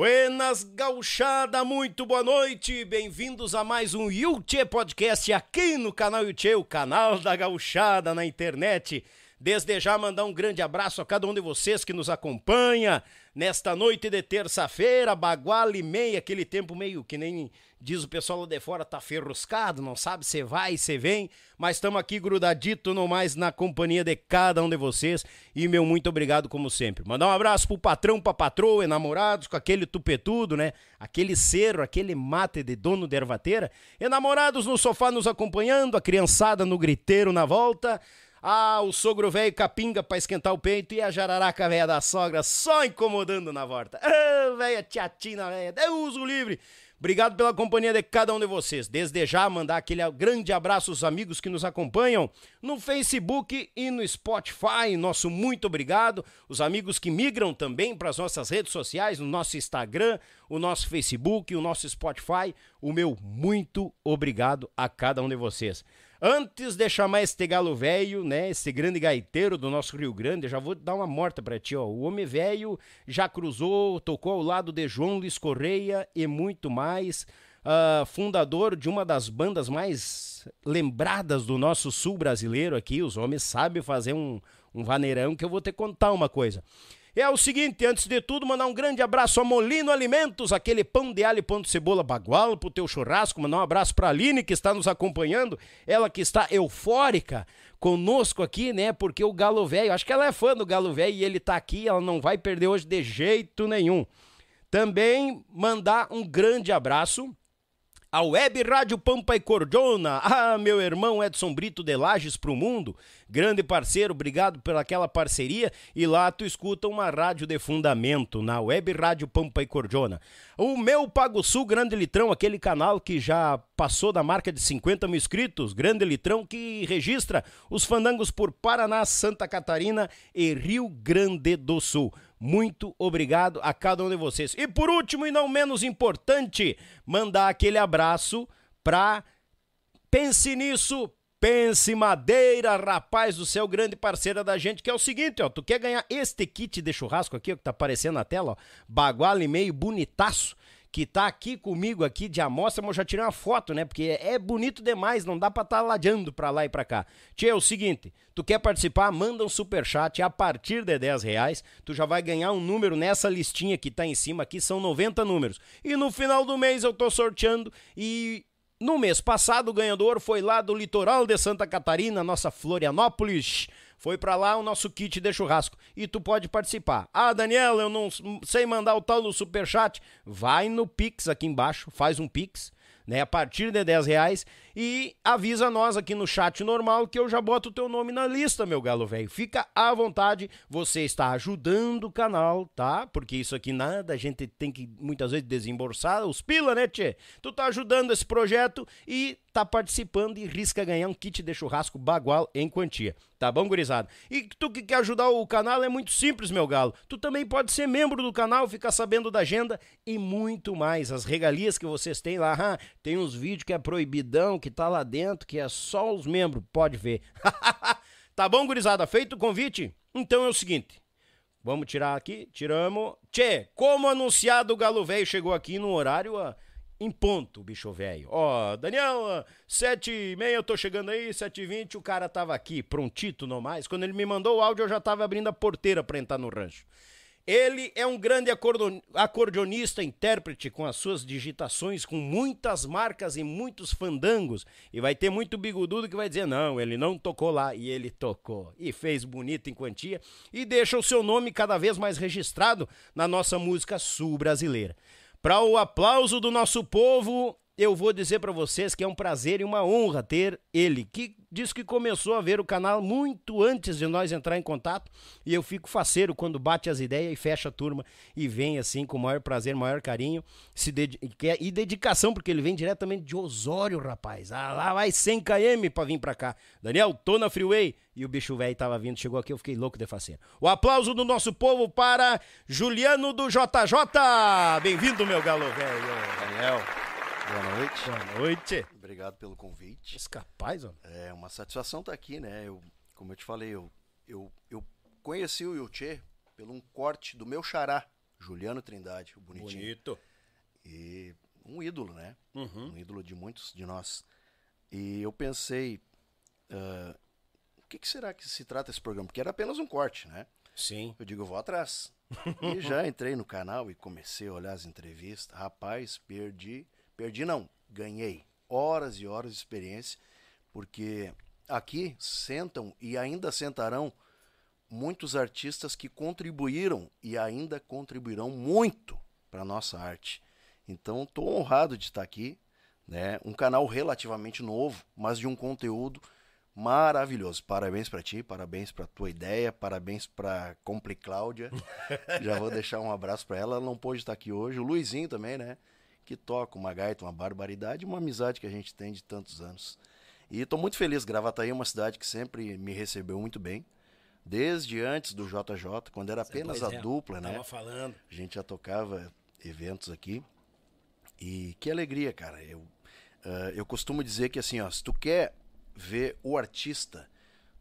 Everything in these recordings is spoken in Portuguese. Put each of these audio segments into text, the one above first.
Buenas gauchada, muito boa noite, bem-vindos a mais um Yuchê Podcast aqui no canal Yuchê, o canal da gauchada na internet. Desde já mandar um grande abraço a cada um de vocês que nos acompanha nesta noite de terça-feira, bagual e meia, aquele tempo meio que nem diz o pessoal lá de fora, tá ferruscado, não sabe se vai, se vem, mas estamos aqui grudadito no mais na companhia de cada um de vocês e meu muito obrigado como sempre. Mandar um abraço pro patrão, pra patroa, enamorados, com aquele tupetudo, né? Aquele cerro, aquele mate de dono de ervateira, enamorados no sofá nos acompanhando, a criançada no griteiro na volta, ah, o sogro velho capinga pra esquentar o peito e a jararaca velha da sogra só incomodando na volta. Ah, velha tiatina, velha, Deus o livre. Obrigado pela companhia de cada um de vocês. Desde já, mandar aquele grande abraço aos amigos que nos acompanham no Facebook e no Spotify. Nosso muito obrigado. Os amigos que migram também para as nossas redes sociais, no nosso Instagram, o nosso Facebook, o nosso Spotify. O meu muito obrigado a cada um de vocês. Antes de chamar este galo velho, né, esse grande gaiteiro do nosso Rio Grande, já vou dar uma morta para ti, ó. O homem velho já cruzou, tocou ao lado de João Luiz Correia e muito mais. Uh, fundador de uma das bandas mais lembradas do nosso sul brasileiro aqui. Os homens sabem fazer um, um vaneirão que eu vou te contar uma coisa. É o seguinte, antes de tudo, mandar um grande abraço a Molino Alimentos, aquele pão de alho e pão de cebola bagual pro teu churrasco. Mandar um abraço pra Aline que está nos acompanhando, ela que está eufórica conosco aqui, né? Porque o Galo Velho, acho que ela é fã do Galo Velho e ele tá aqui, ela não vai perder hoje de jeito nenhum. Também mandar um grande abraço A Web Rádio Pampa e Cordiona. Ah, meu irmão Edson Brito de Lages pro mundo. Grande parceiro, obrigado pelaquela parceria. E lá tu escuta uma rádio de fundamento na Web Rádio Pampa e Cordiona. O meu Pago Sul Grande Litrão, aquele canal que já passou da marca de 50 mil inscritos. Grande Litrão que registra os fandangos por Paraná, Santa Catarina e Rio Grande do Sul. Muito obrigado a cada um de vocês. E por último e não menos importante, mandar aquele abraço para Pense Nisso, Pense Madeira, rapaz do céu, grande parceira da gente, que é o seguinte, ó, tu quer ganhar este kit de churrasco aqui, ó, que tá aparecendo na tela, ó, bagual e meio bonitaço, que tá aqui comigo aqui de amostra, mas eu já tirei uma foto, né? Porque é bonito demais, não dá pra estar tá ladeando pra lá e pra cá. Tia, é o seguinte, tu quer participar, manda um super chat a partir de 10 reais, tu já vai ganhar um número nessa listinha que tá em cima aqui, são 90 números. E no final do mês eu tô sorteando e no mês passado o ganhador foi lá do litoral de Santa Catarina, nossa Florianópolis, foi para lá o nosso kit de churrasco e tu pode participar. Ah, Daniel, eu não sei mandar o tal no superchat. Vai no Pix aqui embaixo, faz um Pix né? A partir de 10 reais. E avisa nós aqui no chat normal que eu já boto o teu nome na lista, meu galo velho. Fica à vontade, você está ajudando o canal, tá? Porque isso aqui nada, a gente tem que muitas vezes desembolsar os pila, né, tchê? Tu tá ajudando esse projeto e tá participando e risca ganhar um kit de churrasco bagual em quantia. Tá bom, gurizada? E tu que quer ajudar o canal é muito simples, meu galo. Tu também pode ser membro do canal, ficar sabendo da agenda e muito mais. As regalias que vocês têm lá, ah, tem uns vídeos que é proibidão, que tá lá dentro, que é só os membros, pode ver. tá bom, gurizada? Feito o convite? Então é o seguinte. Vamos tirar aqui, tiramos. Tchê, como anunciado, o Galo Velho chegou aqui no horário a em ponto, bicho velho. Ó, Daniel, sete e meia eu tô chegando aí, sete e vinte, o cara tava aqui, prontito no mais. Quando ele me mandou o áudio, eu já tava abrindo a porteira pra entrar no rancho. Ele é um grande acordeonista, intérprete com as suas digitações, com muitas marcas e muitos fandangos. E vai ter muito bigodudo que vai dizer: não, ele não tocou lá. E ele tocou. E fez bonito em quantia. E deixa o seu nome cada vez mais registrado na nossa música sul brasileira. Para o aplauso do nosso povo, eu vou dizer para vocês que é um prazer e uma honra ter ele, que diz que começou a ver o canal muito antes de nós entrar em contato, e eu fico faceiro quando bate as ideias e fecha a turma e vem assim com o maior prazer, maior carinho se ded... e dedicação, porque ele vem diretamente de Osório, rapaz. Ah, lá vai 100 km para vir para cá. Daniel, tô na freeway e o bicho velho tava vindo, chegou aqui, eu fiquei louco de faceiro. O aplauso do nosso povo para Juliano do JJ. Bem-vindo, meu galo velho. Daniel. Boa noite. Boa noite. Obrigado pelo convite. Esse capaz, ó. É uma satisfação estar aqui, né? Eu, como eu te falei, eu, eu, eu conheci o Yuchê pelo um corte do meu xará, Juliano Trindade, o bonitinho. Bonito. E um ídolo, né? Uhum. Um ídolo de muitos de nós. E eu pensei, uh, o que, que, será que se trata esse programa? Porque era apenas um corte, né? Sim. Eu digo, eu vou atrás. e já entrei no canal e comecei a olhar as entrevistas. Rapaz, perdi Perdi não, ganhei horas e horas de experiência, porque aqui sentam e ainda sentarão muitos artistas que contribuíram e ainda contribuirão muito para nossa arte. Então, estou honrado de estar aqui, né? Um canal relativamente novo, mas de um conteúdo maravilhoso. Parabéns para ti, parabéns para tua ideia, parabéns para Compli Cláudia. Já vou deixar um abraço para ela. Ela não pôde estar aqui hoje. O Luizinho também, né? Que toca uma gaita, uma barbaridade, uma amizade que a gente tem de tantos anos. E estou muito feliz, Gravataí é uma cidade que sempre me recebeu muito bem, desde antes do JJ, quando era apenas a é, dupla, né? falando. A gente já tocava eventos aqui. E que alegria, cara. Eu, uh, eu costumo dizer que assim, ó, se tu quer ver o artista,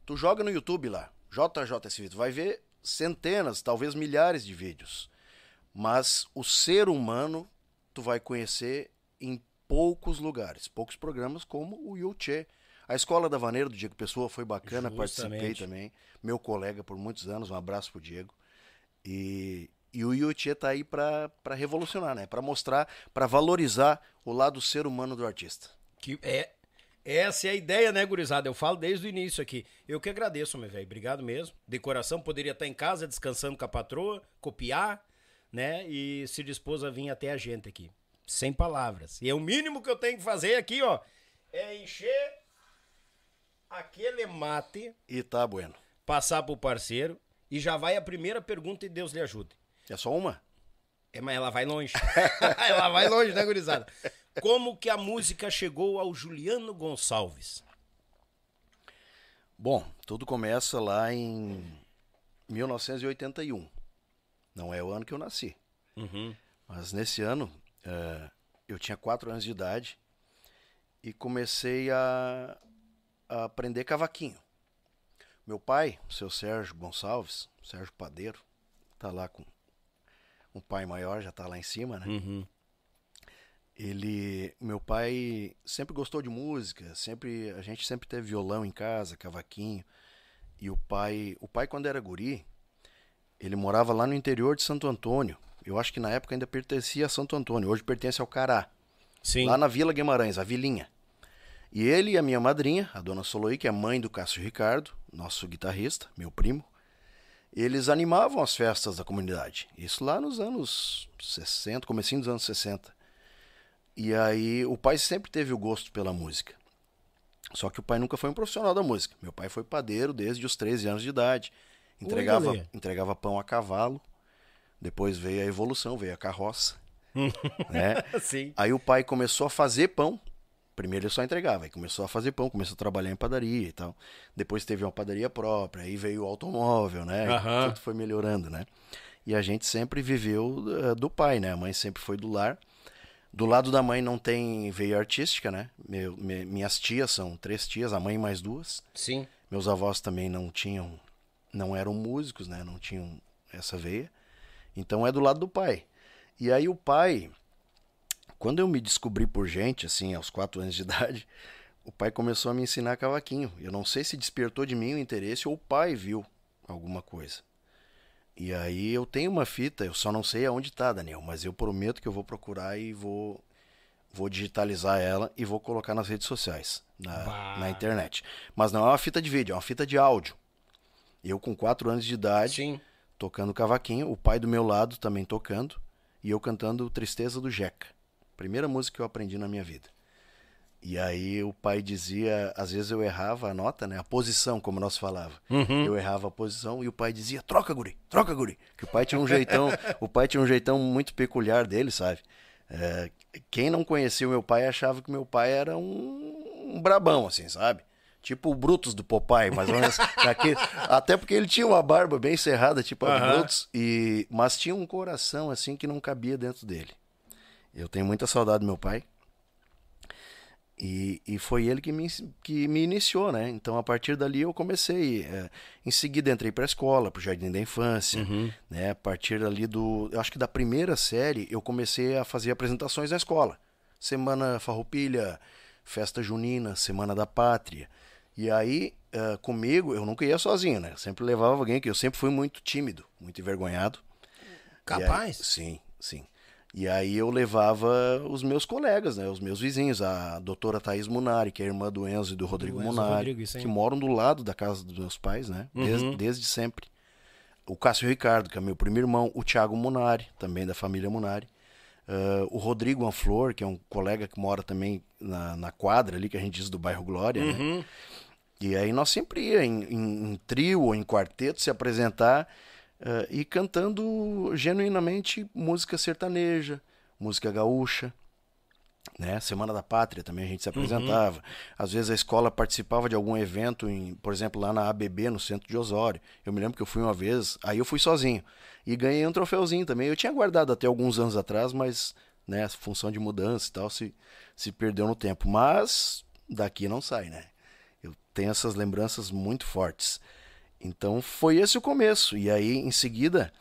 tu joga no YouTube lá, JJ tu vai ver centenas, talvez milhares de vídeos. Mas o ser humano tu vai conhecer em poucos lugares, poucos programas como o Yuchê. A Escola da Vaneira do Diego Pessoa foi bacana, Justamente. participei também. Meu colega por muitos anos, um abraço pro Diego. E, e o Yuchê tá aí para revolucionar, né? Para mostrar, para valorizar o lado ser humano do artista. Que é essa é a ideia, né, gurizada? Eu falo desde o início aqui. Eu que agradeço, meu velho. Obrigado mesmo. Decoração poderia estar em casa descansando com a patroa, copiar, né? E se dispôs a vir até a gente aqui. Sem palavras. E é o mínimo que eu tenho que fazer aqui, ó, é encher aquele mate. E tá bueno. Passar pro parceiro. E já vai a primeira pergunta e Deus lhe ajude. É só uma? É, mas ela vai longe. ela vai longe, né, gurizada? Como que a música chegou ao Juliano Gonçalves? Bom, tudo começa lá em 1981. Não é o ano que eu nasci. Uhum. Mas nesse ano, uh, eu tinha quatro anos de idade e comecei a, a aprender cavaquinho. Meu pai, o seu Sérgio Gonçalves, Sérgio Padeiro, tá lá com um pai maior, já tá lá em cima, né? Uhum. Ele, meu pai sempre gostou de música, sempre a gente sempre teve violão em casa, cavaquinho. E o pai, o pai quando era guri, ele morava lá no interior de Santo Antônio. Eu acho que na época ainda pertencia a Santo Antônio, hoje pertence ao Cará. Sim. Lá na Vila Guimarães, a Vilinha. E ele e a minha madrinha, a dona Soloí, que é mãe do Cássio Ricardo, nosso guitarrista, meu primo, eles animavam as festas da comunidade. Isso lá nos anos 60, comecinho dos anos 60. E aí o pai sempre teve o gosto pela música. Só que o pai nunca foi um profissional da música. Meu pai foi padeiro desde os 13 anos de idade. Entregava, Oi, entregava pão a cavalo. Depois veio a evolução, veio a carroça. né? Sim. Aí o pai começou a fazer pão. Primeiro ele só entregava, aí começou a fazer pão, começou a trabalhar em padaria e tal. Depois teve uma padaria própria, aí veio o automóvel, né? Aham. Tudo foi melhorando, né? E a gente sempre viveu eh, do pai, né? A mãe sempre foi do lar. Do lado da mãe não tem veia artística, né? Meu- me- minhas tias são três tias, a mãe mais duas. Sim. Meus avós também não tinham, não eram músicos, né? Não tinham essa veia. Então é do lado do pai. E aí o pai, quando eu me descobri por gente, assim, aos quatro anos de idade, o pai começou a me ensinar cavaquinho. Eu não sei se despertou de mim o interesse ou o pai viu alguma coisa. E aí eu tenho uma fita, eu só não sei aonde tá, Daniel, mas eu prometo que eu vou procurar e vou vou digitalizar ela e vou colocar nas redes sociais, na, Bah. na internet. Mas não é uma fita de vídeo, é uma fita de áudio. Eu com quatro anos de idade, Sim. tocando cavaquinho, o pai do meu lado também tocando, e eu cantando Tristeza do Jeca. Primeira música que eu aprendi na minha vida. E aí o pai dizia, às vezes eu errava a nota, né? A posição, como nós falava. Uhum. Eu errava a posição e o pai dizia: "Troca, guri, troca, guri". Que o pai tinha um jeitão, o pai tinha um jeitão muito peculiar dele, sabe? É, quem não conhecia o meu pai achava que meu pai era um, um brabão, assim, sabe? Tipo o Brutus do Popeye, mais ou menos. daquele- até porque ele tinha uma barba bem cerrada, tipo a do. Brutus, e, mas tinha um coração assim que não cabia dentro dele. Eu tenho muita saudade do meu pai. E, e foi ele que me, que me iniciou, né? Então, a partir dali, eu comecei. eh, em seguida, entrei para a escola, para o Jardim da Infância. Né? A partir dali do. Eu acho que da primeira série, eu comecei a fazer apresentações na escola. Semana Farroupilha, Festa Junina, Semana da Pátria. E aí, eh, comigo, eu nunca ia sozinho, né? Eu sempre levava alguém, que eu sempre fui muito tímido, muito envergonhado. E aí- Capaz? sim, sim. E aí eu levava os meus colegas, né? Os meus vizinhos, a doutora Thaís Munari, que é irmã do Enzo e do Rodrigo Enzo Munari, Rodrigo, que moram do lado da casa dos meus pais, né? Desde, Uhum. desde sempre. O Cássio Ricardo, que é meu primeiro irmão, o Thiago Munari, também da família Munari. Ah, o Rodrigo Anflor, que é um colega que mora também na, na quadra ali, que a gente diz do bairro Glória, né? Uhum. E aí nós sempre ia em, em- em trio ou em quarteto se apresentar eh, e cantando genuinamente música sertaneja, música gaúcha. Né? Semana da Pátria também a gente se apresentava. Às vezes a escola participava de algum evento, em, por exemplo, lá na ABB, no centro de Osório. Eu me lembro que eu fui uma vez, aí eu fui sozinho. E ganhei um troféuzinho também. Eu tinha guardado até alguns anos atrás, mas né, função de mudança e tal se, se perdeu no tempo. Mas daqui não sai, né? Tenho essas lembranças muito fortes. Então foi esse o começo. E aí, em seguida,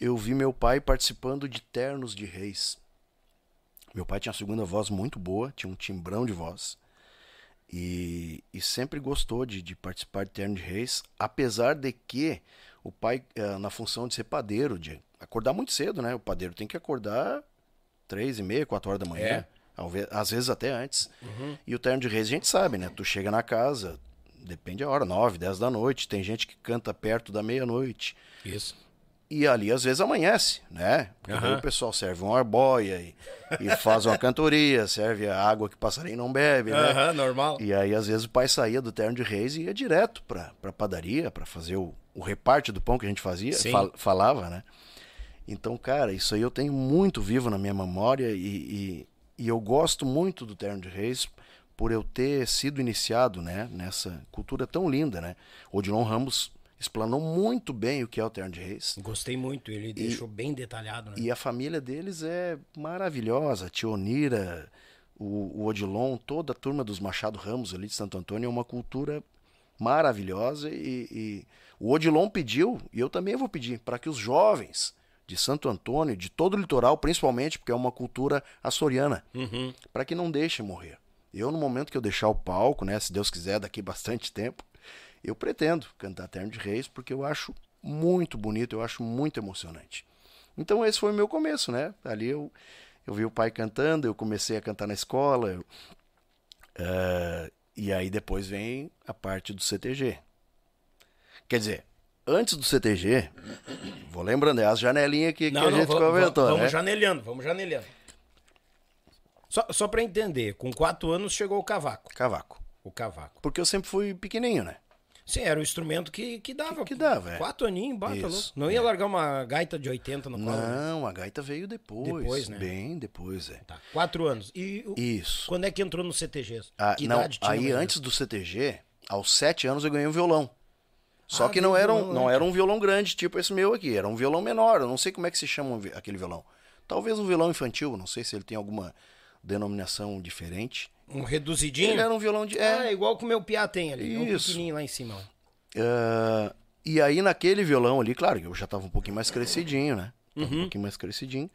eu vi meu pai participando de Ternos de Reis. Meu pai tinha uma segunda voz muito boa, tinha um timbrão de voz. E, e sempre gostou de, de participar de Terno de Reis, apesar de que o pai, eh, na função de ser padeiro, de acordar muito cedo, né? O padeiro tem que acordar três e meia, quatro horas da manhã. É. Às vezes até antes. E o Terno de Reis a gente sabe, né? Tu chega na casa, depende a hora, nove, dez da noite. Tem gente que canta perto da meia-noite. Isso. E ali às vezes amanhece, né? Porque Aham. o pessoal serve uma arboia e, e faz uma cantoria, serve a água que passarinho não bebe, né? Aham, normal. E aí, às vezes, o pai saía do terno de reis e ia direto pra, pra padaria pra fazer o, o reparte do pão que a gente fazia, Sim. fal- falava, né? Então, cara, isso aí eu tenho muito vivo na minha memória e, e, e eu gosto muito do terno de reis por eu ter sido iniciado, né, nessa cultura tão linda, né? Odilon Ramos explanou muito bem o que é o terno de reis. Gostei muito, ele deixou bem detalhado, né? E a família deles é maravilhosa. A Tionira, o, o Odilon, toda a turma dos Machado Ramos ali de Santo Antônio é uma cultura maravilhosa. E, e o Odilon pediu, e eu também vou pedir, para que os jovens de Santo Antônio, de todo o litoral, principalmente, porque é uma cultura açoriana, Uhum. para que não deixe morrer. Eu, no momento que eu deixar o palco, né, se Deus quiser, daqui bastante tempo, eu pretendo cantar Terno de Reis, porque eu acho muito bonito, eu acho muito emocionante. Então esse foi o meu começo, né? Ali eu, eu vi o pai cantando, eu comecei a cantar na escola, eu- eh, e aí depois vem a parte do CTG. Quer dizer, antes do CTG, vou lembrando, é as janelinhas que, que a gente va- comentou, va- vamos né? janelhando, vamos janelhando. Só, só pra entender, com quatro anos chegou o cavaco. Cavaco. O cavaco. Porque eu sempre fui pequenininho, né? Sim, era o instrumento que, que dava. Que dava, é. Quatro aninhos, bata Isso, louco. Não ia largar uma gaita de 80 no colo. né? Não, a gaita veio depois. Depois, né? Bem depois, é. Tá, quatro anos. E o- Isso. quando é que entrou no CTG? Ah, que não, idade tinha? aí antes do CTG, aos sete anos eu ganhei um violão. Só Ah, que não era, um, violão não era um violão grande, tipo esse meu aqui. Era um violão menor. Eu não sei como é que se chama aquele violão. Talvez um violão infantil. Não sei se ele tem alguma denominação diferente. Um reduzidinho? Ele era um violão de. Ah, É, igual que o meu piá tem ali. Um Isso. pequenininho lá em cima. Ah, e aí naquele violão ali, claro, eu já tava um pouquinho mais crescidinho, né? Uhum. um pouquinho mais crescidinho.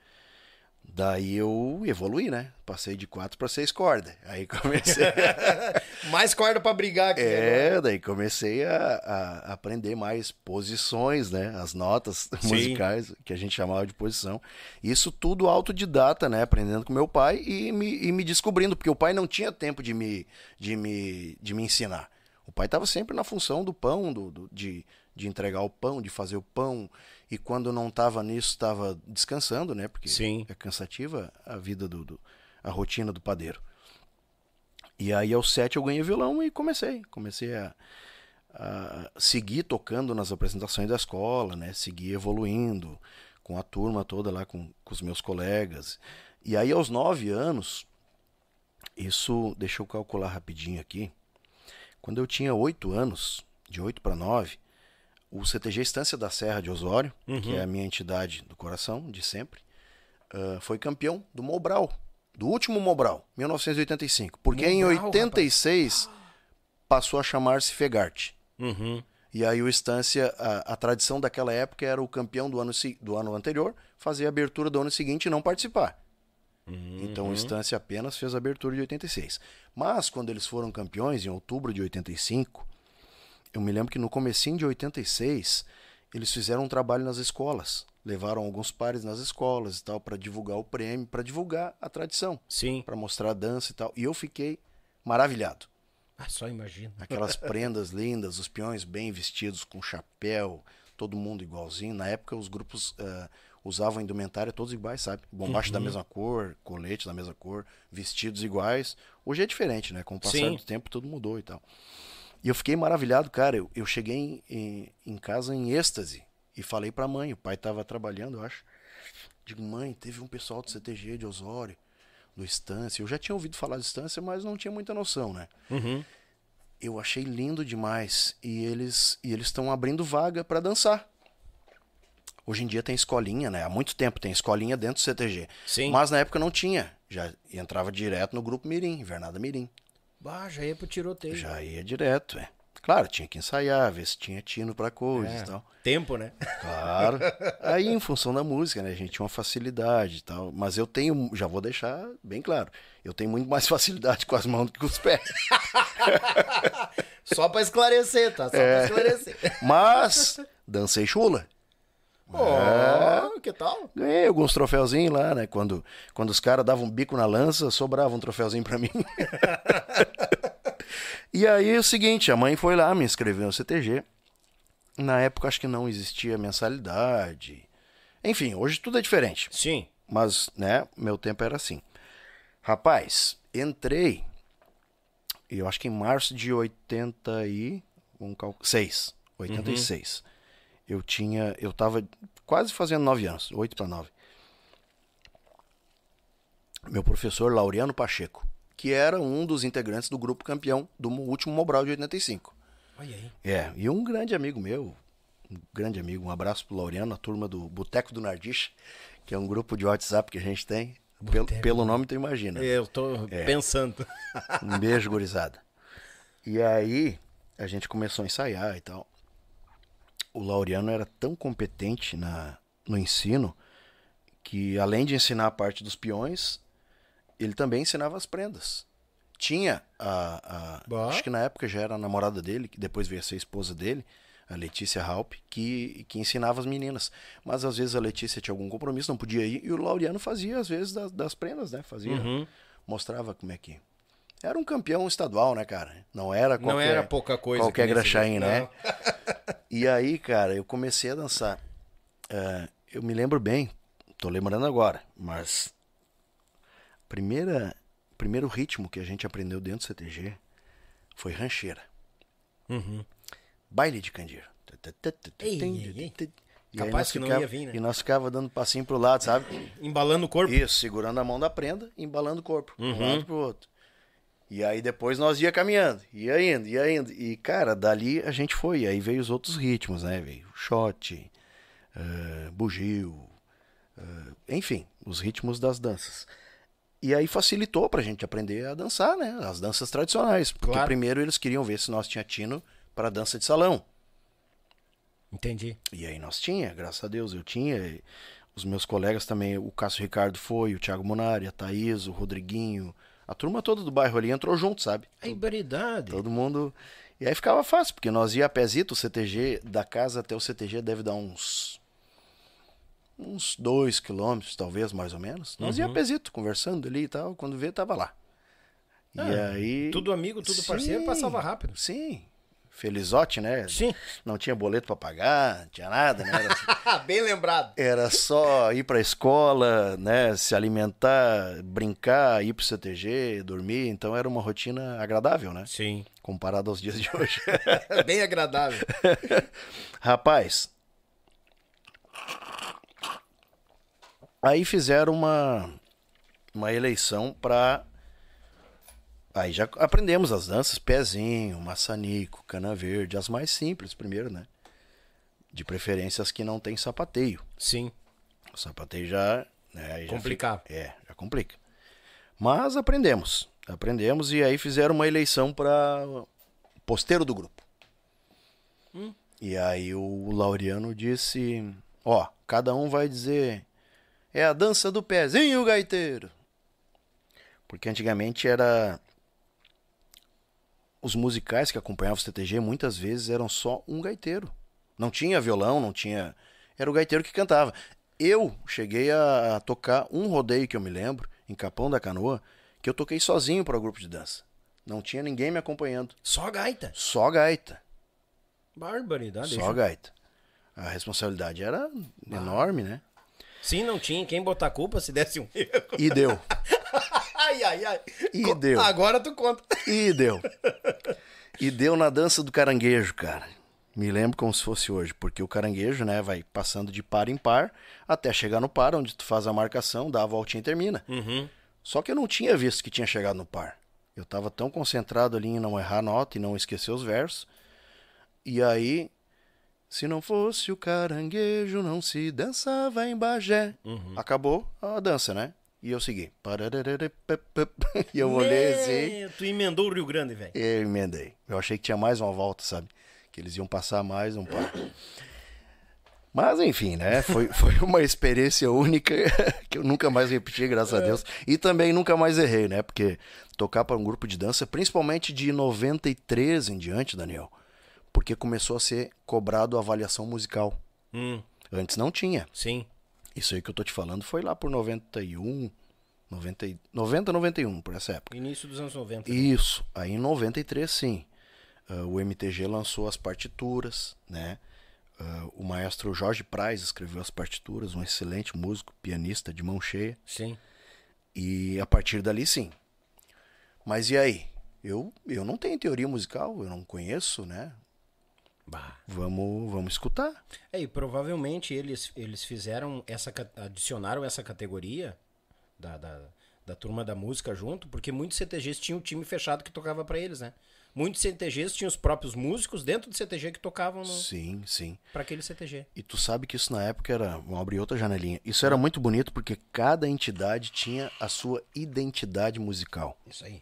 Daí eu evoluí, né? Passei de quatro para seis cordas. Aí comecei. Mais corda pra brigar aqui. agora. É, daí comecei a, a aprender mais posições, né? As notas Sim. musicais, que a gente chamava de posição. Isso tudo autodidata, né? Aprendendo com meu pai e me, e me descobrindo, porque o pai não tinha tempo de me, de me, de me ensinar. O pai estava sempre na função do pão, do, do- de, de entregar o pão, de fazer o pão. E quando não estava nisso, estava descansando, né? Porque Sim. é cansativa a vida do, do- a rotina do padeiro. E aí aos sete eu ganhei violão e comecei. Comecei a, a seguir tocando nas apresentações da escola, né? Seguir evoluindo com a turma toda lá, com, com os meus colegas. E aí aos nove anos, isso, deixa eu calcular rapidinho aqui. Quando eu tinha oito anos, de oito para nove, o CTG Estância da Serra de Osório, que é a minha entidade do coração de sempre, ah, foi campeão do Mobral, do último Mobral, 1985. Porque em Mobral, 86 passou a chamar-se Fegarte. Uhum. E aí o Estância, a, a tradição daquela época era o campeão do ano, do ano anterior fazer a abertura do ano seguinte e não participar. Então o Estância apenas fez a abertura de 86. Mas quando eles foram campeões, em outubro de 85, eu me lembro que no comecinho de 86, eles fizeram um trabalho nas escolas. Levaram alguns pares nas escolas e tal, para divulgar o prêmio, para divulgar a tradição, Sim. para mostrar a dança e tal. E eu fiquei maravilhado. Ah, só imagina. Aquelas prendas lindas, os peões bem vestidos, com chapéu, todo mundo igualzinho. Na época, os grupos ah, usavam indumentária todos iguais, sabe? Bombacha da mesma cor, colete da mesma cor, vestidos iguais. Hoje é diferente, né? Com o passar Sim. do tempo, tudo mudou e tal. E eu fiquei maravilhado, cara. Eu, eu cheguei em, em, em casa em êxtase e falei pra mãe. O pai tava trabalhando, eu acho. Digo, mãe, teve um pessoal do CTG de Osório, do Estância. Eu já tinha ouvido falar de Estância, mas não tinha muita noção, né? Uhum. eu achei lindo demais e eles e eles estão abrindo vaga para dançar. Hoje em dia tem escolinha, né? Há muito tempo tem escolinha dentro do CTG. Sim. Mas na época não tinha. Já entrava direto no grupo Mirim, Invernada Mirim. Bah, já ia pro tiroteio. Já ia direto, é. Claro, tinha que ensaiar, ver se tinha tino para coisas É. e tal. Tempo, né? Claro. Aí, em função da música, né? A gente tinha uma facilidade e tal. Mas eu tenho, já vou deixar bem claro, eu tenho muito mais facilidade com as mãos do que com os pés. Só pra esclarecer, tá? Só É. pra esclarecer. Mas, dancei chula. Ó, que tal? Ganhei alguns troféuzinhos lá, né? Quando, quando os caras davam um bico na lança, sobrava um troféuzinho pra mim. e aí é o seguinte, a mãe foi lá, me inscreveu no CTG. Na época acho que não existia mensalidade. Enfim, hoje tudo é diferente. Sim. Mas, né, meu tempo era assim. Rapaz, entrei, eu acho que em março de 86, 86. Uhum. Eu tinha, eu tava quase fazendo nove anos, oito para nove. Meu professor Laureano Pacheco, que era um dos integrantes do grupo campeão do último Mobral de 85. Olha aí. É, e um grande amigo meu, um grande amigo, um abraço pro Laureano, a turma do Boteco do Nardiche, que é um grupo de WhatsApp que a gente tem. Pelo, pelo nome tu imagina. Eu tô é. pensando. Um beijo, gurizada. E aí, a gente começou a ensaiar e tal. O Laureano era tão competente na, no ensino que, além de ensinar a parte dos peões, ele também ensinava as prendas. Tinha a. a acho que na época já era a namorada dele, que depois veio a ser a esposa dele a Letícia Halp, que, que ensinava as meninas. Mas às vezes a Letícia tinha algum compromisso, não podia ir, e o Laureano fazia, às vezes, das, das prendas, né? Fazia, uhum. mostrava como é que. Era um campeão estadual, né, cara? Não era qualquer, não era pouca coisa. Qualquer graxaim, né? e aí, cara, eu comecei a dançar. Uh, eu me lembro bem, tô lembrando agora, mas primeira primeiro ritmo que a gente aprendeu dentro do CTG foi rancheira. Uhum. Baile de candeeiro. Ei, ei, ei. E Capaz que não ficava, ia vir, né? E nós ficava dando passinho pro lado, sabe? Embalando o corpo. Isso, segurando a mão da prenda, embalando o corpo. Uhum. Um lado pro outro. E aí depois nós ia caminhando, ia indo, ia indo. E, cara, dali a gente foi. E aí veio os outros ritmos, né? Veio shot, uh, bugio, uh, enfim, os ritmos das danças. E aí facilitou pra gente aprender a dançar, né? As danças tradicionais. Porque claro. primeiro eles queriam ver se nós tinha tino para dança de salão. Entendi. E aí nós tinha, graças a Deus, eu tinha. Os meus colegas também, o Cássio Ricardo foi, o Thiago Monari, a Thaís, o Rodriguinho. A turma toda do bairro ali entrou junto, sabe? A ibaridade. Todo mundo. E aí ficava fácil, porque nós ia a pezito, o CTG, da casa até o CTG deve dar uns. uns dois quilômetros, talvez, mais ou menos. Nós uhum. ia a pezito, conversando ali e tal. Quando vê, tava lá. E ah, aí. Tudo amigo, tudo sim, parceiro, passava rápido. Sim felizote, né? Sim. Não tinha boleto para pagar, não tinha nada, né? Era, Bem lembrado. Era só ir para a escola, né? Se alimentar, brincar, ir pro CTG, dormir. Então era uma rotina agradável, né? Sim. Comparado aos dias de hoje. Bem agradável. Rapaz. Aí fizeram uma, uma eleição para Aí já aprendemos as danças, pezinho, maçanico, cana verde, as mais simples primeiro, né? De preferência as que não tem sapateio. Sim. O sapateio já... Né, Complicar. é, já complica. Mas aprendemos. Aprendemos e aí fizeram uma eleição para posteiro do grupo. Hum. E aí o Laureano disse, ó, cada um vai dizer, é a dança do pezinho, gaiteiro. Porque antigamente era os musicais que acompanhavam o CTG muitas vezes eram só um gaiteiro. Não tinha violão, não tinha. Era o gaiteiro que cantava. Eu cheguei a tocar um rodeio que eu me lembro, em Capão da Canoa, que eu toquei sozinho para o grupo de dança. Não tinha ninguém me acompanhando. Só gaita? Só gaita. Barbaridade. Só gaita. A responsabilidade era enorme, né? Sim, não tinha quem botar culpa se desse um erro. E deu. ai, ai, ai. E Co deu. Agora tu conta. E deu. E deu na dança do caranguejo, cara. Me lembro como se fosse hoje, porque o caranguejo, né, vai passando de par em par até chegar no par, onde tu faz a marcação, dá a voltinha e termina. Uhum. Só que eu não tinha visto que tinha chegado no par. Eu tava tão concentrado ali em não errar nota e não esquecer os versos. E aí, se não fosse o caranguejo, não se dançava em Bagé. Uhum. Acabou a dança, né? E eu segui. E eu olhei assim. Tu emendou o Rio Grande, velho. Eu emendei. Eu achei que tinha mais uma volta, sabe? Que eles iam passar mais um par. Mas enfim, né? Foi, foi uma experiência única que eu nunca mais repeti, graças a. Deus. E também nunca mais errei, né? Porque tocar para um grupo de dança, principalmente de 93 em diante, Daniel, porque começou a ser cobrado a avaliação musical. Hum. Antes não tinha. Sim. Isso aí que eu tô te falando foi lá por 91, 90, 90 91, por essa época. Início dos anos 90. Né? Isso. Aí em 93, sim. Uh, o MTG lançou as partituras, né? Uh, o maestro Jorge Praz escreveu as partituras, um excelente músico, pianista de mão cheia. Sim. E a partir dali, sim. Mas e aí? Eu, eu não tenho teoria musical, eu não conheço, né? Bah. Vamos, vamos escutar. É, e provavelmente eles, eles fizeram essa. adicionaram essa categoria da, da, da turma da música junto, porque muitos CTGs tinham um time fechado que tocava para eles, né? Muitos CTGs tinham os próprios músicos dentro do CTG que tocavam no, Sim, sim. para aquele CTG. E tu sabe que isso na época era. Vamos abrir outra janelinha. Isso era muito bonito porque cada entidade tinha a sua identidade musical. Isso aí.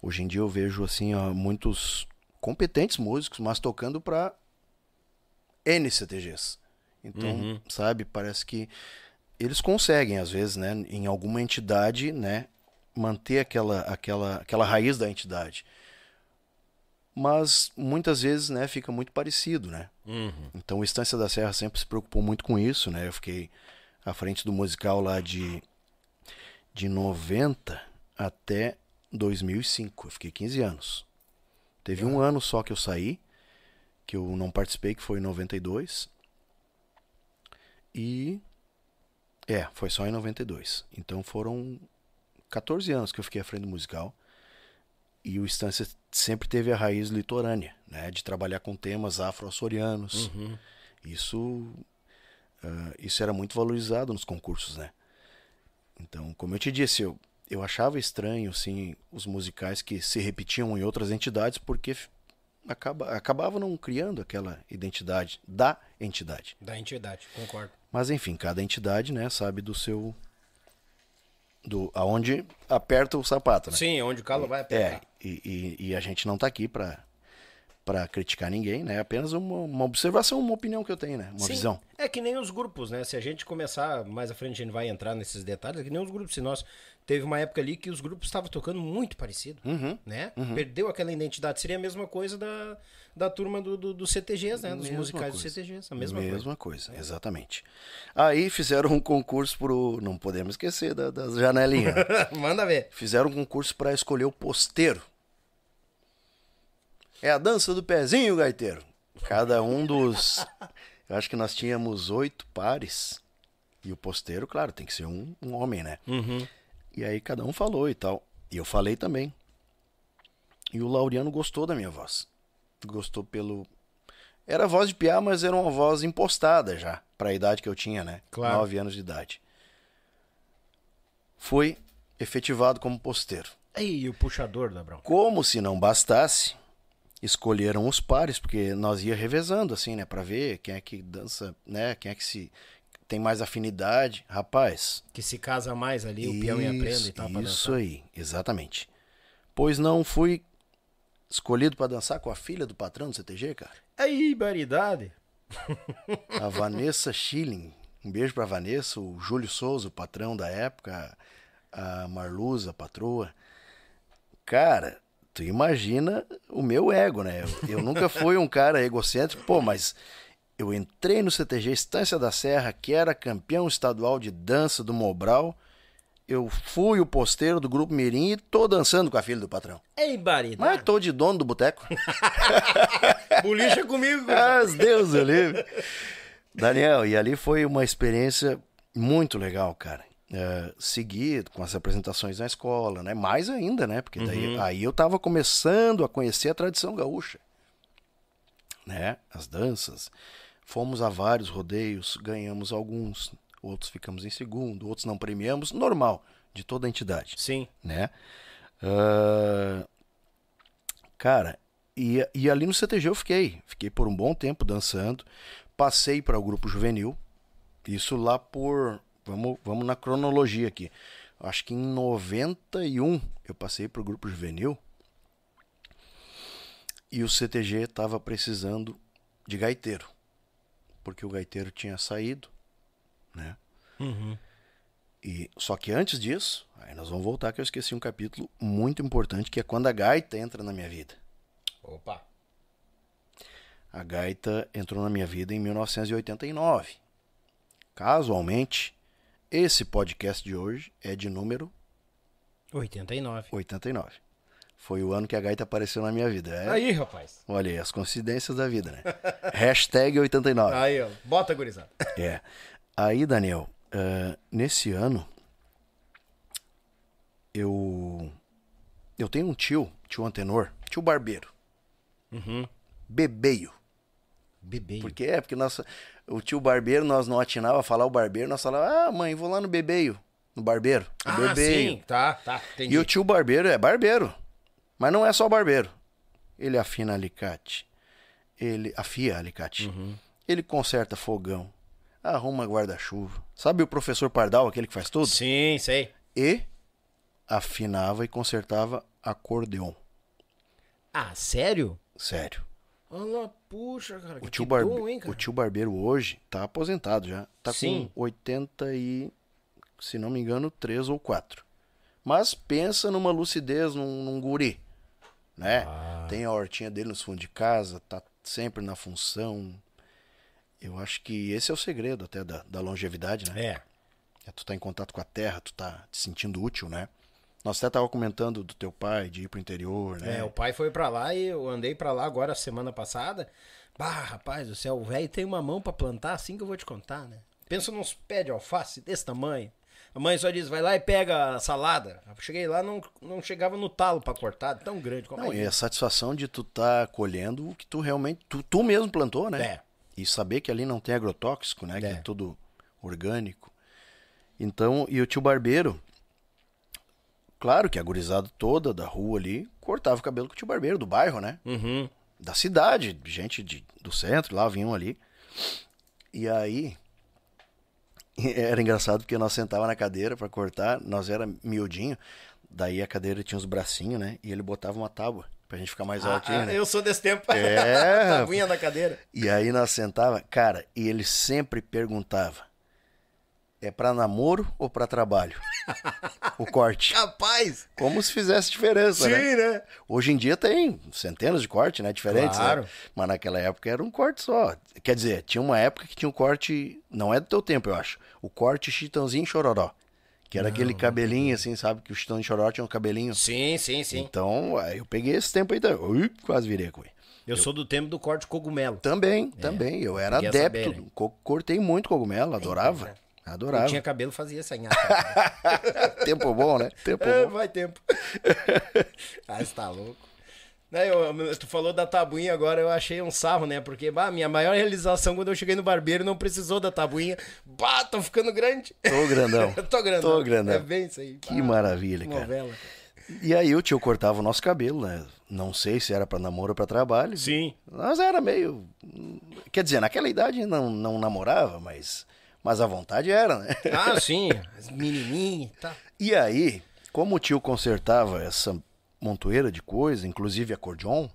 Hoje em dia eu vejo assim ó, muitos competentes músicos, mas tocando para N CTGs. Então, Uhum. sabe, parece que eles conseguem às vezes, né, em alguma entidade, né, manter aquela aquela aquela raiz da entidade. Mas muitas vezes, né, fica muito parecido, né? Uhum. Então Estância da Serra sempre se preocupou muito com isso, né? Eu fiquei à frente do musical lá de, de 90 até 2005. Eu fiquei 15 anos. Teve um ano só que eu saí, que eu não participei, que foi em 92. E. É, foi só em 92. Então foram 14 anos que eu fiquei à frente do musical. E o Estância sempre teve a raiz litorânea, né? De trabalhar com temas afro-açorianos. Uhum. Isso, ah, isso era muito valorizado nos concursos, né? Então, como eu te disse, eu, eu achava estranho, assim, os musicais que se repetiam em outras entidades, porque acaba, acabava não criando aquela identidade da entidade. Da entidade, concordo. Mas, enfim, cada entidade, né, sabe do seu... Do, aonde aperta o sapato, né? Sim, onde o calo vai É, apertar. e, e, e a gente não tá aqui pra, pra criticar ninguém, né? É apenas uma, uma observação, uma opinião que eu tenho, né? Uma Sim, visão. É que nem os grupos, né? Se a gente começar mais à frente, a gente vai entrar nesses detalhes, é que nem os grupos. Se nós teve uma época ali que os grupos estavam tocando muito parecido, Uhum. né? Perdeu aquela identidade. Seria a mesma coisa da, da turma do, do, dos CTGs, né? Dos Mesma musicais coisa. dos CTGs. A mesma, coisa. Mesma coisa, exatamente. Aí fizeram um concurso pro. Não podemos esquecer da- das janelinhas. Manda ver. fizeram um concurso para escolher o posteiro. É a dança do pezinho, gaiteiro. Cada um dos. Eu acho que nós tínhamos oito pares. E o posteiro, claro, tem que ser um, um homem, né? Uhum. E aí cada um falou e tal. E eu falei também. E o Laureano gostou da minha voz. Gostou pelo. Era voz de piá, mas era uma voz impostada já, para a idade que eu tinha, né? Claro. Nove anos de idade. Foi efetivado como posteiro. Aí, o puxador, Dabrão. Como se não bastasse, escolheram os pares, porque nós ia revezando assim, né, para ver quem é que dança, né, quem é que se tem mais afinidade. Rapaz, Que se casa mais ali, o peão e a prenda e tal, isso aí, exatamente. Pois não fui escolhido para dançar com a filha do patrão do CTG, cara. Aí, baridade. A Vanessa Schilling. Um beijo pra Vanessa, o Júlio Souza, o patrão da época, a Marluza, a patroa. Cara, tu imagina o meu ego, né? Eu, eu nunca fui um cara egocêntrico, pô, mas eu entrei no CTG Estância da Serra, que era campeão estadual de dança do Mobral. Eu fui o posteiro do grupo Mirim e tô dançando com a filha do patrão. Ei, baridade. Mas tô de dono do boteco. Bolicha comigo. cara. Ah, Deus eu livre. Daniel, e ali foi uma experiência muito legal, cara. É, segui com as apresentações na escola, né? Mais ainda, né? Porque daí aí eu tava começando a conhecer a tradição gaúcha, né? As danças. Fomos a vários rodeios, ganhamos alguns, outros ficamos em segundo, outros não premiamos, normal de toda a entidade Sim. né? Ah, cara, e, e ali no CTG eu fiquei. Fiquei por um bom tempo dançando. Passei para o grupo juvenil. Isso lá por. Vamos, vamos na cronologia aqui. Acho que em 91 eu passei para o grupo juvenil. E o CTG estava precisando de gaiteiro. Porque o gaiteiro tinha saído, né? Uhum. E, só que antes disso, aí nós vamos voltar que eu esqueci um capítulo muito importante, que é quando a gaita entra na minha vida. Opa. A gaita entrou na minha vida em 1989. Casualmente, esse podcast de hoje é de número 89. 89. Foi o ano que a gaita apareceu na minha vida. É, Aí, rapaz. Olha aí, as coincidências da vida, né? Hashtag 89. Aí, ó. Bota, gurizada. É. Aí, Daniel, eh, nesse ano, eu. Eu tenho um tio, tio Antenor, tio Barbeiro. Bebeio. Bebê. Porque é, porque nossa, o tio Barbeiro, nós não atinava a falar o Barbeiro, nós falava, ah, mãe, vou lá no Bebeio. No Barbeiro. No Ah, Bebeio. sim. Tá, tá. Entendi. E o tio Barbeiro é barbeiro. Mas não é só barbeiro. Ele afina alicate. Ele afia alicate. Uhum. Ele conserta fogão. Arruma guarda-chuva. Sabe o professor Pardal, aquele que faz tudo? Sim, sei. E afinava e consertava acordeon. Ah, sério? Sério. Olha lá, puxa, cara. O que tio, bom, hein, cara? o tio Barbeiro hoje tá aposentado já. Tá Sim. com 80 e, se não me engano, 3 ou 4. Mas pensa numa lucidez, num, num guri. Né? Ah. Tem a hortinha dele nos fundos de casa, tá sempre na função. Eu acho que esse é o segredo até da, da longevidade, né? É. É tu tá em contato com a terra, tu tá te sentindo útil, né? Nós até tava comentando do teu pai, de ir pro interior, né? É, o pai foi pra lá e eu andei pra lá agora semana passada. Bah, rapaz do céu, o velho tem uma mão pra plantar, assim que eu vou te contar, né? Pensa nos pés de alface desse tamanho. A mãe só diz, vai lá e pega a salada. Eu cheguei lá, não, não chegava no talo pra cortar, tão grande como Não, é. e a satisfação de tu tá colhendo o que tu realmente, tu, tu mesmo plantou, né? É. E saber que ali não tem agrotóxico, né? Que é É. tudo orgânico. Então, e o tio Barbeiro, claro que a gurizada toda da rua ali cortava o cabelo com o tio Barbeiro, do bairro, né? Uhum. Da cidade, gente de, do centro, lá vinham ali. E aí, era engraçado porque nós sentava na cadeira pra cortar, nós era miudinho, daí a cadeira tinha os bracinhos, né? E ele botava uma tábua pra gente ficar mais altinho, Ah, né? eu sou desse tempo. É. Tabuinha na cadeira. E aí nós sentava, cara, e ele sempre perguntava: é pra namoro ou pra trabalho? o corte. Capaz! Como se fizesse diferença, né? Sim, né? Hoje em dia tem centenas de cortes, né? Diferentes, Claro. né? Mas naquela época era um corte só. Quer dizer, tinha uma época que tinha um corte, não é do teu tempo, eu acho. O corte Chitãozinho Chororó. Que era aquele cabelinho assim, sabe? Que o Chitãozinho Chororó tinha um cabelinho. Sim, sim, sim. Então, eu peguei esse tempo aí também. Ui, quase virei com ele. Eu sou do tempo do corte cogumelo. Também, também. Eu era É, adepto. beira. Co- Cortei muito cogumelo, adorava. Adorava. Eu tinha cabelo, fazia essa nhaca. Tempo bom, né? Tempo É, bom. vai tempo. ah, você tá louco. Né, eu- tu falou da tabuinha agora, eu achei um sarro, né? Porque, bah, minha maior realização quando eu cheguei no barbeiro não precisou da tabuinha. Bah, tô ficando grande. Tô grandão. tô grandão. Tô grandão. É bem isso aí. Que maravilha, cara. Novela. E aí o tio cortava o nosso cabelo, né? Não sei se era pra namoro ou pra trabalho. Sim. Nós era meio. Quer dizer, naquela idade não, não namorava, mas, mas a vontade era, né? Ah, sim. As menininhas e tal. E aí, como o tio consertava essa montoeira de coisa, inclusive acordeon,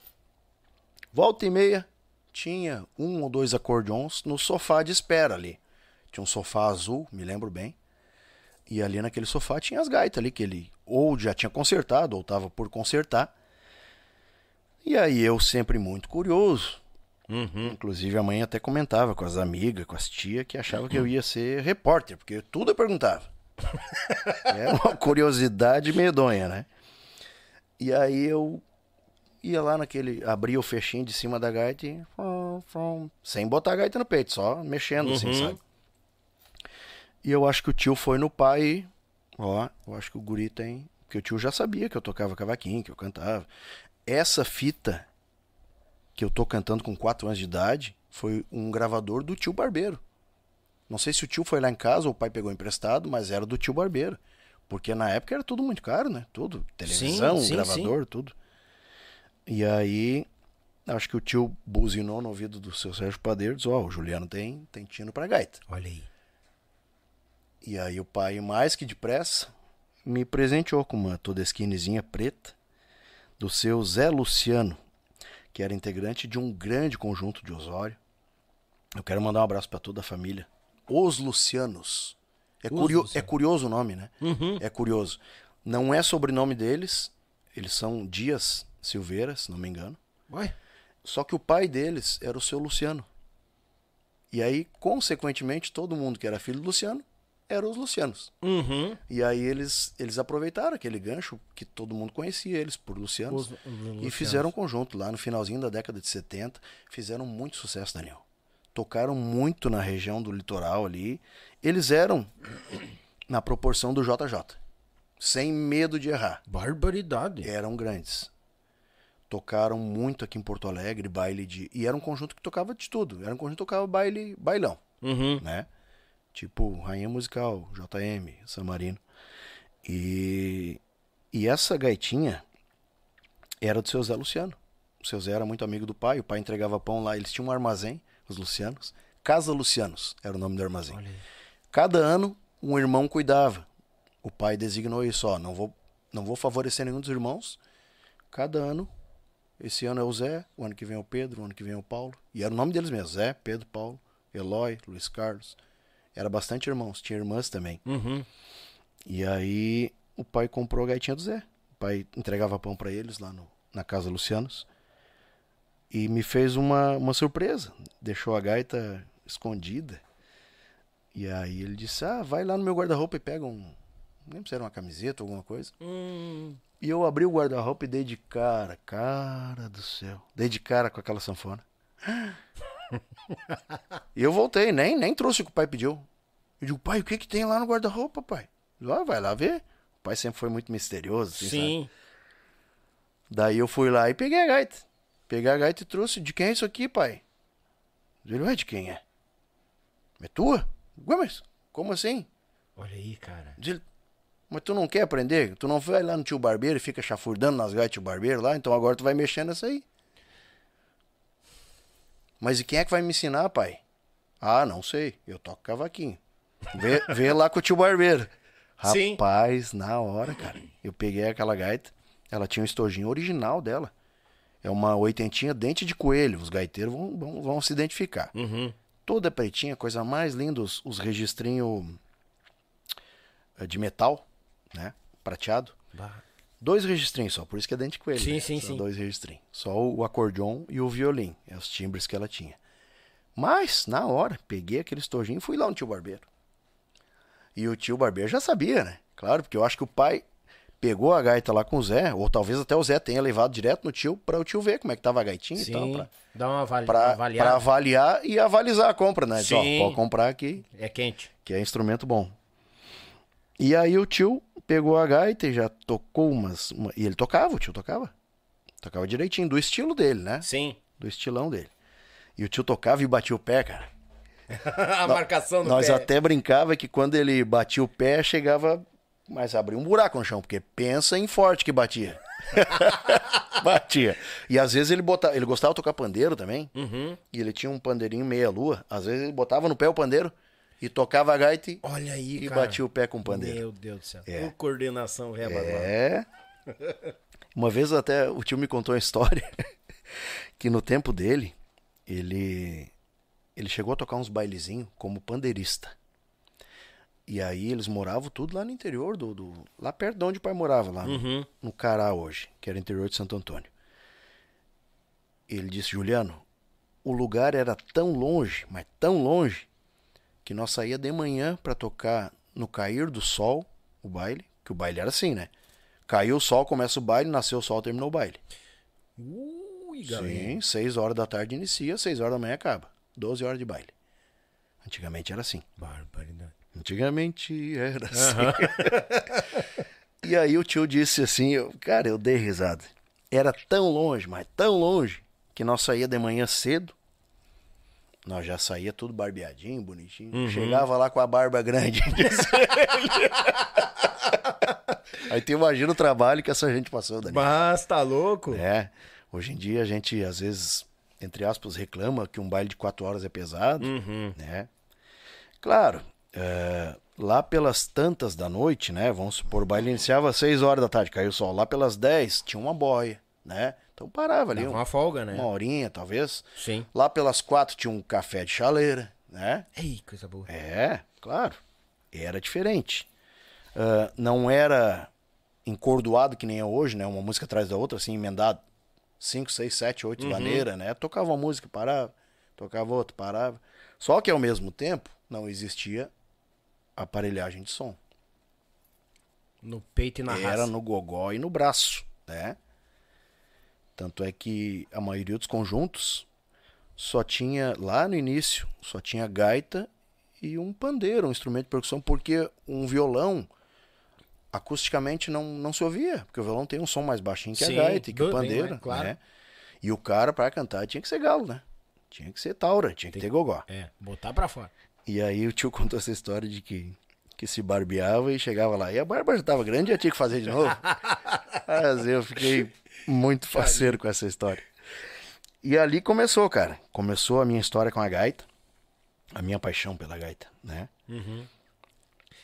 volta e meia tinha um ou dois acordeons no sofá de espera ali. Tinha um sofá azul, me lembro bem. E ali naquele sofá tinha as gaitas ali que ele ou já tinha consertado ou estava por consertar. E aí eu sempre muito curioso. Inclusive a mãe até comentava com as amigas, com as tias, que achava que eu ia ser repórter, porque tudo eu perguntava. É uma curiosidade medonha, né? E aí eu ia lá naquele. abria o fechinho de cima da gaita e. sem botar a gaita no peito, só mexendo assim, sabe? E eu acho que o tio foi no pai e. Ó, eu acho que o guri tem. Porque o tio já sabia que eu tocava cavaquinho, que eu cantava. Essa fita que eu tô cantando com 4 anos de idade foi um gravador do tio Barbeiro. Não sei se o tio foi lá em casa ou o pai pegou emprestado, mas era do tio Barbeiro. Porque na época era tudo muito caro, né? Tudo. Televisão, sim, gravador, tudo. E aí, acho que o tio buzinou no ouvido do seu Sérgio Padeiro e disse, ó, o Juliano tem, tem tino pra gaita. Olha aí. E aí o pai, mais que depressa, me presenteou com uma todesquinezinha preta do seu Zé Luciano, que era integrante de um grande conjunto de Osório. Eu quero mandar um abraço para toda a família. Os Lucianos. É, Os curio- Lucianos. é curioso o nome, né? Uhum. É curioso. Não é sobrenome deles, eles são Dias Silveira, se não me engano. Ué? Só que o pai deles era o seu Luciano. E aí, consequentemente, todo mundo que era filho do Luciano eram os Lucianos. Uhum. E aí eles, eles aproveitaram aquele gancho que todo mundo conhecia eles por Lucianos. Os- os E Lucianos. fizeram um conjunto lá no finalzinho da década de 70. Fizeram muito sucesso, Daniel. Tocaram muito na região do litoral ali. Eles eram na proporção do JJ. Sem medo de errar. Barbaridade. Eram grandes. Tocaram muito aqui em Porto Alegre, baile de. E era um conjunto que tocava de tudo. Era um conjunto que tocava baile, bailão Uhum. né? Tipo Rainha Musical, JM, San Marino. E, e essa gaitinha era do seu Zé Luciano. O seu Zé era muito amigo do pai, o pai entregava pão lá, eles tinham um armazém, os Lucianos. Casa Lucianos era o nome do armazém. Olha. Cada ano um irmão cuidava. O pai designou isso, ó, não vou, não vou favorecer nenhum dos irmãos. Cada ano, esse ano é o Zé, o ano que vem é o Pedro, o ano que vem é o Paulo. E era o nome deles mesmo, Zé, Pedro, Paulo, Eloy, Luiz Carlos. Era bastante irmãos, tinha irmãs também. Uhum. E aí o pai comprou a gaitinha do Zé. O pai entregava pão pra eles lá no, na casa Lucianos. E me fez uma, uma surpresa. Deixou a gaita escondida. E aí ele disse: Ah, vai lá no meu guarda-roupa e pega um. Não lembro se era uma camiseta ou alguma coisa. Hum. E eu abri o guarda-roupa e dei de cara, cara do céu. Dei de cara com aquela sanfona. e eu voltei, nem, nem trouxe o que o pai pediu. Eu digo, pai, o que que tem lá no guarda-roupa, pai? Ele, ah, vai lá ver. O pai sempre foi muito misterioso, assim, sabe? Sim. Daí eu fui lá e peguei a gaita. Peguei a gaita e trouxe. De quem é isso aqui, pai? Ele, ué, de quem é? É tua? Ué, mas como assim? Olha aí, cara. Diz ele, mas tu não quer aprender? Tu não vai lá no tio barbeiro e fica chafurdando nas gaitas do tio barbeiro lá? Então agora tu vai mexendo nessa aí. Mas e quem é que vai me ensinar, pai? Ah, não sei. Eu toco cavaquinho. Vê, vê lá com o tio barbeiro. Sim. Rapaz, na hora, cara. Eu peguei aquela gaita. Ela tinha um estojinho original dela. É uma oitentinha dente de coelho. Os gaiteiros vão, vão, vão se identificar. Uhum. Toda pretinha, coisa mais linda, os, os registrinhos eh, de metal, né? Prateado. Bah. Dois registrinhos só, por isso que é dente de coelho. Sim, né? sim, só sim. dois registrinhos. Só o, acordeon e o violino. É os timbres que ela tinha. Mas, na hora, peguei aquele estojinho e fui lá no tio barbeiro. E o tio barbeiro já sabia, né? Claro, porque eu acho que o pai pegou a gaita lá com o Zé, ou talvez até o Zé tenha levado direto no tio para o tio ver como é que tava a gaitinha e tal, Sim. pra, Dá uma avali... pra, avaliada. pra avaliar e avalizar a compra, né? Diz, ó, Sim. pode comprar aqui, É quente. que é instrumento bom. E aí o tio pegou a gaita e já tocou umas. uma- E ele tocava, o tio tocava. Tocava direitinho, do estilo dele, né? Sim. Do estilão dele. E o tio tocava e batia o pé, cara. a marcação do Nós pé. até brincava que quando ele batia o pé, chegava. Mas abria um buraco no chão, porque pensa em forte que batia. batia. E às vezes ele botava. Ele gostava de tocar pandeiro também. Uhum. E ele tinha um pandeirinho meia-lua. Às vezes ele botava no pé o pandeiro e tocava a gaita e, Olha aí, e cara. batia o pé com o pandeiro. Meu Deus do céu. É. Ô, coordenação reba É. Uma vez até o tio me contou uma história que no tempo dele, ele ele chegou a tocar uns bailezinhos como pandeirista. E aí eles moravam tudo lá no interior do, do- lá perto de onde o pai morava, lá no, Uhum. no Cará hoje, que era interior de Santo Antônio. Ele disse, Juliano, o lugar era tão longe, mas tão longe, que nós saía de manhã para tocar no cair do sol, o baile, que o baile era assim, né? Caiu o sol, começa o baile, nasceu o sol, terminou o baile. Ui, galera. Sim, seis horas da tarde inicia, seis horas da manhã acaba. 12 horas de baile. Antigamente era assim. Barbaridade. Antigamente era assim. e aí o tio disse assim, eu, cara, eu dei risada. Era tão longe, mas tão longe, que nós saía de manhã cedo. Nós já saía tudo barbeadinho, bonitinho. Chegava lá com a barba grande. aí tu imagina o trabalho que essa gente passou, Daniel. Mas tá louco? É. Hoje em dia a gente, às vezes, entre aspas, reclama que um baile de quatro horas é pesado, Uhum. né? Claro, é, lá pelas tantas da noite, né? Vamos supor, o baile iniciava às seis horas da tarde, caiu o sol. Lá pelas dez tinha uma boia, né? Então parava ali, Dava um- uma folga, né? uma horinha, talvez. Sim. Lá pelas quatro tinha um café de chaleira, né? Ei, coisa boa. É, claro. Era diferente. Ah, não era encordoado que nem é hoje, né? Uma música atrás da outra, assim, emendado. Cinco, seis, sete, oito maneiras, né? Tocava uma música, parava. Tocava outra, parava. Só que ao mesmo tempo não existia aparelhagem de som. No peito e na Era raça. no gogó e no braço, né? Tanto é que a maioria dos conjuntos só tinha, lá no início, só tinha gaita e um pandeiro, um instrumento de percussão, porque um violão acusticamente não, não se ouvia, porque o violão tem um som mais baixinho que Sim, a gaita e que o bem pandeiro, mais, claro. né? E o cara, para cantar, tinha que ser galo, né? Tinha que ser taura, tinha que ter gogó. É, botar pra fora. E aí o tio contou essa história de que, que se barbeava e chegava lá. E a barba já tava grande e já tinha que fazer de novo. Mas eu fiquei muito faceiro com essa história. E ali começou, cara. Começou a minha história com a gaita. A minha paixão pela gaita, né?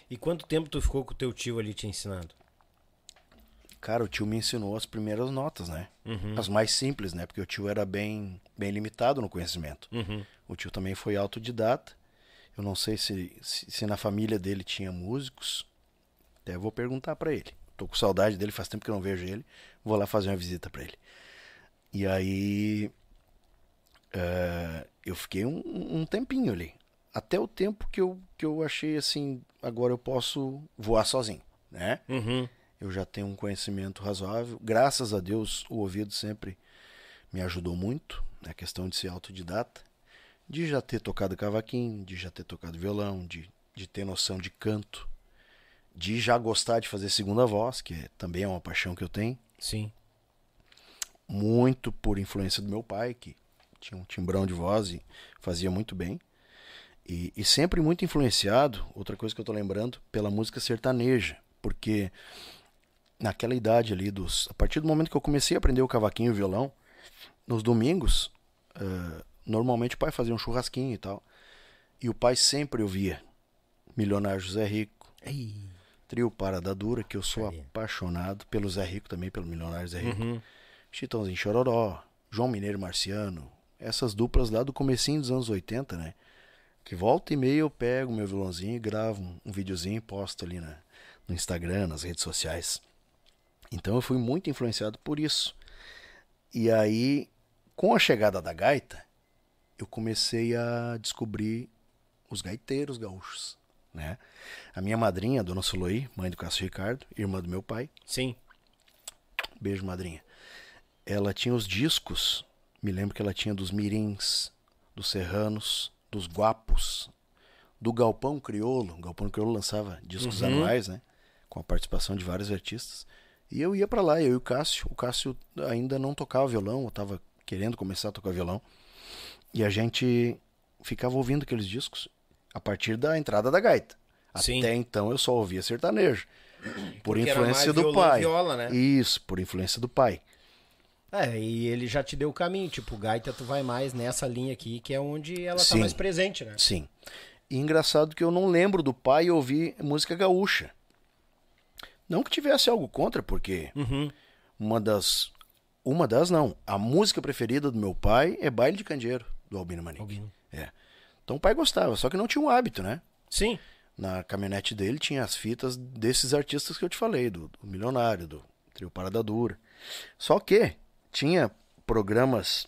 E quanto tempo tu ficou com o teu tio ali te ensinando? Cara, o tio me ensinou as primeiras notas, né? Uhum. As mais simples, né? Porque o tio era bem, bem limitado no conhecimento. Uhum. O tio também foi autodidata. Eu não sei se, se, se na família dele tinha músicos. Até vou perguntar pra ele. Tô com saudade dele, faz tempo que eu não vejo ele. Vou lá fazer uma visita pra ele. E aí. eh, eu fiquei um, um tempinho ali. Até o tempo que eu, que eu achei assim. Agora eu posso voar sozinho, né? Uhum. Eu já tenho um conhecimento razoável. Graças a Deus, o ouvido sempre me ajudou muito na questão de ser autodidata, de já ter tocado cavaquinho, de já ter tocado violão, de, de ter noção de canto, de já gostar de fazer segunda voz, que é- também é uma paixão que eu tenho, Sim. muito por influência do meu pai, que tinha um timbrão de voz e fazia muito bem. E, e sempre muito influenciado, outra coisa que eu tô lembrando, pela música sertaneja, porque naquela idade ali dos, a partir do momento que eu comecei a aprender o cavaquinho e o violão, nos domingos, eh, normalmente o pai fazia um churrasquinho e tal, e o pai sempre ouvia Milionário José Rico, Ei. Trio Parada Dura, que eu sou apaixonado pelo Zé Rico também, pelo Milionário Zé Rico. Uhum. Chitãozinho Chororó, João Mineiro Marciano, essas duplas lá do comecinho dos anos 80, né? Que volta e meia eu pego meu violãozinho e gravo um, um videozinho e posto ali na, no Instagram, nas redes sociais. Então eu fui muito influenciado por isso. E aí, com a chegada da gaita, eu comecei a descobrir os gaiteiros gaúchos, né? A minha madrinha, a Dona Suloí, mãe do Cássio Ricardo, irmã do meu pai, Sim. Beijo, madrinha. Ela tinha os discos. Me lembro que ela tinha dos Mirins, dos Serranos, dos Guapos, do Galpão Criolo. O Galpão Criolo lançava discos Uhum. anuais, né? Com a participação de vários artistas. E eu ia pra lá, eu e o Cássio. O Cássio ainda não tocava violão, eu tava querendo começar a tocar violão. E a gente ficava ouvindo aqueles discos a partir da entrada da gaita. Sim. Até então eu só ouvia sertanejo. Por Porque era influência mais do violão pai. viola, né? Isso, por influência do pai. É, e ele já te deu o caminho. Tipo, gaita, tu vai mais nessa linha aqui, que é onde ela tá Sim. mais presente, né? Sim. E engraçado que eu não lembro do pai ouvir música gaúcha. Não que tivesse algo contra, porque Uhum. uma das. Uma das não. A música preferida do meu pai é Baile de Candeeiro, do Albino Manique. Albino. É. Então o pai gostava, só que não tinha um hábito, né? Sim. Na caminhonete dele tinha as fitas desses artistas que eu te falei, do, do Milionário, do Trio Parada Dura. Só que tinha programas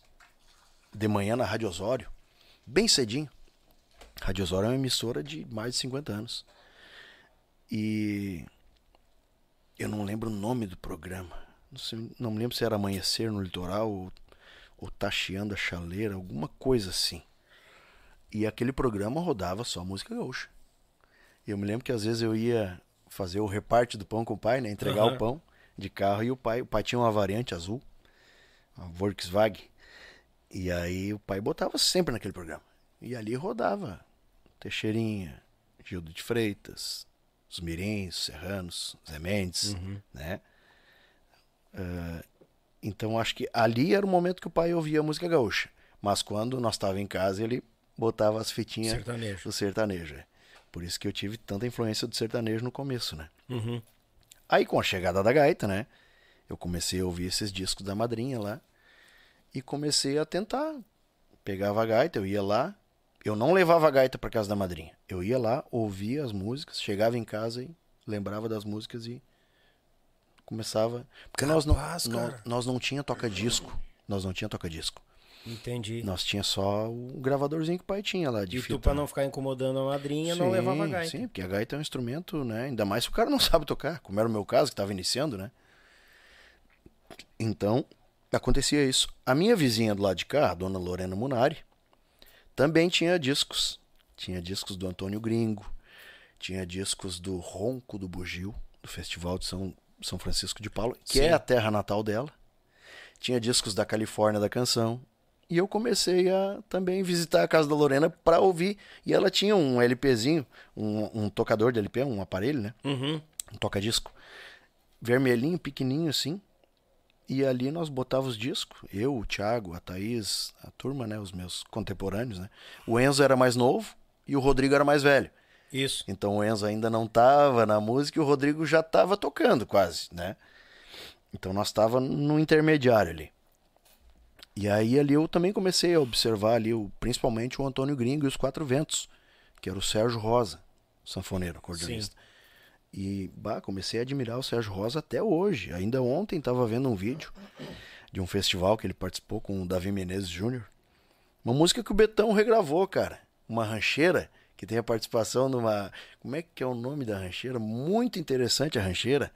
de manhã na Rádio Osório, bem cedinho. Rádio Osório é uma emissora de mais de 50 anos. E eu não lembro o nome do programa. Não, sei- não me lembro se era Amanhecer no Litoral ou, ou Taxiando a Chaleira, alguma coisa assim. E aquele programa rodava só música gaúcha. E eu me lembro que às vezes eu ia fazer o reparte do pão com o pai, né? Entregar Aham. o pão de carro e o pai, o pai tinha uma variante azul, uma Volkswagen. E aí o pai botava sempre naquele programa. E ali rodava Teixeirinha, Gildo de Freitas, os Mirins, os Serranos, Zé Mendes, né? Ah, então acho que ali era o momento que o pai ouvia a música gaúcha. Mas quando nós estávamos em casa, ele botava as fitinhas Sertanejo. do sertanejo. é. Por isso que eu tive tanta influência do sertanejo no começo, né? Uhum. Aí com a chegada da gaita, né? Eu comecei a ouvir esses discos da madrinha lá e comecei a tentar. Pegava a gaita, eu ia lá. Eu não levava a gaita para casa da madrinha. Eu ia lá, ouvia as músicas, chegava em casa e lembrava das músicas e começava. Porque nós não, Capaz, nó- cara. nós não tinha toca disco, nós não tinha toca disco. Entendi. Nós tinha só o gravadorzinho que o pai tinha lá de e fita. tu, pra não ficar incomodando a madrinha, não Sim, levava gaita. Sim, porque a gaita é um instrumento, né? Ainda mais se o cara não sabe tocar, como era o meu caso, que estava iniciando, né? Então, acontecia isso. A minha vizinha do lado de cá, a dona Lorena Munari, também tinha discos. Tinha discos do Antônio Gringo, tinha discos do Ronco do Bugio, do Festival de São, São Francisco de Paulo, que Sim. é a terra natal dela. Tinha discos da Califórnia da canção. E eu comecei a também visitar a casa da Lorena para ouvir. E ela tinha um LPzinho, um, um tocador de LP, um aparelho, né? Uhum. um toca-disco, vermelhinho, pequenininho assim. E ali nós botávamos os discos, eu, o Thiago, a Thaís, a turma, né, os meus contemporâneos, né. O Enzo era mais novo e o Rodrigo era mais velho. Isso. Então o Enzo ainda não tava na música e o Rodrigo já tava tocando quase, né? Então nós tava no intermediário ali. E aí ali eu também comecei a observar ali, o, principalmente o Antônio Gringo e os Quatro Ventos, que era o Sérgio Rosa, sanfoneiro, acordeonista. E bah, comecei a admirar o Sérgio Rosa até hoje. Ainda ontem estava vendo um vídeo de um festival que ele participou com o Davi Menezes Jr. Uma música que o Betão regravou, cara. Uma rancheira que tem a participação numa. Como é que é o nome da rancheira? Muito interessante a rancheira.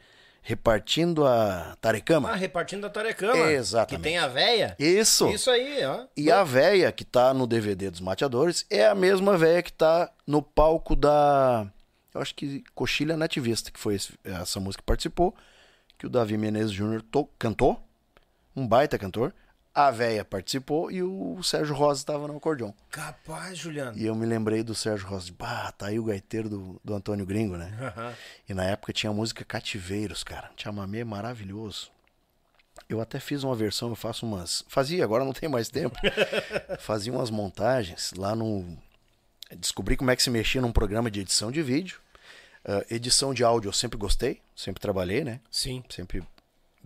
Repartindo a Ah, tarecama. repartindo a tarecama. Exatamente. Que tem a véia. Isso. Isso aí, ó. E a véia que tá no DVD dos Mateadores é a mesma véia que tá no palco da. Eu acho que Coxilha Nativista, que foi esse- essa música que participou, que o Davi Menezes to- cantou, um baita cantor. A véia participou e o Sérgio Rosa estava no acordeon. Capaz, Juliano. E eu me lembrei do Sérgio Rosa, bah, tá aí o gaiteiro do, do Antônio Gringo, né? E na época tinha a música Cativeiros, cara. Um chamamé maravilhoso. Eu até fiz uma versão, eu faço umas. Fazia, agora não tem mais tempo. Fazia umas montagens lá no. Descobri como é que se mexia num programa de edição de vídeo. Ah, edição de áudio eu sempre gostei, sempre trabalhei, né? Sim. Sempre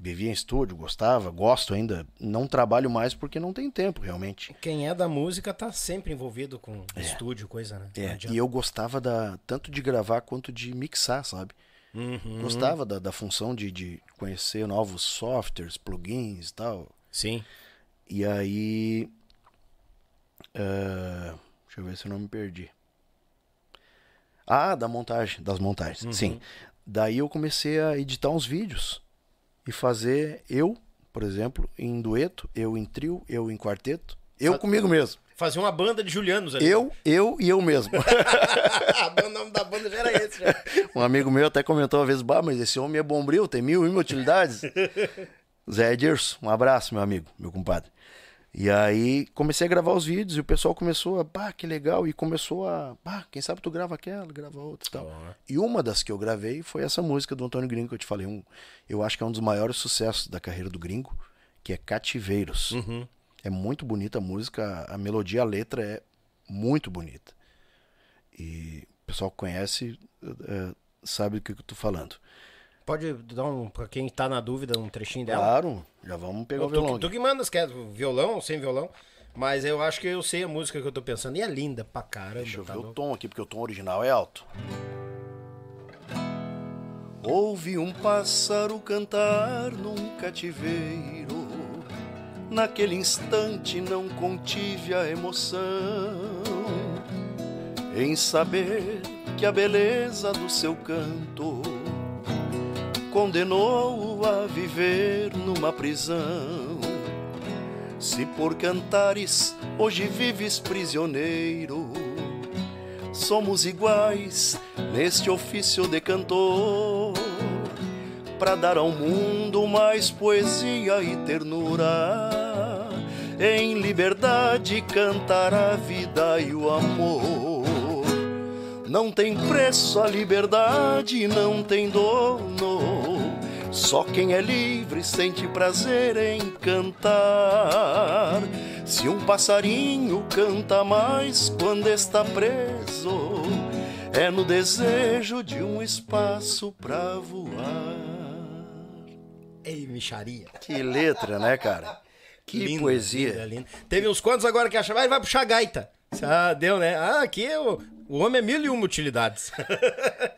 vivia em estúdio, gostava, gosto ainda. Não trabalho mais porque não tem tempo, realmente. Quem é da música tá sempre envolvido com estúdio, coisa, né? É, e eu gostava da, tanto de gravar quanto de mixar, sabe? Uhum. Gostava da, da função de, de conhecer novos softwares, plugins e tal. Sim. E aí. ah, deixa eu ver se eu não me perdi. Ah, da montagem, das montagens. Sim. Daí eu comecei a editar uns vídeos e fazer eu, por exemplo, em dueto, eu em trio, eu em quarteto, eu comigo mesmo. Fazia uma banda de Julianos ali. Eu, eu e eu mesmo. O nome da banda já era esse, já. Um amigo meu até comentou uma vez, bah, mas esse homem é bombril, tem mil e uma utilidades. Zé Edirson, um abraço, meu amigo, meu compadre. E aí comecei a gravar os vídeos e o pessoal começou a, pá, que legal, e começou a, pá, quem sabe tu grava aquela, grava outra e tal. E uma das que eu gravei foi essa música do Antônio Gringo que eu te falei, um, eu acho que é um dos maiores sucessos da carreira do Gringo, que é Cativeiros. Uhum. É muito bonita a música, a melodia, a letra é muito bonita. E o pessoal que conhece eh, sabe do que eu tô falando. Pode dar um, pra quem tá na dúvida, um trechinho dela? Claro, já vamos pegar o tu, violão. tu aqui. que manda, quer violão ou sem violão. Mas eu acho que eu sei a música que eu tô pensando. E é linda pra caramba. Deixa eu tá ver o louco. tom aqui, porque o tom original é alto. Ouvi um pássaro cantar num cativeiro. Naquele instante não contive a emoção em saber que a beleza do seu canto condenou-o a viver numa prisão. Se por cantares hoje vives prisioneiro, somos iguais neste ofício de cantor, para dar ao mundo mais poesia e ternura, em liberdade cantar a vida e o amor. Não tem preço a liberdade, não tem dono. Só quem é livre sente prazer em cantar. Se um passarinho canta mais quando está preso, é no desejo de um espaço pra voar. Ei, micharia. Que letra, né, cara? Que Linda, poesia. linda, linda. Teve uns quantos agora que achavam, ah, vai puxar gaita. Ah, deu, né? Ah, aqui é o, homem é mil e uma utilidades.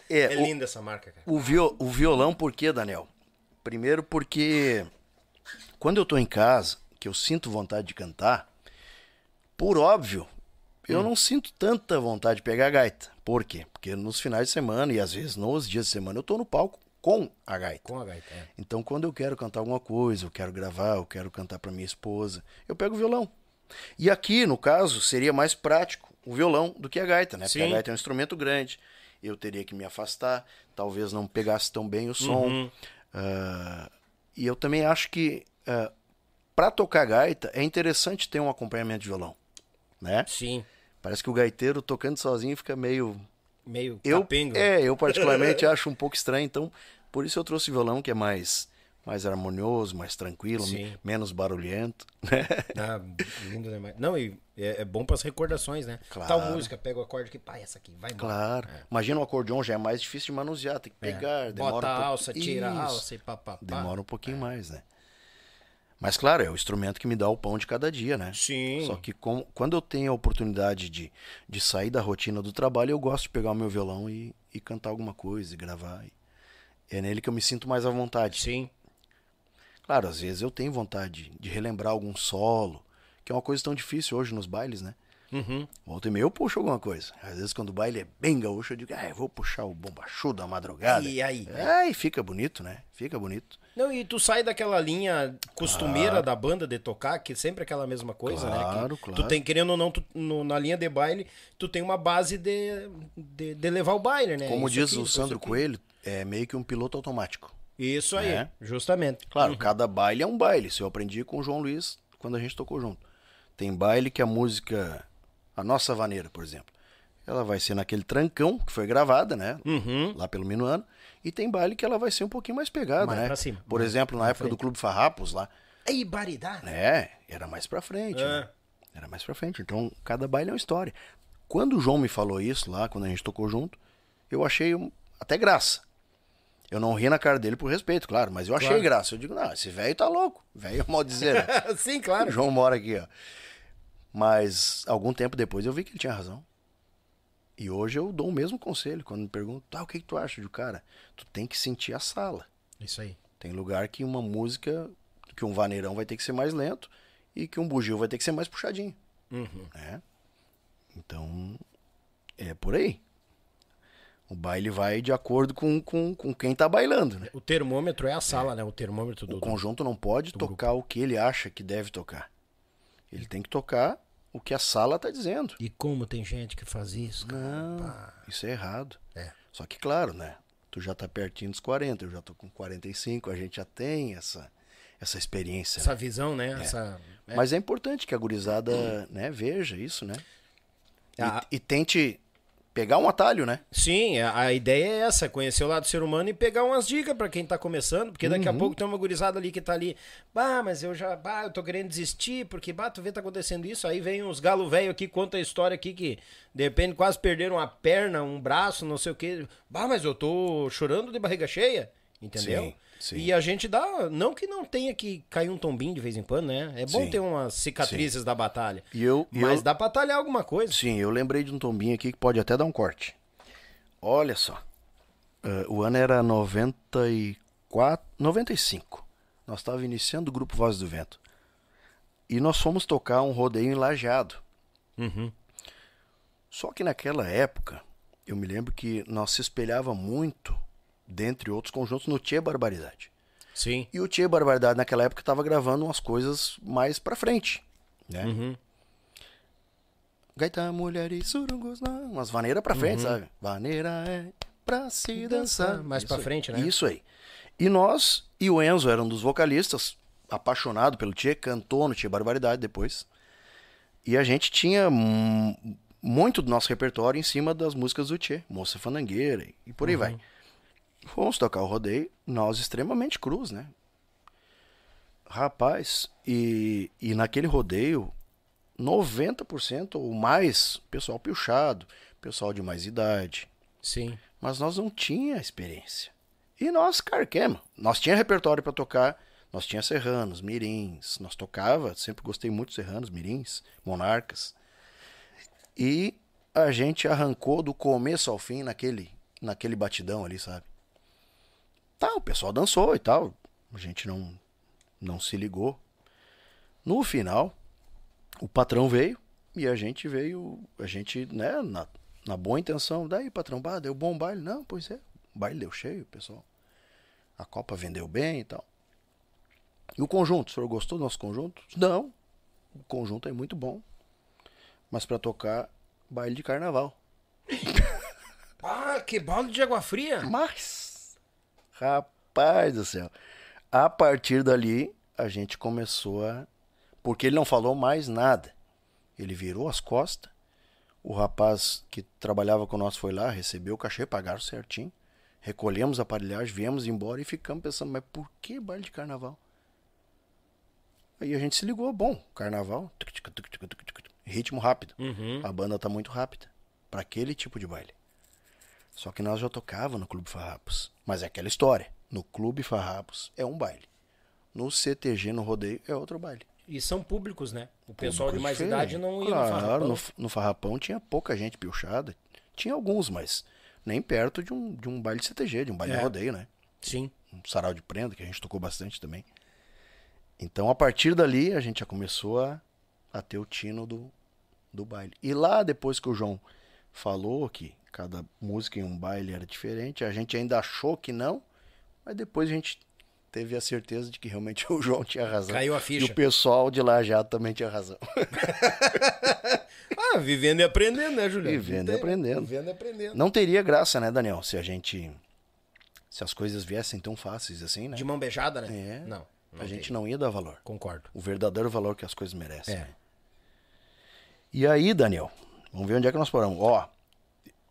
É, É, o- linda essa marca, cara. O, viol, o violão, por quê, Daniel? Primeiro porque quando eu tô em casa, que eu sinto vontade de cantar, por óbvio, eu Hum. não sinto tanta vontade de pegar a gaita. Por quê? Porque nos finais de semana e às vezes nos dias de semana eu tô no palco com a gaita. Com a gaita. é. Então, quando eu quero cantar alguma coisa, eu quero gravar, eu quero cantar para minha esposa, eu pego o violão. E aqui, no caso, seria mais prático o violão do que a gaita, né? Porque Sim. a gaita é um instrumento grande. Eu teria que me afastar, talvez não pegasse tão bem o som. Uhum. Ah, e eu também acho que para tocar gaita é interessante ter um acompanhamento de violão, né? Sim. Parece que o gaiteiro tocando sozinho fica meio Meio eu, capenga. é, eu particularmente acho um pouco estranho, então por isso eu trouxe violão que é mais mais harmonioso, mais tranquilo, Sim. me- menos barulhento, né? Ah, lindo demais. Não, e é, é bom para as recordações, né? Claro. Tal música, pega o acorde aqui, pá, essa aqui, vai embora. Claro. Imagina um acordeon já é mais difícil de manusear, tem que É. pegar, demora Bota um a alça, tira a alça e pá, pá, pá. Demora um pouquinho mais, né? Mas claro, é o instrumento que me dá o pão de cada dia, né? Sim. Só que com- quando eu tenho a oportunidade de, de sair da rotina do trabalho, eu gosto de pegar o meu violão e, e cantar alguma coisa, e gravar. E é nele que eu me sinto mais à vontade. Sim. Claro, às vezes eu tenho vontade de relembrar algum solo, que é uma coisa tão difícil hoje nos bailes, né? Uhum. Volta e meia eu puxo alguma coisa. Às vezes quando o baile é bem gaúcho, eu digo, ah, eu vou puxar o bombachudo da madrugada. E aí? É, e fica bonito, né? Fica bonito. Não, e tu sai daquela linha costumeira da banda de tocar, que é sempre aquela mesma coisa, né? Claro, claro. Tu tem, querendo ou não, tu- no- na linha de baile, tu tem uma base de, de, de levar o baile, né? Como Isso diz aqui, o Sandro. Coelho, é meio que um piloto automático. Isso aí, né? justamente. Claro, cada baile é um baile. Isso eu aprendi com o João Luiz quando a gente tocou junto. Tem baile que a música, a nossa vaneira, por exemplo, ela vai ser naquele trancão que foi gravada, né? Uhum. Lá pelo minuano. E tem baile que ela vai ser um pouquinho mais pegada, Mais né? pra cima, Por exemplo, na pra época do frente. Clube Farrapos lá, Aí, baridade. né? Era mais pra frente, É. né? Era mais pra frente. Então, cada baile é uma história. Quando o João me falou isso lá, quando a gente tocou junto, eu achei até graça. Eu não ri na cara dele por respeito, claro, mas eu achei Claro. graça. Eu digo, não, esse velho tá louco. Velho é mal dizer? Sim, O claro. João mora aqui, ó. Mas algum tempo depois eu vi que ele tinha razão. E hoje eu dou o mesmo conselho quando me perguntam, tá, o que, que tu acha de cara? Tu tem que sentir a sala. Isso aí. Tem lugar que uma música, que um vaneirão vai ter que ser mais lento e que um bugio vai ter que ser mais puxadinho, Uhum. né? Então, é por aí. O baile vai de acordo com, com, com quem tá bailando, né? O termômetro é a sala, né? O termômetro do. O conjunto não pode tocar o que ele acha que deve tocar. Ele tem que tocar o que a sala tá dizendo. E como tem gente que faz isso, cara? Não, Pá. isso é errado. É. Só que, claro, né? Tu já tá pertinho dos 40, eu já tô com 45, a gente já tem essa, essa experiência. Essa visão, né? Essa. é. Mas é importante que a gurizada né, veja isso, né? E, Ah. e tente pegar um atalho, né? Sim, a a ideia é essa, conhecer o lado do ser humano e pegar umas dicas pra quem tá começando, porque daqui Uhum. a pouco tem uma gurizada ali que tá ali, bah, mas eu já, bah, eu tô querendo desistir, porque, bah, tu vê tá acontecendo isso, aí vem uns galo velho aqui, conta a história aqui que, de repente, quase perderam uma perna, um braço, não sei o quê, bah, mas eu tô chorando de barriga cheia, entendeu? Sim, sim. E a gente dá, não que não tenha que cair um tombinho de vez em quando, né? É bom Sim. ter umas cicatrizes da batalha. E eu, Mas eu- dá pra talhar alguma coisa. Sim, eu lembrei de um tombinho aqui que pode até dar um corte. Olha só. Ah, o ano era 94, 95. Nós estávamos iniciando o grupo Voz do Vento. E nós fomos tocar um rodeio em Lajeado. Uhum. Só que naquela época, eu me lembro que nós se espelhava muito, dentre outros conjuntos, no Tchê Barbaridade. Sim. E o Tchê Barbaridade naquela época estava gravando umas coisas mais pra frente. Né? Uhum. Gaita, mulher e surungos, não. umas vaneiras pra frente, sabe? Vaneira é pra se dançar. Uhum. Mais Isso pra aí. frente, né? Isso aí. E nós, e o Enzo era um dos vocalistas, apaixonado pelo Tchê, cantou no Tchê Barbaridade depois. E a gente tinha muito do nosso repertório em cima das músicas do Tchê, Moça Fanangueira e por aí Uhum. vai. Fomos tocar o rodeio, nós extremamente cruz, né? Rapaz, e, e naquele rodeio, 90% ou mais, pessoal piochado, pessoal de mais idade. Sim. Mas nós não tinha experiência. E nós carquemos. Nós tinha repertório para tocar, nós tinha serranos, mirins, nós tocava, sempre gostei muito de serranos, mirins, monarcas. E a gente arrancou do começo ao fim naquele, naquele batidão ali, sabe? Tá, o pessoal dançou e tal. A gente não, não se ligou. No final, o patrão veio, E a gente veio, a gente, né, na, na boa intenção, daí, patrão, bah, deu bom baile. Não, pois é, o baile deu cheio, pessoal. A Copa vendeu bem e tal. E o conjunto, o senhor gostou do nosso conjunto? Não, o conjunto é muito bom. Mas para tocar baile de carnaval. Ah, que balde de água fria. Mas, rapaz do céu, a partir dali a gente começou a. Porque ele não falou mais nada. Ele virou as costas. O rapaz que trabalhava com nós foi lá, recebeu o cachê, pagaram certinho. Recolhemos a aparelhagem, viemos embora e ficamos pensando, mas por que baile de carnaval? Aí a gente se ligou, bom, carnaval, ritmo rápido. Uhum. A banda tá muito rápida para aquele tipo de baile. Só que nós já tocava no Clube Farrapos. Mas é aquela história. No Clube Farrapos é um baile. No CTG, no rodeio, é outro baile. E são públicos, né? O pessoal de Público mais diferente. idade não ia claro, no farrapão. No, no Farrapão tinha pouca gente piochada. Tinha alguns, mas nem perto de um, de um baile de CTG, de um baile É. de rodeio, né? Sim. Um sarau de prenda, que a gente tocou bastante também. Então, a partir dali, a gente já começou a, a ter o tino do, do baile. E lá, depois que o João falou que cada música em um baile era diferente, a gente ainda achou que não, mas depois a gente teve a certeza de que realmente o João tinha razão. Caiu a E ficha. o pessoal de lá já também tinha razão. Ah, vivendo e aprendendo, né, Juliano? Vivendo e aprendendo. Vivendo e aprendendo. Não teria graça, né, Daniel, se a gente. Se as coisas viessem tão fáceis assim, né? De mão beijada, né? É. Não. não a gente tem. não ia dar valor. Concordo. O verdadeiro valor que as coisas merecem. É. né? E aí, Daniel, vamos ver onde é que nós paramos. Ó,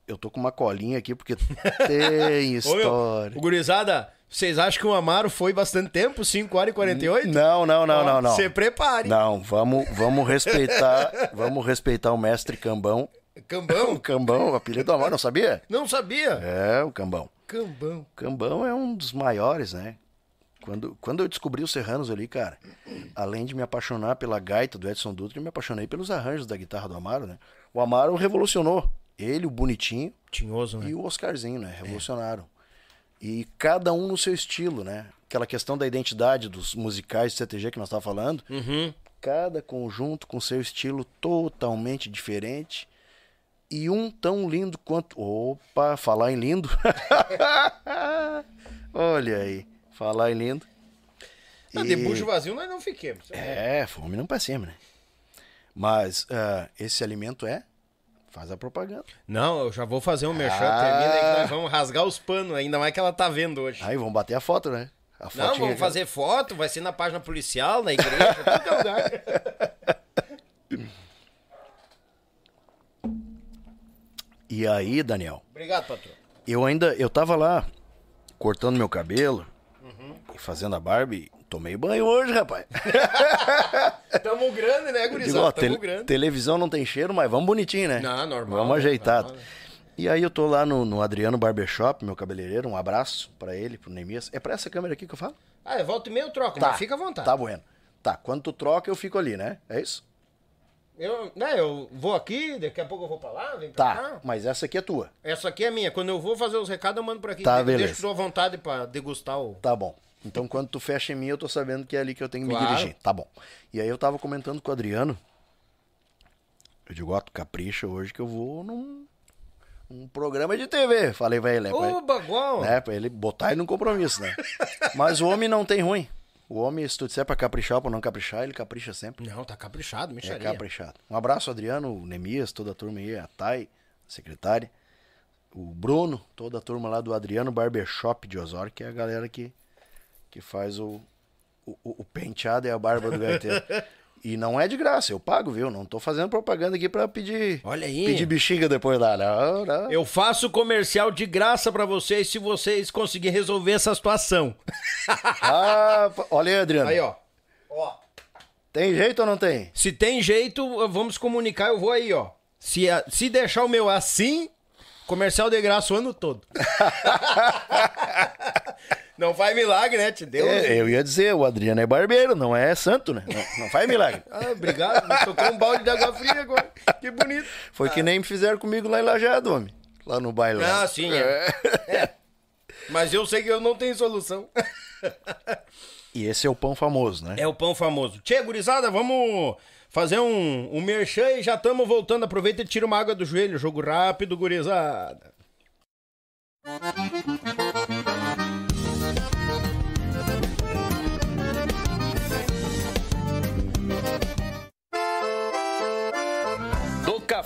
eu tô com uma colinha aqui porque tem Ô, meu, história. gurizada, vocês acham que o Amaro foi bastante tempo? 5 horas e 48? Não, não, não, Ó, não, não. Se prepare. Não, vamos, vamos respeitar, vamos respeitar o mestre Cambão. O Cambão? Cambão, o apelido do Amaro, não sabia? Não sabia. É, o Cambão. Cambão. Cambão é um dos maiores, né? Quando, quando eu descobri os Serranos ali, cara, além de me apaixonar pela gaita do Edson Dutra, eu me apaixonei pelos arranjos da guitarra do Amaro, né? O Amaro revolucionou. Ele, o Bonitinho Tinhoso, né? e o Oscarzinho, né? Revolucionaram. E cada um no seu estilo, né? Aquela questão da identidade dos musicais de CTG que nós estávamos falando. Uhum. Cada conjunto com seu estilo totalmente diferente. E um tão lindo quanto. Opa, falar em lindo. Olha aí, falar em lindo. Não, de bucho vazio nós não fiquemos. É, fome não pra cima, né? Mas ah, esse alimento é. Faz a propaganda. Não, eu já vou fazer um merchan. Ah. Termina aí que nós vamos rasgar os panos. Ainda mais que ela tá vendo hoje. Aí vamos bater a foto, né? A Não, vamos fazer foto, vai ser na página policial, na igreja, lugar. E aí, Daniel, Obrigado, patrão. eu ainda. Eu tava lá cortando meu cabelo Uhum. e fazendo a barba e tomei banho hoje, rapaz. Tamo grande, né, Digo, gurizada? ó, Tamo tele- grande. televisão não tem cheiro, mas vamos bonitinho, né? Não, normal, Vamos ajeitado. normal. E aí eu tô lá no, no Adriano Barbershop, meu cabeleireiro, um abraço pra ele, pro Nemias. É pra essa câmera aqui que eu falo? Ah, eu volto e meio eu troco, mas fica à vontade. Tá bueno. Tá, quando tu troca eu fico ali, né? É isso? Eu, né, eu vou aqui, daqui a pouco eu vou pra lá, vem pra Tá, cá. mas essa aqui é tua. Essa aqui é minha. Quando eu vou fazer os recados, eu mando por aqui. Tá, Eu beleza. Deixo à vontade pra degustar o... Tá bom. Então quando tu fecha em mim, eu tô sabendo que é ali que eu tenho que Claro. me dirigir. Tá bom. E aí eu tava comentando com o Adriano. Eu digo, ó, tu capricha hoje que eu vou num, num programa de TV. Falei pra ele- Ô, bagual! né? Pra ele botar ele num compromisso, né? Mas o homem não tem ruim. O homem, se tu disser pra caprichar ou pra não caprichar, ele capricha sempre. Não, tá caprichado, É mexaria. caprichado. Um abraço, Adriano, o Nemias, toda a turma aí, a Thay, a secretária, o Bruno, toda a turma lá do Adriano Barbershop de Osório, que é a galera que, que faz o, o, o penteado e a barba do gaiteiro. E não é de graça, eu pago, viu? Não tô fazendo propaganda aqui pra pedir, Olha aí. pedir bexiga depois lá. Não, não. Eu faço comercial de graça pra vocês se vocês conseguirem resolver essa situação. Ah, olha aí, Adriano. Aí, ó. Ó. Tem jeito ou não tem? Se tem jeito, vamos comunicar, eu vou aí, ó. Se, se deixar o meu assim, comercial de graça o ano todo. Não faz milagre, né? Te deu. É, eu ia dizer, o Adriano é barbeiro, não é santo, né? Não, não faz milagre. Ah, obrigado. Me tocou um balde de água fria agora. Que bonito. Foi que nem me fizeram comigo lá em Lajado, homem. Lá no baile. Ah, sim, é. É. Mas eu sei que eu não tenho solução. E esse é o pão famoso, né? É o pão famoso. Tchê, gurizada, vamos fazer um, um merchan e já estamos voltando. Aproveita e tira uma água do joelho. Jogo rápido, gurizada.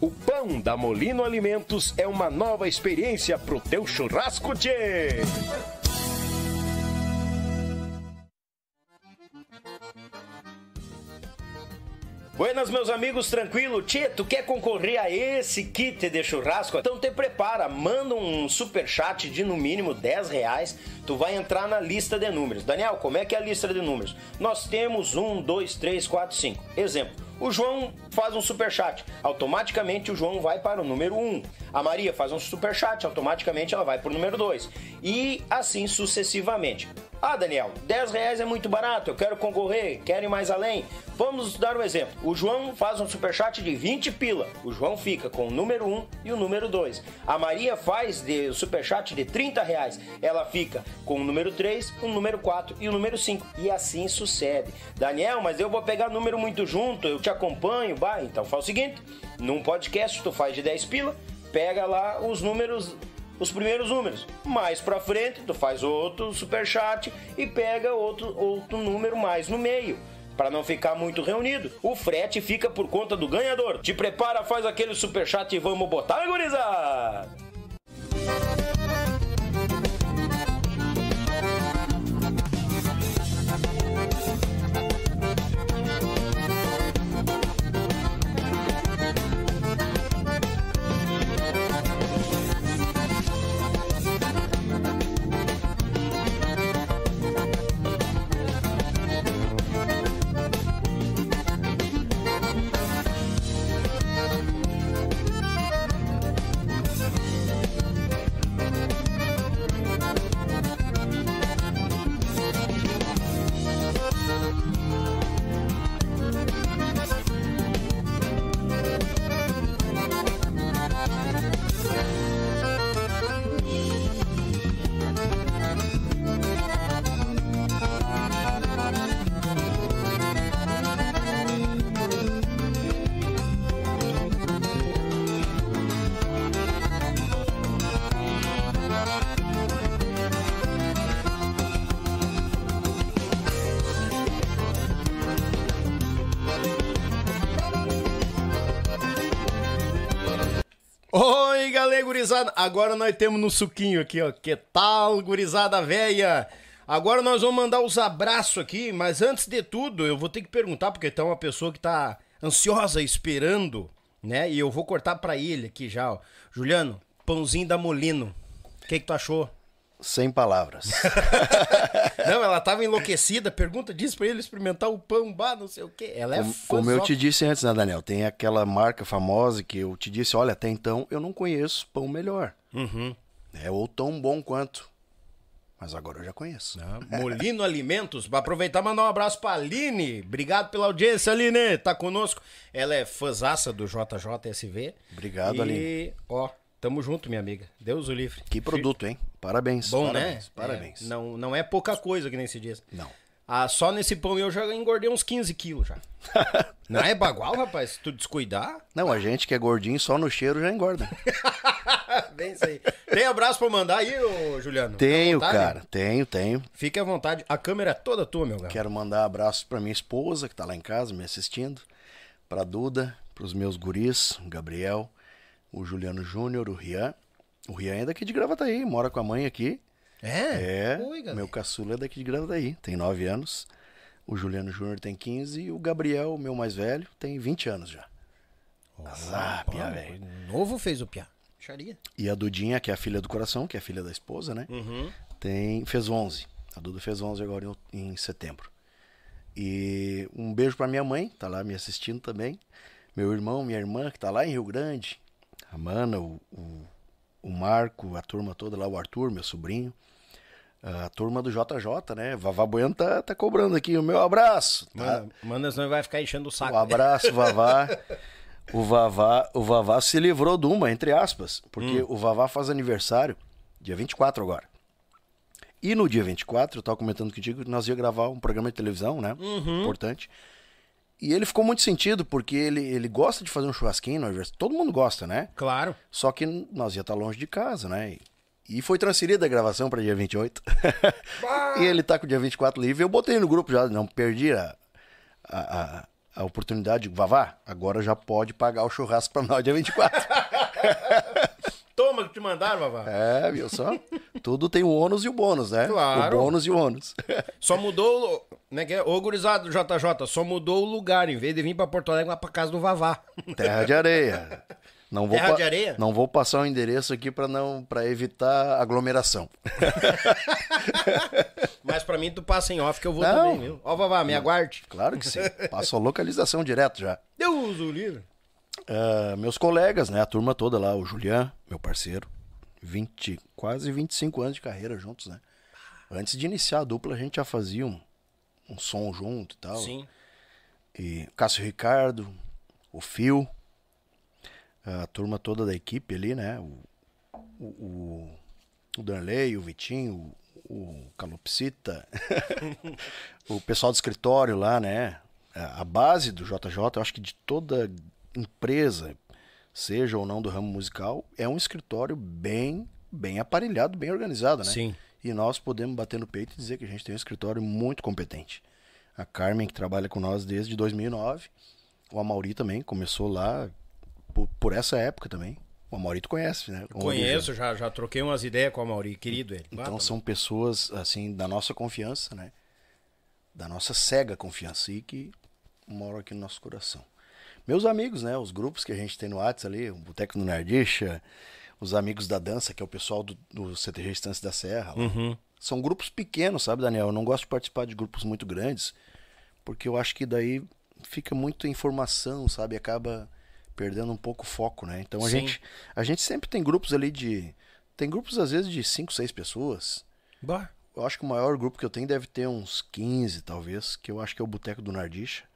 O pão da Molino Alimentos é uma nova experiência pro teu churrasco, tchê! Buenas, meus amigos, tranquilo? Tchê, tu quer concorrer a esse kit de churrasco? Então te prepara, manda um super chat de no mínimo 10 reais, tu vai entrar na lista de números. Daniel, como é que é a lista de números? Nós temos 1, 2, 3, 4, 5. Exemplo, o João faz um super chat, automaticamente o João vai para o número 1. A Maria faz um super chat, automaticamente ela vai para o número 2. E assim sucessivamente. Ah, Daniel, 10 reais é muito barato, eu quero concorrer, quero ir mais além. Vamos dar um exemplo. O João faz um superchat de 20 pila. O João fica com o número 1 e o número 2. A Maria faz de superchat de 30 reais. Ela fica com o número 3, o número 4 e o número 5. E assim sucede. Daniel, mas eu vou pegar número muito junto, eu te acompanho. Então faz o seguinte: num podcast tu faz de 10 pila, pega lá os números os primeiros números. Mais para frente, tu faz outro superchat e pega outro, outro número mais no meio. Para não ficar muito reunido, o frete fica por conta do ganhador. Te prepara, faz aquele superchat e vamos botar, gurizada! Gurizada. Agora nós temos no suquinho aqui, ó. Que tal, gurizada velha? Agora nós vamos mandar os abraços aqui, mas antes de tudo, eu vou ter que perguntar, porque tem uma pessoa que tá ansiosa, esperando, né? E eu vou cortar pra ele aqui já, ó. Juliano, pãozinho da Molino. O que, que tu achou? Sem palavras. Não, ela tava enlouquecida. Pergunta disso pra ele experimentar o pão, bah, não sei o quê. Ela é Como, como eu te disse antes, né, Daniel? Tem aquela marca famosa que eu te disse, olha, até então eu não conheço pão melhor. Uhum. É ou tão bom quanto. Mas agora eu já conheço. Ah, Molino Alimentos. Pra aproveitar e mandar um abraço pra Aline. Obrigado pela audiência, Aline. Tá conosco. Ela é fãzaça do JJSV. Obrigado, e, Aline. ó, Tamo junto, minha amiga. Deus o livre. Que produto, hein? Parabéns. Bom, parabéns, né? Parabéns. É, não, não é pouca coisa que nem se diz. Não. Ah, só nesse pão eu já engordei uns 15 quilos já. não é bagual, rapaz? Se tu descuidar. Não, a gente que é gordinho só no cheiro já engorda. Bem isso aí. Tem abraço pra mandar aí, ô Juliano? Tenho, cara. Tenho, tenho. Fique à vontade. A câmera é toda tua, meu garoto. Quero mandar abraços pra minha esposa, que tá lá em casa me assistindo. Pra Duda, pros meus guris, Gabriel, o Juliano Júnior, o Rian. O Rian é daqui de Gravataí, mora com a mãe aqui. É? É, Oi, meu caçula é daqui de Gravataí, tem 9 anos. O Juliano Júnior tem 15 e o Gabriel, meu mais velho, tem 20 anos já. Azar, Pô, pia, velho. Novo fez o piá. Xaria. E a Dudinha, que é a filha do coração, que é a filha da esposa, né? Uhum. Tem, fez 11. A Duda fez 11 agora em, em setembro. E um beijo pra minha mãe, tá lá me assistindo também. Meu irmão, minha irmã, que tá lá em Rio Grande. A Mana, o, o, o Marco, a turma toda lá, o Arthur, meu sobrinho. A turma do JJ, né? Vavá Bueno tá, tá cobrando aqui o meu abraço. Tá? Manda, manda, senão vai ficar enchendo o saco. Um abraço, Vavá. O Vavá, o Vavá se livrou de uma, entre aspas, porque o Vavá faz aniversário dia 24 agora. E no dia 24, eu tava comentando contigo que nós ia gravar um programa de televisão, né? Importante. E ele ficou muito sentido, porque ele, ele gosta de fazer um churrasquinho no aniversário. Todo mundo gosta, né? Claro. Só que nós ia estar longe de casa, né? E, e foi transferida a gravação para dia 28. e ele tá com o dia 24 livre. Eu botei no grupo já, não perdi a, a, a, a oportunidade. Vavá, agora já pode pagar o churrasco para nós dia 24. Toma que te mandaram, Vavá. é, viu só? Tudo tem o ônus e o bônus, né? Claro. O bônus e o ônus. Só mudou. o- Né, que é? Ô, gurizado do JJ, só mudou o lugar. Em vez de vir pra Porto Alegre, vai pra casa do Vavá. Terra de areia. Não vou Terra de areia? Não vou passar o endereço aqui para não para evitar aglomeração. Mas pra mim, tu passa em off que eu vou Não. também, viu? Ó, Vavá, me aguarde. Claro que sim. Passo a localização direto já. Deus o livre. Ah, meus colegas, né? A turma toda lá, o Julian, meu parceiro, 20, quase 25 anos de carreira juntos, né? Antes de iniciar a dupla, a gente já fazia um, um som junto e tal. Sim. E Cássio Ricardo, o Fio, a turma toda da equipe ali, né? O, o, o, o Danley, o Vitinho, o, o Calopsita, o pessoal do escritório lá, né? A a base do JJ, eu acho que de toda empresa, seja ou não do ramo musical, é um escritório bem, bem aparelhado, bem organizado, né? Sim. E nós podemos bater no peito e dizer que a gente tem um escritório muito competente. A Carmen, que trabalha com nós desde 2009. O Amauri também começou lá por, por essa época também. O Amauri tu conhece, né? Com Conheço, já, já troquei umas ideias com o Mauri, querido ele. Então Bata, são pessoas, assim, da nossa confiança, né? Da nossa cega confiança e que moram aqui no nosso coração. Meus amigos, né? Os grupos que a gente tem no WhatsApp ali, o Boteco do Nardicha, os amigos da dança, que é o pessoal do, do CTG Estância da Serra. Uhum. São grupos pequenos, sabe, Daniel? Eu não gosto de participar de grupos muito grandes, porque eu acho que daí fica muita informação, sabe? Acaba perdendo um pouco o foco, né? Então a Sim. gente a gente sempre tem grupos ali de tem grupos às vezes de 5, 6 pessoas. Bah. Eu acho que o maior grupo que eu tenho deve ter uns 15, talvez, que eu acho que é o Boteco do Nardicha.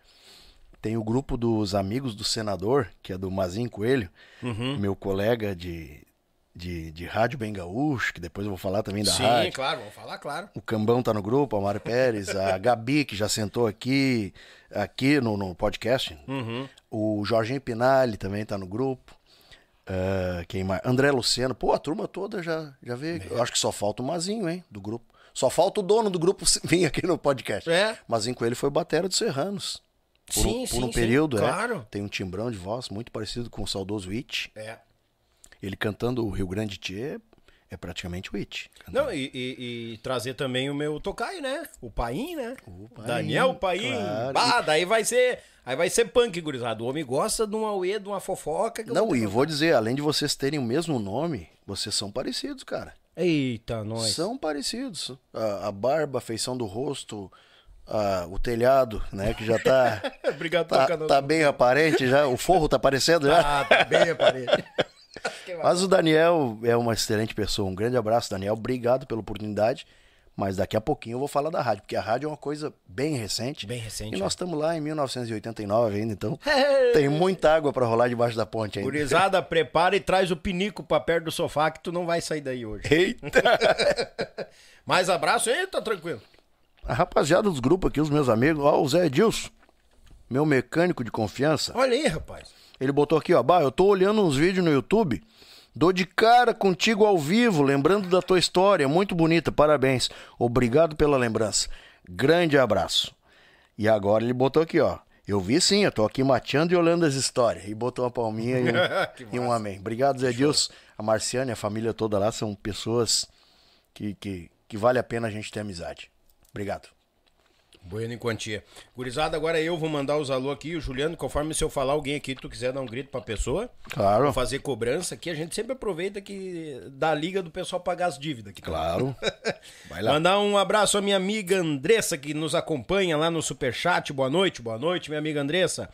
Tem o grupo dos amigos do senador, que é do Mazinho Coelho, Uhum. meu colega de, de, de rádio bem gaúcho, que depois eu vou falar também da Sim, rádio. claro, vamos falar, claro. O Cambão tá no grupo, a Mário Pérez, a Gabi, que já sentou aqui, aqui no, no podcast. Uhum. O Jorginho Pinali também tá no grupo. Ah, quem mais? André Luciano. Pô, a turma toda já, já veio. Eu acho que só falta o Mazinho, hein, do grupo. Só falta o dono do grupo vir aqui no podcast. É. Mazinho com ele foi batera dos Serranos. Por, Sim, um, por sim, um sim, período, é. claro. Tem um timbrão de voz muito parecido com o saudoso It. É. Ele cantando o Rio Grande Tchê é praticamente o It. Não, e, e- e trazer também o meu tocaio, né? O Paim, né? O Paim, Daniel Paim. claro. Bah, daí vai ser. Aí vai ser punk, gurizado. O homem gosta de um auê, de uma fofoca. Não, e vou dizer, além de vocês terem o mesmo nome, vocês são parecidos, cara. Eita, nós. São parecidos. A, a barba, a feição do rosto, a- o telhado, né, que já tá, Obrigado tá, canal. tá bem aparente já, o forro tá aparecendo já. Ah, tá bem a parede. Mas o Daniel é uma excelente pessoa. Um grande abraço, Daniel. Obrigado pela oportunidade. Mas daqui a pouquinho eu vou falar da rádio, porque a rádio é uma coisa bem recente. Bem recente. E nós é. estamos lá em 1989 ainda, então tem muita água para rolar debaixo da ponte ainda. Gurizada, prepara e traz o pinico pra perto do sofá que tu não vai sair daí hoje. Eita! Mais abraço aí, tá tranquilo. A rapaziada dos grupos aqui, os meus amigos, ó, o Zé Edilson, meu mecânico de confiança, Olha aí, rapaz. ele botou aqui, ó, bah, eu tô olhando uns vídeos no YouTube, dou de cara contigo ao vivo, lembrando da tua história, muito bonita, parabéns. Obrigado pela lembrança. Grande abraço. E agora ele botou aqui, ó, eu vi sim, eu tô aqui mateando e olhando as histórias. E botou uma palminha e um, e um amém. Obrigado, Zé Edilson, a Marciane, a família toda lá, são pessoas que, que, que vale a pena a gente ter amizade. Obrigado. Bueno em quantia. Gurizada, agora eu vou mandar os alô aqui. O Juliano, conforme se eu falar alguém aqui, tu quiser dar um grito pra pessoa, Claro. fazer cobrança aqui, a gente sempre aproveita que da liga do pessoal pagar as dívidas. Aqui, Claro. Vai lá. Mandar um abraço à minha amiga Andressa, que nos acompanha lá no Superchat. Boa noite, boa noite, minha amiga Andressa.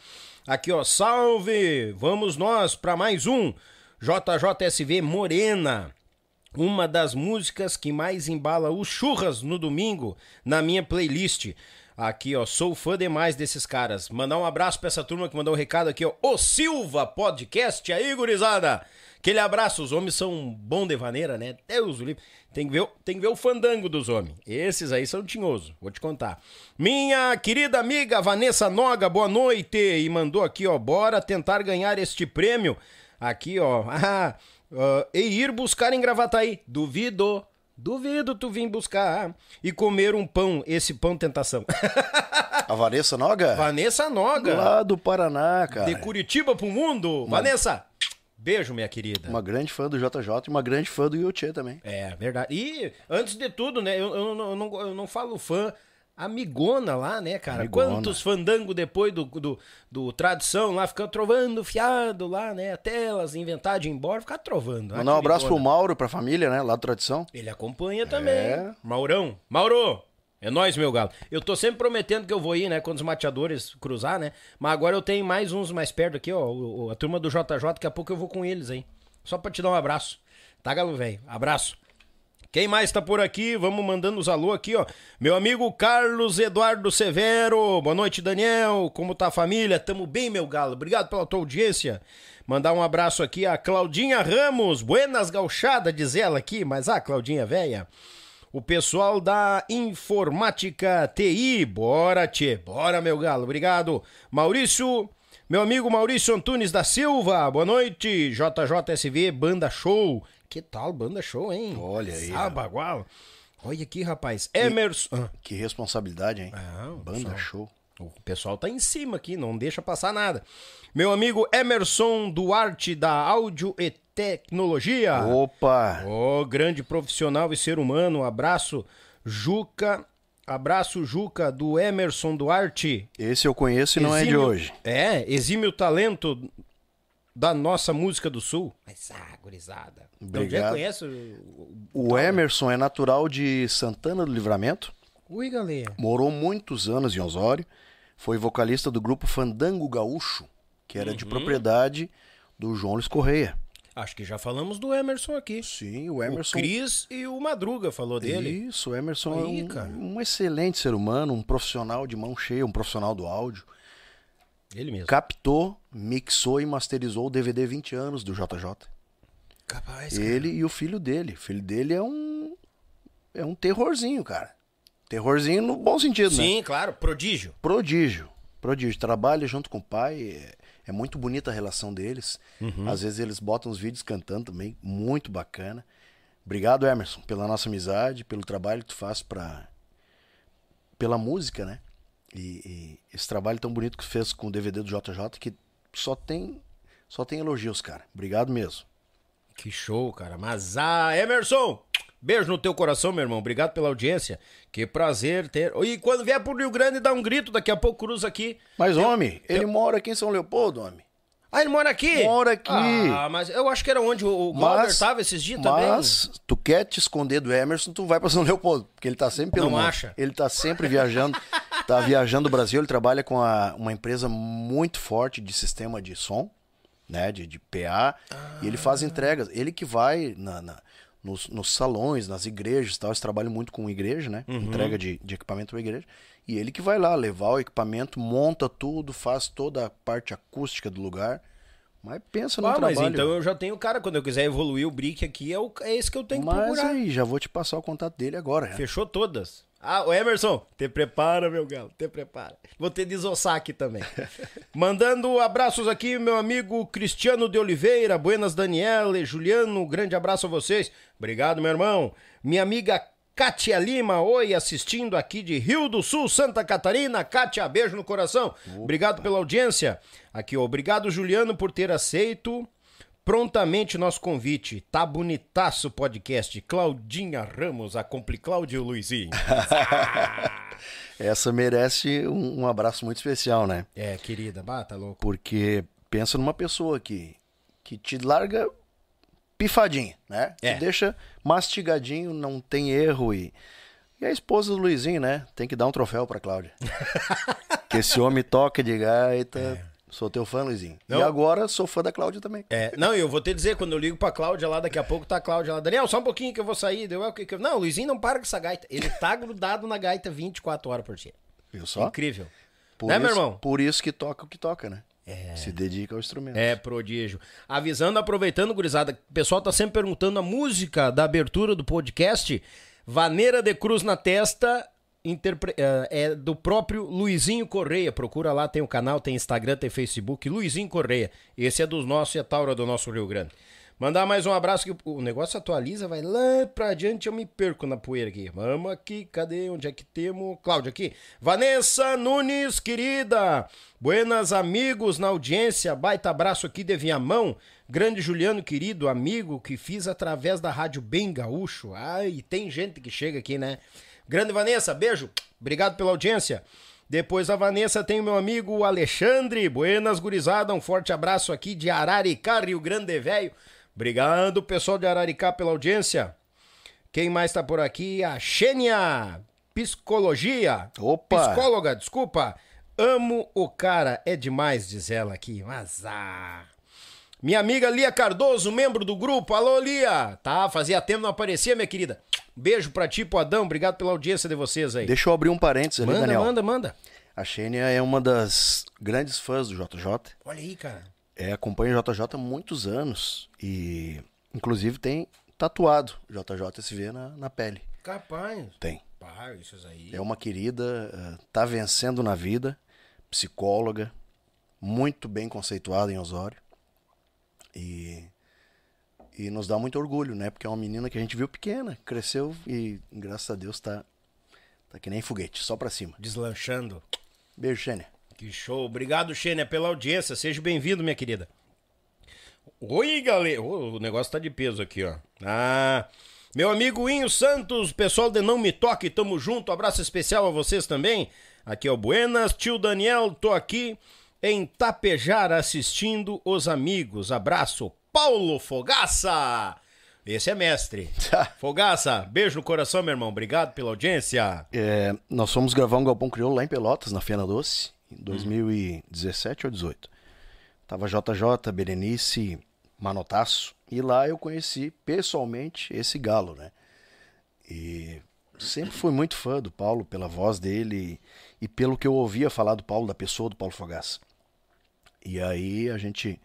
Aqui, ó, salve! Vamos nós para mais um JJSV Morena. Uma das músicas que mais embala os churras no domingo na minha playlist. Aqui, ó, sou fã demais desses caras. Mandar um abraço pra essa turma que mandou um recado aqui, ó. O Silva Podcast aí, gurizada. Aquele abraço, os homens são bom de vaneira, né? Deus o. Tem que, ver, tem que ver o fandango dos homens. Esses aí são tinhosos, vou te contar. Minha querida amiga Vanessa Noga, boa noite. E mandou aqui, ó, bora tentar ganhar este prêmio. Aqui, ó. Ah, ah, e ir buscar em Gravataí. Duvido. Duvido tu vir buscar e comer um pão, esse pão tentação. A Vanessa Noga? Vanessa Noga, Lá do Paraná, cara. de Curitiba pro mundo. Vanessa, beijo, minha querida. Uma grande fã do JJ e uma grande fã do Yuchê também. É, verdade. E, antes de tudo, né, eu, eu eu não, eu não falo fã, amigona lá, né, cara? Amigona. Quantos fandango depois do, do, do tradição lá, ficando trovando fiado lá, né, até elas inventar de ir embora, ficar trovando. Mandar um abraço pro. Mauro, pra família, né? Lá do Tradição. Ele acompanha também. É. Maurão. Mauro! É nóis, meu galo. Eu tô sempre prometendo que eu vou ir, né? Quando os mateadores cruzar, né? Mas agora eu tenho mais uns mais perto aqui, ó. A turma do JJ, daqui a pouco eu vou com eles aí. Só pra te dar um abraço. Tá, galo velho? Abraço. Quem mais tá por aqui? Vamos mandando os alô aqui, ó. Meu amigo Carlos Eduardo Severo. Boa noite, Daniel. Como tá a família? Tamo bem, meu galo. Obrigado pela tua audiência. Mandar um abraço aqui a Claudinha Ramos. Buenas gauchada, diz ela aqui. Mas, ah, Claudinha velha. O pessoal da Informática TI. Bora, tchê. Bora, meu galo. Obrigado. Maurício... Meu amigo Maurício Antunes da Silva, boa noite. JJSV Banda Show. Que tal Banda Show, hein? Olha aí, Sabagual. Olha aqui, rapaz. Emerson. Ah, Que responsabilidade, hein? Ah, Banda show. o pessoal tá em cima aqui, não deixa passar nada. Meu amigo Emerson Duarte da Áudio e Tecnologia. Opa! Ô, grande profissional e ser humano. Abraço, Juca. Abraço, Juca, do Emerson Duarte. Esse eu conheço e não é de Exímio- hoje. É, exime o talento da nossa música do Sul. Mas, ah, gurizada. Então, já Obrigado. conhece o... O Emerson é natural de Santana do Livramento, Ui, galera. morou muitos anos em Osório, foi vocalista do grupo Fandango Gaúcho, que era Uhum. de propriedade do João Luiz Correia. Acho que já falamos do Emerson aqui. Sim, o O Emerson. Cris e o Madruga falou dele. Isso, o Emerson Aí, é um, cara. um excelente ser humano, um profissional de mão cheia, um profissional do áudio. Ele mesmo. Captou, mixou e masterizou o DVD 20 anos do JJ. Capaz, Ele e o filho dele. O filho dele é um. É um terrorzinho, cara. Terrorzinho no bom sentido, né? Sim, claro, prodígio. Prodígio. Prodígio. Trabalha junto com o pai. É, é muito bonita a relação deles. Às vezes eles botam os vídeos cantando também. Muito bacana. Obrigado, Emerson, pela nossa amizade, pelo trabalho que tu faz pra. pela música, né? E, e esse trabalho tão bonito que fez com o DVD do JJ que só tem. Só tem elogios, cara. Obrigado mesmo. Que show, cara. Mas, ah, Emerson, beijo no teu coração, meu irmão. Obrigado pela audiência. Que prazer ter. E quando vier pro Rio Grande, dá um grito. Daqui a pouco cruza aqui. Mas, homem, ele mora aqui em São Leopoldo, homem. Ah, ele mora aqui? Mora aqui. Ah, mas eu acho que era onde o Glauber tava esses dias também. Mas tu quer te esconder do Emerson, tu vai pra São Leopoldo, porque ele tá sempre pelo Não mundo. acha? Ele tá sempre viajando, tá viajando o Brasil, ele trabalha com a- uma empresa muito forte de sistema de som, né, de, de PA, e ele faz entregas. Ele que vai na, na- nos, nos salões, nas igrejas e tal. Eles trabalham muito com igreja, né? Uhum. Entrega de, de equipamento para igreja. E ele que vai lá levar o equipamento, monta tudo, faz toda a parte acústica do lugar. Mas pensa no Ah, mas trabalho. então eu já tenho o cara, quando eu quiser evoluir o brick aqui, é, o, é esse que eu tenho que Mas procurar. aí, já vou te passar o contato dele agora. né? Fechou todas. Ah, o Emerson, te prepara, meu galo, te prepara. Vou te desossar aqui também. Mandando abraços aqui, meu amigo Cristiano de Oliveira, Buenas Daniele, Juliano, grande abraço a vocês. Obrigado, meu irmão. Minha amiga Kátia Lima, oi, assistindo aqui de Rio do Sul, Santa Catarina. Kátia, beijo no coração. Obrigado pela audiência. Aqui, ó, obrigado, Juliano, por ter aceito prontamente nosso convite. Tá bonitaço o podcast. Claudinha Ramos, a Compli Cláudio Luizinho. Essa merece um, um abraço muito especial, né? É, querida, bata louco. Porque pensa numa pessoa que, que te larga pifadinho, né? É. Te deixa mastigadinho, não tem erro e... E a esposa do Luizinho, né? Tem que dar um troféu pra Cláudia. que esse homem toca de gaita. Sou teu fã, Luizinho. E Não. agora sou fã da Cláudia também. É, não, eu vou te dizer, quando eu ligo pra Cláudia lá, daqui a pouco tá a Cláudia lá. Daniel, só um pouquinho que eu vou sair. Deu, é o que que. Não, Luizinho não para com essa gaita. Ele tá grudado na gaita 24 horas por dia. Viu só? Incrível. Por né, isso, meu irmão? Por isso que toca o que toca, né? Se dedica ao instrumento. É, prodígio. Avisando, aproveitando, gurizada, o pessoal tá sempre perguntando a música da abertura do podcast. Vaneira de Cruz na Testa interpre- eh, é do próprio Luizinho Correia. Procura lá, tem o canal, tem Instagram, tem Facebook. Luizinho Correia. Esse é dos nossos e é Taura do nosso Rio Grande. Mandar mais um abraço que o negócio atualiza, vai lá pra adiante, eu me perco na poeira aqui. Vamos aqui, cadê? Onde é que temos? Cláudio aqui. Vanessa Nunes, querida. Buenas amigos na audiência. Baita abraço aqui de Viamão. Grande Juliano, querido amigo, que fiz através da Rádio Bem Gaúcho. Ai, tem gente que chega aqui, né? Grande Vanessa, beijo. Obrigado pela audiência. Depois a Vanessa tem o meu amigo Alexandre. Buenas, gurizada. Um forte abraço aqui de Araricá, Rio Grande Velho. Obrigado, pessoal de Araricá, pela audiência. Quem mais tá por aqui? A Xênia. Psicologia. Opa! Psicóloga, desculpa. Amo o cara. É demais, diz ela aqui. Mas ah. Minha amiga Lia Cardoso, membro do grupo. Alô, Lia. Tá, fazia tempo não aparecia, minha querida. Beijo pra ti, pro Adão. Obrigado pela audiência de vocês aí. Deixa eu abrir um parênteses ali, manda, Daniel. manda, manda. A Xênia é uma das grandes fãs do JJ. Olha aí, cara. É, acompanha o JJ há muitos anos e, inclusive, tem tatuado JJSV na, na pele. Capaz. Tem. Pá, isso aí. É uma querida, eh, tá vencendo na vida, psicóloga, muito bem conceituada em Osório. E, e nos dá muito orgulho, né? Porque é uma menina que a gente viu pequena, cresceu e, graças a Deus, tá, tá que nem foguete, só pra cima. Deslanchando. Beijo, Xênia. Que show. Obrigado, Xênia, pela audiência. Seja bem-vindo, minha querida. Oi, galera. Ô, o negócio tá de peso aqui, ó. Ah, meu amigo Inho Santos, pessoal de Não Me Toque, tamo junto. Abraço especial a vocês também. Aqui é o Buenas, tio Daniel, tô aqui em Tapejar assistindo os amigos. Abraço, Paulo Fogaça. Esse é mestre. Fogaça, beijo no coração, meu irmão. Obrigado pela audiência. É, nós fomos gravar um Galpão Crioulo lá em Pelotas, na Fena Doce, em 2017 ou 18. Tava JJ, Berenice, Manotaço, e lá eu conheci pessoalmente esse galo, né? E sempre fui muito fã do Paulo, pela voz dele e pelo que eu ouvia falar do Paulo, da pessoa do Paulo Fogaça. E aí a gente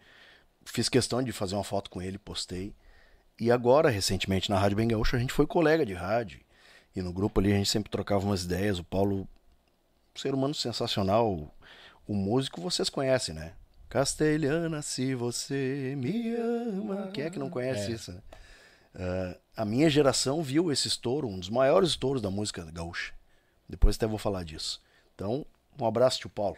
fiz questão de fazer uma foto com ele, postei. E agora, recentemente, na Rádio Bem Gaúcho, a gente foi colega de rádio. E no grupo ali a gente sempre trocava umas ideias. O Paulo, um ser humano sensacional. O músico vocês conhecem, né? Castelhana, se você me ama. Quem é que não conhece isso? né? Ah, a minha geração viu esse estouro, um dos maiores estouros da música gaúcha. Depois até vou falar disso. Então, um abraço, tio Paulo.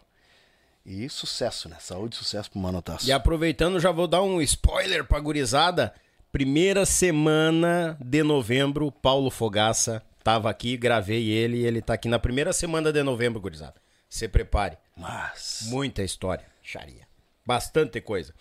E sucesso, né? Saúde e sucesso pro Manotaço. E aproveitando, já vou dar um spoiler pra gurizada. Primeira semana de novembro, Paulo Fogaça tava aqui, gravei ele e ele tá aqui na primeira semana de novembro, gurizada. Se prepare. Mas. Muita história, charia. Bastante coisa.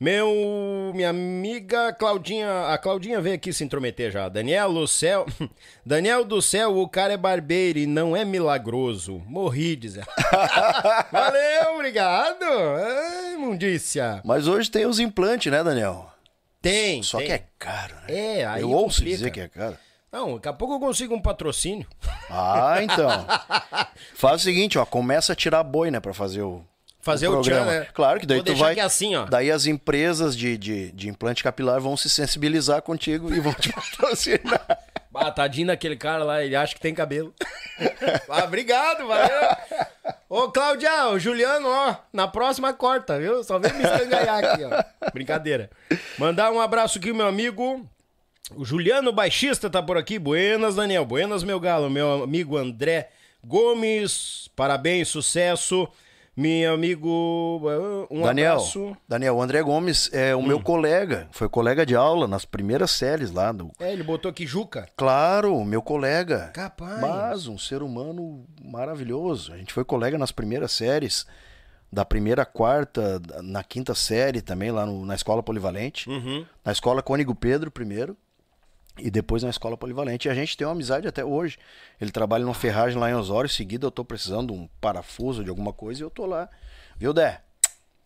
Meu, minha amiga Claudinha, a Claudinha veio aqui se intrometer já. Daniel do céu, Daniel do céu, o cara é barbeiro e não é milagroso. Morri, diz ela. Valeu, obrigado. Ai, mundícia. Mas hoje tem os implantes, né, Daniel? Tem, Só tem. que é caro, né? É, aí Eu ouço complica. dizer que é caro. Não, daqui a pouco eu consigo um patrocínio. Ah, então. Faz o seguinte, ó, começa a tirar boi, né, pra fazer o Fazer o, programa. tchan, né? Claro que daí Vou tu vai. assim. Daí as empresas de, de, de implante capilar vão se sensibilizar contigo e vão te patrocinar. Ah, tadinho daquele cara lá, ele acha que tem cabelo. ah, obrigado, valeu. Ô, Claudia, o Juliano, ó, na próxima corta, viu? Só vem me escangalhar aqui, ó. Brincadeira. Mandar um abraço aqui, meu amigo. O Juliano Baixista tá por aqui. Buenas, Daniel. Buenas, meu galo. Meu amigo André Gomes. Parabéns, sucesso. Meu amigo. Um Daniel, abraço. Daniel, o André Gomes é o meu colega, foi colega de aula nas primeiras séries lá do. É, ele botou aqui Juca. Claro, meu colega. Capaz. Mas um ser humano maravilhoso. A gente foi colega nas primeiras séries, da primeira à quarta, na quinta série também, lá no- na escola polivalente. Uhum. Na escola Cônigo Pedro primeiro. E depois na escola polivalente. E a gente tem uma amizade até hoje. Ele trabalha numa ferragem lá em Osório. Em seguida eu tô precisando de um parafuso de alguma coisa e eu tô lá. Viu, Dé?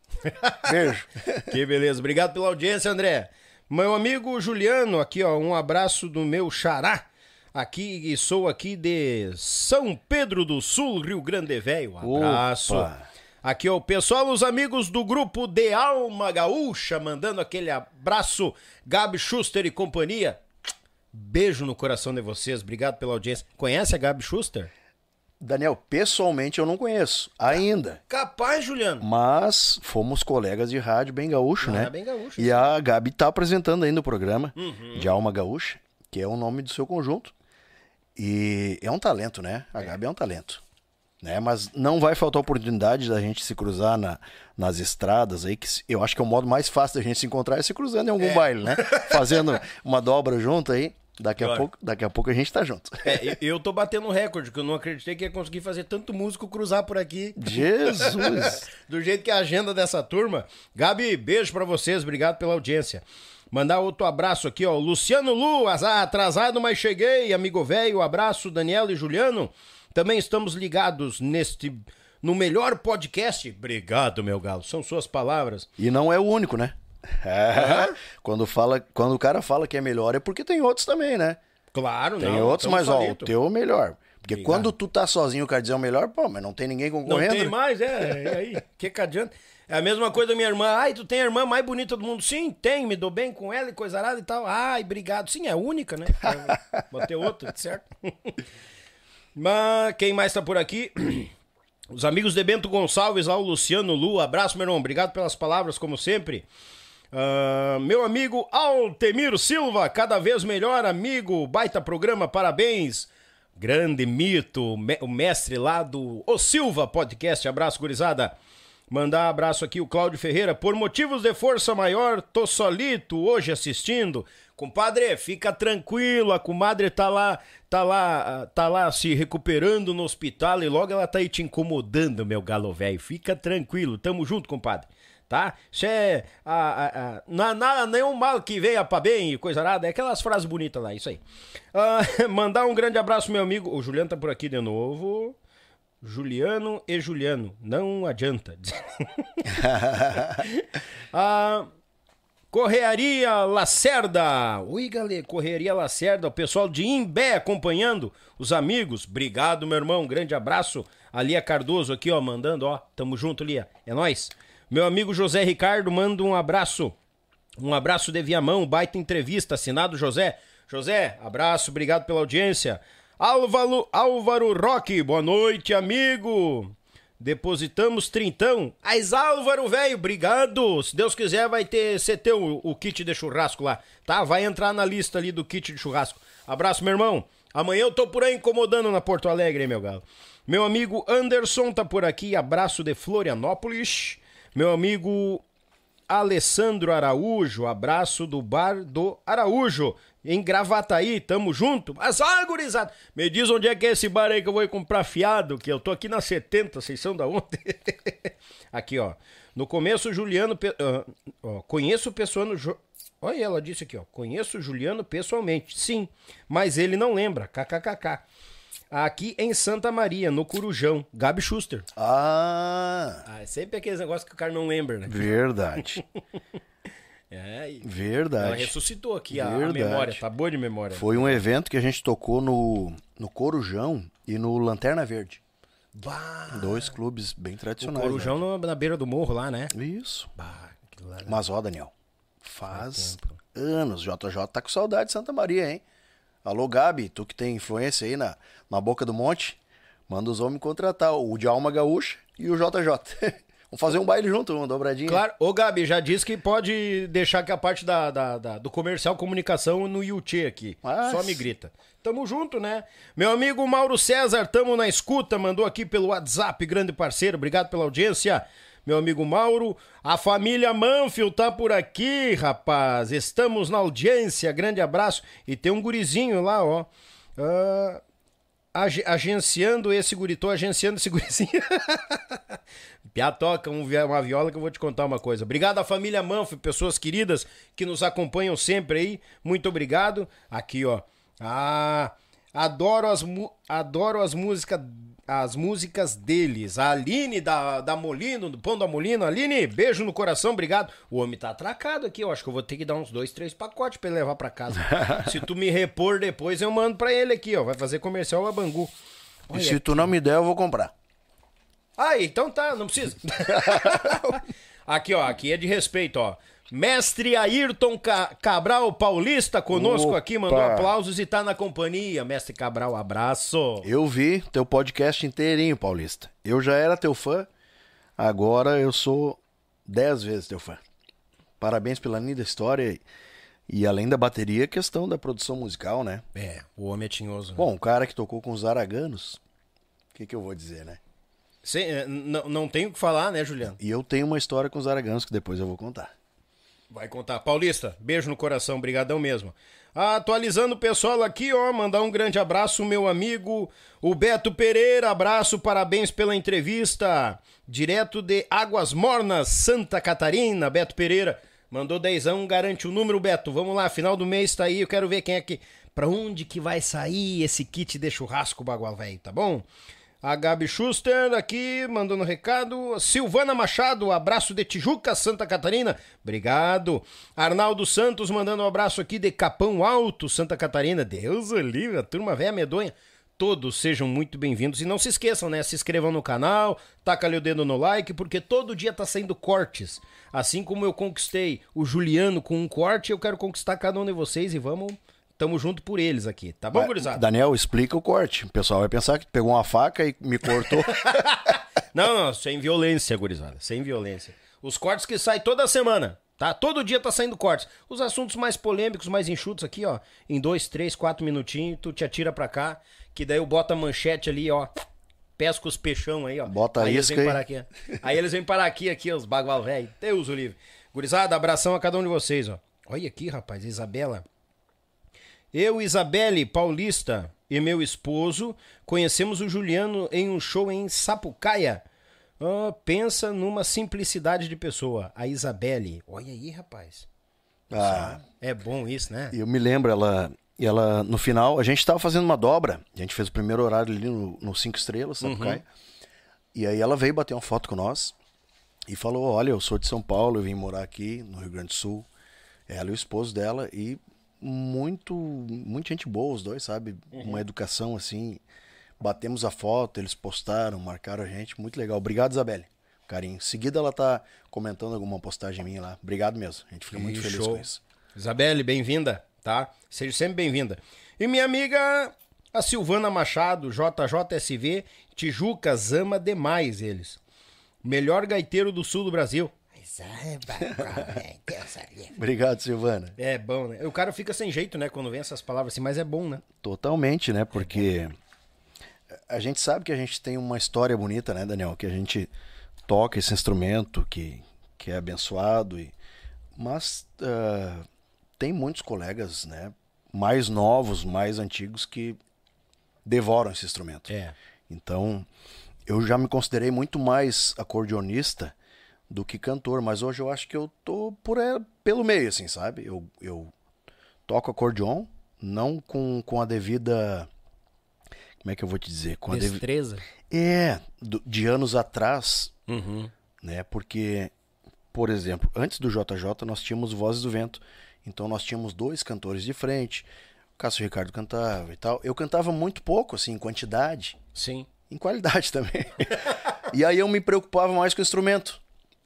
Beijo. Que beleza. Obrigado pela audiência, André. Meu amigo Juliano, aqui, ó, um abraço do meu xará. Aqui, e sou aqui de São Pedro do Sul, Rio Grande Velho. Abraço. Opa. Aqui, ó, o pessoal, os amigos do grupo De Alma Gaúcha, mandando aquele abraço. Gabi Schuster e companhia. Beijo no coração de vocês. Obrigado pela audiência. Conhece a Gabi Schuster? Daniel, pessoalmente eu não conheço ainda. Capaz, Juliano. Mas fomos colegas de rádio bem gaúcho, Ah, né? bem gaúcho, E sim. a Gabi tá apresentando ainda o programa Uhum. de Alma Gaúcha, que é o nome do seu conjunto. E é um talento, né? A Gabi é um talento. Né? Mas não vai faltar oportunidade da gente se cruzar na- nas estradas aí, que eu acho que é o modo mais fácil da gente se encontrar é se cruzando em algum baile, né? Fazendo uma dobra junto aí. Daqui a, pouco, daqui a pouco a gente tá junto. É, eu- tô batendo um recorde, que eu não acreditei que ia conseguir fazer tanto músico cruzar por aqui. Jesus! Do jeito que é a agenda dessa turma. Gabi, beijo pra vocês, obrigado pela audiência. Mandar outro abraço aqui, ó. Luciano Lu, azar, atrasado, mas cheguei. Amigo velho, abraço, Daniel e Juliano. Também estamos ligados neste. No melhor podcast. Obrigado, meu galo. São suas palavras. E não é o único, né? É, quando, fala, quando o cara fala que é melhor é porque tem outros também, né? Claro, Tem não. outros, mas ó, o teu é o melhor. Porque Obrigado. quando tu tá sozinho, o cara dizer o melhor, pô, mas não tem ninguém Não concorrendo. tem né? mais, é. E aí? que que adianta? É a mesma coisa da minha irmã. Ai, tu tem a irmã mais bonita do mundo? Sim, tem, me dou bem com ela e coisa arada e tal. Ai, obrigado. Sim, é única, né? Vou ter outra, certo? Mas quem mais tá por aqui? Os amigos de Bento Gonçalves, lá o Luciano Lu. Abraço, meu irmão. Obrigado pelas palavras, como sempre. Ah, meu amigo Altemiro Silva, cada vez melhor amigo, baita programa, parabéns. Grande mito, o mestre lá do O Silva Podcast. Abraço, gurizada. Mandar abraço aqui o Cláudio Ferreira. Por motivos de força maior, tô solito hoje assistindo. Compadre, fica tranquilo, a comadre tá lá, tá lá, tá lá se recuperando no hospital e logo ela tá aí te incomodando, meu galo velho. Fica tranquilo, tamo junto, compadre tá? Isso é. A, a, a, não há nada, nenhum mal que venha pra bem e coisa nada. É aquelas frases bonitas lá, isso aí. Ah, mandar um grande abraço, meu amigo. O Juliano tá por aqui de novo. Juliano e Juliano. Não adianta. ah, Correaria Lacerda. Ui, galera, Correaria Lacerda. O pessoal de Imbé acompanhando. Os amigos. Obrigado, meu irmão. Grande abraço. A Lia Cardoso aqui, ó, mandando, ó. Tamo junto, Lia. É nóis. Meu amigo José Ricardo manda um abraço. Um abraço de Viamão, baita entrevista, assinado José. José, abraço, obrigado pela audiência. Álvaro, Álvaro Roque, boa noite, amigo. Depositamos trintão. Mas Álvaro, velho, obrigado. Se Deus quiser, vai ter CT o, kit de churrasco lá, tá? Vai entrar na lista ali do kit de churrasco. Abraço, meu irmão. Amanhã eu tô por aí incomodando na Porto Alegre, meu galo. Meu amigo Anderson tá por aqui, abraço de Florianópolis. Meu amigo Alessandro Araújo, abraço do bar do Araújo, em Gravataí, tamo junto. Mas olha, gurizada, me diz onde é que é esse bar aí que eu vou comprar fiado, que eu tô aqui na 70, vocês são da onde? aqui, ó. No começo, Juliano. pe- ah, ó, conheço o pessoal. Jo... Olha, ela disse aqui, ó. Conheço o Juliano pessoalmente. Sim, mas ele não lembra. KKKK. Aqui em Santa Maria, no Curujão. Gabi Schuster. Ah, Ah, é sempre aqueles negócios que o cara não lembra, né? verdade. É, e ela Verdade. ressuscitou aqui a, a Verdade. memória, tá boa de memória. Foi um evento que a gente tocou no, no Corujão e no Lanterna Verde. Bah, Dois clubes bem o tradicionais. Corujão no- na beira do morro lá, né? né? Isso. Bah. Mas ó, Daniel, faz anos. JJ tá com saudade de Santa Maria, hein? Alô, Gabi, tu que tem influência aí na, na boca do monte, manda os homens contratar o de Alma Gaúcha e o JJ. Vamos fazer um baile junto, uma dobradinha. Claro, ô Gabi, já disse que pode deixar que a parte da, da- da- do comercial comunicação no Yuchê aqui. Mas- Só me grita. Tamo junto, né? Meu amigo Mauro César, tamo na escuta, mandou aqui pelo WhatsApp, grande parceiro, obrigado pela audiência. Meu amigo Mauro, a família Manfield tá por aqui, rapaz. Estamos na audiência, grande abraço. E tem um gurizinho lá, ó. Ah, ag- agenciando esse guri, tô agenciando esse gurizinho. Piá toca um uma viola que eu vou te contar uma coisa. Obrigado à família Manfro, pessoas queridas que nos acompanham sempre aí. Muito obrigado. Aqui, ó. Ah, adoro as, adoro as músicas as músicas deles. A Aline da, da Molino, do Pão da Molino. Aline, beijo no coração, obrigado. O homem tá atracado aqui, eu acho que eu vou ter que dar uns dois, três pacotes pra ele levar pra casa. Se tu me repor depois, eu mando pra ele aqui, ó. Vai fazer comercial a Bangu. E se tu não me der, eu vou comprar. Ah, então tá, não precisa. aqui, ó, aqui é de respeito, ó. Mestre Ayrton Ca- Cabral Paulista conosco Opa. aqui, mandou aplausos e tá na companhia. Mestre Cabral, abraço. Eu vi teu podcast inteirinho, Paulista. Eu já era teu fã, agora eu sou dez vezes teu fã. Parabéns pela linda história e, além da bateria, questão da produção musical, né? É, o homem é tinhoso. né? Bom, o cara que tocou com os Araganos, o que, que eu vou dizer, né? Sem- é, não, não tenho o que falar, né, Juliano? E eu tenho uma história com os Araganos que depois eu vou contar. Vai contar. Paulista, beijo no coração, brigadão mesmo. Atualizando o pessoal aqui, ó, mandar um grande abraço, meu amigo, o Beto Pereira, abraço, parabéns pela entrevista, direto de Águas Mornas, Santa Catarina, Beto Pereira, mandou dezão, garante o número, Beto, vamos lá, final do mês tá aí, eu quero ver quem é que, pra onde que vai sair esse kit de churrasco bagual velho, tá bom? A Gabi Schuster aqui mandando recado. Silvana Machado, abraço de Tijuca, Santa Catarina. Obrigado. Arnaldo Santos mandando um abraço aqui de Capão Alto, Santa Catarina. Deus livre, a turma velha medonha. Todos sejam muito bem-vindos e não se esqueçam, né? Se inscrevam no canal, taca ali o dedo no like, porque todo dia tá saindo cortes. Assim como eu conquistei o Juliano com um corte, eu quero conquistar cada um de vocês e vamos, tamo junto por eles aqui, tá bom, gurizada? Daniel, explica o corte. O pessoal vai pensar que pegou uma faca e me cortou. Não, não, sem violência, gurizada. Sem violência. Os cortes que saem toda semana, tá? Todo dia tá saindo cortes. Os assuntos mais polêmicos, mais enxutos aqui, ó. Em dois, três, quatro minutinhos, tu te atira pra cá. Que daí eu boto a manchete ali, ó. Pesca os peixão aí, ó. Bota aí eles isca vêm aí. parar aqui. Aí eles vêm parar aqui, aqui, os bagual velho. Deus o livre. Gurizada, abração a cada um de vocês, ó. Olha aqui, rapaz, Isabela. Eu, Isabelle Paulista e meu esposo conhecemos o Juliano em um show em Sapucaia. Ah, pensa numa simplicidade de pessoa. A Isabelle. Olha aí, rapaz. ah, É bom isso, né? eu me lembro, ela, ela no final, a gente estava fazendo uma dobra. A gente fez o primeiro horário ali no, no Cinco Estrelas, Sapucaia. E aí ela veio bater uma foto com nós e falou: Olha, eu sou de São Paulo, eu vim morar aqui no Rio Grande do Sul. Ela e o esposo dela. E muito, muita gente boa, os dois, sabe? Uma educação assim. Batemos a foto, eles postaram, marcaram a gente. Muito legal. Obrigado, Isabelle. Carinho. Em seguida ela tá comentando alguma postagem minha lá. Obrigado mesmo. A gente fica muito feliz show. com isso. Isabelle, bem-vinda, tá? Seja sempre bem-vinda. E minha amiga, a Silvana Machado, JJSV, Tijucas, ama demais eles. Melhor gaiteiro do sul do Brasil. Obrigado, Silvana. É bom, né? O cara fica sem jeito, né, quando vem essas palavras assim, mas é bom, né? Totalmente, né? Porque a gente sabe que a gente tem uma história bonita, né, Daniel? Que a gente toca esse instrumento que, que é abençoado. E... Mas ah, tem muitos colegas, né? Mais novos, mais antigos que devoram esse instrumento. É. Então, eu já me considerei muito mais acordeonista do que cantor, mas hoje eu acho que eu tô por é, pelo meio, assim, sabe? Eu, eu toco acordeon, não com, com a devida. Como é que eu vou te dizer? Com a devi... Destreza. É, do- de anos atrás, Uhum. né? Porque por exemplo, antes do JJ nós tínhamos Vozes do Vento. Então nós tínhamos dois cantores de frente. O Cássio Ricardo cantava e tal. Eu cantava muito pouco, assim, em quantidade. Sim. Em qualidade também. e aí eu me preocupava mais com o instrumento.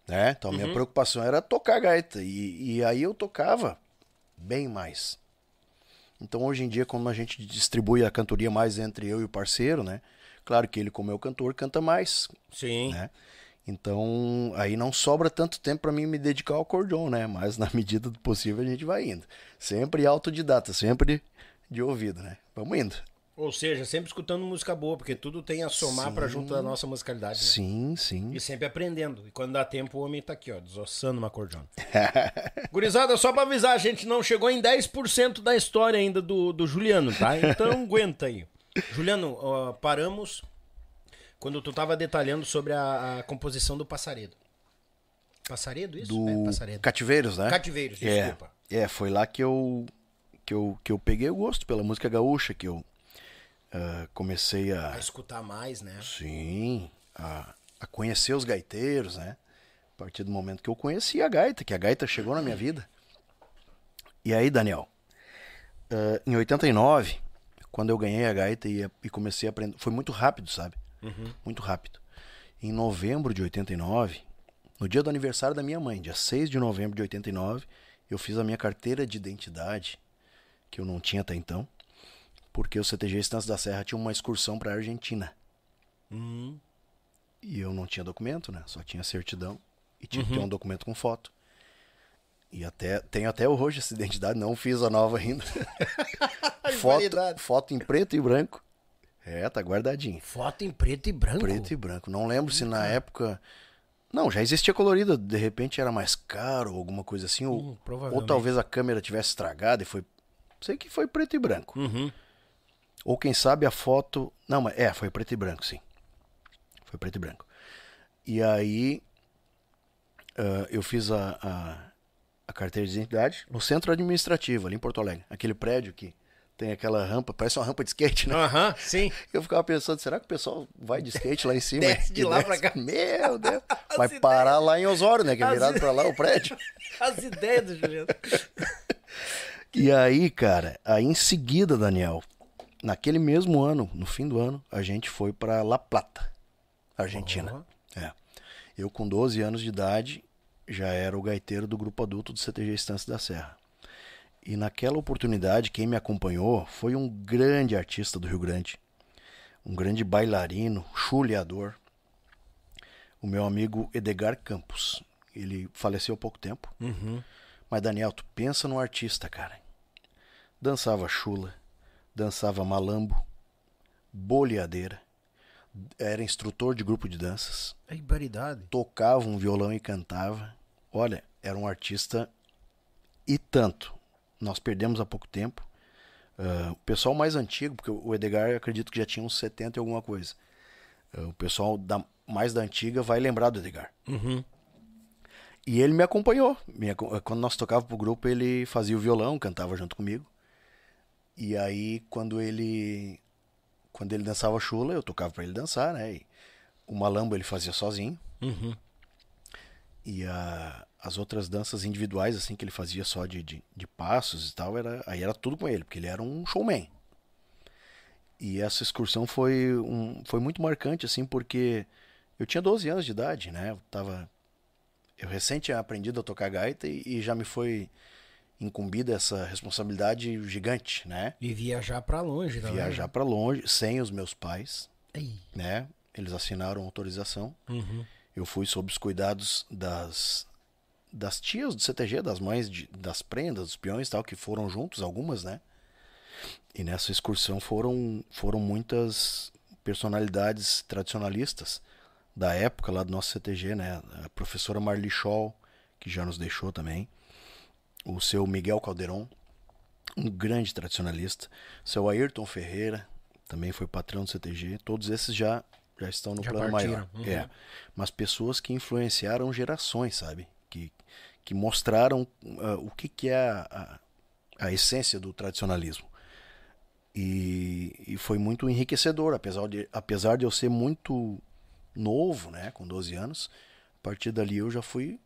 Né? Então minha uhum. preocupação era tocar gaita. E, e aí eu tocava bem mais. Então hoje em dia, como a gente distribui a cantoria mais entre eu e o parceiro, né? Claro que ele, como é o cantor, canta mais. Sim. Né? Então, aí não sobra tanto tempo para mim me dedicar ao acordeon, né? Mas na medida do possível a gente vai indo. Sempre autodidata, sempre de ouvido, né? Vamos indo. Ou seja, sempre escutando música boa, porque tudo tem a somar para junto da nossa musicalidade. Né? Sim, sim. E sempre aprendendo. E quando dá tempo, o homem tá aqui, ó, desossando uma acordeona. Gurizada, só pra avisar, a gente não chegou em 10% da história ainda do, do Juliano, tá? Então aguenta aí. Juliano, ó, paramos quando tu tava detalhando sobre a, a composição do Passaredo. Passaredo, isso? Do é, Passaredo. Cativeiros, né? Cativeiros, desculpa. É, é, foi lá que eu, que eu, que eu peguei o gosto pela música gaúcha, que eu uh, comecei a... A escutar mais, né? Sim, a, a conhecer os gaiteiros, né? A partir do momento que eu conheci a gaita, que a gaita chegou na minha vida. E aí, Daniel, uh, em 89, quando eu ganhei a gaita e, e comecei a aprender, foi muito rápido, sabe? Uhum. Muito rápido. Em novembro de 89, no dia do aniversário da minha mãe, dia 6 de novembro de 89, eu fiz a minha carteira de identidade, que eu não tinha até então porque o CTG Estância da Serra tinha uma excursão para a Argentina. Uhum. E eu não tinha documento, né? Só tinha certidão e tinha uhum. que ter uhum. um documento com foto. E até tenho até hoje essa identidade, não fiz a nova ainda. foto, foto em preto e branco. É, tá guardadinho. Foto em preto e branco? Preto e branco. Não lembro se na época. Não, já existia colorida. De repente era mais caro ou alguma coisa assim. Hum, ou, ou talvez a câmera tivesse estragado e foi. Sei que foi preto e branco. Uhum. Ou quem sabe a foto. Não, mas é, foi preto e branco, sim. Foi preto e branco. E aí uh, eu fiz a, a, a, carteira de identidade no centro administrativo, ali em Porto Alegre. Aquele prédio que tem aquela rampa, parece uma rampa de skate, né? Aham, sim. Eu ficava pensando, será que o pessoal vai de skate lá em cima? Desce de lá desce? pra cá. Meu Deus. Vai ideias. parar lá em Osório, né? Que é virado As... pra lá o prédio. As ideias do Juliano. E aí, cara, aí em seguida, Daniel, naquele mesmo ano, no fim do ano, a gente foi para La Plata, Argentina. Uhum. É. Eu com 12 anos de idade já era o gaiteiro do grupo adulto do CTG Estância da Serra. E naquela oportunidade, quem me acompanhou foi um grande artista do Rio Grande, um grande bailarino, chuleador, o meu amigo Edgar Campos. Ele faleceu há pouco tempo. Uhum. Mas, Daniel, tu pensa no artista, cara. Dançava chula, dançava malambo, boleadeira, era instrutor de grupo de danças. É baridade. Tocava um violão e cantava. Olha, era um artista e tanto. Nós perdemos há pouco tempo. Uh, o pessoal mais antigo, porque o Edgar acredito que já tinha uns 70 e alguma coisa. Uh, o pessoal da, mais da antiga vai lembrar do Edgar. Uhum. E ele me acompanhou. Me, quando nós tocávamos pro grupo, ele fazia o violão, cantava junto comigo. E aí, quando ele quando ele dançava chula, eu tocava para ele dançar, né? E o malambo ele fazia sozinho. Uhum. E a, as outras danças individuais, assim, que ele fazia só de, de, de, passos e tal, era, aí era tudo com ele, porque ele era um showman. E essa excursão foi, um, foi muito marcante, assim, porque eu tinha 12 anos de idade, né? Eu tava. Eu recém tinha aprendido a tocar gaita e, e já me foi incumbida essa responsabilidade gigante, né? E viajar para longe, também. Viajar para longe sem os meus pais, Ei. né? Eles assinaram autorização. Uhum. Eu fui sob os cuidados das das tias do CTG, das mães de, das prendas, dos peões, tal, que foram juntos, algumas, né? E nessa excursão foram foram muitas personalidades tradicionalistas da época lá do nosso CTG, né? A professora Marli Scholl, que já nos deixou também o seu Miguel Calderon, um grande tradicionalista, seu Ayrton Ferreira, também foi patrão do CTG, todos esses já já estão no já plano partiram. maior. Uhum. É. Mas pessoas que influenciaram gerações, sabe? Que, que mostraram uh, o que, que é a, a, a, essência do tradicionalismo. E, e foi muito enriquecedor, apesar de, apesar de eu ser muito novo, né, com 12 anos, a partir dali eu já fui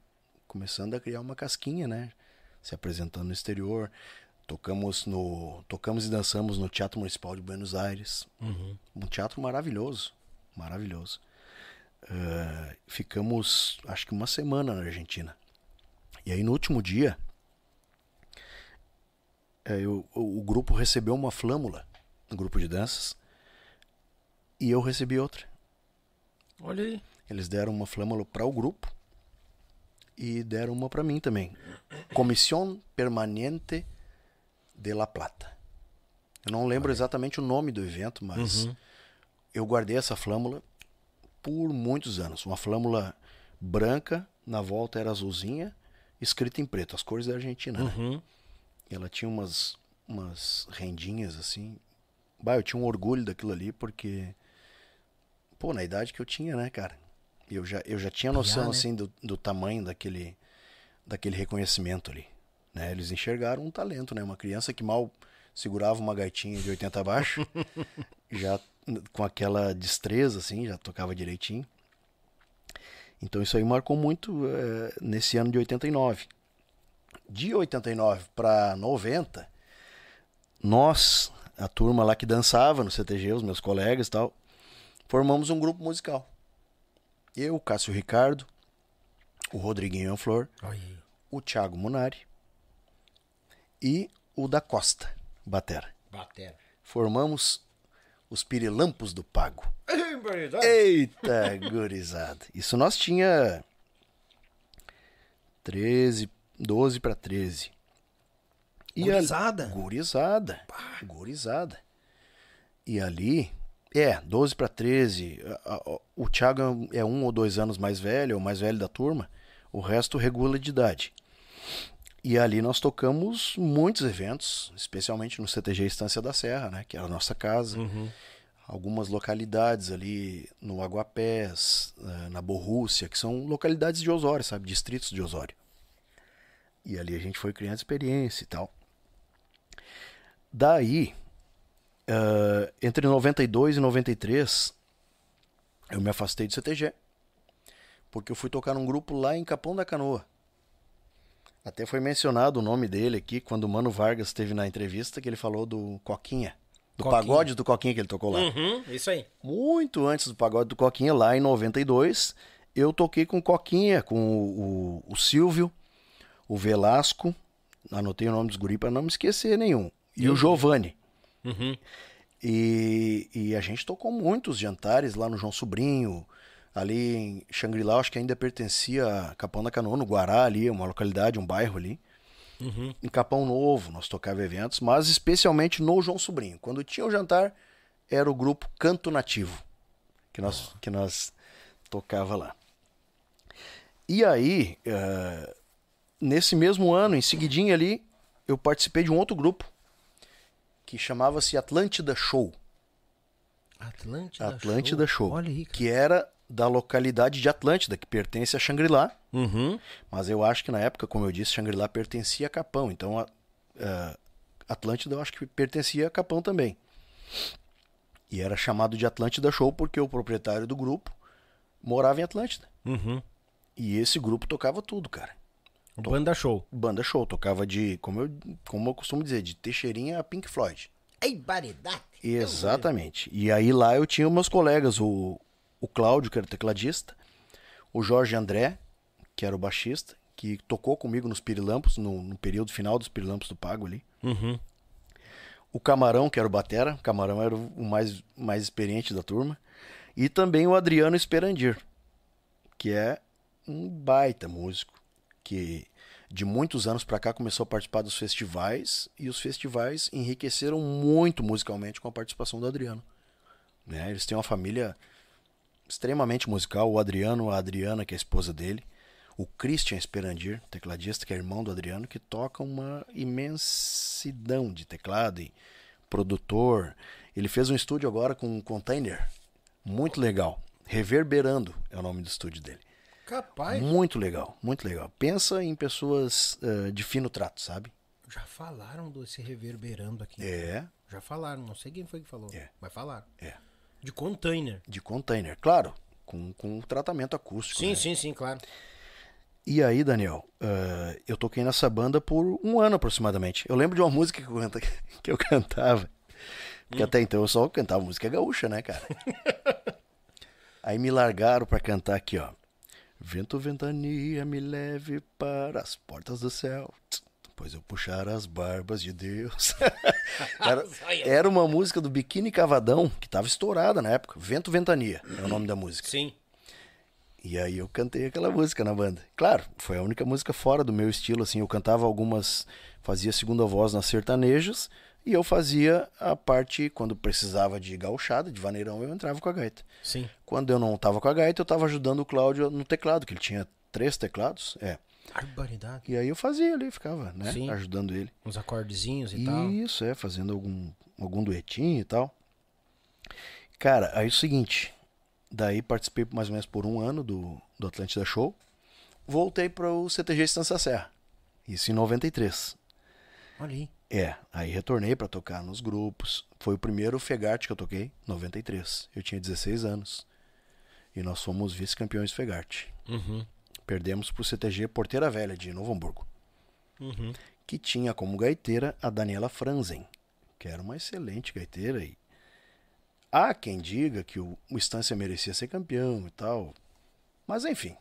começando a criar uma casquinha, né? Se apresentando no exterior. Tocamos no tocamos e dançamos no Teatro Municipal de Buenos Aires. Uhum. Um teatro maravilhoso, maravilhoso. Uh, ficamos, acho que uma semana na Argentina. E aí no último dia, é, eu, o, o grupo recebeu uma flâmula, um grupo de danças, e eu recebi outra. Olha aí. Eles deram uma flâmula para o grupo e deram uma para mim também. Comissão Permanente de La Plata. Eu não lembro exatamente o nome do evento, mas Uhum. eu guardei essa flâmula por muitos anos. Uma flâmula branca, na volta era azulzinha, escrita em preto, as cores da Argentina, né? Uhum. E ela tinha umas, umas rendinhas assim. Bah, eu tinha um orgulho daquilo ali, porque. Pô, na idade que eu tinha, né, cara? Eu já, eu já tinha noção, né? assim, do, do tamanho daquele, daquele reconhecimento ali. Né? Eles enxergaram um talento, né? Uma criança que mal segurava uma gaitinha de 80 abaixo, já com aquela destreza, assim, já tocava direitinho. Então isso aí marcou muito eh, nesse ano de 89 de 89 para 90, nós, a turma lá que dançava no CTG, os meus colegas e tal, formamos um grupo musical. Eu, Cássio Ricardo, o Rodriguinho Flor, aí. o Thiago Munari e o da Costa, Batera. Batera. Formamos os Pirilampos do Pago. Ei, Eita, gurizada. Isso nós tinha 13, 12 para 13. E Gurizada? Gurizada. Gurizada. E ali, é, 12 para 13. a- a- O Thiago é um ou dois anos mais velho, é o mais velho da turma. O resto regula de idade. E ali nós tocamos muitos eventos, especialmente no CTG Estância da Serra, né? Que era a nossa casa. Algumas localidades ali no Aguapés, eh, na Borrússia, que são localidades de Osório, sabe? Distritos de Osório. E ali a gente foi criando experiência e tal. Daí, eh, entre 92 e 93, eu me afastei do CTG. Porque eu fui tocar num grupo lá em Capão da Canoa. Até foi mencionado o nome dele aqui quando o Mano Vargas esteve na entrevista, que ele falou do Coquinha. Do Coquinha. pagode do Coquinha que ele tocou lá. Uhum, isso aí. Muito antes do pagode do Coquinha, lá em 92, eu toquei com o Coquinha, com o, o- o Silvio, o Velasco, anotei o nome dos guri para não me esquecer nenhum, e o Giovanni. Uhum. E, e a gente tocou muitos jantares lá no João Sobrinho, ali em Xangri-Lá, acho que ainda pertencia a Capão da Canoa, no Guará ali, uma localidade, um bairro ali. Uhum. Em Capão Novo nós tocava eventos, mas especialmente no João Sobrinho. Quando tinha o jantar, era o grupo Canto Nativo, que nós, que nós tocava lá. E aí, eh, nesse mesmo ano, em seguidinho ali, eu participei de um outro grupo, que chamava-se Atlântida Show. Atlântida, Atlântida Show. Olha aí, cara. que era da localidade de Atlântida, que pertence a Xangri-Lá. Uhum. Mas eu acho que na época, como eu disse, Xangri-Lá pertencia a Capão. Então, a, a Atlântida eu acho que pertencia a Capão também. E era chamado de Atlântida Show porque o proprietário do grupo morava em Atlântida. Uhum. E esse grupo tocava tudo, cara. Banda show. Banda show, tocava de, como eu, como eu costumo dizer, de Teixeirinha a Pink Floyd. Ei, variedade. Exatamente. E aí lá eu tinha meus colegas, o, o Cláudio, que era o tecladista, o Jorge André, que era o baixista, que tocou comigo nos Pirilampos, no, no período final dos Pirilampos do Pago ali. Uhum. O Camarão, que era o batera, o Camarão era o mais, mais experiente da turma. E também o Adriano Esperandir, que é um baita músico, que de muitos anos pra cá começou a participar dos festivais, e os festivais enriqueceram muito musicalmente com a participação do Adriano. Né? Eles têm uma família extremamente musical, o Adriano, a Adriana, que é a esposa dele, o Christian Esperandir, tecladista, que é irmão do Adriano, que toca uma imensidão de teclado e produtor. Ele fez um estúdio agora com um container, muito legal. Reverberando é o nome do estúdio dele. Capaz. Muito legal, muito legal. Pensa em pessoas eh, de fino trato, sabe? Já falaram desse reverberando aqui. É, Já falaram, não sei quem foi que falou. É. Mas falaram. é. De container. De container, claro, com, com tratamento acústico. Sim, né? sim, sim, claro. E aí, Daniel, uh, eu toquei nessa banda por um ano aproximadamente. Eu lembro de uma música que eu, canta, que eu cantava, porque hum. até então eu só cantava música gaúcha, né, cara? aí me largaram para cantar aqui, ó. Vento, ventania, me leve para as portas do céu. Pois eu puxar as barbas de Deus. era, era, uma música do Biquíni Cavadão, que estava estourada na época. Vento, ventania é o nome da música. Sim. E aí eu cantei aquela música na banda. Claro, foi a única música fora do meu estilo, assim. Eu cantava algumas, fazia segunda voz nas sertanejas e eu fazia a parte quando precisava de gauchada, de vaneirão, eu entrava com a gaita. Sim. Quando eu não tava com a gaita, eu tava ajudando o Cláudio no teclado, que ele tinha três teclados, é. Barbaridade. E aí eu fazia ali, ficava, né, Sim. ajudando ele. Uns acordezinhos e Isso, tal. Isso, é, fazendo algum algum duetinho e tal. Cara, aí é o seguinte, Daí participei mais ou menos por um ano do, do Atlântida Show. Voltei para o CTG Estância Serra. Isso em 93. Olha aí. É, aí retornei para tocar nos grupos. Foi o primeiro Fegarte que eu toquei, 93. Eu tinha 16 anos. E nós fomos vice-campeões Fegarte. Uhum. Perdemos para o CTG Porteira Velha de Novo Hamburgo. Uhum. Que tinha como gaiteira a Daniela Franzen, que era uma excelente gaiteira e Há quem diga que o, o Estância merecia ser campeão e tal. Mas enfim,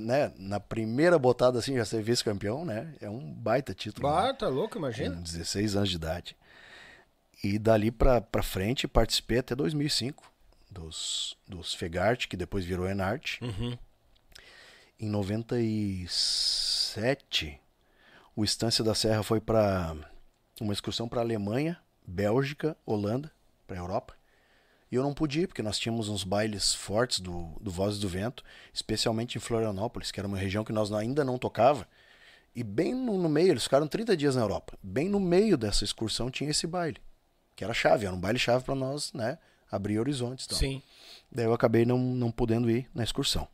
né? Na primeira botada assim já ser vice-campeão, né? É um baita título. Bah, né? tá louco, imagina. Com 16 anos de idade. E dali pra, pra frente participei até 2005 dos, dos Fegart, que depois virou Enart. Uhum. Em 97, o Estância da Serra foi para uma excursão para Alemanha, Bélgica, Holanda, para Europa. E eu não pude ir, porque nós tínhamos uns bailes fortes do, do Vozes do Vento, especialmente em Florianópolis, que era uma região que nós ainda não tocava. E bem no, no, meio, eles ficaram 30 dias na Europa. Bem no meio dessa excursão tinha esse baile, que era chave, era um baile chave para nós, né, abrir horizontes. Então. Sim. Daí eu acabei não, não podendo ir na excursão.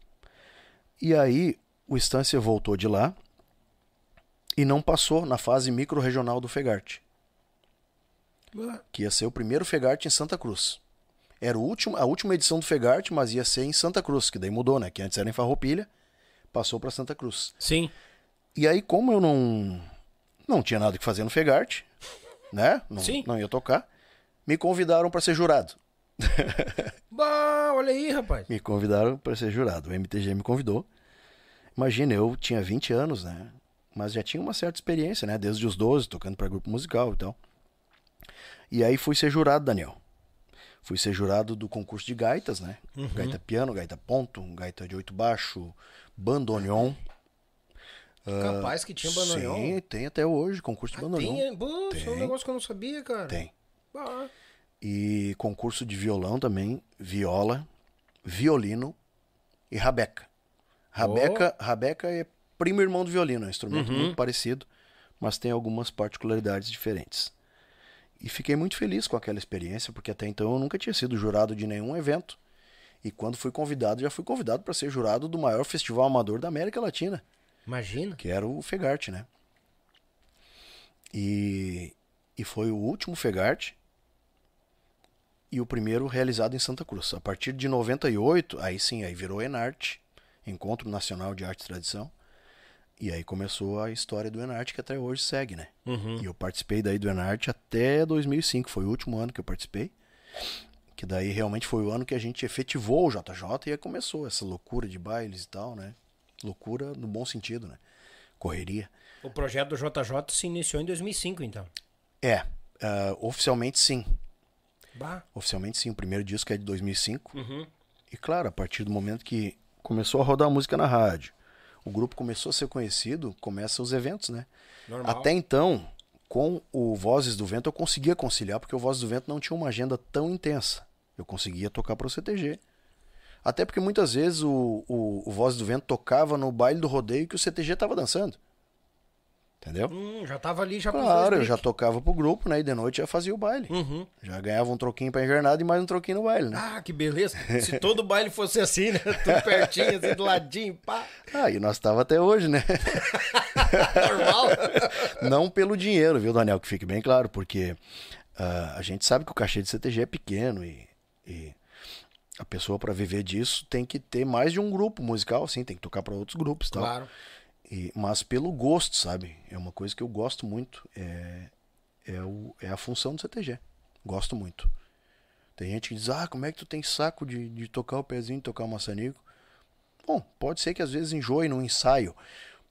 E aí o Estância voltou de lá e não passou na fase micro-regional do Fegarte. Que ia ser o primeiro Fegarte em Santa Cruz. Era o último, a última edição do Fegarte, mas ia ser em Santa Cruz, que daí mudou, né? Que antes era em Farroupilha, passou para Santa Cruz. Sim. E aí, como eu não não tinha nada que fazer no Fegarte, né? Não, Sim. não ia tocar, me convidaram para ser jurado. bah, olha aí, rapaz. Me convidaram para ser jurado. O MTG me convidou. Imagina, eu tinha 20 anos, né? Mas já tinha uma certa experiência, né? Desde os 12, tocando para grupo musical e tal. E aí fui ser jurado, Daniel. Fui ser jurado do concurso de gaitas, né? Uhum. Gaita piano, gaita ponto, gaita de oito baixo, bandoneon. Capaz que tinha bandoneon? Sim, tem até hoje, concurso de ah, bandoneon. Tem, Pô, tem. é um negócio que eu não sabia, cara. Tem. Ah. E concurso de violão também, viola, violino e rabeca. Rabeca, oh. rabeca é primo irmão do violino, é um instrumento uhum. muito parecido, mas tem algumas particularidades diferentes. E fiquei muito feliz com aquela experiência, porque até então eu nunca tinha sido jurado de nenhum evento. E quando fui convidado, já fui convidado para ser jurado do maior festival amador da América Latina. Imagina. Que era o Fegarte, né? E, e foi o último Fegarte e o primeiro realizado em Santa Cruz. A partir de 98, aí sim, aí virou Enarte, Encontro Nacional de Arte e Tradição. E aí começou a história do Enarte que até hoje segue, né? Uhum. E eu participei daí do Enarte até 2005, foi o último ano que eu participei. Que daí realmente foi o ano que a gente efetivou o JJ e aí começou essa loucura de bailes e tal, né? Loucura no bom sentido, né? Correria. O projeto do JJ se iniciou em 2005, então? É, uh, oficialmente sim. Bah. Oficialmente sim, o primeiro disco é de 2005. Uhum. E claro, a partir do momento que começou a rodar música na rádio, o grupo começou a ser conhecido, começam os eventos, né? Normal. Até então, com o Vozes do Vento, eu conseguia conciliar, porque o Vozes do Vento não tinha uma agenda tão intensa. Eu conseguia tocar para o CTG. Até porque muitas vezes o, o, o Vozes do Vento tocava no baile do rodeio que o CTG estava dançando. Entendeu? Hum, já tava ali já Claro, eu já tocava pro grupo, né? E de noite já fazia o baile. Uhum. Já ganhava um troquinho pra invernada e mais um troquinho no baile, né? Ah, que beleza. Se todo baile fosse assim, né? Tudo pertinho, assim, do ladinho, pá. Ah, e nós tava até hoje, né? Normal. Não pelo dinheiro, viu, Daniel? Que fique bem claro, porque uh, a gente sabe que o cachê de CTG é pequeno e, e a pessoa para viver disso tem que ter mais de um grupo musical, sim, tem que tocar para outros grupos, tal. Claro. E, mas pelo gosto, sabe? É uma coisa que eu gosto muito. É, é, o, é a função do CTG. Gosto muito. Tem gente que diz, ah, como é que tu tem saco de, de tocar o pezinho, tocar o maçanico? Bom, pode ser que às vezes enjoe no ensaio,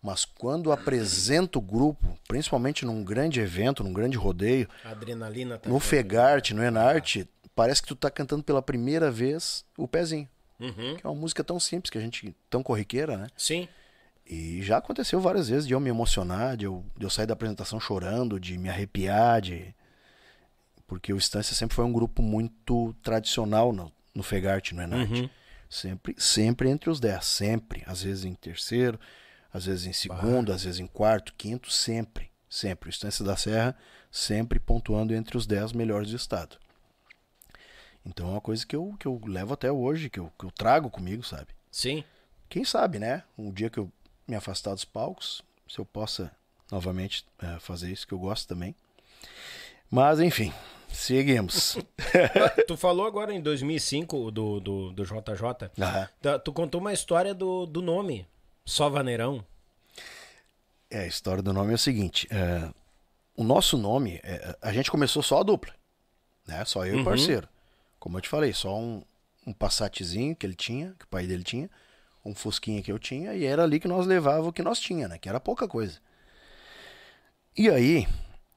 mas quando apresenta o grupo, principalmente num grande evento, num grande rodeio, adrenalina tá no Fegarte, no Enarte, parece que tu tá cantando pela primeira vez o pezinho. Uhum. Que é uma música tão simples que a gente tão corriqueira, né? Sim. E já aconteceu várias vezes de eu me emocionar, de eu, de eu sair da apresentação chorando, de me arrepiar, de porque o Estância sempre foi um grupo muito tradicional no, no Fegarte, no Enarte. Uhum. Sempre, sempre entre os 10, sempre. Às vezes em terceiro, às vezes em segundo, às vezes em quarto, quinto, sempre. Sempre. O Estância da Serra sempre pontuando entre os 10 melhores do estado. Então é uma coisa que eu, que eu levo até hoje, que eu, que eu trago comigo, sabe? Sim. Quem sabe, né? Um dia que eu me afastar dos palcos, se eu possa novamente é, fazer isso, que eu gosto também. Mas, enfim, seguimos. tu falou agora em 2005 do, do, do JJ. Aham. Tá, Tu contou uma história do, do nome. Só Vaneirão. É, a história do nome é o seguinte: é, o nosso nome, é, a gente começou só a dupla, né? Só eu e Uhum. o parceiro. Como eu te falei, só um, um Passatzinho que ele tinha, que o pai dele tinha, um Fusquinha que eu tinha, e era ali que nós levava o que nós tinha, né? Que era pouca coisa. E aí,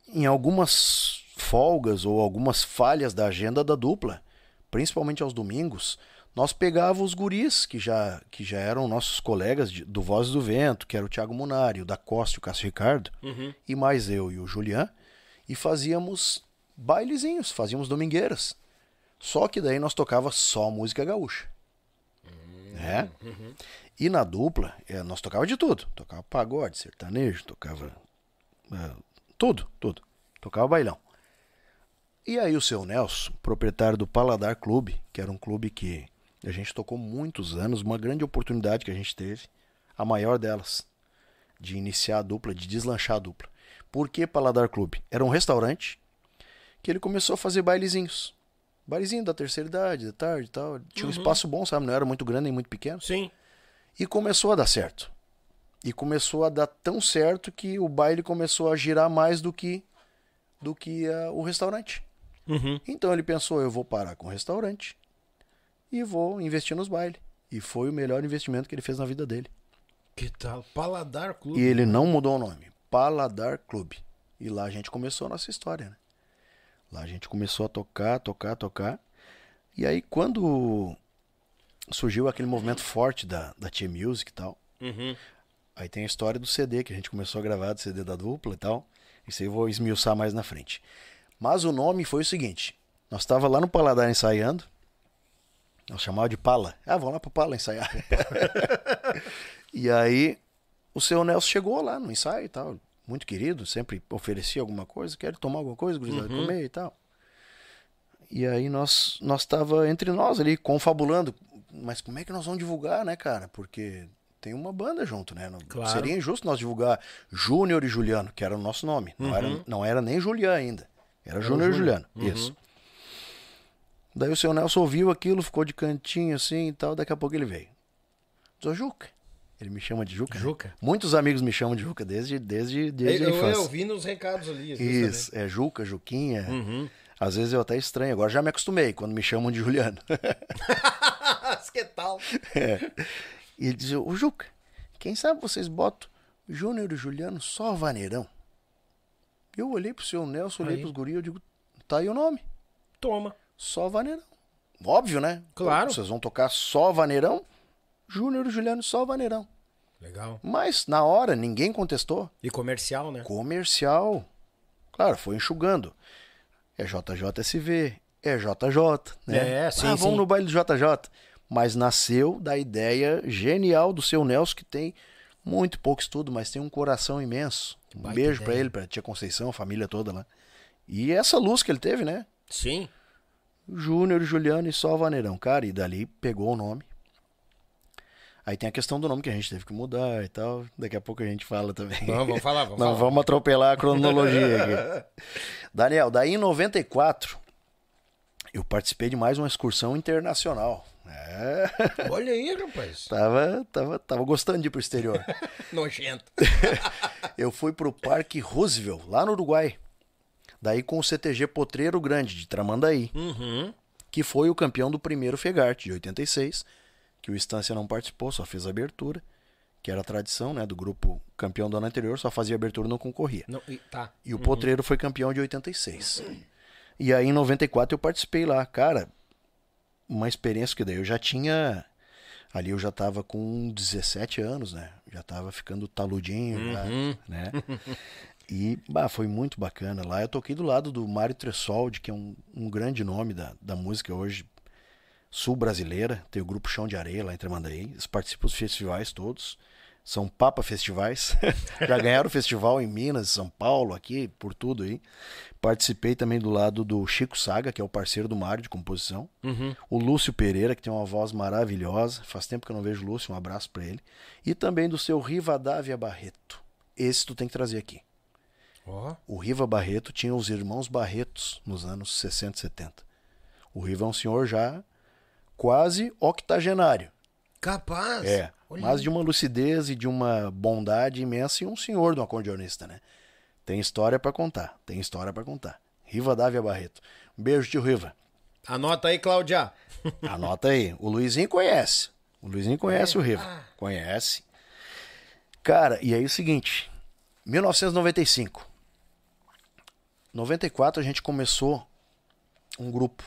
em algumas folgas ou algumas falhas da agenda da dupla, principalmente aos domingos, nós pegávamos os guris, que já, que já eram nossos colegas de- do Voz do Vento, que era o Thiago Munari, o da Costa e o Cássio Ricardo, Uhum. e mais eu e o Julian, e fazíamos bailezinhos, fazíamos domingueiras. Só que daí nós tocava só música gaúcha. Né? E na dupla, eh, nós tocava de tudo. Tocava pagode, sertanejo, tocava eh, tudo, tudo. Tocava bailão. E aí o seu Nelson, proprietário do Paladar Clube, que era um clube que a gente tocou muitos anos, uma grande oportunidade que a gente teve, a maior delas, de iniciar a dupla, de deslanchar a dupla. Por que Paladar Clube? Era um restaurante que ele começou a fazer bailezinhos. Bailezinho da terceira idade, da tarde e tal. Tinha um espaço bom, sabe? Não era muito grande nem muito pequeno. Sim. E começou a dar certo. E começou a dar tão certo que o baile começou a girar mais do que do que ah, o restaurante. Uhum. Então ele pensou, eu vou parar com o restaurante e vou investir nos bailes. E foi o melhor investimento que ele fez na vida dele. Que tal? Paladar Clube. E ele não mudou o nome. Paladar Clube. E lá a gente começou a nossa história, né? Lá a gente começou a tocar, tocar, tocar. E aí quando surgiu aquele movimento forte da, da Tia Music e tal, Uhum. aí tem a história do CD, que a gente começou a gravar, do CD da dupla e tal. Isso aí eu vou esmiuçar mais na frente. Mas o nome foi o seguinte. Nós estava lá no Paladar ensaiando. Nós chamava de Pala. Ah, vamos lá pro Pala ensaiar. e aí o seu Nelson chegou lá no ensaio e tal. Muito querido, sempre oferecia alguma coisa. Quer tomar alguma coisa, gurizada, comer e tal. E aí nós nós tava entre nós ali confabulando, mas como é que nós vamos divulgar, né, cara? Porque tem uma banda junto, né? Não- Claro. Seria injusto nós divulgar Júnior e Juliano, que era o nosso nome. Não, era, não era nem Julian ainda. Era Júnior e Juliano. Isso. Daí o seu Nelson ouviu aquilo, ficou de cantinho assim e tal. Daqui a pouco ele veio. Diz, Juca. Ele me chama de Juca. né? Juca. Muitos amigos me chamam de Juca desde, desde, desde a Eu, infância. eu vi nos recados ali. Isso, é Juca, Juquinha. Uhum. Às vezes eu até estranho. Agora já me acostumei quando me chamam de Juliano. que tal? E ele dizia, ô Juca, quem sabe vocês botam Júnior e Juliano só vaneirão? Eu olhei pro seu Nelson, olhei Aí. pros guris, eu digo, tá aí o nome, Toma. só vaneirão. Óbvio, né? Claro. Vocês vão tocar só vaneirão, Júnior e Juliano só vaneirão. Legal. Mas na hora ninguém contestou. E comercial, né? Comercial. Claro, foi enxugando. É JJSV, é JJ, né? É, sim, ah, vamos sim. no baile do JJ. Mas nasceu da ideia genial do seu Nelson, que tem muito pouco estudo, mas tem um coração imenso. Um baita beijo pra ideia. ele, pra tia Conceição, a família toda lá. E essa luz que ele teve, né? Sim. Júnior, Juliano e só Vaneirão. Cara, e dali pegou o nome. Aí tem a questão do nome que a gente teve que mudar e tal. Daqui a pouco a gente fala também. Vamos, vamos falar, vamos Não falar. vamos atropelar a cronologia aqui. Daniel, daí em 94, Eu participei de mais uma excursão internacional. É. Olha aí, rapaz. tava, tava, tava gostando de ir pro exterior. Nojento. eu fui pro Parque Roosevelt, lá no Uruguai. Daí com o CTG Potreiro Grande, de Tramandaí. Uhum. Que foi o campeão do primeiro Fegarte, de 86. Que o Estância não participou, só fez a abertura. Que era a tradição, né? Do grupo campeão do ano anterior, só fazia abertura não concorria. Não, e, tá. E o Potreiro foi campeão de 86. E aí em 94 eu participei lá. Cara, uma experiência que daí eu já tinha. Ali eu já tava com 17 anos, né? Já tava ficando taludinho, já, né? E bah, foi muito bacana. Lá eu toquei do lado do Mário Tressoldi, que é um, um grande nome da, da música hoje sul-brasileira. Tem o grupo Chão de Areia lá em Tramandaí. Eles participam dos festivais todos. São Papa Festivais. Já ganharam festival em Minas, São Paulo, aqui, por tudo aí. Participei também do lado do Chico Saga, que é o parceiro do Mário de composição. Uhum. O Lúcio Pereira, que tem uma voz maravilhosa. Faz tempo que eu não vejo o Lúcio, um abraço para ele. E também do seu Rivadavia Barreto. Esse tu tem que trazer aqui. Ó. O Riva Barreto tinha os irmãos Barretos nos anos 60 e 70. O Riva é um senhor já quase octogenário. Capaz. É, Olha mas de uma lucidez e de uma bondade imensa e um senhor do acordeonista, né? Tem história pra contar, tem história pra contar. Riva Dávia Barreto. Um beijo, tio Riva. Anota aí, Cláudia. Anota aí. O Luizinho conhece. O Luizinho conhece o Riva. Conhece. Cara, e aí é o seguinte. 1995. 94 a gente começou um grupo.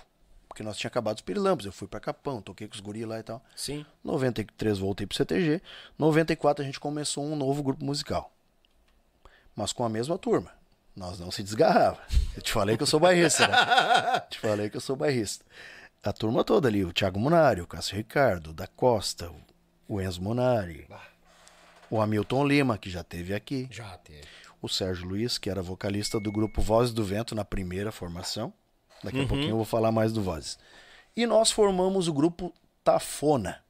Porque nós tinha acabado os Pirilampos. Eu fui pra Capão, toquei com os guri lá e tal. Sim. 93 voltei pro CTG. 94 a gente começou um novo grupo musical. Mas com a mesma turma. Nós não se desgarrava. Eu te falei que eu sou bairrista, né? te falei que eu sou bairrista. A turma toda ali, o Thiago Munari, o Cássio Ricardo, o da Costa, o Enzo Munari, o Hamilton Lima, que já teve aqui, Já teve. o Sérgio Luiz, que era vocalista do grupo Vozes do Vento na primeira formação. Daqui a pouquinho eu vou falar mais do Vozes. E nós formamos o grupo Tafona.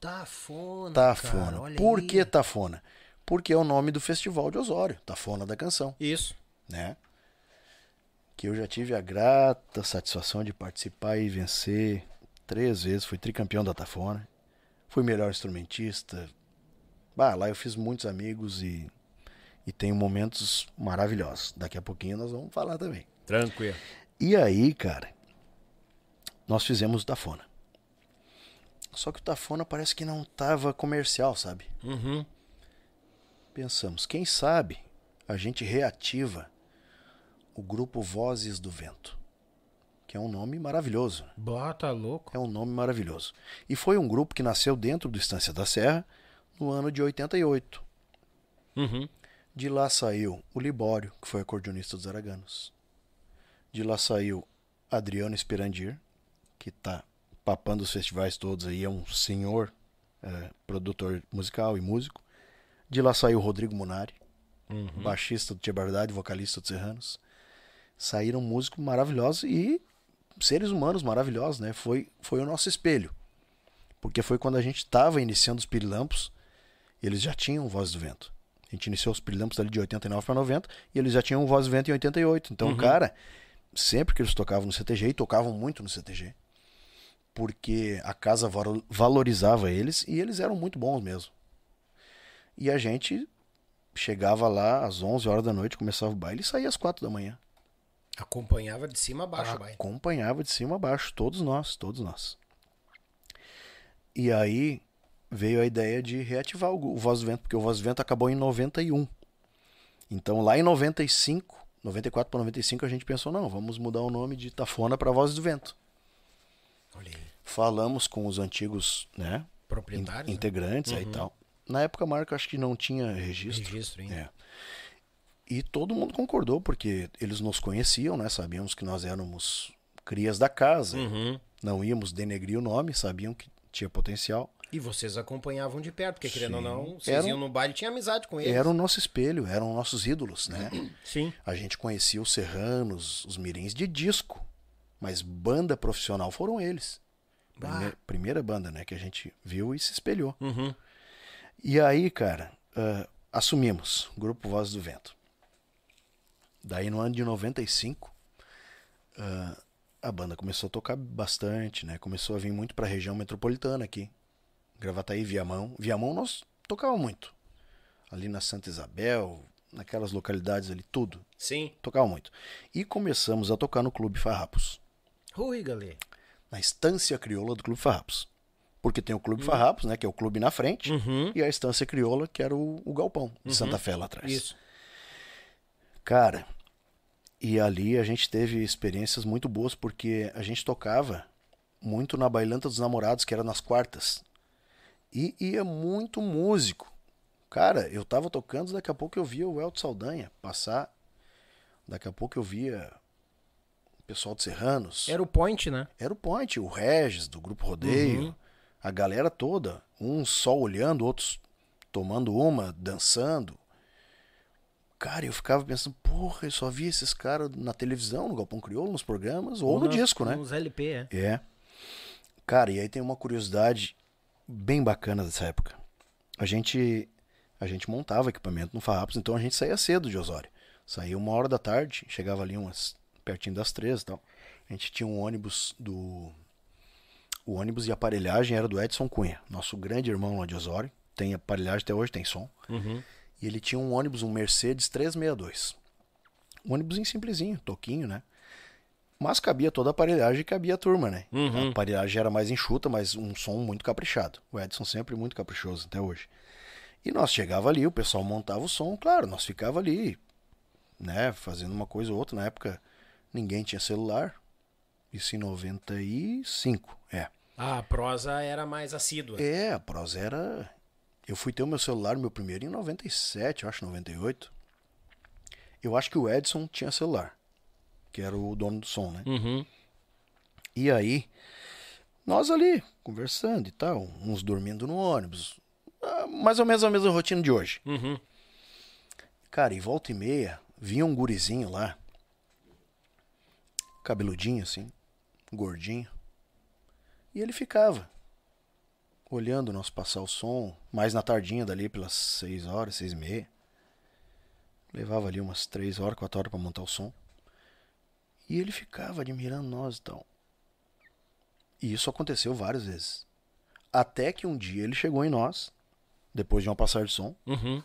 Tafona. Tafona. Cara, Por aí. que Tafona? Porque é o nome do festival de Osório, Tafona da Canção, Isso. né? Que eu já tive a grata satisfação de participar e vencer três vezes, fui tricampeão da Tafona, fui melhor instrumentista. Bah, lá eu fiz muitos amigos e, e tenho momentos maravilhosos. Daqui a pouquinho nós vamos falar também. Tranquilo. E aí, cara, nós fizemos o Tafona. Só que o Tafona parece que não tava comercial, sabe? Uhum. Pensamos, quem sabe a gente reativa o grupo Vozes do Vento, que é um nome maravilhoso. Bota louco. É um nome maravilhoso. E foi um grupo que nasceu dentro do Estância da Serra no ano de 88. Uhum. De lá saiu o Libório, que foi acordeonista dos Araganos. De lá saiu Adriano Esperandir, que tá papando os festivais todos aí, é um senhor eh, produtor musical e músico. De lá saiu Rodrigo Munari, baixista do Tia Bardade, vocalista dos Serranos. Saíram músicos maravilhosos e seres humanos maravilhosos, né? Foi, foi o nosso espelho. Porque foi quando a gente estava iniciando os Pirilampos, eles já tinham Voz do Vento. A gente iniciou os Pirilampos ali de 89 para 90 e eles já tinham Voz do Vento em 88. Então, cara, sempre que eles tocavam no CTG, e tocavam muito no CTG, porque a casa valo- valorizava eles e eles eram muito bons mesmo. E a gente chegava lá às 11 horas da noite, começava o baile e saía às 4 da manhã. Acompanhava de cima a baixo, vai. Acompanhava de cima a baixo, todos nós, todos nós. E aí veio a ideia de reativar o, o Voz do Vento, porque o Voz do Vento acabou em 91. Então lá em 95, 94 para 95, a gente pensou, não, vamos mudar o nome de Tafona para Voz do Vento. Olha aí. Falamos com os antigos, né, in- Proprietário. né? integrantes aí e tal. Na época a marca acho que não tinha registro. Registro ainda. É. E todo mundo concordou, porque eles nos conheciam, né? Sabíamos que nós éramos crias da casa. Uhum. Não íamos denegrir o nome, sabiam que tinha potencial. E vocês acompanhavam de perto, porque querendo ou Sim. não, vocês Era um- iam no baile e tinha amizade com eles. Era o nosso espelho, eram nossos ídolos, né? Sim. A gente conhecia os serranos, os mirins de disco, mas banda profissional foram eles. Prime- Primeira banda, né, que a gente viu e se espelhou. Uhum. E aí, cara, ah, assumimos o Grupo Voz do Vento. Daí no ano de 95, ah, a banda começou a tocar bastante, né? Começou a vir muito pra região metropolitana aqui. Gravataí, Viamão. Viamão nós tocava muito. Ali na Santa Isabel, naquelas localidades ali, tudo. Sim. Tocava muito. E começamos a tocar no Clube Farrapos. Ui, galera. Na estância crioula do Clube Farrapos. Porque tem o Clube Farrapos, né? Que é o clube na frente. Uhum. E a estância crioula, que era o, o galpão de Santa Fé lá atrás. Isso. Cara, e ali a gente teve experiências muito boas porque a gente tocava muito na Bailanta dos Namorados, que era nas quartas. E ia muito músico. Cara, eu tava tocando, daqui a pouco eu via o Elton Saldanha passar. Daqui a pouco eu via o pessoal de Serranos. Era o point, né? Era o Point, o Regis do Grupo Rodeio, Uhum. a galera toda, uns só olhando, outros tomando uma, dançando. Cara, eu ficava pensando, porra, eu só via esses caras na televisão, no Galpão Crioulo, nos programas, ou, no nos- disco, né? Nos LP, é. É. Cara, e aí tem uma curiosidade bem bacana dessa época. A gente a gente montava equipamento no Farrapos, então a gente saía cedo de Osório. Saía uma hora da tarde, chegava ali umas pertinho das três e tal. A gente tinha um ônibus do o ônibus e aparelhagem era do Edson Cunha, nosso grande irmão lá de Osório. Tem aparelhagem até hoje, tem som. Uhum. E ele tinha um ônibus, um Mercedes 362. Um ônibus simplesinho, toquinho, né? Mas cabia toda a aparelhagem e cabia a turma, né? Uhum. A aparelhagem era mais enxuta, mas um som muito caprichado. O Edson sempre muito caprichoso até hoje. E nós chegava ali, o pessoal montava o som, claro, nós ficava ali, né, fazendo uma coisa ou outra. Na época ninguém tinha celular. Isso em 95, é. Ah, a prosa era mais assídua. É, a prosa era. Eu fui ter o meu celular, meu primeiro, em 97, eu acho, 98. Eu acho que o Edson tinha celular, que era o dono do som, né? Uhum. E aí, nós ali, conversando e tal, uns dormindo no ônibus. ah, Mais ou menos a mesma rotina de hoje. Uhum. Cara, e volta e meia, vinha um gurizinho lá, cabeludinho assim, gordinho. E ele ficava olhando nós passar o som, mais na tardinha dali pelas seis horas, seis e meia. Levava ali umas três horas, quatro horas pra montar o som. E ele ficava admirando nós e tal. E isso aconteceu várias vezes. Até que um dia ele chegou em nós, depois de uma passagem de som, Uhum.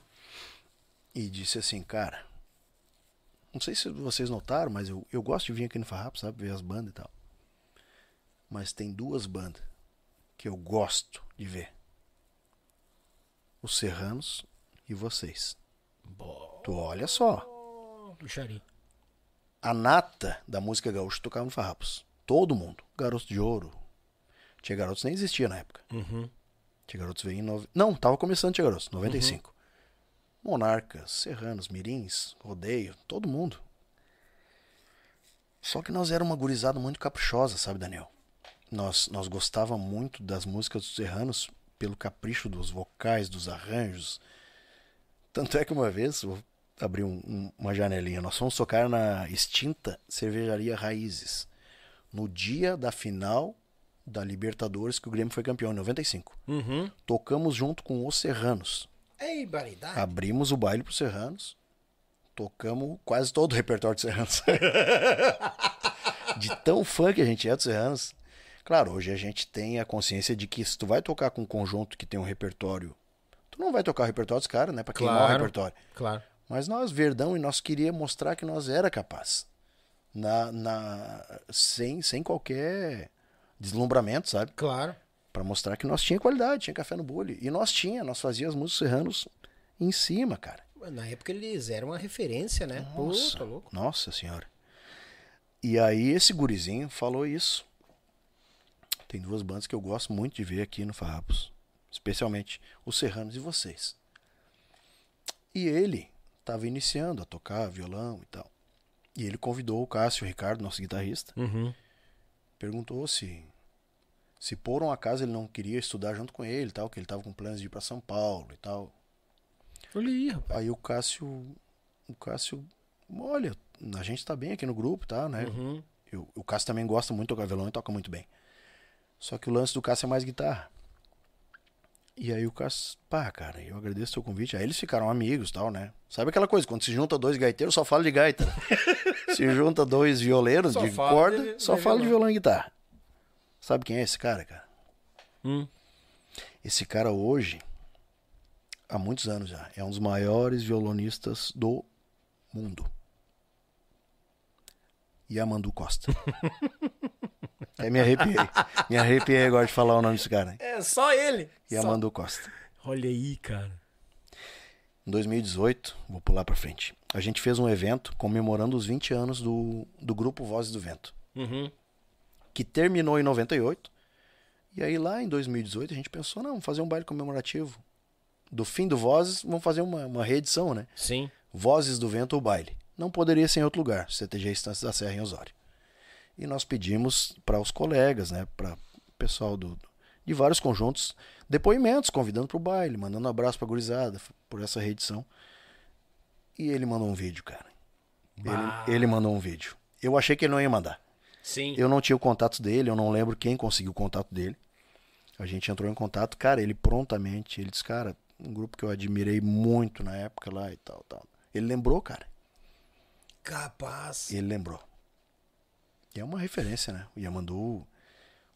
e disse assim, cara, não sei se vocês notaram, mas eu, eu gosto de vir aqui no Farrapo, sabe, ver as bandas e tal. Mas tem duas bandas que eu gosto de ver. Os Serranos e vocês. Boa. Tu olha só, Puxaria. A nata da música gaúcha tocava no Farrapos. Todo mundo. Garotos de Ouro. Tinha Garotos nem existia na época. Uhum. Tia Garotos veio em. Nove... Não, tava começando Tia Garotos, 95. Monarcas, Serranos, Mirins, Rodeio, todo mundo. Só que nós era uma gurizada muito caprichosa, sabe, Daniel? Nós, nós gostava muito das músicas dos Serranos pelo capricho dos vocais, dos arranjos. Tanto é que uma vez, vou abrir um- um- uma janelinha, nós fomos tocar na extinta cervejaria Raízes. No dia da final da Libertadores, que o Grêmio foi campeão em 95 Uhum. tocamos junto com os Serranos. Ei, baridade. Abrimos o baile pros Serranos. Tocamos quase todo o repertório dos Serranos. de tão fã que a gente é dos Serranos. Claro, hoje a gente tem a consciência de que se tu vai tocar com um conjunto que tem um repertório, tu não vai tocar o repertório dos caras, né? Pra queimar o Claro. repertório. Claro. Mas nós, Verdão, e nós queria mostrar que nós era capaz. Na, na, sem, sem qualquer deslumbramento, sabe? Claro. Pra mostrar que nós tinha qualidade, tinha café no bule. E nós tinha, nós fazíamos as músicas serranos em cima, cara. Na época eles eram uma referência, né? Nossa, Pô, tá louco. nossa senhora. E aí esse gurizinho falou isso. Tem duas bandas que eu gosto muito de ver aqui no Farrapos. Especialmente os Serranos e vocês. E ele estava iniciando a tocar violão e tal. E ele convidou o Cássio Ricardo, nosso guitarrista, Uhum. perguntou se se por um acaso ele não queria estudar junto com ele e tal, que ele estava com planos de ir para São Paulo e tal. Olha aí, rapaz. Aí o Cássio o Cássio, olha, a gente tá bem aqui no grupo, tá, né? Uhum. Eu- o Cássio também gosta muito de tocar violão e toca muito bem. Só que o lance do Cássio é mais guitarra. E aí o Cássio, pá, cara, eu agradeço o teu convite. Aí eles ficaram amigos tal, né? Sabe aquela coisa, quando se junta dois gaiteiros, só fala de gaita. Né? se junta dois violeiros Só de corda, de- só de fala de violão. violão e guitarra. Sabe quem é esse cara, cara? Hum. Esse cara hoje, há muitos anos já, é um dos maiores violonistas do mundo. Yamandu Costa. Até me arrepiei. Me arrepiei agora de falar o nome desse cara. hein? É só ele. Costa. Só- Olha aí, cara. Em 2018, vou pular pra frente, a gente fez um evento comemorando os 20 anos do, do grupo Vozes do Vento, Uhum. que terminou em 98. E aí lá em 2018 a gente pensou, não, vamos fazer um baile comemorativo. Do fim do Vozes, vamos fazer uma, uma reedição, né? Sim. Vozes do Vento ou Baile. Não poderia ser em outro lugar, CTG Estância da Serra em Osório. E nós pedimos para os colegas, né, para o pessoal do, de vários conjuntos, depoimentos, convidando para o baile, mandando um abraço para a gurizada por essa reedição. E ele mandou um vídeo, cara. Bah. Ele, ele mandou um vídeo. Eu achei que ele não ia mandar. Sim. Eu não tinha o contato dele, eu não lembro quem conseguiu o contato dele. A gente entrou em contato, cara, ele prontamente, ele disse, cara, um grupo que eu admirei muito na época lá e tal, tal. Ele lembrou, cara. Capaz. Ele lembrou. E é uma referência, né? O Yamandu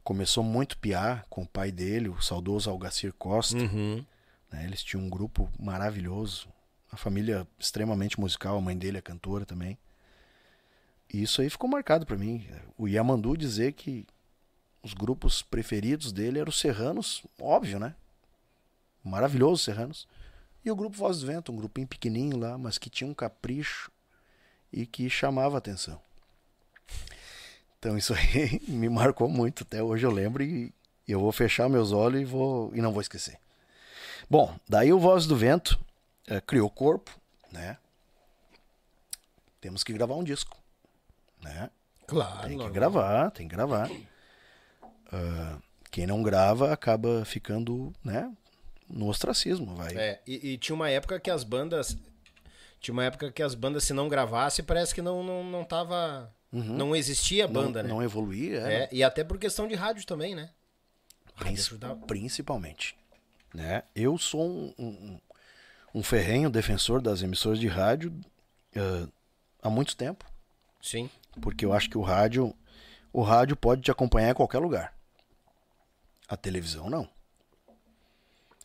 começou muito piar com o pai dele, o saudoso Algacir Costa. Uhum. né? Eles tinham um grupo maravilhoso. A família extremamente musical, a mãe dele é cantora também. E isso aí ficou marcado pra mim. O Yamandu dizer que os grupos preferidos dele eram os Serranos, óbvio, né? Maravilhoso Serranos. E o grupo Voz do Vento, um grupinho pequenininho lá, mas que tinha um capricho e que chamava atenção. Então isso aí me marcou muito. Até hoje eu lembro e eu vou fechar meus olhos e, vou, e não vou esquecer. Bom, daí o Voz do Vento eh, criou corpo, né? Temos que gravar um disco, né? Claro. Tem que normal. gravar, tem que gravar. Ah, quem não grava acaba ficando, né? No ostracismo, vai. É, e, e tinha uma época que as bandas. Tinha uma época que as bandas, se não gravasse, parece que não, não, não tava. Não existia Uhum. não, banda, né? não evoluir, é, É, e até por questão de rádio também, né? Principalmente. Né? Eu sou um, um, um ferrenho defensor das emissoras de rádio ah, há muito tempo, Sim. porque eu acho que o rádio, o rádio pode te acompanhar em qualquer lugar. A televisão não.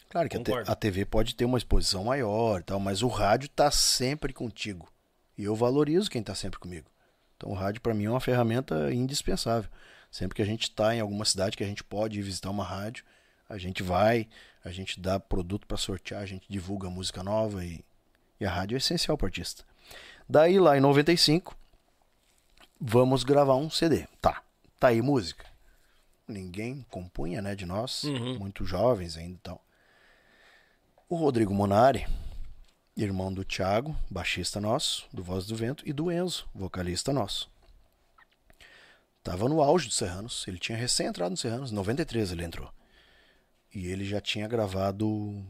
Claro que a, te- Concordo. a TV pode ter uma exposição maior, e tal, mas o rádio está sempre contigo. E eu valorizo quem está sempre comigo. Então o rádio para mim é uma ferramenta indispensável. Sempre que a gente está em alguma cidade que a gente pode ir visitar uma rádio, a gente vai, a gente dá produto para sortear, a gente divulga música nova e, e a rádio é essencial para artista. Daí lá em 95, vamos gravar um CD. Tá, tá aí música. Ninguém compunha, né, de nós, Uhum. muito jovens ainda e tal. O Rodrigo Monari, irmão do Thiago, baixista nosso, do Voz do Vento, e do Enzo, vocalista nosso. Tava no auge do Serranos, ele tinha recém entrado no Serranos, em 93 ele entrou. E ele já tinha gravado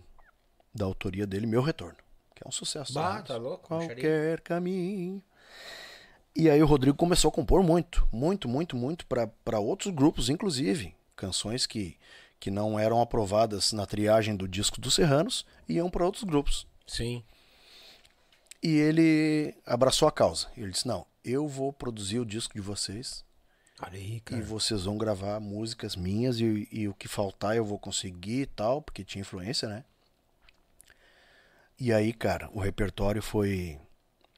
da autoria dele Meu Retorno, que é um sucesso. Bah, tá louco, Qualquer caminho. E aí o Rodrigo começou a compor muito, muito, muito, muito para outros grupos, inclusive. Canções que, que não eram aprovadas na triagem do disco dos Serranos iam para outros grupos. Sim. E ele abraçou a causa. Ele disse: Não, eu vou produzir o disco de vocês aí, e vocês vão gravar músicas minhas e, e o que faltar eu vou conseguir e tal, porque tinha influência, né? E aí, cara, o repertório foi.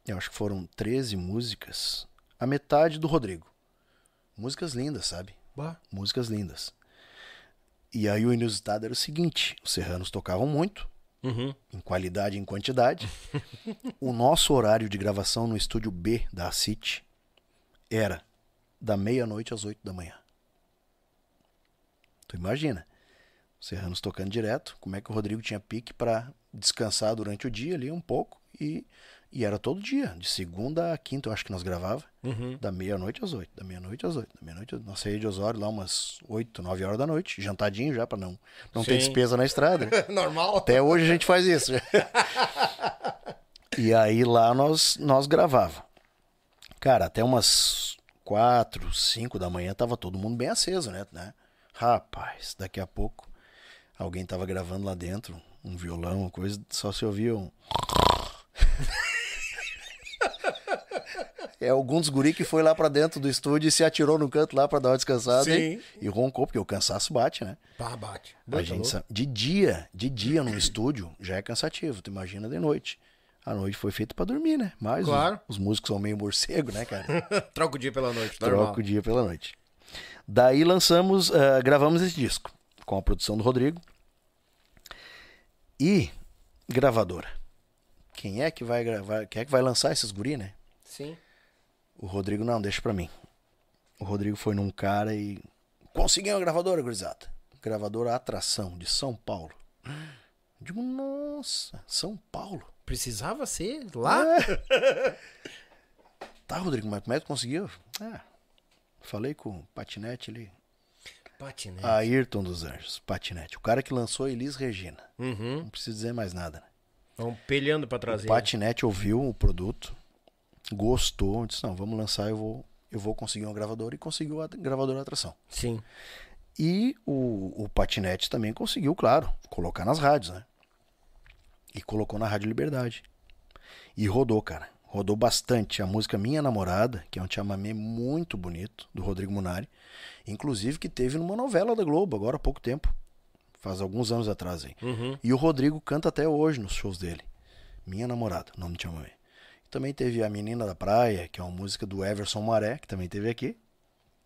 Eu acho que foram 13 músicas. A metade do Rodrigo. Músicas lindas, sabe? Bah. Músicas lindas. E aí o inusitado era o seguinte: os serranos tocavam muito, Uhum. em qualidade e em quantidade. o nosso horário de gravação no estúdio B da City era da meia-noite às oito da manhã. Tu imagina? Os Serranos tocando direto, como é que o Rodrigo tinha pique para descansar durante o dia ali um pouco e, e era todo dia, de segunda a quinta, eu acho que nós gravava, Uhum. da meia-noite às oito, da meia-noite às oito, da meia-noite, às- nós saímos de Osório lá umas oito, nove horas da noite, jantadinho já para não não ter despesa na estrada. né? Normal. Até hoje a gente faz isso. e aí lá nós, nós gravava. Cara, até umas quatro, cinco da manhã tava todo mundo bem aceso, né? né? Rapaz, daqui a pouco Alguém tava gravando lá dentro, um violão, uma coisa, só se ouvia um. É algum dos guri que foi lá pra dentro do estúdio e se atirou no canto lá pra dar uma descansada Sim. e, e roncou, porque o cansaço bate, né? Pá, bate. A gente louco. sabe, de dia, de dia no estúdio já é cansativo, tu imagina de noite. A noite foi feita pra dormir, né? Mas os- Claro. os, músicos são meio morcego, né, cara? Troca o dia pela noite, normal. Troca o dia pela noite. Daí lançamos, ah, gravamos esse disco com a produção do Rodrigo. E gravadora. Quem é que vai gravar? Quem é que vai lançar esses guri, né? Sim. O Rodrigo não, deixa pra mim. O Rodrigo foi num cara e consegui uma gravadora, gurizada. Gravadora Atração de São Paulo. Eu Digo, nossa, São Paulo. Precisava ser lá? Tá, Rodrigo, mas como é que tu conseguiu? Ah, falei com o Patinete ali. Patinete. Ayrton dos Anjos, Patinete. O cara que lançou Elis Regina. Uhum. Não preciso dizer mais nada. Né? Vão pelhando pra O trazer. Patinete ouviu o produto, gostou, disse, não, vamos lançar, eu vou, eu vou conseguir uma gravadora e conseguiu a gravadora atração. Sim. E o, o Patinete também conseguiu, claro, colocar nas rádios, né? E colocou na Rádio Liberdade. E rodou, cara. Rodou bastante. A música Minha Namorada, que é um chamamé muito bonito, do Rodrigo Munari. Inclusive que teve numa novela da Globo, agora há pouco tempo. Faz alguns anos atrás aí. Uhum. E o Rodrigo canta até hoje nos shows dele. Minha Namorada, nome do chamamé. Também teve A Menina da Praia, que é uma música do Everson Maré, que também teve aqui.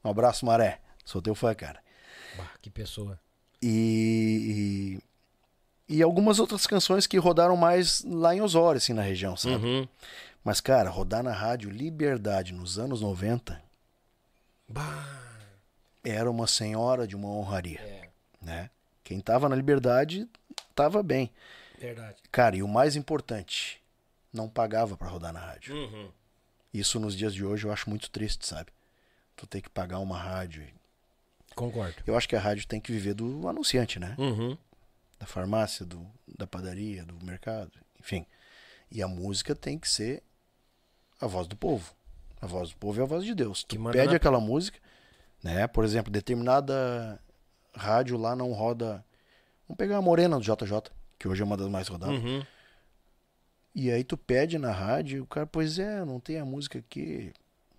Um abraço, Maré. Sou teu fã, cara. Bah, que pessoa. E, e, e algumas outras canções que rodaram mais lá em Osório, assim, na região, sabe? Uhum. Mas, cara, rodar na rádio Liberdade nos anos 90 Bah. era uma senhora de uma honraria, É, né? Quem tava na Liberdade tava bem. verdade. Cara, e o mais importante, não pagava pra rodar na rádio. Uhum. Isso nos dias de hoje eu acho muito triste, sabe? Tu ter que pagar uma rádio. Concordo. Eu acho que a rádio tem que viver do anunciante, né? Uhum. da farmácia, do, da padaria, do mercado, enfim. E a música tem que ser a voz do povo. A voz do povo é a voz de Deus. Que Tu pede na- aquela música, né? Por exemplo, determinada rádio lá não roda. Vamos pegar a Morena do JJ, que hoje é uma das mais rodadas. Uhum. E aí tu pede na rádio, o cara, pois é, não tem a música aqui.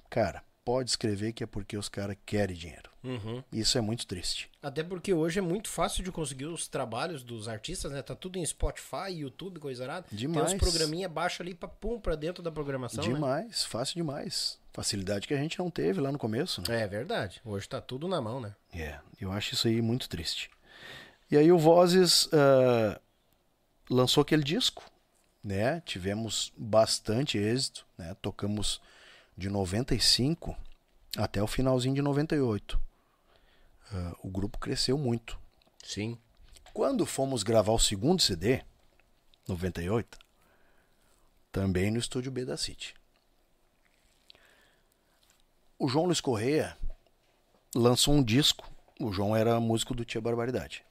Cara, pode escrever que é porque os caras querem dinheiro. Uhum. Isso é muito triste. Até porque hoje é muito fácil de conseguir os trabalhos dos artistas, né? Tá tudo em Spotify, YouTube, coisa arada. Demais. Tem uns programinha baixa ali pra pum pra dentro da programação, né? demais, fácil demais. Facilidade que a gente não teve lá no começo, né? É verdade. Hoje tá tudo na mão, né? É, eu acho isso aí muito triste. E aí o Vozes ah, lançou aquele disco, né? Tivemos bastante êxito, né? Tocamos de 95 até o finalzinho de 98. Ah, o grupo cresceu muito. Sim. Quando fomos gravar o segundo CD, 98, também no estúdio B da City. O João Luiz Correia lançou um disco. O João era músico do Tia Barbaridade.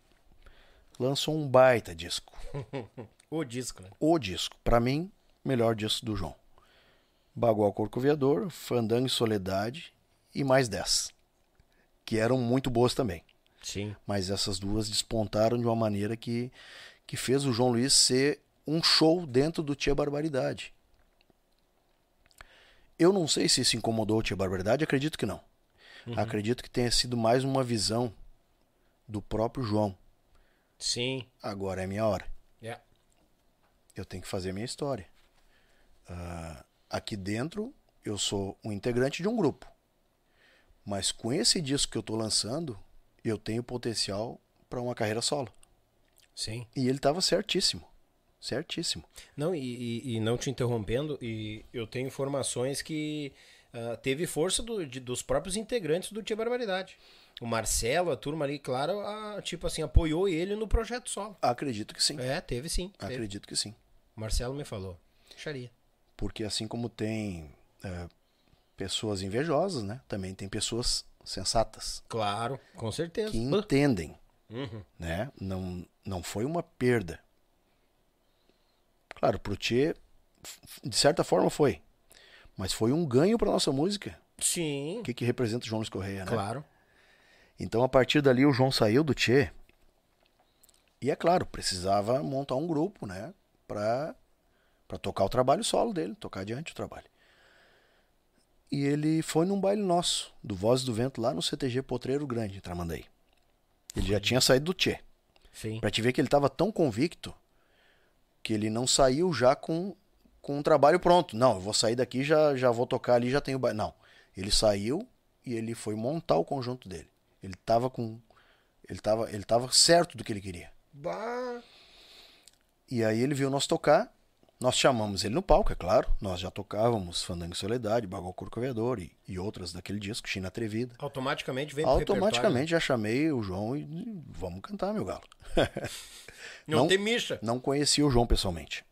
Lançou um baita disco. O disco, né? O disco, pra mim, melhor disco do João. Bagual Corcoviador, Fandango e Soledade e mais 10. Que eram muito boas também. Sim. Mas essas duas despontaram de uma maneira que, que fez o João Luiz ser um show dentro do Tia Barbaridade. Eu não sei se isso incomodou o Tia Barbaridade, acredito que não. Acredito que tenha sido mais uma visão do próprio João. Sim. Agora é minha hora. Eu tenho que fazer a minha história. Ah, aqui dentro, eu sou um integrante de um grupo. Mas com esse disco que eu estou lançando, eu tenho potencial para uma carreira solo. Sim. E ele estava certíssimo. Certíssimo. Não, e, e- e não te interrompendo, e eu tenho informações que ah, teve força do- de- dos próprios integrantes do Tia Barbaridade. O Marcelo, a turma ali, claro, ah, tipo assim, apoiou ele no projeto solo. Acredito que sim. É, teve sim. teve. Acredito que sim. O Marcelo me falou. Xaria. Porque assim como tem é, pessoas invejosas, né? Também tem pessoas sensatas Claro, com certeza. que entendem, Uhum. né? Não, não foi uma perda. Claro, pro Tchê, de certa forma foi. Mas foi um ganho para nossa música. Sim, O que, que representa o João Luiz Correia, né? claro. Então, a partir dali, o João saiu do Tchê. E é claro, precisava montar um grupo, né? Pra, pra tocar o trabalho solo dele, tocar adiante o trabalho. E ele foi num baile nosso, do Voz do Vento, lá no CTG Potreiro Grande, em Tramandaí. Ele já tinha saído do Tchê. Sim. Pra te ver que ele tava tão convicto que ele não saiu já com, com um trabalho pronto. Não, eu vou sair daqui, já, já vou tocar ali, já tenho baile. Não. Ele saiu e ele foi montar o conjunto dele. Ele tava com. Ele tava, ele tava certo do que ele queria. Bah. E aí ele viu nós tocar. Nós chamamos ele no palco, é claro. Nós já tocávamos Fandango e Soledade, Bagol Corcoveador e, e outras daquele disco, China Atrevida. Automaticamente vem. Automaticamente já chamei o João e e vamos cantar, meu galo. Não, Não- tem micha. Não conhecia o João pessoalmente.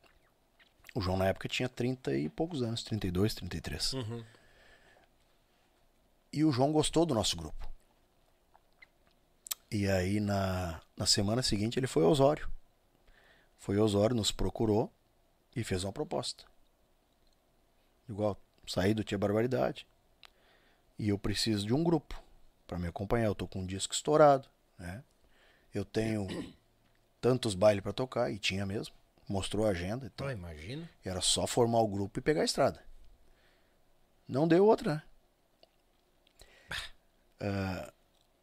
O João na época tinha 30 e poucos anos, 32, 33. Uhum. E o João gostou do nosso grupo. E aí na, na semana seguinte ele foi ao Osório. Foi ao Osório, nos procurou e fez uma proposta. Igual, saí do Tia Barbaridade. E eu preciso de um grupo para me acompanhar. Eu tô com um disco estourado, né? Eu tenho tantos bailes para tocar e tinha mesmo. Mostrou a agenda, então Ah, imagina. era só formar o grupo e pegar a estrada. Não deu outra, né? Ah,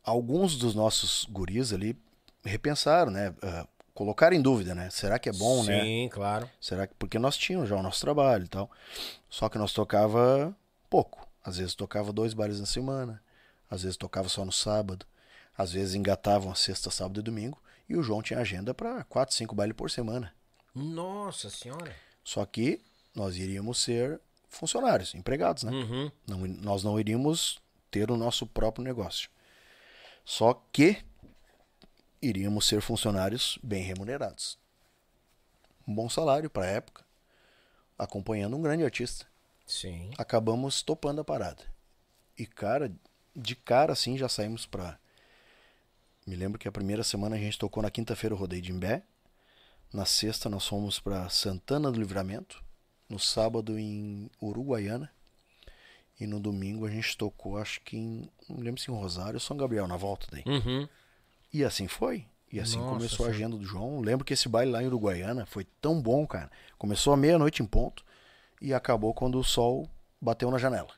alguns dos nossos guris ali repensaram, né? Colocaram em dúvida, né? Será que é bom, né? Sim, claro. Será que porque nós tínhamos já o nosso trabalho e tal. Só que nós tocava pouco. Às vezes tocava dois bailes na semana, às vezes tocava só no sábado, às vezes engatavam a sexta, sábado e domingo, e o João tinha agenda para quatro, cinco bailes por semana. Nossa senhora. Só que nós iríamos ser funcionários, empregados, né? Uhum. Não, nós não iríamos ter o nosso próprio negócio. Só que iríamos ser funcionários bem remunerados. Um bom salário para a época, acompanhando um grande artista. Sim. Acabamos topando a parada. E cara, de cara assim já saímos pra. Me lembro que a primeira semana a gente tocou na quinta-feira o rodeio de Imbé. Na sexta nós fomos pra Santana do Livramento. No sábado em Uruguaiana. E no domingo a gente tocou, acho que em. Não lembro se em Rosário ou São Gabriel, na volta daí. Uhum. E assim foi. E assim Nossa começou a agenda do João. Lembro que esse baile lá em Uruguaiana foi tão bom, cara. Começou à meia-noite em ponto e acabou quando o sol bateu na janela.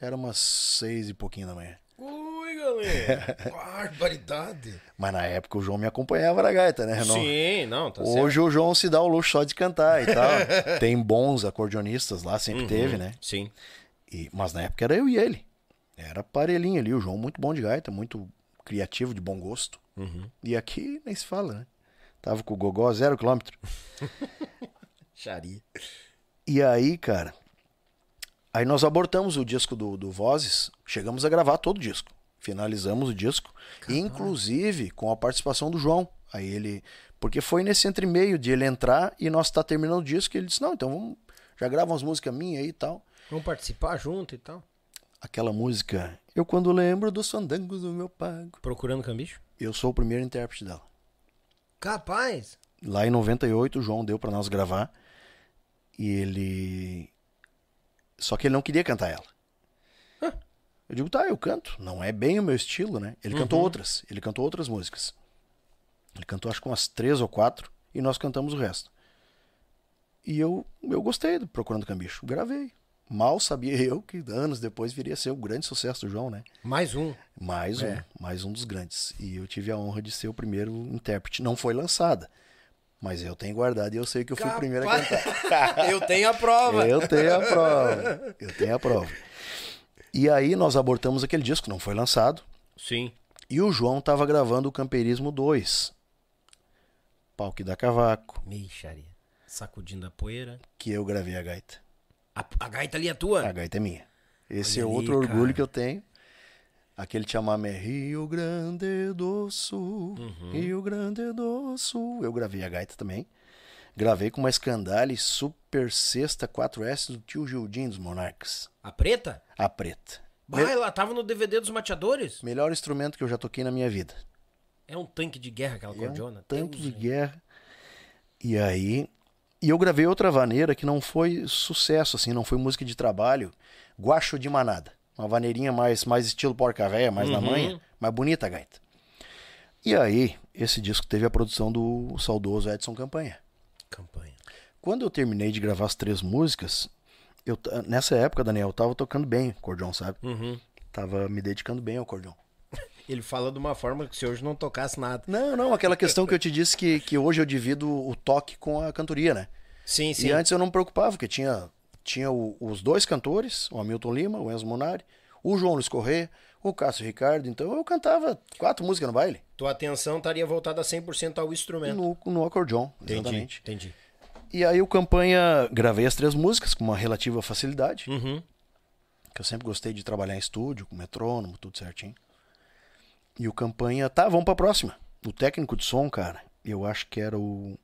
Era umas seis e pouquinho da manhã. Ui, galera. Barbaridade. Mas na época o João me acompanhava na gaita, né? Não- Sim, não, tá certo. Hoje o João se dá o luxo só de cantar e tal. Tem bons acordeonistas lá, sempre Uhum. teve, né? Sim. E- mas na época era eu e ele. Era parelhinho ali. O João muito bom de gaita, muito criativo, de bom gosto. Uhum. E aqui nem se fala, né? Tava com o Gogó zero quilômetro. Xaria. E aí, cara, aí nós abortamos o disco do, do Vozes, chegamos a gravar todo o disco. Finalizamos o disco, inclusive com a participação do João. Aí ele. Porque foi nesse entre-meio de ele entrar e nós tá terminando o disco, e ele disse: Não, então vamos. Já grava umas músicas minhas aí e tal. Vamos participar junto e tal. Aquela música. Eu quando lembro dos fandangos do meu pago. Procurando cambicho? Eu sou o primeiro intérprete dela. Capaz. Lá em 98, o João deu pra nós gravar. E ele. Só que ele não queria cantar ela. Eu digo, tá, eu canto. Não é bem o meu estilo, né? Ele cantou outras. Ele cantou outras músicas. Ele cantou acho que umas três ou quatro. E nós cantamos o resto. E eu, eu gostei do Procurando Cambicho. Gravei. Mal sabia eu que anos depois viria a ser o grande sucesso do João, né? Mais um. Mais um, É. mais um dos grandes. E eu tive a honra de ser o primeiro intérprete. Não foi lançada, mas eu tenho guardado e eu sei que eu fui o primeiro a cantar. Eu tenho a prova. Eu tenho a prova. Eu tenho a prova. E aí nós abortamos aquele disco, não foi lançado. Sim. E o João tava gravando o Campeirismo 2. Pau que dá cavaco, Meixaria. Sacudindo a poeira. que eu gravei a gaita. A, a gaita ali é tua? A gaita é minha. Esse Olha é ali, outro orgulho cara. que eu tenho. Aquele chamame é Rio Grande do Sul, Uhum. Rio Grande do Sul. Eu gravei a gaita também. Gravei com uma Scandale Super Sexta 4S do tio Gildinho dos Monarcas. A preta? A preta. Bah, ela tava no DVD dos mateadores? Melhor instrumento que eu já toquei na minha vida. É um tanque de guerra aquela É um cordiona. tanque de Deus, guerra. E aí. E eu gravei outra vaneira que não foi sucesso, assim, não foi música de trabalho. Guacho de Manada. Uma vaneirinha mais, mais estilo porca véia, mais na Uhum. manha, mais bonita a gaita. E aí, esse disco teve a produção do saudoso Edson Campanha. Campanha. Quando eu terminei de gravar as três músicas, eu, nessa época, Daniel, eu tava tocando bem acordeon, sabe? Uhum. Tava me dedicando bem ao acordeon. Ele fala de uma forma que se hoje não tocasse nada. Não, não, aquela questão que eu te disse que, que hoje eu divido o toque com a cantoria, né? Sim, sim. E antes eu não me preocupava, porque tinha, tinha o- os dois cantores, o Hamilton Lima, o Enzo Monari, o João Luiz Corrêa, o Cássio Ricardo. Então eu cantava quatro músicas no baile, Tua atenção estaria voltada 100% ao instrumento. no, no acordeon, Entendi, exatamente. entendi. E aí o Campanha, gravei as três músicas com uma relativa facilidade, Uhum. que eu sempre gostei de trabalhar em estúdio, com metrônomo, tudo certinho. E o Campanha, tá, vamos pra próxima. O técnico de som, cara, eu acho que era o...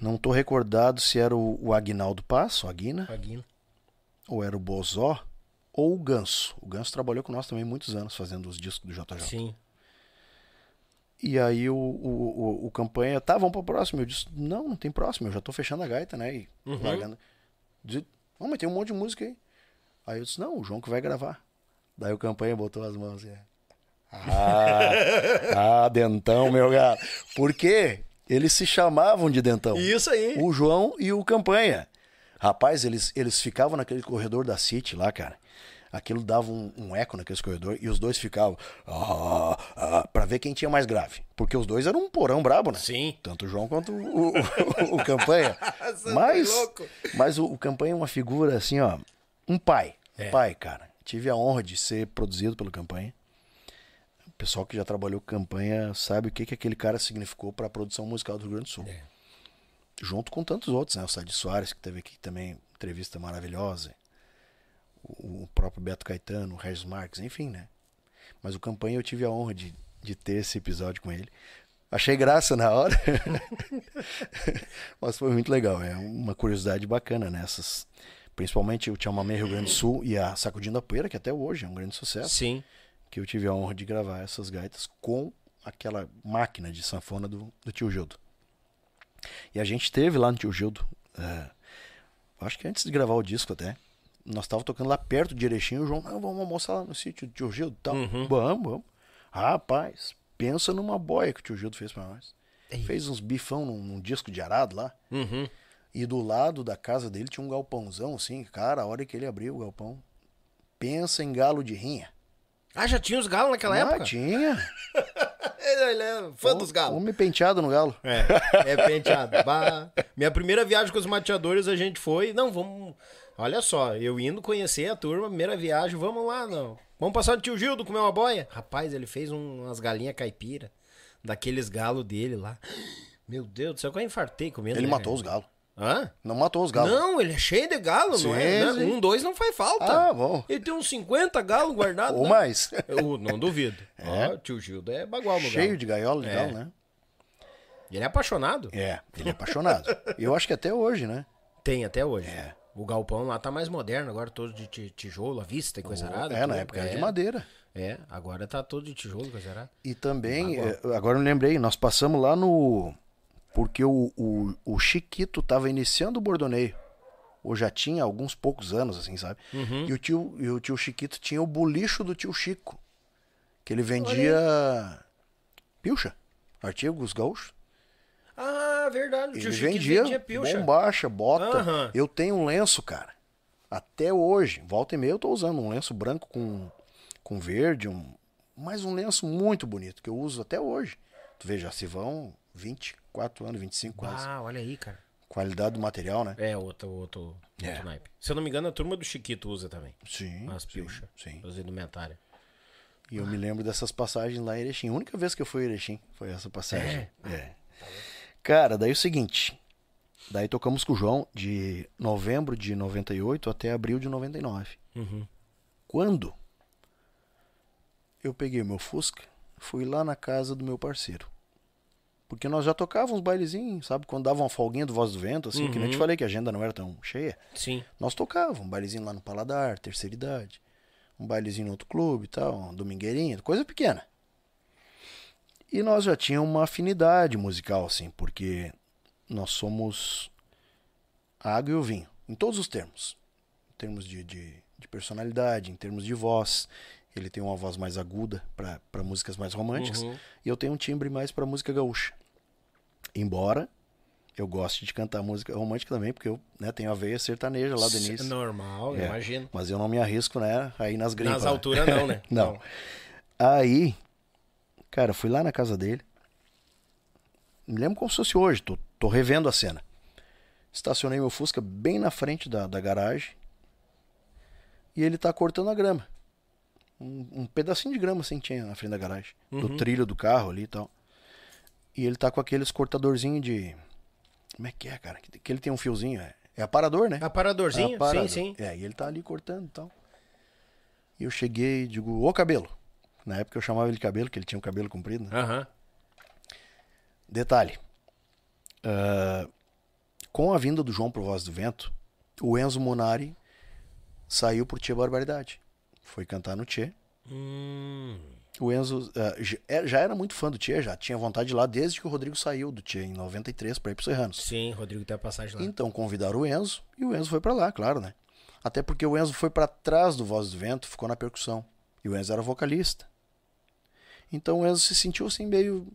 Não tô recordado se era o, o Aguinaldo Passo, Aguina, Aguino. ou era o Bozó, ou o Ganso. O Ganso trabalhou com nós também muitos anos, fazendo os discos do JJ. Sim. E aí o, o, o, o campanha, tá, vamos pro próximo. Eu disse, não, não tem próximo, eu já tô fechando a gaita, né? E Uhum. largando. Disse, não, mas tem um monte de música aí. Aí eu disse, não, o João que vai gravar. Daí o campanha botou as mãos assim. Ah, ah, dentão, meu gato. Por quê? Eles se chamavam de dentão. Isso aí. O João e o Campanha. Rapaz, eles, eles ficavam naquele corredor da City lá, cara. Aquilo dava um, um eco naquele corredor e os dois ficavam ah, ah, pra ver quem tinha mais grave. Porque os dois eram um porão brabo, né? Sim. Tanto o João quanto o, o, o Campanha. Você mas mas o, o Campanha é uma figura assim, ó. Um pai. É. Pai, cara. Tive a honra de ser produzido pelo Campanha. Pessoal que já trabalhou Campanha sabe o que, que aquele cara significou para a produção musical do Rio Grande do Sul É. junto com tantos outros, né? O Sadi Soares, que teve aqui também entrevista maravilhosa. O, o próprio Beto Caetano, o Regis Marques, enfim, né? Mas o Campanha eu tive a honra de, de ter esse episódio com ele. Achei graça na hora. Mas foi muito legal. É uma curiosidade bacana nessas. Principalmente o Chamamé Rio Grande do Sul e a Sacudindo a Poeira, que até hoje é um grande sucesso. Sim. Que eu tive a honra de gravar essas gaitas com aquela máquina de sanfona do, do tio Gildo. E a gente teve lá no tio Gildo, é, acho que antes de gravar o disco até, nós estávamos tocando lá perto de Erechim o João, não, vamos almoçar lá no sítio do tio Gildo e tal. Uhum. Vamos, vamos. Rapaz, pensa numa boia que o tio Gildo fez pra nós. Ei. Fez uns bifão num, num disco de arado lá. Uhum. E do lado da casa dele tinha um galpãozão assim. Cara, a hora que ele abriu o galpão, pensa em galo de rinha. Ah, já tinha os galos naquela Ah, época? tinha. Ele é fã dos galos. Homem penteado no galo. É, é penteado. Bah. Minha primeira viagem com os mateadores, a gente foi. Não, vamos. Olha só, eu indo conhecer a turma, primeira viagem, vamos lá, não. Vamos passar no tio Gildo comer uma boia? Rapaz, ele fez um- umas galinhas caipira, daqueles galos dele lá. Meu Deus do céu, eu quase infartei comendo. Ele né, matou cara? os galos. Hã? Não matou os galos. Não, ele é cheio de galo, Sim, não é? sim. Um, dois não faz falta. Ah, bom. Ele tem uns 50 galos guardados. Ou né? mais. Eu não duvido. É. Ó, tio Gildo é bagual no Cheio galo. de gaiola de É. galo, né? Ele é apaixonado. É, ele é apaixonado. Eu acho que até hoje, né? Tem até hoje. É. O galpão lá tá mais moderno, agora todo de ti- tijolo, à vista e coisa arada. É, na tudo. época era é, de madeira. É, agora tá todo de tijolo, coisa arada. E também, Bagual. eh, agora eu me lembrei, nós passamos lá no. Porque o, o, o Chiquito tava iniciando o bordoneio. Ou já tinha alguns poucos anos, assim, sabe? Uhum. E, o tio, e o tio Chiquito tinha o bolicho do tio Chico. Que ele vendia. Pilcha. Artigos gaúchos. Ah, verdade. O Ele tio Chiquito vendia, vendia pilcha. bombacha, bota. Aham. Eu tenho um lenço, cara. Até hoje, volta e meia eu tô usando um lenço branco com, com verde, um, mas um lenço muito bonito, que eu uso até hoje. Tu vê, já se vão 24 anos, 25 quase. Ah, olha aí, cara. Qualidade do material, né? É, outro, outro, É. outro naipe. Se eu não me engano, a turma do Chiquito usa também. Sim. As sim, pilchas. Sim. As indumentárias. E eu me lembro dessas passagens lá em Erechim. A única vez que eu fui em Erechim foi essa passagem. É. Cara, daí é o seguinte. Daí tocamos com o João de novembro de 98 até abril de 99. Uhum. Quando eu peguei o meu Fusca, fui lá na casa do meu parceiro. Porque nós já tocávamos bailezinhos, sabe? Quando dava uma folguinha do Voz do Vento, assim, que nem eu te Uhum. falei que a agenda não era tão cheia. Sim. Nós tocávamos um bailezinho lá no Paladar, terceira idade. Um bailezinho no outro clube e tal, uma domingueirinha, coisa pequena. E nós já tínhamos uma afinidade musical, assim, porque nós somos a água e o vinho, em todos os termos. Em termos de, de, de personalidade, em termos de voz, Ele tem uma voz mais aguda para músicas mais românticas. Uhum. E eu tenho um timbre mais para música gaúcha. Embora eu goste de cantar música romântica também, porque eu né, tenho a veia sertaneja lá do início. Normal, É, imagino. Mas eu não me arrisco, né? Aí nas grimpas. Nas né? alturas não, né? Não. Aí, cara, fui lá na casa dele. Me lembro como se fosse hoje, tô, tô revendo a cena. Estacionei meu Fusca bem na frente da, da garagem. E ele tá cortando a grama. Um, um pedacinho de grama assim tinha na frente da garagem. Do trilho do carro ali e tal. E ele tá com aqueles cortadorzinhos de. Como é que é, cara? Que, que ele tem um fiozinho. É, é aparador, né? Aparadorzinho? Aparador. Sim, sim. É, e ele tá ali cortando e tal. E eu cheguei e digo, ô cabelo. Na época eu chamava ele de cabelo, que ele tinha um cabelo comprido, né? Aham. Detalhe. ah, com a vinda do João pro Voz do Vento, o Enzo Monari saiu por Tia Barbaridade. Foi cantar no Tchê. Hum, O Enzo ah, já era muito fã do Tchê, já tinha vontade de ir lá desde que o Rodrigo saiu do Tchê, em 93, pra ir pro Serranos. sim, Rodrigo tem a passagem lá. Então convidaram o Enzo e o Enzo foi pra lá, claro, né? Até porque o Enzo foi pra trás do Voz do Vento, ficou na percussão. E o Enzo era vocalista. Então o Enzo se sentiu assim meio,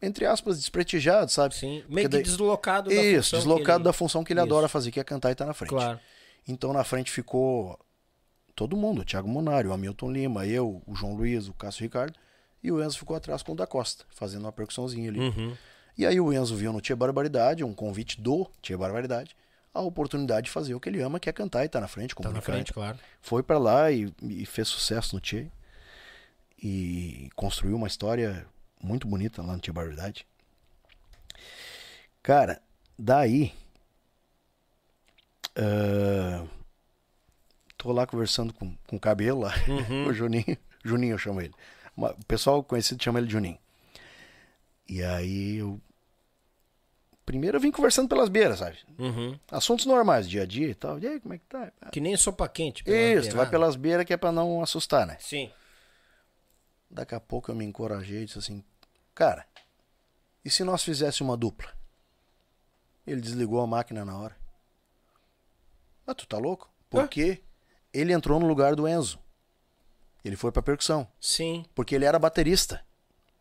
entre aspas, desprestigiado, sabe? Sim, meio que daí- deslocado da Isso, deslocado que da ele... função que ele Isso. adora fazer, que é cantar e estar na frente. Claro. Então na frente ficou todo mundo, o Thiago Monari, o Hamilton Lima, eu, o João Luiz, o Cássio Ricardo, e o Enzo ficou atrás com o da Costa, fazendo uma percussãozinha ali. Uhum. E aí o Enzo viu no Tia Barbaridade, um convite do Tia Barbaridade, a oportunidade de fazer o que ele ama, que é cantar e estar na frente, Tá na frente, claro. Foi pra lá e, e fez sucesso no Tia. E construiu uma história muito bonita lá no Tia Barbaridade. Cara, daí. ah, tô lá conversando com, com o cabelo lá, o Juninho. Juninho eu chamo ele. O pessoal conhecido chama ele de Juninho. E aí eu. Primeiro eu vim conversando pelas beiras, sabe? Uhum. Assuntos normais, dia a dia e tal. E aí, como é que tá? Que nem sopa quente. Isso, beirada. vai pelas beiras que é pra não assustar, né? Sim. Daqui a pouco eu me encorajei e disse assim, cara, e se nós fizesse uma dupla? Ele desligou a máquina na hora. Ah, tu tá louco? Porque ele entrou no lugar do Enzo. Ele foi pra percussão. Sim. Porque ele era baterista.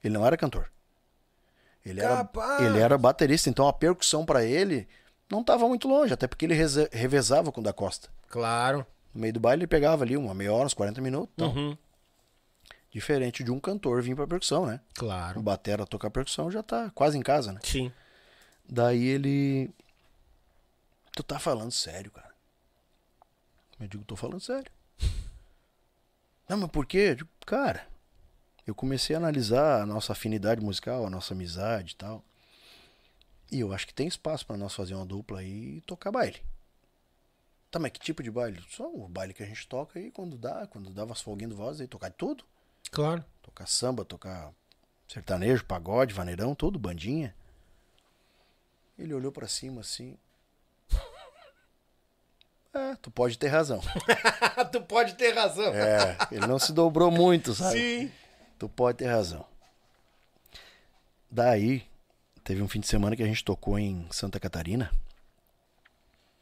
Ele não era cantor. Ele era, ele era baterista, então a percussão pra ele não tava muito longe, até porque ele revezava com o da Costa. Claro. No meio do baile ele pegava ali uma meia hora, uns 40 minutos. Então, Uhum. Diferente de um cantor vir pra percussão, né? O Claro. batera tocar percussão já tá quase em casa, né? Sim. Daí ele. Tu tá falando sério, cara. Eu digo, tô falando sério. Não, mas por quê? Eu digo, cara, eu comecei a analisar a nossa afinidade musical, a nossa amizade e tal. E eu acho que tem espaço pra nós fazer uma dupla aí e tocar baile. Tá, mas que tipo de baile? Só o baile que a gente toca aí quando dá, quando dava as folguinhas de voz aí, tocar tudo. Claro. Tocar samba, tocar sertanejo, pagode, vaneirão, tudo, bandinha. Ele olhou pra cima assim. É, tu pode ter razão. tu pode ter razão. É, ele não se dobrou muito, sabe? Sim. Tu pode ter razão. Daí, teve um fim de semana que a gente tocou em Santa Catarina.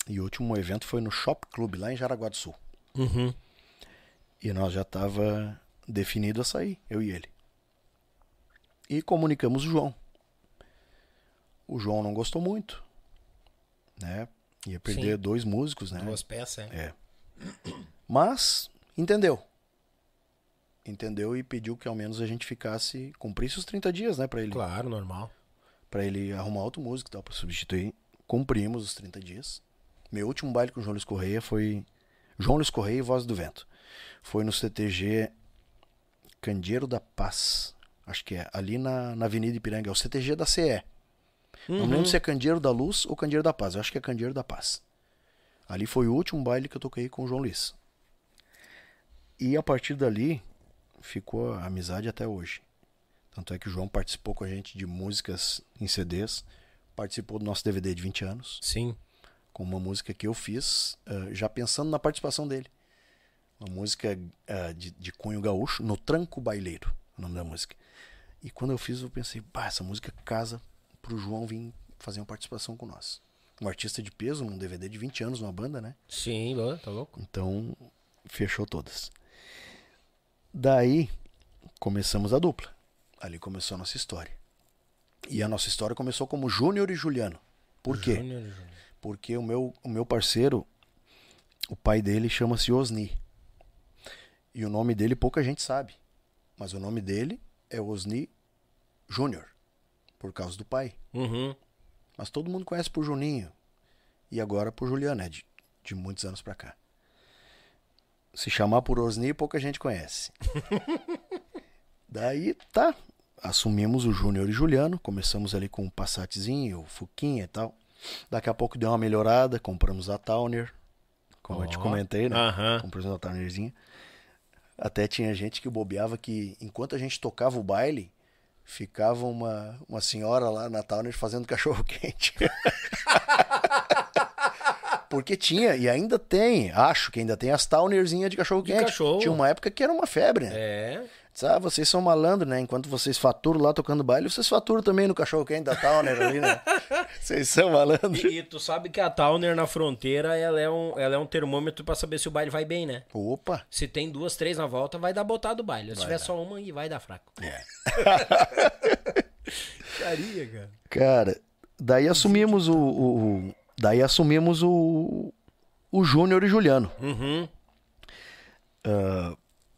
E o último evento foi no Shop Club, lá em Jaraguá do Sul. Uhum. E nós já tava definido a sair, eu e ele. E comunicamos o João. O João não gostou muito, né? Ia perder Sim. dois músicos, né? Duas peças, é. É. Mas entendeu. Entendeu e pediu que ao menos a gente ficasse, cumprisse os 30 dias, né, Pra ele, Claro, normal. Pra ele arrumar outro músico e tal, pra substituir. Cumprimos os 30 dias. Meu último baile com o João Luiz Correia foi João Luiz Correia e Voz do Vento. Foi no CTG Candeeiro da Paz. Acho que é, ali na, na Avenida Ipiranga. É o CTG da CE. Não me lembro se é Candeeiro da Luz ou Candeeiro da Paz. Eu acho que é Candeeiro da Paz. Ali foi o último baile que eu toquei com o João Luiz. E a partir dali ficou a amizade até hoje. Tanto é que o João participou com a gente de músicas em CDs, participou do nosso DVD de 20 anos, Sim. com uma música que eu fiz, ah, já pensando na participação dele. Uma música ah, de, de cunho gaúcho, No Tranco Baileiro, o nome da música. E quando eu fiz, eu pensei, bah, essa música casa pro João vir fazer uma participação com nós. Um artista de peso, num DVD de 20 anos numa banda, né? Sim, tá louco? Então, fechou todas. Daí começamos a dupla. Ali começou a nossa história. E a nossa história começou como Júnior e Juliano. Por quê? Júnior, Júnior. Porque o meu, o meu parceiro, o pai dele chama-se Osni. E o nome dele pouca gente sabe. Mas o nome dele é Osni Júnior. Por causa do pai. Uhum. Mas todo mundo conhece por Juninho. E agora por Juliano, é de, de muitos anos pra cá. Se chamar por Osni, pouca gente conhece. Daí tá. Assumimos o Júnior e Juliano. Começamos ali com o Passatzinho, o Fuquinha e tal. Daqui a pouco deu uma melhorada. Compramos a Towner. Como eu te comentei, né? Aham. Compramos uma Townerzinha. Até tinha gente que bobeava que enquanto a gente tocava o baile, ficava uma, uma senhora lá na Towner fazendo cachorro quente. Porque tinha, e ainda tem, acho que ainda tem as Townerzinhas de cachorro De quente. cachorro. Tinha uma época que era uma febre, né? É. Ah, vocês são malandro, né? Enquanto vocês faturam lá tocando baile, vocês faturam também no cachorro quente da Towner ali, né? vocês são malandro. E, e tu sabe que a Towner na fronteira, ela é um, ela é um termômetro pra saber se o baile vai bem, né? Opa! Se tem duas, três na volta, vai dar botada do baile. Se Vai tiver dar. só uma, aí vai dar fraco. É. Caria, cara. Cara, daí assumimos o, o- o- daí assumimos o o Júnior e Juliano. Uhum.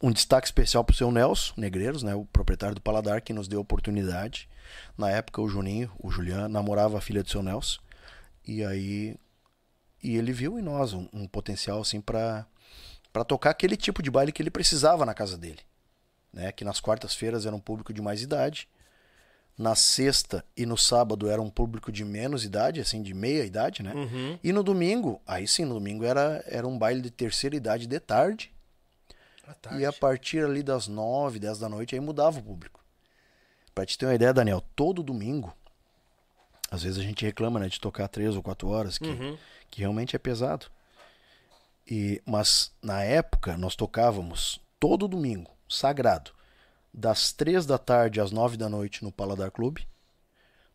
Um destaque especial pro seu Nelson Negreiros, né, o proprietário do Paladar que nos deu a oportunidade. Na época o Juninho, o Juliano namorava a filha do seu Nelson. E aí e ele viu em nós um, um potencial assim para para tocar aquele tipo de baile que ele precisava na casa dele, né? Que nas quartas-feiras era um público de mais idade, na sexta e no sábado era um público de menos idade, assim, de meia idade, né? Uhum. E no domingo, aí sim, no domingo era, era um baile de terceira idade de tarde. E a partir ali das 9, 10 da noite, aí mudava o público. Pra te ter uma ideia, Daniel, todo domingo, às vezes a gente reclama, né, de tocar três ou quatro horas, que, Uhum. que realmente é pesado. E, mas na época nós tocávamos todo domingo, sagrado, das três da tarde às nove da noite no Paladar Clube.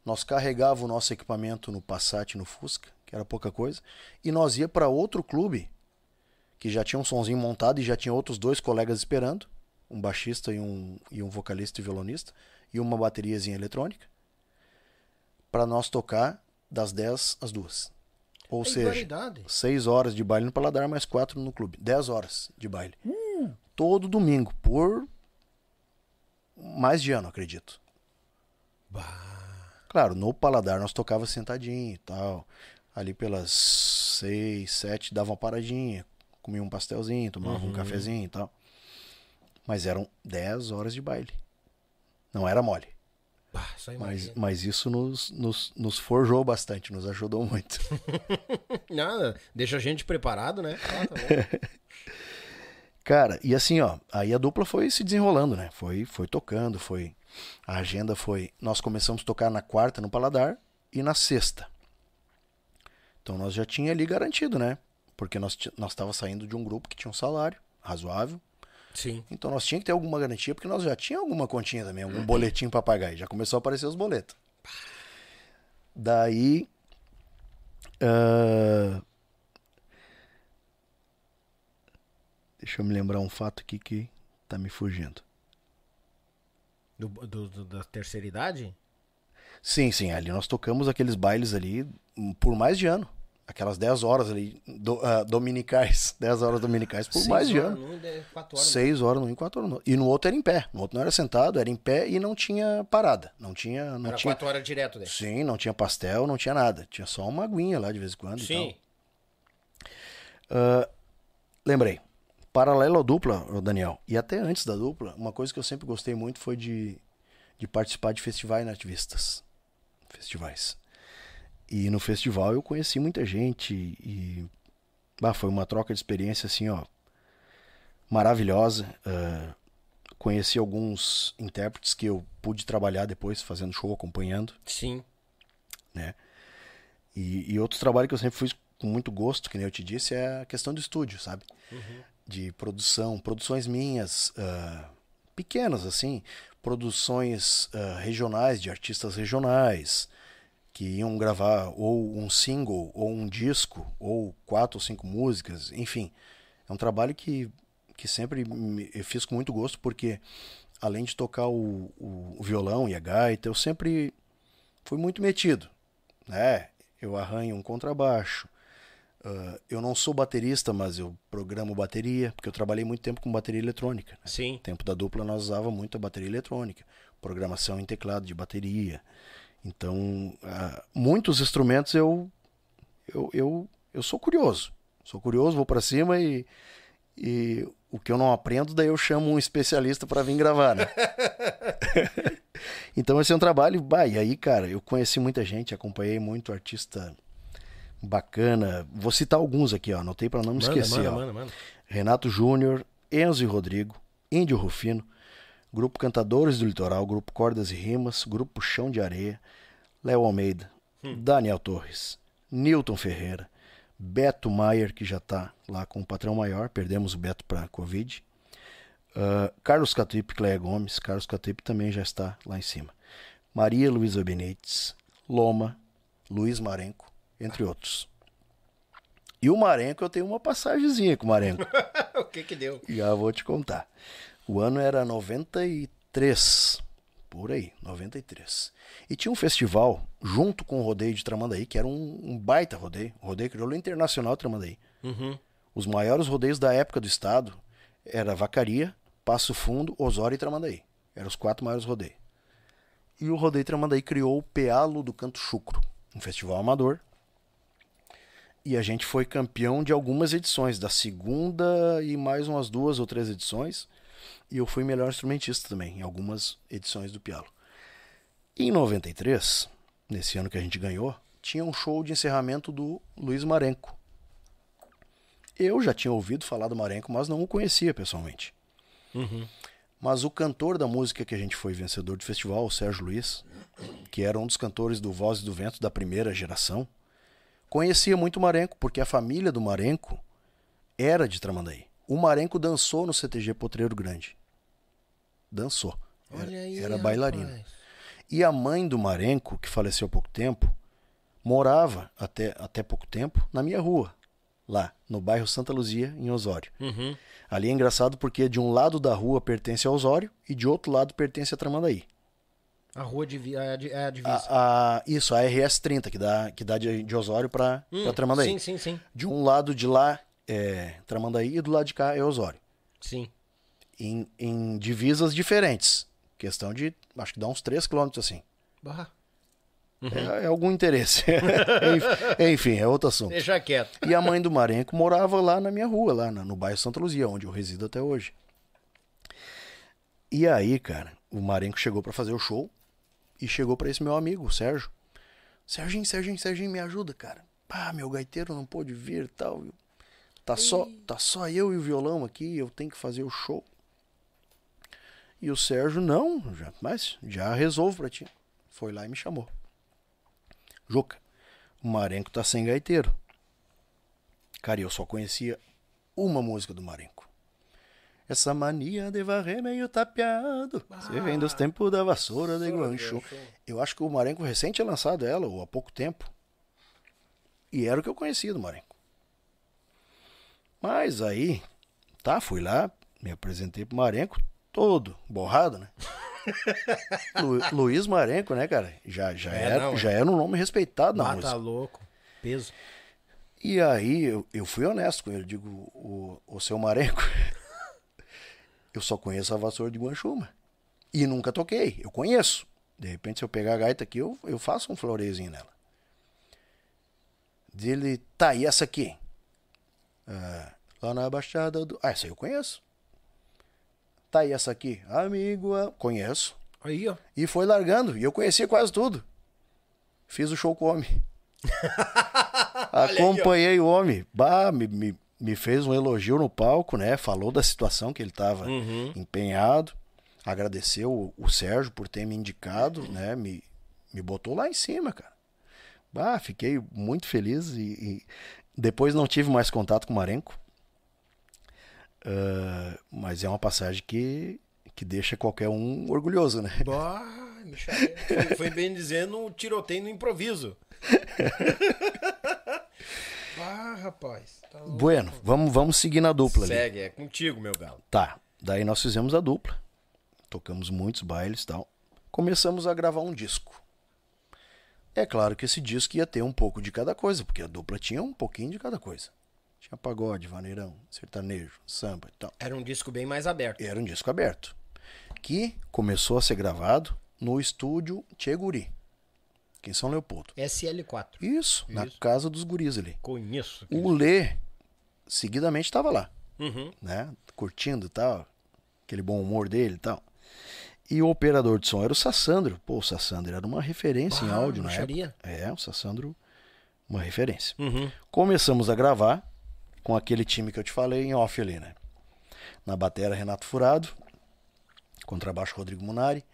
Nós carregava o nosso equipamento no Passat e no Fusca, que era pouca coisa, e nós ia para outro clube que já tinha um sonzinho montado e já tinha outros dois colegas esperando, um baixista e um, e um vocalista e violonista, e uma bateriazinha eletrônica, para nós tocar das 10 às 2. Ou Tem seja, variedade. 6 horas de baile no Paladar, mais 4 no clube. 10 horas de baile. Todo domingo, por mais de ano, acredito. Claro, no Paladar nós tocava sentadinho e tal. Ali pelas 6, 7 dava uma paradinha, comia um pastelzinho, tomava um cafezinho e tal. Mas eram 10 horas de baile. Não era mole. Bah, Mas, mas isso nos, nos, nos forjou bastante, nos ajudou muito. Nada, deixa a gente preparado, né? Ah, tá. Cara, e assim, ó, aí a dupla foi se desenrolando, né? Foi, foi tocando, foi. A agenda foi. Nós começamos a tocar na quarta no Paladar e na sexta. Então nós já tinha ali garantido, né? Porque nós nós estava saindo de um grupo que tinha um salário razoável. Sim. Então nós tinha que ter alguma garantia, porque nós já tinha alguma continha também, algum boletim para pagar. E já começou a aparecer os boletos. Daí. ah, Deixa eu me lembrar um fato aqui que tá me fugindo. Do, do- do- da terceira idade? Sim, sim, ali nós tocamos aqueles bailes ali hum, por mais de ano. Aquelas 10 horas ali, do, ah, dominicais. 10 horas dominicais por Seis mais de ano. num, de- quatro horas. 6 horas no e 4 horas no. E no outro era em pé. No outro não era sentado, era em pé e não tinha parada. Não tinha. Não Era tinha quatro horas direto dele. Sim, não tinha pastel, não tinha nada. Tinha só uma aguinha lá de vez em quando Sim. Ah, lembrei. Paralelo à dupla, Daniel, e até antes da dupla, uma coisa que eu sempre gostei muito foi de, de participar de festivais nativistas. Festivais. E no festival eu conheci muita gente e foi uma troca de experiência assim, ó, maravilhosa. Ah, conheci alguns intérpretes que eu pude trabalhar depois fazendo show, acompanhando Sim. né? E, e outro trabalho que eu sempre fiz com muito gosto, que nem eu te disse, é a questão do estúdio, sabe? De produção, produções minhas, ah, pequenas assim, produções ah, regionais, de artistas regionais, que iam gravar ou um single, ou um disco, ou quatro ou cinco músicas, enfim. É um trabalho que, que sempre me, eu fiz com muito gosto, porque além de tocar o, o, o violão e a gaita, eu sempre fui muito metido. Né? Eu arranho um contrabaixo. Uh, eu não sou baterista, mas eu programo bateria, porque eu trabalhei muito tempo com bateria eletrônica. Né? Sim. No tempo da dupla nós usava muito a bateria eletrônica, programação em teclado de bateria. Então, uh, muitos instrumentos eu, eu, eu, eu sou curioso. Sou curioso, vou para cima e, e o que eu não aprendo, daí eu chamo um especialista para vir gravar, né? então esse é um trabalho, bah, e aí, cara, eu conheci muita gente, acompanhei muito artista bacana. Vou citar alguns aqui, ó, anotei para não me Manda, esquecer, manda, manda. Renato Júnior, Enzo e Rodrigo, Índio Rufino, Grupo Cantadores do Litoral, Grupo Cordas e Rimas, Grupo Chão de Areia, Léo Almeida, Daniel Torres, Newton Ferreira, Beto Maier, que já está lá com o patrão maior, perdemos o Beto para Covid. Uh, Carlos Catuípe, Cleia Gomes, Carlos Catuípe também já está lá em cima. Maria Luísa Benítez, Loma, Luiz Marenco, entre outros. E o Marenco, eu tenho uma passagemzinha com o Marenco. o que que deu? Já vou te contar. O ano era 93, por aí, 93. E tinha um festival junto com o rodeio de Tramandaí, que era um, um baita rodeio, o rodeio crioulo internacional de Tramandaí. Uhum. Os maiores rodeios da época do estado era Vacaria, Passo Fundo, Osório e Tramandaí. Eram os quatro maiores rodeios. E o rodeio Tramandaí criou o Pealo do Canto Chucro, um festival amador. E a gente foi campeão de algumas edições, da segunda e mais umas duas ou três edições. E eu fui melhor instrumentista também, em algumas edições do Pialo. Em 93, nesse ano que a gente ganhou, tinha um show de encerramento do Luiz Marenco. Eu já tinha ouvido falar do Marenco, mas não o conhecia pessoalmente. Uhum. Mas o cantor da música que a gente foi vencedor de festival, o Sérgio Luiz, que era um dos cantores do Voz do Vento da primeira geração, conhecia muito o Marenco, porque a família do Marenco era de Tramandaí. O Marenco dançou no CTG Potreiro Grande. Dançou. Era, Olha aí, era bailarino. rapaz. E a mãe do Marenco, que faleceu há pouco tempo, morava até, até pouco tempo na minha rua, lá, no bairro Santa Luzia, em Osório. Uhum. Ali é engraçado porque de um lado da rua pertence a Osório e de outro lado pertence a Tramandaí. A rua de, é a, é a divisa. A, a- isso, a RS 30, que dá, que dá de, de Osório para Hum, Tramandaí. Sim, sim, sim. De um lado de lá é Tramandaí e do lado de cá é Osório. Sim. Em, em divisas diferentes. Questão de, acho que dá uns 3 quilômetros assim. Bah, É, é algum interesse. Enfim- é outro assunto. deixa quieto. E a mãe do Marenco morava lá na minha rua, lá no bairro Santa Luzia, onde eu resido até hoje. E aí, cara, o Marenco chegou pra fazer o show e chegou pra esse meu amigo, o Sérgio. Serginho, Serginho, Serginho, me ajuda, cara. Pá, meu gaiteiro não pôde vir e tal. Tá só, tá só eu e o violão aqui, eu tenho que fazer o show. E o Sérgio, não, já, mas já resolvo pra ti. Foi lá e me chamou. Juca, o Marenco tá sem gaiteiro. Cara, eu só conhecia uma música do Marenco. Essa mania de varrer meio tapeado. Você vem dos tempos da vassoura de Guanchu. Eu acho que o Marenco recém tinha lançado ela, ou há pouco tempo. E era o que eu conhecia do Marenco. Mas aí, tá, fui lá, me apresentei pro Marenco, todo borrado, né? Lu- Luiz Marenco, né, cara? Já, já, É, era, não, já era um nome respeitado na Ah, música. tá louco. Peso. E aí eu, eu fui honesto com ele, digo, o, o seu Marenco, eu só conheço a vassoura de Guanchuma. E nunca toquei, eu conheço. De repente, se eu pegar a gaita aqui, eu, eu faço um floreiozinho nela. Dele, tá, e essa aqui? Ah, lá na Baixada do. Ah, essa aí eu conheço. Tá, e essa aqui? Amigo, ah, conheço. Aí, ó. E foi largando, e eu conhecia quase tudo. Fiz o show com o homem. Acompanhei o homem. Bah, me, me, me fez um elogio no palco, né? Falou da situação que ele estava Uhum. empenhado. Agradeceu o, o Sérgio por ter me indicado, né? Me, me botou lá em cima, cara. Bah, fiquei muito feliz e, e depois não tive mais contato com o Marenco. Ah, mas é uma passagem que, que deixa qualquer um orgulhoso, né? Bah. Foi, foi bem dizendo um tiroteio no improviso. Ah, rapaz. Tá bueno, vamos, vamos seguir na dupla ali. Segue, é contigo, meu galo. Tá. Daí nós fizemos a dupla. Tocamos muitos bailes e tal. Começamos a gravar um disco. É claro que esse disco ia ter um pouco de cada coisa, porque a dupla tinha um pouquinho de cada coisa. Tinha pagode, vaneirão, sertanejo, samba e tal. Era um disco bem mais aberto. Era um disco aberto. Que começou a ser gravado no estúdio Tcheguri, aqui em São Leopoldo. SL4. Isso, na Isso. casa dos guris ali. Conheço. O Lê, seguidamente, estava lá, Uhum. né? Curtindo e tal, aquele bom humor dele e tal. E o operador de som era o Sassandro. Pô, o Sassandro era uma referência em Ah, áudio na baixaria. época. É, o Sassandro, uma referência. Uhum. Começamos a gravar com aquele time que eu te falei em off ali, né? Na batera, Renato Furado. Contrabaixo, Rodrigo Munari.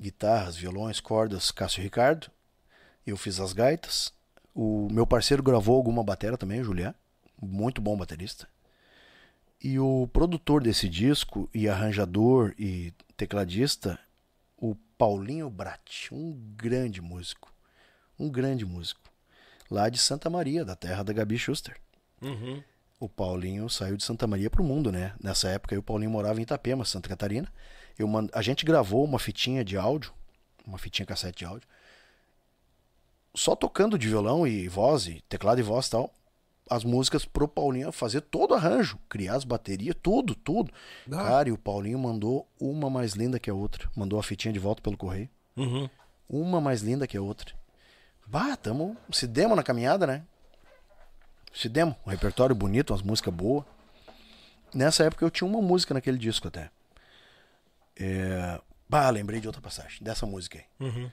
Guitarras, violões, cordas, Cássio Ricardo. Eu fiz as gaitas. O meu parceiro gravou alguma batera também, o Julián. Muito bom baterista. E o produtor desse disco, e arranjador e tecladista, o Paulinho Brat. Um grande músico. Um grande músico. Lá de Santa Maria, da terra da Gabi Schuster. Uhum. O Paulinho saiu de Santa Maria pro mundo, né? Nessa época aí, o Paulinho morava em Itapema, Santa Catarina. Eu mand... A gente gravou uma fitinha de áudio, uma fitinha cassete de áudio, só tocando de violão e voz, e teclado e voz e tal. As músicas pro Paulinho fazer todo o arranjo, criar as baterias, tudo, tudo. Ah. Cara, e o Paulinho mandou uma mais linda que a outra. Mandou a fitinha de volta pelo correio. Uhum. Uma mais linda que a outra. Bah, tamo. Se demos na caminhada, né? Se demos. Um repertório bonito, umas músicas boas. Nessa época eu tinha uma música naquele disco até. É... Bah, lembrei de outra passagem. Dessa música aí. Uhum.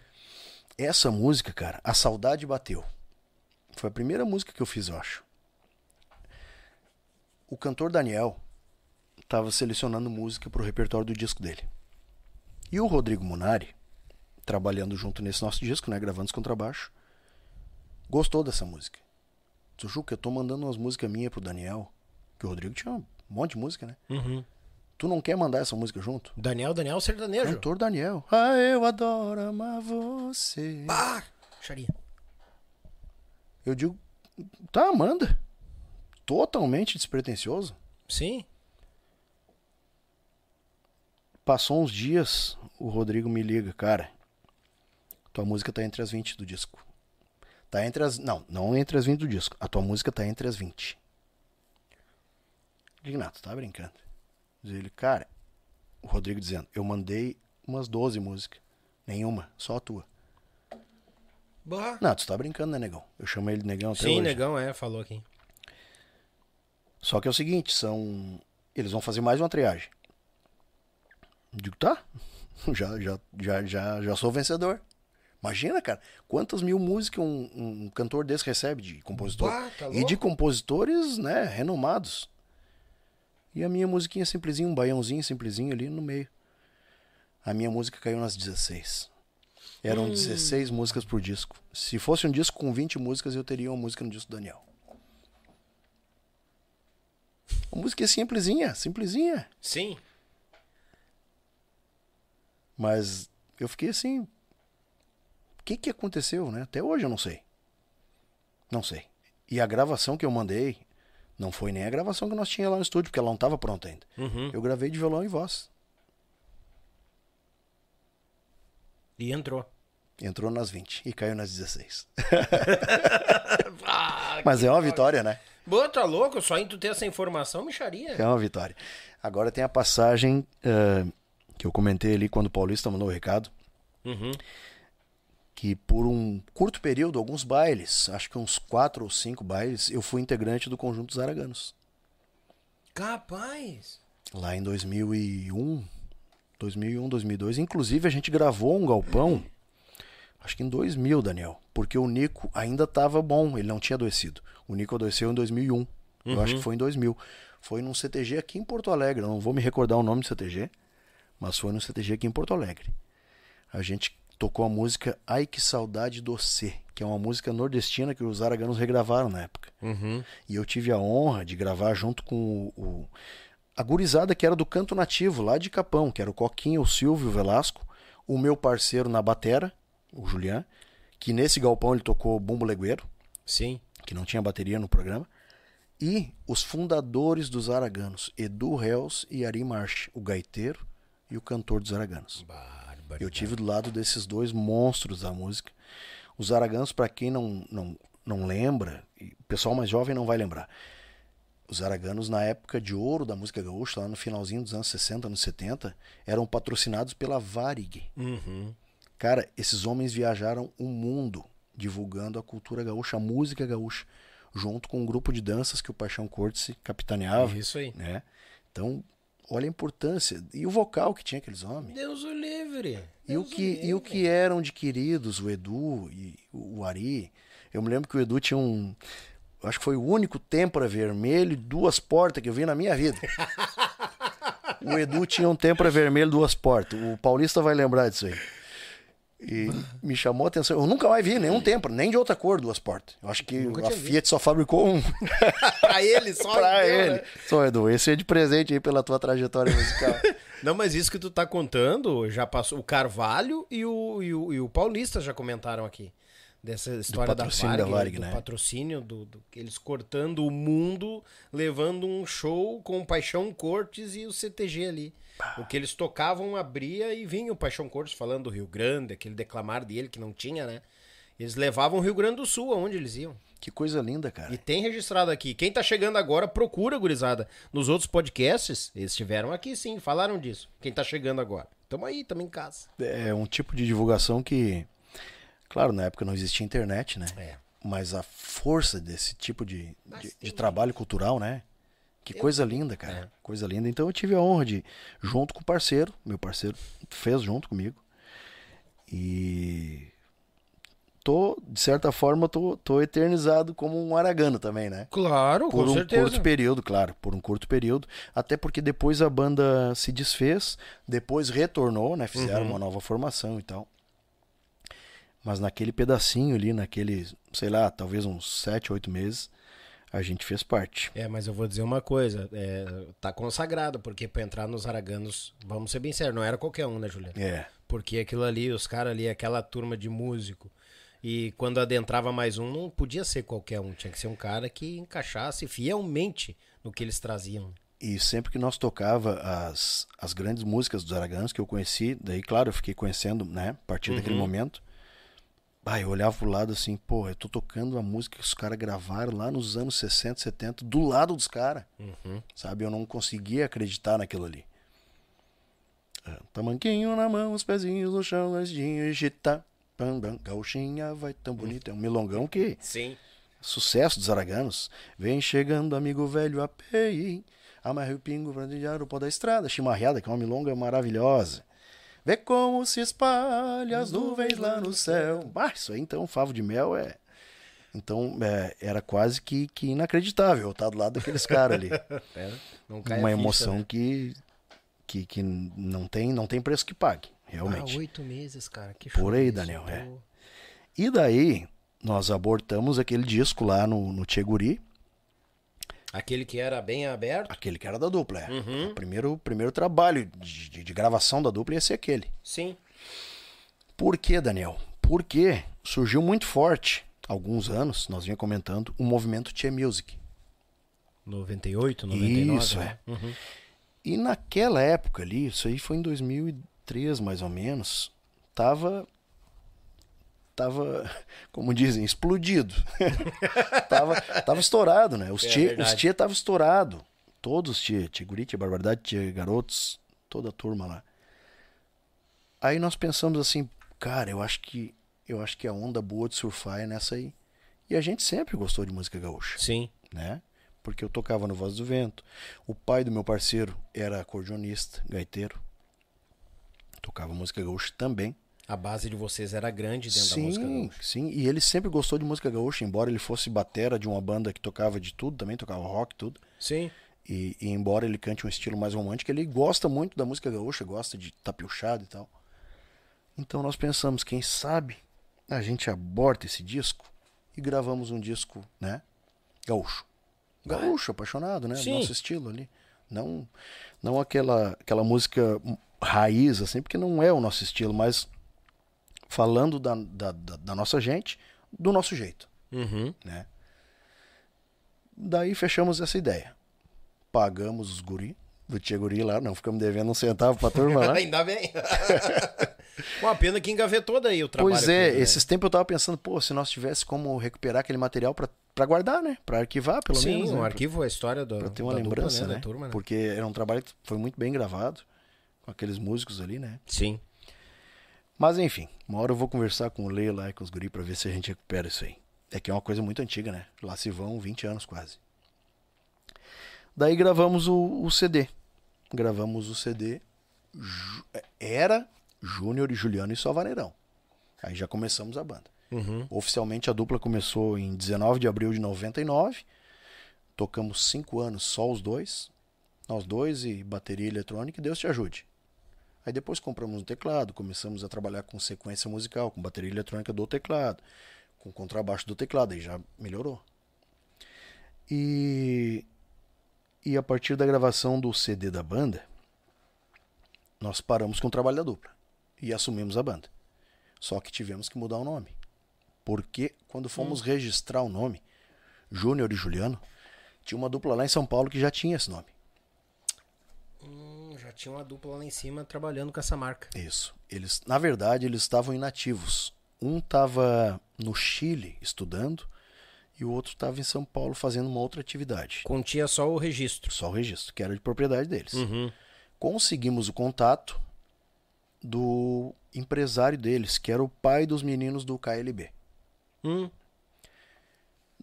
Essa música, cara, A Saudade Bateu. Foi a primeira música que eu fiz, eu acho. O cantor Daniel estava selecionando música pro repertório do disco dele. E o Rodrigo Munari, trabalhando junto nesse nosso disco, né, gravando os contrabaixo, gostou dessa música. Juca, eu tô mandando umas músicas minhas pro Daniel, que o Rodrigo tinha um monte de música, né? Uhum. Tu não quer mandar essa música junto? Daniel, Daniel Sertanejo. Cantor Daniel. Ah, eu adoro amar você. Bah, xaria. Eu digo, tá, manda. Totalmente despretensioso. Sim. Passou uns dias, o Rodrigo me liga, cara. Tua música tá entre as 20 do disco. Tá entre as. Não, não entre as 20 do disco. A tua música tá entre as 20. Digo, não, tu tá brincando. Diz ele, cara, o Rodrigo dizendo, eu mandei umas 12 músicas. Nenhuma, só a tua. Bah. Não, tu tá brincando, né, negão? Eu chamo ele de negão até Sim, hoje. negão, é, falou aqui. Só que é o seguinte, são. Eles vão fazer mais uma triagem. Digo, tá. Já, já, já, já, já sou vencedor. Imagina, cara, quantas mil músicas um, um cantor desse recebe de compositor. Bah, tá e de compositores, né, renomados. E a minha musiquinha simplesinha, um baiãozinho simplesinho ali no meio. A minha música caiu nas 16. Eram 16 músicas por disco. Se fosse um disco com 20 músicas, eu teria uma música no disco do Daniel. Uma música simplesinha, simplesinha. Sim. Mas eu fiquei assim. O que que aconteceu, né? Até hoje eu não sei. Não sei. E a gravação que eu mandei não foi nem a gravação que nós tínhamos lá no estúdio, porque ela não estava pronta ainda. Uhum. Eu gravei de violão e voz. E entrou. Entrou nas 20 e caiu nas 16. Ah, Mas é uma vitória, né? Boa, tá louco? Só em tu ter essa informação, micharia. É uma vitória. Agora tem a passagem eh, que eu comentei ali quando o Paulista mandou o recado. Uhum. Que por um curto período, alguns bailes, acho que uns quatro ou cinco bailes, eu fui integrante do conjunto Zaraganos. Capaz. Lá em 2001, 2001, 2002. Inclusive, a gente gravou um galpão, acho que em 2000, Daniel. Porque o Nico ainda estava bom, ele não tinha adoecido. O Nico adoeceu em 2001. Eu acho que foi em 2000. Foi num CTG aqui em Porto Alegre. Eu não vou me recordar o nome do CTG, mas foi num CTG aqui em Porto Alegre. A gente tocou a música Ai Que Saudade do C, que é uma música nordestina que os araganos regravaram na época. Uhum. E eu tive a honra de gravar junto com o, o- a gurizada que era do canto nativo, lá de Capão, que era o Coquinho, o Silvio o Velasco, o meu parceiro na batera, o Julian, que nesse galpão ele tocou Bumbo Legueiro, Sim. que não tinha bateria no programa, e os fundadores dos Araganos, Edu Reus e Ari March, o gaiteiro e o cantor dos Araganos. Eu tive do lado desses dois monstros da música. Os Araganos, para quem não, não, não lembra, o pessoal mais jovem não vai lembrar, os Araganos, na época de ouro da música gaúcha, lá no finalzinho dos anos 60, anos 70, eram patrocinados pela Varig. Uhum. Cara, esses homens viajaram o mundo divulgando a cultura gaúcha, a música gaúcha, junto com um grupo de danças que o Paixão Cortes capitaneava. Isso aí. Né? Então, olha a importância. E o vocal que tinha aqueles homens. Deus o livre. E o, que, e o que eram adquiridos, o Edu e o Ari. Eu me lembro que o Edu tinha um. Acho que foi o único têmpora vermelho, duas portas que eu vi na minha vida. o Edu tinha um têmpora vermelho, duas portas. O Paulista vai lembrar disso aí. E me chamou a atenção. Eu nunca mais vi nenhum tempo, nem de outra cor, duas portas. Eu acho que a Fiat só fabricou um. pra ele, só pra deu, ele. Né? Só, Edu, esse é de presente aí pela tua trajetória musical. Não, mas isso que tu tá contando, já passou. O Carvalho e o, e o, e o Paulista já comentaram aqui. Dessa história da Varig, da Varig, do né? patrocínio, do, do, eles cortando o mundo, levando um show com Paixão Cortes e o CTG ali. O que eles tocavam abria e vinha o Paixão Cortes falando do Rio Grande, aquele declamar dele que não tinha, né? Eles levavam o Rio Grande do Sul aonde eles iam. Que coisa linda, cara. E tem registrado aqui. Quem tá chegando agora, procura, gurizada. Nos outros podcasts, eles estiveram aqui sim, falaram disso. Quem tá chegando agora. Tamo aí, tamo em casa. É um tipo de divulgação que, claro, na época não existia internet, né? É. Mas a força desse tipo de, de, de trabalho cultural, né? Que coisa linda, cara. É. Coisa linda. Então eu tive a honra de, junto com o parceiro, meu parceiro fez junto comigo. E tô, de certa forma, tô, tô eternizado como um aragano também, né? Claro, por com um certeza. curto período, claro, por um curto período. Até porque depois a banda se desfez, depois retornou, né? Fizeram uhum. uma nova formação e tal. Mas naquele pedacinho ali, naquele, sei lá, talvez uns sete, oito meses, a gente fez parte. É, mas eu vou dizer uma coisa, é, tá consagrado, porque para entrar nos Araganos, vamos ser bem sérios, não era qualquer um, né, Juliano? É. Porque aquilo ali, os caras ali, aquela turma de músico, e quando adentrava mais um, não podia ser qualquer um, tinha que ser um cara que encaixasse fielmente no que eles traziam. E sempre que nós tocava as, as grandes músicas dos Araganos que eu conheci, daí, claro, eu fiquei conhecendo, né, a partir uhum. daquele momento, ah, eu olhava pro lado assim, pô, eu tô tocando a música que os caras gravaram lá nos anos 60, 70, do lado dos caras. Uhum. Sabe? Eu não conseguia acreditar naquilo ali. É, tamanquinho na mão, os pezinhos no chão, anjinho, agita. Bam, bam, gauchinha vai tão bonito. É um milongão que. Sim. Sucesso dos araganos. Vem chegando, amigo velho, a pei. Amarre o pingo pra o pó da estrada. Chimarreada, que é uma milonga maravilhosa. Vê como se espalha as nuvens lá no céu. Ah, isso aí então, favo de mel é. Então é, era quase que, que inacreditável estar do lado daqueles caras ali. É, Uma emoção né? que, que, que não, tem, não tem preço que pague, realmente. Ah, oito meses, cara. Que Por aí, Daniel. É. E daí, nós abortamos aquele disco lá no, no Tcheguri Aquele que era bem aberto? Aquele que era da dupla, é. Uhum. O primeiro, primeiro trabalho de, de, de, gravação da dupla ia ser aquele. Sim. Por que, Daniel? Porque surgiu muito forte, alguns anos, nós vinha comentando, o movimento Tchê Music. 98, 99? Isso, né? é. Uhum. E naquela época ali, isso aí foi em 2003 mais ou menos, tava tava, como dizem, explodido. tava, tava estourado, né? Os, é tia, os tia tava estourado. Todos tia, tia Guri, tia Barbaridade, tia Garotos, toda a turma lá. Aí nós pensamos assim, cara, eu acho que eu acho que a onda boa de surfar é nessa aí. E a gente sempre gostou de música gaúcha. Sim. Né? Porque eu tocava no Voz do Vento. O pai do meu parceiro era acordeonista, gaiteiro. Tocava música gaúcha também. A base de vocês era grande dentro sim, da música gaúcha. Sim, e ele sempre gostou de música gaúcha, embora ele fosse batera de uma banda que tocava de tudo, também tocava rock, tudo. Sim. E, e embora ele cante um estilo mais romântico, ele gosta muito da música gaúcha, gosta de tapiochado e tal. Então nós pensamos, quem sabe a gente aborta esse disco e gravamos um disco, né? Gaúcho. Gaúcho, apaixonado, né? Sim. Nosso estilo ali. Não, não aquela, aquela música raiz, assim, porque não é o nosso estilo, mas falando da, da, da, nossa gente, do nosso jeito. Uhum. Né? Daí fechamos essa ideia. Pagamos os guri, do Tia Guri lá, não ficamos devendo um centavo pra turma lá. Ainda bem. Uma pena que engavetou daí o trabalho. Pois é, aqui, né? esses tempos eu tava pensando, pô, se nós tivesse como recuperar aquele material pra, pra guardar, né? Pra arquivar, pelo Sim, menos. um né? arquivo, a história do, Pra ter uma da dupla, lembrança, né? Da turma, né? Porque era um trabalho que foi muito bem gravado, com aqueles músicos ali, né? Sim. Mas enfim, uma hora eu vou conversar com o Lei lá e com os guri pra ver se a gente recupera isso aí. É que é uma coisa muito antiga, né? Lá se vão 20 anos quase. Daí gravamos o, o CD. Gravamos o CD. Era Júnior e Juliano e só Vaneirão. Aí já começamos a banda. Uhum. Oficialmente a dupla começou em 19 de abril de 99. Tocamos cinco anos só os dois. Nós dois e bateria eletrônica, e Deus te ajude. Aí depois compramos um teclado, começamos a trabalhar com sequência musical, com bateria eletrônica do teclado, com contrabaixo do teclado, aí já melhorou. E, e a partir da gravação do CD da banda, nós paramos com o trabalho da dupla e assumimos a banda. Só que tivemos que mudar o nome. Porque quando fomos registrar o nome, Júnior e Juliano, tinha uma dupla lá em São Paulo que já tinha esse nome. Tinha uma dupla lá em cima trabalhando com essa marca. Isso. Eles, na verdade, eles estavam inativos. Um estava no Chile estudando e o outro estava em São Paulo fazendo uma outra atividade. Continha só o registro. Só o registro, que era de propriedade deles. Uhum. Conseguimos o contato do empresário deles, que era o pai dos meninos do KLB. Hum,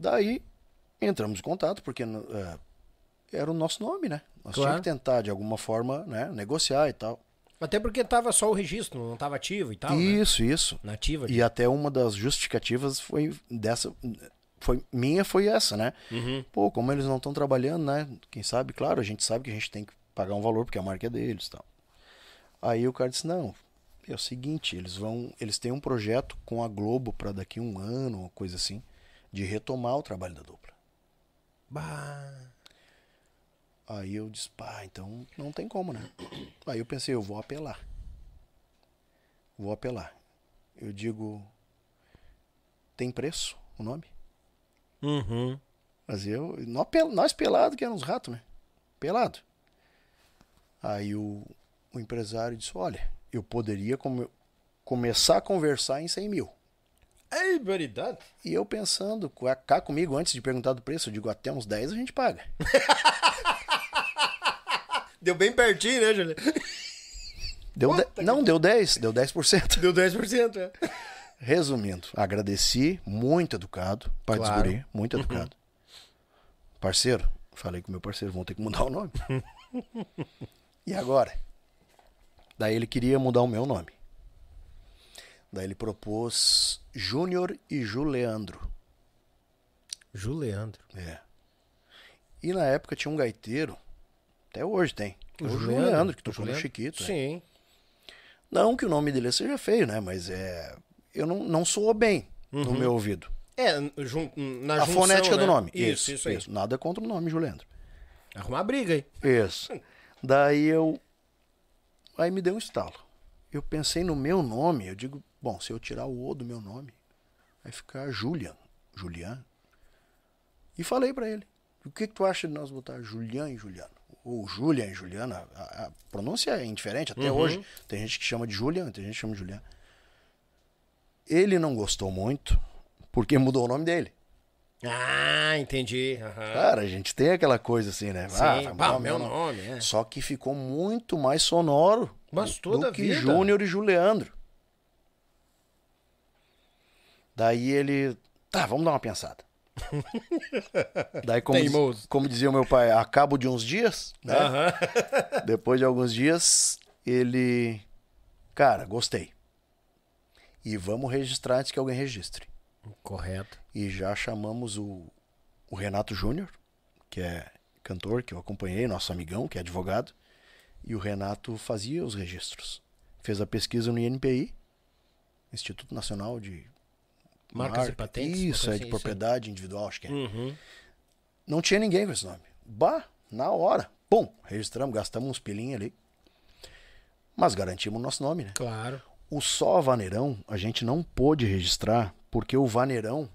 Daí entramos em contato, porque eh, era o nosso nome, né? Nós Claro. tínhamos que tentar, de alguma forma, né, negociar e tal. Até porque tava só o registro, não tava ativo e tal. né? isso, isso. Nativa. E até uma das justificativas foi dessa. Foi, minha foi essa, né? Uhum. Pô, como eles não estão trabalhando, né? Quem sabe, claro, a gente sabe que a gente tem que pagar um valor porque a marca é deles e tal. Aí o cara disse: não, é o seguinte, eles vão. Eles têm um projeto com a Globo para daqui um ano, uma coisa assim, de retomar o trabalho da dupla. Bah. Aí eu disse, pá, então não tem como, né? Aí eu pensei, eu vou apelar. Vou apelar. Eu digo, tem preço o nome? Uhum. Mas eu, nós, pel- nós pelado que éramos ratos, né? Pelado. Aí o, o empresário disse, olha, eu poderia come- começar a conversar em 100 mil. Ei, variedade. E eu pensando, cá comigo, antes de perguntar do preço, eu digo, até uns 10 a gente paga. Deu bem pertinho, né, Juliano? Deu de- que Não, deu 10, deu 10%. Deu 10%, é. Resumindo, agradeci, muito educado, pai Claro. guri, muito educado. Parceiro, falei com meu parceiro, vão ter que mudar o nome. e agora? Daí ele queria mudar o meu nome. Daí ele propôs Júnior e Juleandro. Juliandro. É. E na época tinha um gaiteiro, até hoje tem, é o Juliandro, Juleandro, que tocou no. Chiquito. né? Sim. Não que o nome dele seja feio, né? Mas é. Eu não, não soou bem no meu ouvido. É, jun... na a junção, fonética né? do nome. Isso, isso, aí. Nada contra o nome, Juliandro. Arrumar briga aí. Isso. Daí eu. Aí me deu um estalo. Eu pensei no meu nome, eu digo, bom, se eu tirar o O do meu nome, vai ficar Julian. Julian. E falei pra ele, o que, que tu acha de nós botar Julian e Juliano? Ou Julian e Juliana? A, a pronúncia é indiferente até Uhum. hoje. Tem gente que chama de Julian, tem gente que chama de Julian. Ele não gostou muito, porque mudou o nome dele. Ah, entendi. Aham. Cara, a gente tem aquela coisa assim, né? Sim, vai bah, meu nome, é. Só que ficou muito mais sonoro Mas do toda a que. Júnior e Juliandro. Daí ele, tá, vamos dar uma pensada. Daí, como, diz- como dizia o meu pai, a cabo de uns dias, né? Depois de alguns dias, ele, cara, gostei. E vamos registrar antes que alguém registre. Correto. E já chamamos o, o Renato Júnior, que é cantor, que eu acompanhei, nosso amigão, que é advogado. E o Renato fazia os registros. Fez a pesquisa no INPI, Instituto Nacional de Marcas Marca- e patentes. Isso, é de assim, propriedade individual, acho que é. Uhum. Não tinha ninguém com esse nome. Bah, na hora. Pum, registramos, gastamos uns pilinhos ali. Mas garantimos o nosso nome, né? Claro. O só Vaneirão a gente não pôde registrar porque o Vaneirão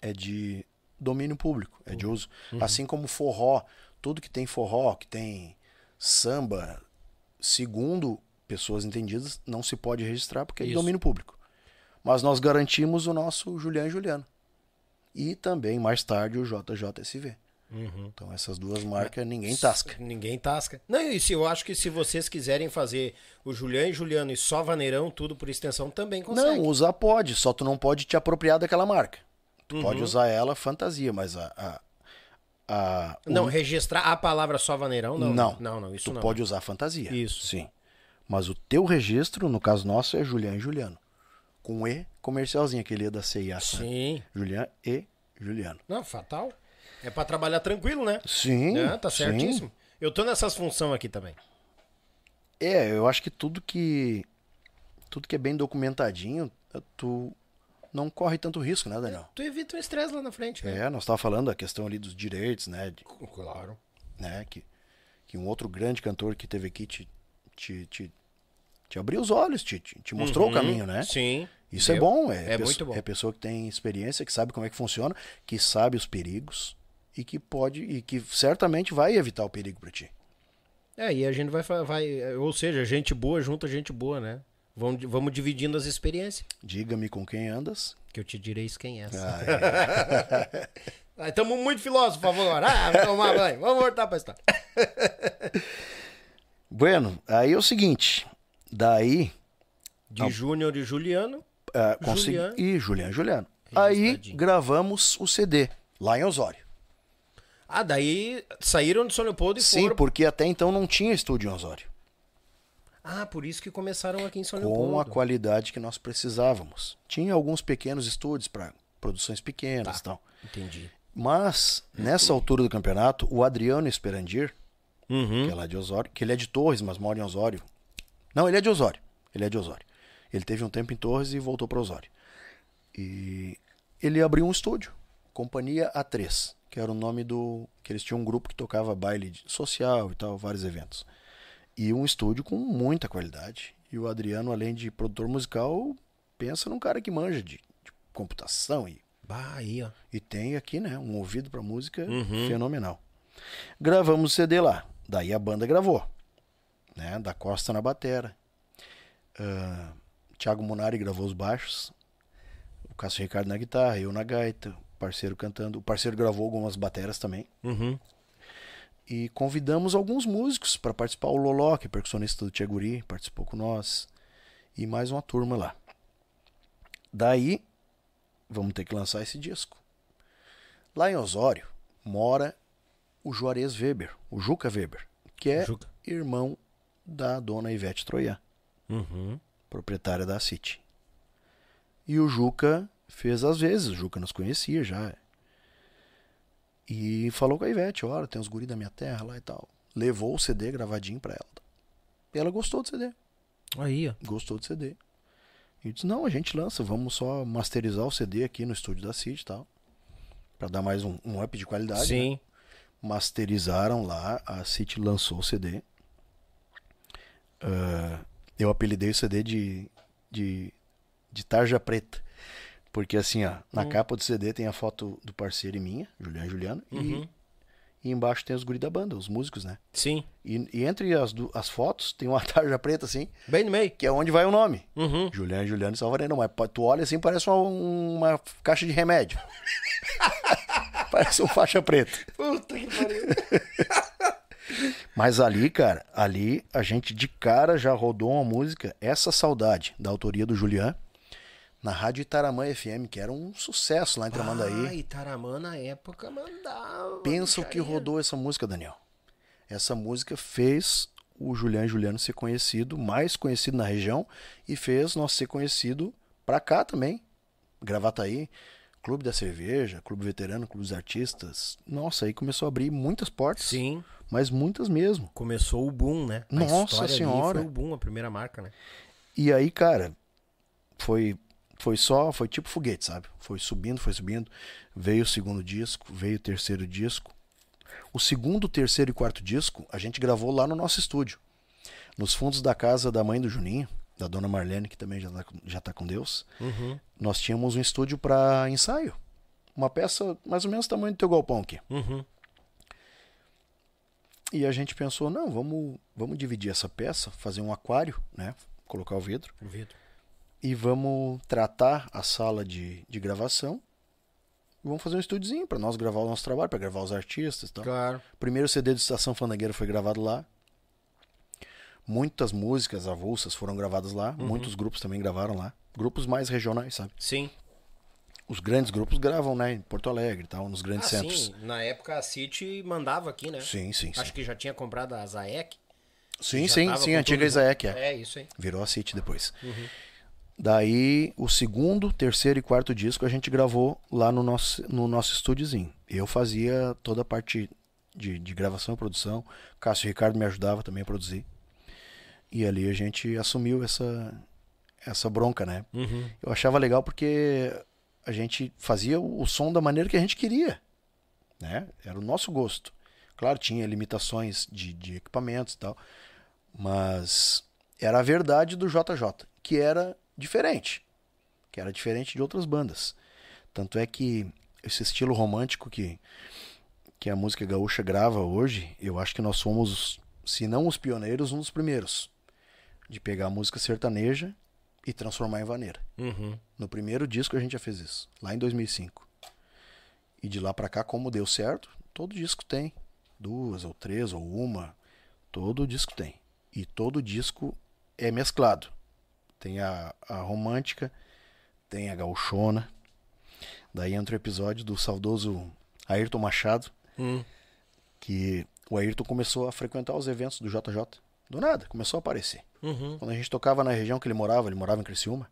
é de domínio público, é de uso. Assim como forró, tudo que tem forró, que tem samba, segundo pessoas entendidas, não se pode registrar porque é de Isso. domínio público. Mas nós garantimos o nosso Julian e Juliano. E também, mais tarde, o JJSV. Então, essas duas marcas ninguém tasca. Ninguém tasca. Não, e se eu acho que se vocês quiserem fazer o Juliano e Juliano e só Vaneirão, tudo por extensão, também consegue. Não, usar pode, só tu não pode te apropriar daquela marca. Tu Uhum. pode usar ela fantasia, mas a. a, a- o- Não, registrar a palavra só Vaneirão, não. Não. Não, não, isso tu não. pode usar fantasia. Isso. Sim. Mas o teu registro, no caso nosso, é Julian e Juliano. Com E comercialzinho, aquele E da CIA. Sim. Julian e Juliano. Não, fatal. É pra trabalhar tranquilo, né? Sim. É, tá sim. certíssimo. Eu tô nessas funções aqui também. É, eu acho que tudo que. Tudo que é bem documentadinho, tu não corre tanto risco, né, Daniel? Tu evita o estresse lá na frente. né? É, nós estávamos falando da questão ali dos direitos, né? de- Claro. né? Que, que um outro grande cantor que teve aqui te, te, te, te abriu os olhos, te, te, te mostrou o caminho, né? Uhum. Sim. Isso é Deu. bom, é, É muito bom. É pessoa que tem experiência, que sabe como é que funciona, que sabe os perigos e que pode e que certamente vai evitar o perigo para ti. É, e a gente vai, vai. Ou seja, gente boa junta gente boa, né? Vamos, vamos dividindo as experiências. Diga-me com quem andas. Que eu te direi quem é essa. Ah, é. Estamos muito filósofos agora. Ah, vamos tomar banho. Vamos voltar pra história. Bueno, aí é o seguinte, daí De Júnior e Juliano. ah, consegui Juliano. e Juliano Juliano. Aí gravamos o CD lá em Osório. Ah, daí saíram de São Leopoldo e Sim, foram. porque até então não tinha estúdio em Osório. Ah, por isso que começaram aqui em São com a Leopoldo. qualidade que nós precisávamos. Tinha alguns pequenos estúdios para produções pequenas Tá. e tal. Entendi. Mas, nessa altura do campeonato, o Adriano Esperandir, Uhum. que é lá de Osório, que ele é de Torres, mas mora em Osório. Não, ele é de Osório. Ele é de Osório. Ele teve um tempo em Torres e voltou para Osório. E ele abriu um estúdio, Companhia A3, que era o nome do. que eles tinham um grupo que tocava baile social e tal, vários eventos. E um estúdio com muita qualidade. E o Adriano, além de produtor musical, pensa num cara que manja de, de computação e Bah, aí, ó. e tem aqui, né, um ouvido pra música Uhum. fenomenal. Gravamos o CD lá. Daí a banda gravou. Né, da Costa na batera. Ah, Thiago Munari gravou os baixos. O Cássio Ricardo na guitarra, eu na gaita, o parceiro cantando. O parceiro gravou algumas bateras também. Uhum. E convidamos alguns músicos para participar. O Loló, que é percussionista do Tcheguri, participou com nós. E mais uma turma lá. Daí, vamos ter que lançar esse disco. Lá em Osório, mora o Juarez Weber, o Juca Weber, que é Juca. irmão da dona Ivete Troian, Uhum. proprietária da City. E o Juca fez às vezes, o Juca nos conhecia já. E falou com a Ivete, olha, tem os guri da minha terra lá e tal. Levou o CD gravadinho pra ela. E ela gostou do CD, Aí, ó. gostou do CD. E disse, não, a gente lança, vamos só masterizar o CD aqui no estúdio da City e tal. Pra dar mais um, um up de qualidade. né? Sim. masterizaram lá, a City lançou o CD. Ah, eu apelidei o CD de, de, de Tarja Preta. Porque assim, ó, na capa do CD tem a foto do parceiro e minha, Juliano e Juliano, Uhum. e, e embaixo tem os guri da banda, os músicos, né? Sim. E, e entre as, du- as fotos tem uma tarja preta, assim, Bem no meio. que é onde vai o nome. Uhum. Juliano e Juliano e Salvarino, mas tu olha assim, parece uma, uma caixa de remédio. parece um faixa preta. Puta que pariu. Mas ali, cara, ali a gente de cara já rodou uma música, Essa Saudade, da autoria do Julian, na Rádio Itaramã FM, que era um sucesso lá em Tramandaí. Ah, Itaramã na época mandava. Pensa o que rodou essa música, Daniel. Essa música fez o Julian Juliano ser conhecido, mais conhecido na região, e fez nós ser conhecido pra cá também. Gravataí, Clube da Cerveja, Clube Veterano, Clube dos Artistas. Nossa, aí começou a abrir muitas portas. Sim. Mas muitas mesmo. Começou o boom, né? A Nossa Senhora. Foi o boom, a primeira marca, né? E aí, cara, foi foi só, foi tipo foguete, sabe? Foi subindo, foi subindo. Veio o segundo disco, veio o terceiro disco. O segundo, terceiro e quarto disco a gente gravou lá no nosso estúdio. Nos fundos da casa da mãe do Juninho, da dona Marlene, que também já tá, com- já tá com Deus. Uhum. Nós tínhamos um estúdio para ensaio. Uma peça mais ou menos do tamanho do teu galpão aqui. Uhum. E a gente pensou, não, vamos, vamos dividir essa peça, fazer um aquário, né? Colocar o vidro. O vidro. E vamos tratar a sala de, de gravação. E vamos fazer um estúdiozinho para nós gravar o nosso trabalho, para gravar os artistas e tal. Claro. Primeiro CD de Estação Fandangueira foi gravado lá. Muitas músicas avulsas foram gravadas lá. Uhum. Muitos grupos também gravaram lá. Grupos mais regionais, sabe? Sim. Os grandes grupos gravam, né? Em Porto Alegre tal, nos grandes Ah, centros. sim. Na época a City mandava aqui, né? Sim, sim, sim. Acho que já tinha comprado a Zaek. Sim, sim, sim, a antiga Isaac, é. É, isso aí. Virou a City depois. Uhum. Daí, o segundo, terceiro e quarto disco a gente gravou lá no nosso, no nosso estúdiozinho. Eu fazia toda a parte de, de gravação e produção. Cássio Ricardo me ajudava também a produzir. E ali a gente assumiu essa, essa bronca, né? Uhum. Eu achava legal porque a gente fazia o som da maneira que a gente queria. Né? Era o nosso gosto. Claro, tinha limitações de, de equipamentos e tal. Mas era a verdade do JJ, que era diferente. Que era diferente de outras bandas. Tanto é que esse estilo romântico que, que a música gaúcha grava hoje, eu acho que nós somos, se não os pioneiros, um dos primeiros. De pegar a música sertaneja e transformar em vaneira. Uhum. No primeiro disco a gente já fez isso, lá em 2005. E de lá pra cá, como deu certo, todo disco tem. Duas, ou três, ou uma. Todo disco tem. E todo disco é mesclado. Tem a, a romântica, tem a gauchona. Daí entra o episódio do saudoso Ayrton Machado, Hum. que o Ayrton começou a frequentar os eventos do JJ. Do nada, começou a aparecer. Uhum. Quando a gente tocava na região que ele morava, ele morava em Criciúma,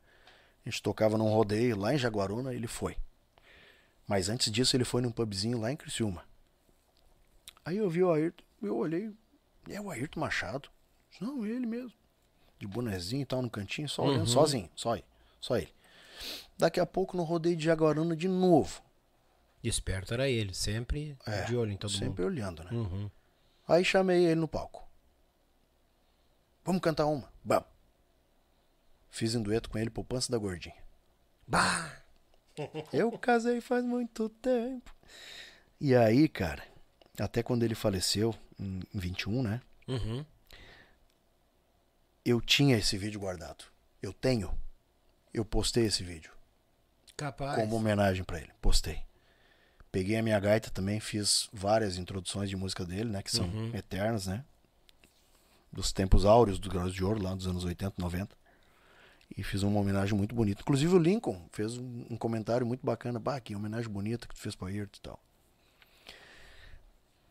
a gente tocava num rodeio lá em Jaguaruna, ele foi. Mas antes disso ele foi num pubzinho lá em Criciúma. Aí eu vi o Ayrton, eu olhei, é o Ayrton Machado. Não, ele mesmo. De bonezinho e tal, no cantinho, só olhando, Uhum. sozinho, só ele, só ele. Daqui a pouco no rodeio de Jaguaruna de novo. Esperto era ele, sempre É, de olho em todo sempre olhando, né? mundo. Uhum. Aí chamei ele no palco. Vamos cantar uma? Vamos. Fiz um dueto com ele, Poupança da Gordinha. Bah! Eu casei faz muito tempo. E aí, cara, até quando ele faleceu, em 21, né? Uhum. Eu tinha esse vídeo guardado. Eu tenho. Eu postei esse vídeo Capaz. como homenagem pra ele. Postei. Peguei a minha gaita também, fiz várias introduções de música dele, né? Que são Uhum. eternas, né? Dos tempos áureos do Graus de Ouro, lá dos anos 80, 90. E fiz uma homenagem muito bonita. Inclusive o Lincoln fez um, comentário muito bacana. Bah, que homenagem bonita que tu fez pro Ayrton e tal.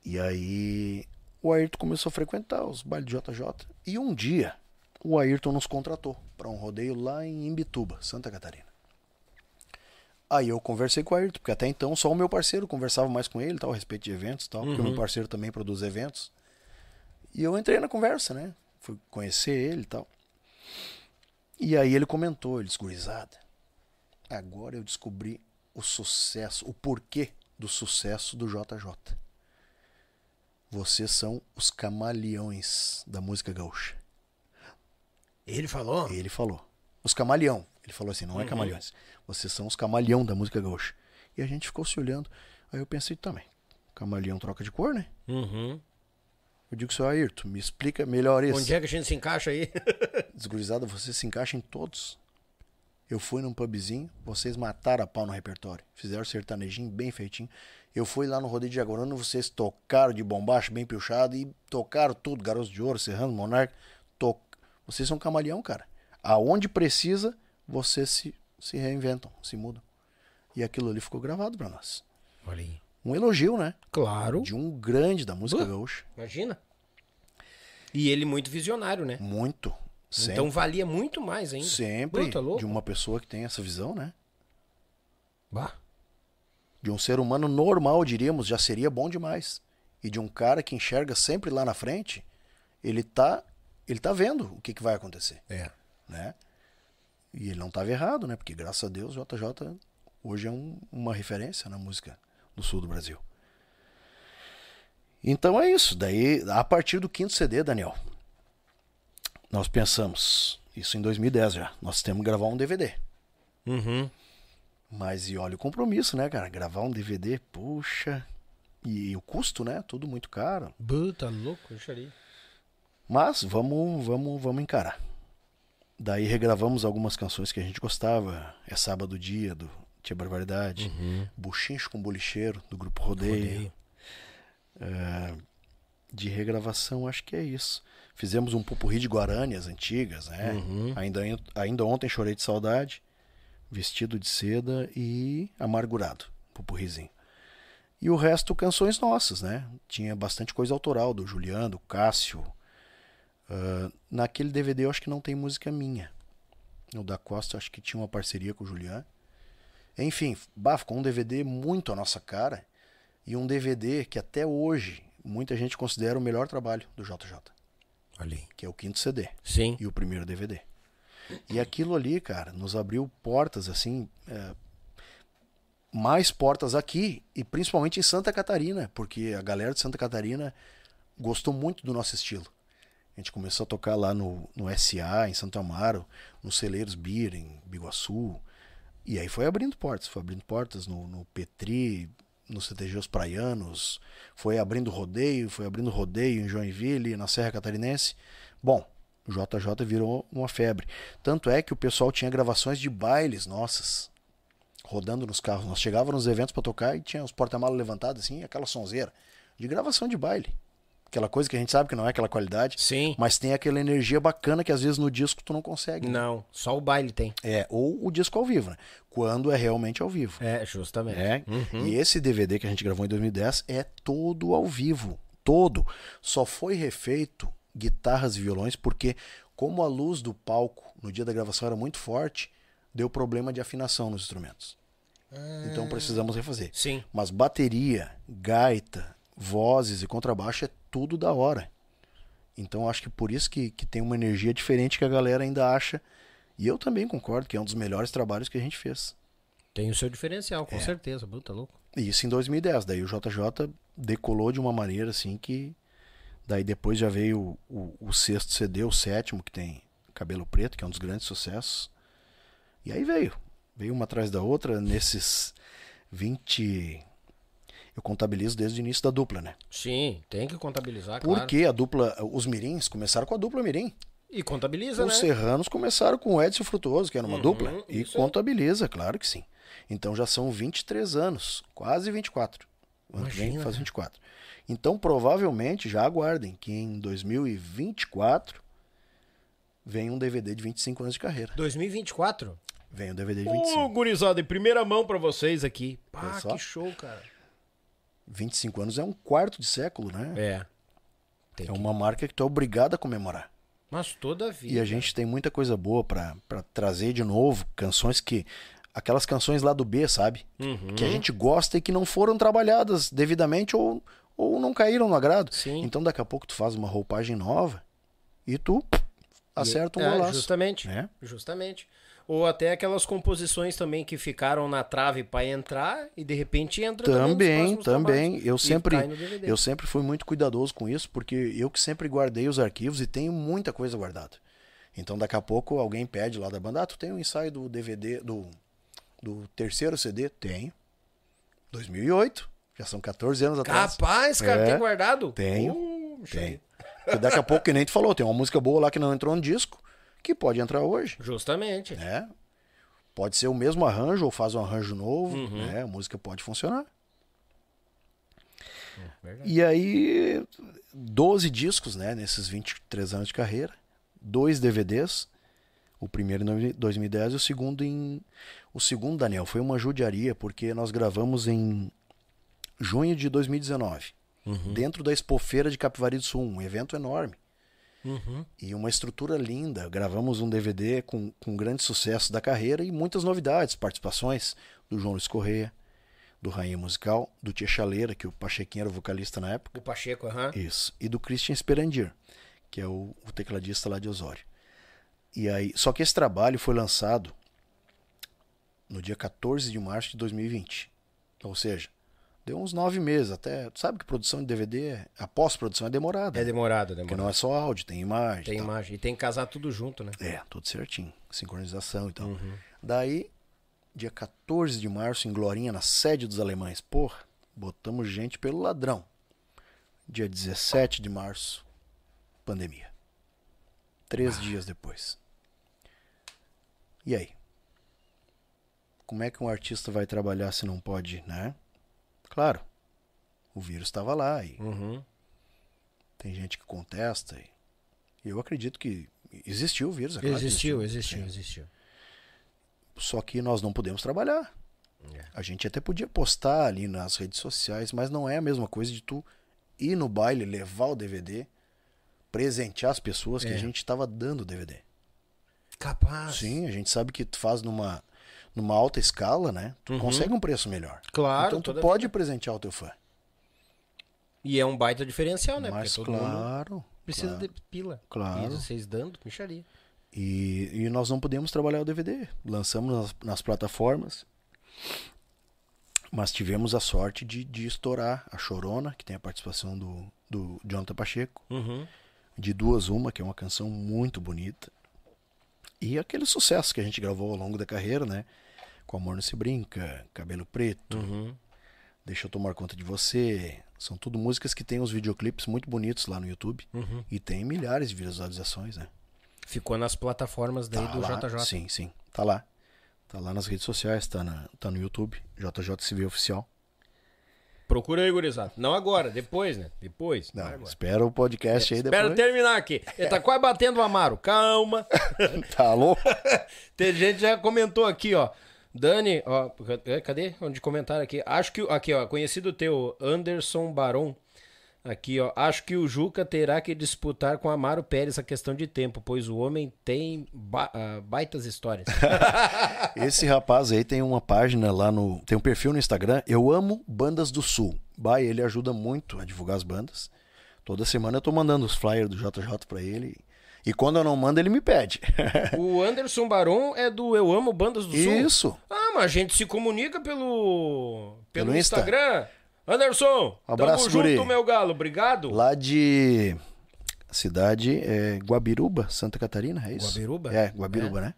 E aí o Ayrton começou a frequentar os bailes de JJ. E um dia o Ayrton nos contratou para um rodeio lá em Imbituba, Santa Catarina. Aí eu conversei com o Ayrton, porque até então só o meu parceiro conversava mais com ele, tal, a respeito de eventos e tal, porque o meu parceiro também produz eventos. E eu entrei na conversa, né? Fui conhecer ele e tal. E aí ele comentou, ele disse, gurizada, agora eu descobri o sucesso, o porquê do sucesso do JJ. Vocês são os camaleões da música gaúcha. Ele falou? Ele falou. Os camaleão. Ele falou assim, não é camaleões. Vocês são os camaleão da música gaúcha. E a gente ficou se olhando. Aí eu pensei também. Camaleão troca de cor, né? Uhum. Eu digo, seu Ayrton, me explica melhor isso. Onde é que a gente se encaixa aí? Desgurizada, você se encaixa em todos. Eu fui num pubzinho, vocês mataram a pau no repertório. Fizeram sertanejinho bem feitinho. Eu fui lá no Rodeio de Jaguaruna, vocês tocaram de bombacho bem puxado e tocaram tudo. Garotos de Ouro, Serrano, Monarca. To... Vocês são camaleão, cara. Aonde precisa, vocês se, se reinventam, se mudam. E aquilo ali ficou gravado pra nós. Olha aí. Um elogio, né? Claro. De um grande da música Uh. gaúcha. Imagina. E ele muito visionário, né? Muito. Sempre. Então valia muito mais ainda. sempre Pô, tá louco? de uma pessoa que tem essa visão, né? Bah. De um ser humano normal, diríamos, já seria bom demais. E de um cara que enxerga sempre lá na frente, ele tá, ele tá vendo o que, que vai acontecer, É. né? E ele não estava errado, né? Porque graças a Deus, JJ hoje é um- uma referência na música do sul do Brasil. Então é isso. Daí, a partir do quinto CD, Daniel, nós pensamos, isso em 2010 já, nós temos que gravar um DVD. Uhum. Mas e olha o compromisso, né, cara? Gravar um DVD, puxa. E o custo, né? Tudo muito caro. Buh, tá louco, xaria. Mas vamos, vamos, vamos encarar. Daí regravamos algumas canções que a gente gostava. É Sábado Dia, do Tia Barbaridade. Uhum. Buchincho com Bolicheiro, do Grupo Rodeio. É, de regravação, acho que é isso. Fizemos um pupurri de Guaranias antigas, né? Uhum. Ainda, ainda ontem chorei de saudade. Vestido de seda e amargurado. Pupurrizinho. E o resto, canções nossas, né? Tinha bastante coisa autoral do Juliano, do Cássio. Ah, naquele DVD eu acho que não tem música minha. O da Costa acho que tinha uma parceria com o Juliano. Enfim, bah, ficou um DVD muito à nossa cara. E um DVD que até hoje muita gente considera o melhor trabalho do JJ, aí. que é o quinto CD Sim. e o primeiro DVD. E aquilo ali, cara, nos abriu portas assim, é, mais portas aqui e principalmente em Santa Catarina, porque a galera de Santa Catarina gostou muito do nosso estilo. A gente começou a tocar lá no, no SA, em Santo Amaro, nos Celeiros Beer, em Biguaçu. E aí foi abrindo portas, foi abrindo portas no, no Petri, no CTG Os Praianos, foi abrindo rodeio, foi abrindo rodeio em Joinville, na Serra Catarinense. Bom, o JJ virou uma febre. Tanto é que o pessoal tinha gravações de bailes nossas, rodando nos carros. Nós chegávamos nos eventos para tocar e tinha os porta-malas levantados assim, aquela sonzeira de gravação de baile. Aquela coisa que a gente sabe que não é aquela qualidade, Sim. mas tem aquela energia bacana que às vezes no disco tu não consegue. né? Não, só o baile tem. É, ou o disco ao vivo, né? Quando é realmente ao vivo. É, justamente. É. Uhum. E esse DVD que a gente gravou em 2010 é todo ao vivo. Todo. Só foi refeito guitarras e violões porque, como a luz do palco no dia da gravação era muito forte, deu problema de afinação nos instrumentos. Então precisamos refazer. Sim. Mas bateria, gaita, vozes e contrabaixo é tudo da hora. Então acho que por isso que, que tem uma energia diferente que a galera ainda acha. E eu também concordo que é um dos melhores trabalhos que a gente fez. Tem o seu diferencial, É. com certeza. Buh, tá louco. Isso em 2010. Daí o JJ decolou de uma maneira assim que. Daí depois já veio o, o, o sexto CD, o sétimo, que tem Cabelo Preto, que é um dos grandes sucessos. E aí veio. Veio uma atrás da outra nesses 20. Eu contabilizo desde o início da dupla, né? Sim, tem que contabilizar, claro. Porque a dupla. Os Mirins começaram com a dupla Mirim. E contabiliza, Os né? Serranos começaram com o Edson Frutuoso, que era uma Uhum, dupla. E contabiliza, claro que sim. Então já são 23 anos, quase 24. Ano que vem faz né? 24. Então provavelmente já aguardem que em 2024 vem um DVD de 25 anos de carreira. 2024? Vem um DVD de Ô, 25. gurizada, em primeira mão pra vocês aqui. Pá, que show, cara. 25 anos é um quarto de século, né? É. Tem É que- uma marca que tu é obrigado a comemorar. Mas toda vida. E a gente tem muita coisa boa pra pra trazer de novo, canções que. Aquelas canções lá do B, sabe? Uhum. Que a gente gosta e que não foram trabalhadas devidamente ou, ou não caíram no agrado. Sim. Então daqui a pouco tu faz uma roupagem nova e tu acerta um é, golaço. Justamente. né? Justamente. Ou até aquelas composições também que ficaram na trave pra entrar e de repente entra Também, também. trabalhos. Eu sempre, eu sempre fui muito cuidadoso com isso, porque eu que sempre guardei os arquivos e tenho muita coisa guardada. Então daqui a pouco alguém pede lá da banda, ah, tu tem um ensaio do DVD, do, do terceiro CD? Tenho. 2008. Já são 14 anos atrás. Capaz, cara, É, tem guardado? tenho, Uh, Tem. Porque daqui a pouco, que nem tu falou, tem uma música boa lá que não entrou no disco, que pode entrar hoje. Justamente. né? Pode ser o mesmo arranjo ou faz um arranjo novo, Uhum. né? A música pode funcionar. verdade. E aí, 12 discos, né? Nesses 23 anos de carreira. Dois DVDs. O primeiro em 2010 e o segundo em... O segundo, Daniel, foi uma judiaria, porque nós gravamos em junho de 2019. Uhum. Dentro da Expofeira de Capivari do Sul. Um evento enorme. Uhum. E uma estrutura linda. Gravamos um DVD com, com grande sucesso da carreira e muitas novidades, participações do João Luiz Correia, do Rainha Musical, do Tia Chaleira, que o Pachequinho era o vocalista na época. Do Pacheco, aham. Isso. E do Christian Sperandir, que é o, o tecladista lá de Osório. E aí, só que esse trabalho foi lançado no dia 14 de março de 2020. Ou seja, deu uns nove meses até. Tu sabe que produção de DVD, é- a pós-produção é demorada. É né? demorado, Porque demorado. não é só áudio, tem imagem. Tem imagem. E tem que casar tudo junto, né? É, tudo certinho. Sincronização e tal. Uhum. Daí, dia 14 de março, em Glorinha, na sede dos alemães. Porra, botamos gente pelo ladrão. Dia 17 de março, pandemia. Três dias depois. E aí? Como é que um artista vai trabalhar se não pode, né? Claro, o vírus estava lá e Uhum. tem gente que contesta. E eu acredito que existiu o vírus. é claro que Existiu, existiu, Sim. existiu. Só que nós não podemos trabalhar. É. A gente até podia postar ali nas redes sociais, mas não é a mesma coisa de tu ir no baile, levar o DVD, presentear as pessoas que É. a gente estava dando o DVD. Capaz. Sim, a gente sabe que tu faz numa, numa alta escala, né? Tu Uhum. consegue um preço melhor. Claro. então tu pode presentear o teu fã. E é um baita diferencial, né? mas claro, precisa claro. de pila. Claro. E vocês dando, micharia. E, e nós não podemos trabalhar o DVD. Lançamos nas, nas plataformas. Mas tivemos a sorte de, de estourar a Chorona, que tem a participação do, do Jonathan Pacheco. Uhum. De Duas Uma, que é uma canção muito bonita. E aqueles sucessos que a gente gravou ao longo da carreira, né? Com Amor Não Se Brinca, Cabelo Preto, Uhum. Deixa Eu Tomar Conta de Você. São tudo músicas que têm os videoclipes muito bonitos lá no YouTube. Uhum. E tem milhares de visualizações, né? Ficou nas plataformas daí Tá do lá, JJ. Sim, sim. Tá lá. Tá lá nas redes sociais, tá, na, tá no YouTube, JJCV Oficial. Procura aí, gurizada. Não agora, depois, né? Depois. Não, espera o podcast aí Espera depois. terminar aqui. Ele tá quase batendo o Amaro. Calma. Tá louco? Tem gente que já comentou aqui, ó. Dani, ó, é, cadê? Onde comentaram aqui? Acho que aqui, ó, conhecido teu Anderson Baron. Aqui, ó. Acho que o Juca terá que disputar com Amaro Pérez a questão de tempo, pois o homem tem ba- ah, baitas histórias. Esse rapaz aí tem uma página lá no. Tem um perfil no Instagram. Eu amo Bandas do Sul. Bah, ele ajuda muito a divulgar as bandas. Toda semana eu tô mandando os flyers do JJ pra ele. E quando eu não mando, ele me pede. o Anderson Baron é do Eu Amo Bandas do Sul. Isso. Ah, mas a gente se comunica pelo pelo, Pelo Insta. Instagram. Anderson, Abraço, tamo junto, guri. meu galo. Obrigado. Lá de. Cidade é Guabiruba, Santa Catarina, é isso? Guabiruba? É, Guabiruba, né?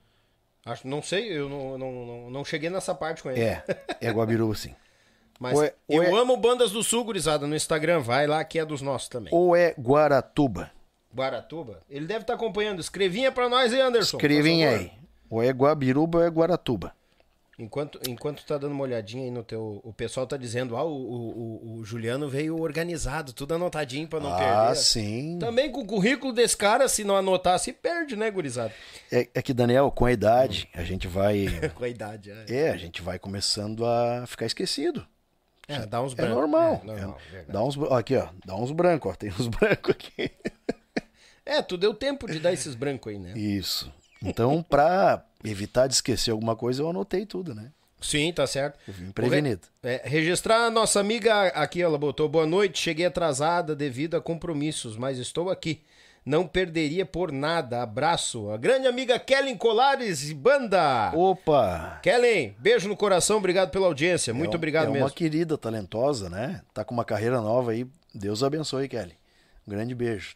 Acho, não sei, eu não, não, não, não cheguei nessa parte com ele. É, é Guabiruba, sim. Mas é- eu é- amo Bandas do Sul, gurizada, no Instagram. Vai lá, que é dos nossos também. Ou é Guaratuba? Guaratuba. Ele deve estar acompanhando. Escrevinha pra nós aí, Anderson. favor. aí. Ou é Guabiruba ou é Guaratuba. Enquanto, enquanto tá dando uma olhadinha aí no teu... O pessoal tá dizendo, ah, o, o, o- Juliano veio organizado, tudo anotadinho pra não ah, perder. sim. Também com o currículo desse cara, se não anotar, se perde, né, gurizada? É, é que, Daniel, com a idade, a gente vai. Com a idade, é. É, a gente vai começando a ficar esquecido. É, dá uns É brancos. normal. É, normal, É- dá uns, aqui, ó. Dá uns brancos, ó. Tem uns brancos aqui. É, tu deu tempo de dar esses brancos aí, né? Isso. Então, pra evitar de esquecer alguma coisa, eu anotei tudo, né? Sim, tá certo. Prevenido. É, registrar a nossa amiga aqui, ela botou boa noite, cheguei atrasada devido a compromissos, mas estou aqui. Não perderia por nada. Abraço. A grande amiga Kellen Colares e banda. Opa! Kellen, beijo no coração, obrigado pela audiência. Muito É obrigado é mesmo. uma querida, talentosa, né? Tá com uma carreira nova aí. Deus abençoe, Kelly. Um grande beijo.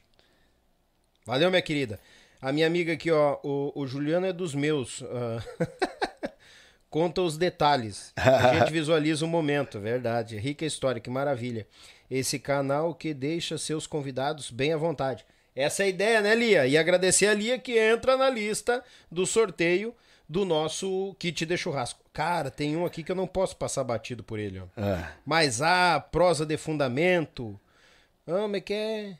Valeu, minha querida. A minha amiga aqui, ó, o, o Juliano é dos meus. ah. Conta os detalhes. A gente visualiza o momento, verdade. Rica história, que maravilha. Esse canal que deixa seus convidados bem à vontade. Essa é a ideia, né, Lia? E agradecer a Lia que entra na lista do sorteio do nosso kit de churrasco. Cara, tem um aqui que eu não posso passar batido por ele, ó. Ah, Mas a prosa de fundamento. Ah, como é que é?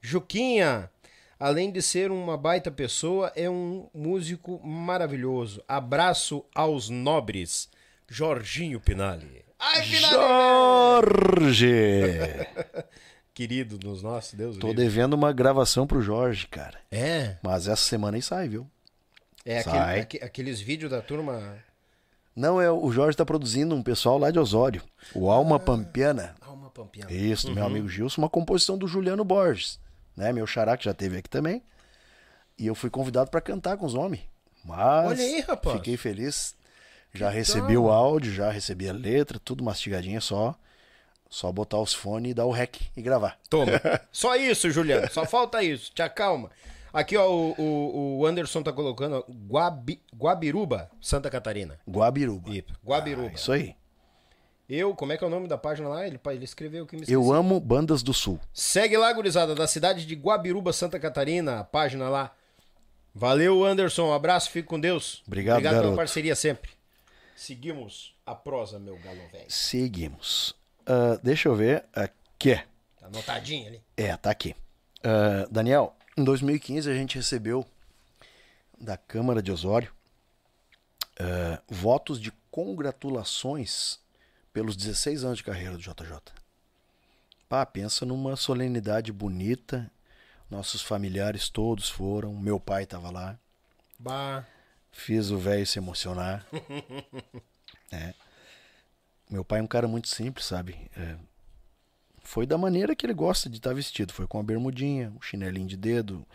Juquinha, além de ser uma baita pessoa, é um músico maravilhoso. Abraço aos nobres. Jorginho Pinali. Ai, Jorge! Querido dos nossos, Deus Tô livre. devendo uma gravação pro Jorge, cara. É, Mas essa semana aí sai, viu? é Sai. aquele- aque- aqueles vídeos da turma... Não, é o Jorge tá produzindo um pessoal lá de Osório. O Alma Pampiana. Alma Pampiana. Isso, do meu amigo Gilson, uma composição do Juliano Borges, né? Meu xará que já teve aqui também. E eu fui convidado pra cantar com os homens. Mas Olha aí, rapaz. fiquei feliz. Já recebi o áudio, já recebi a letra, tudo mastigadinho, só só botar os fones e dar o rec e gravar. Toma. Só isso, Juliano. Só falta isso. Te acalma. Aqui, ó, o, o, o Anderson tá colocando Guabi, Guabiruba, Santa Catarina. Guabiruba. Guabiruba. Ah, isso aí. Eu, como é que é o nome da página lá? Ele, ele escreveu o que me esqueci. Eu amo bandas do sul. Segue lá, gurizada, da cidade de Guabiruba, Santa Catarina, a página lá. Valeu, Anderson. Um abraço, fique com Deus. Obrigado, Obrigado pela garoto. parceria sempre. Seguimos a prosa, meu galo velho. Seguimos. Ah, deixa eu ver aqui. Tá anotadinho ali. É, tá aqui. Ah, Daniel, em 2015 a gente recebeu da Câmara de Osório ah, votos de congratulações pelos 16 anos de carreira do JJ. Pá, pensa numa solenidade bonita. Nossos familiares todos foram. Meu pai estava lá. Bah. Fiz o velho se emocionar. É. Meu pai é um cara muito simples, sabe? É, Foi da maneira que ele gosta de estar vestido. Foi com a bermudinha, um chinelinho de dedo,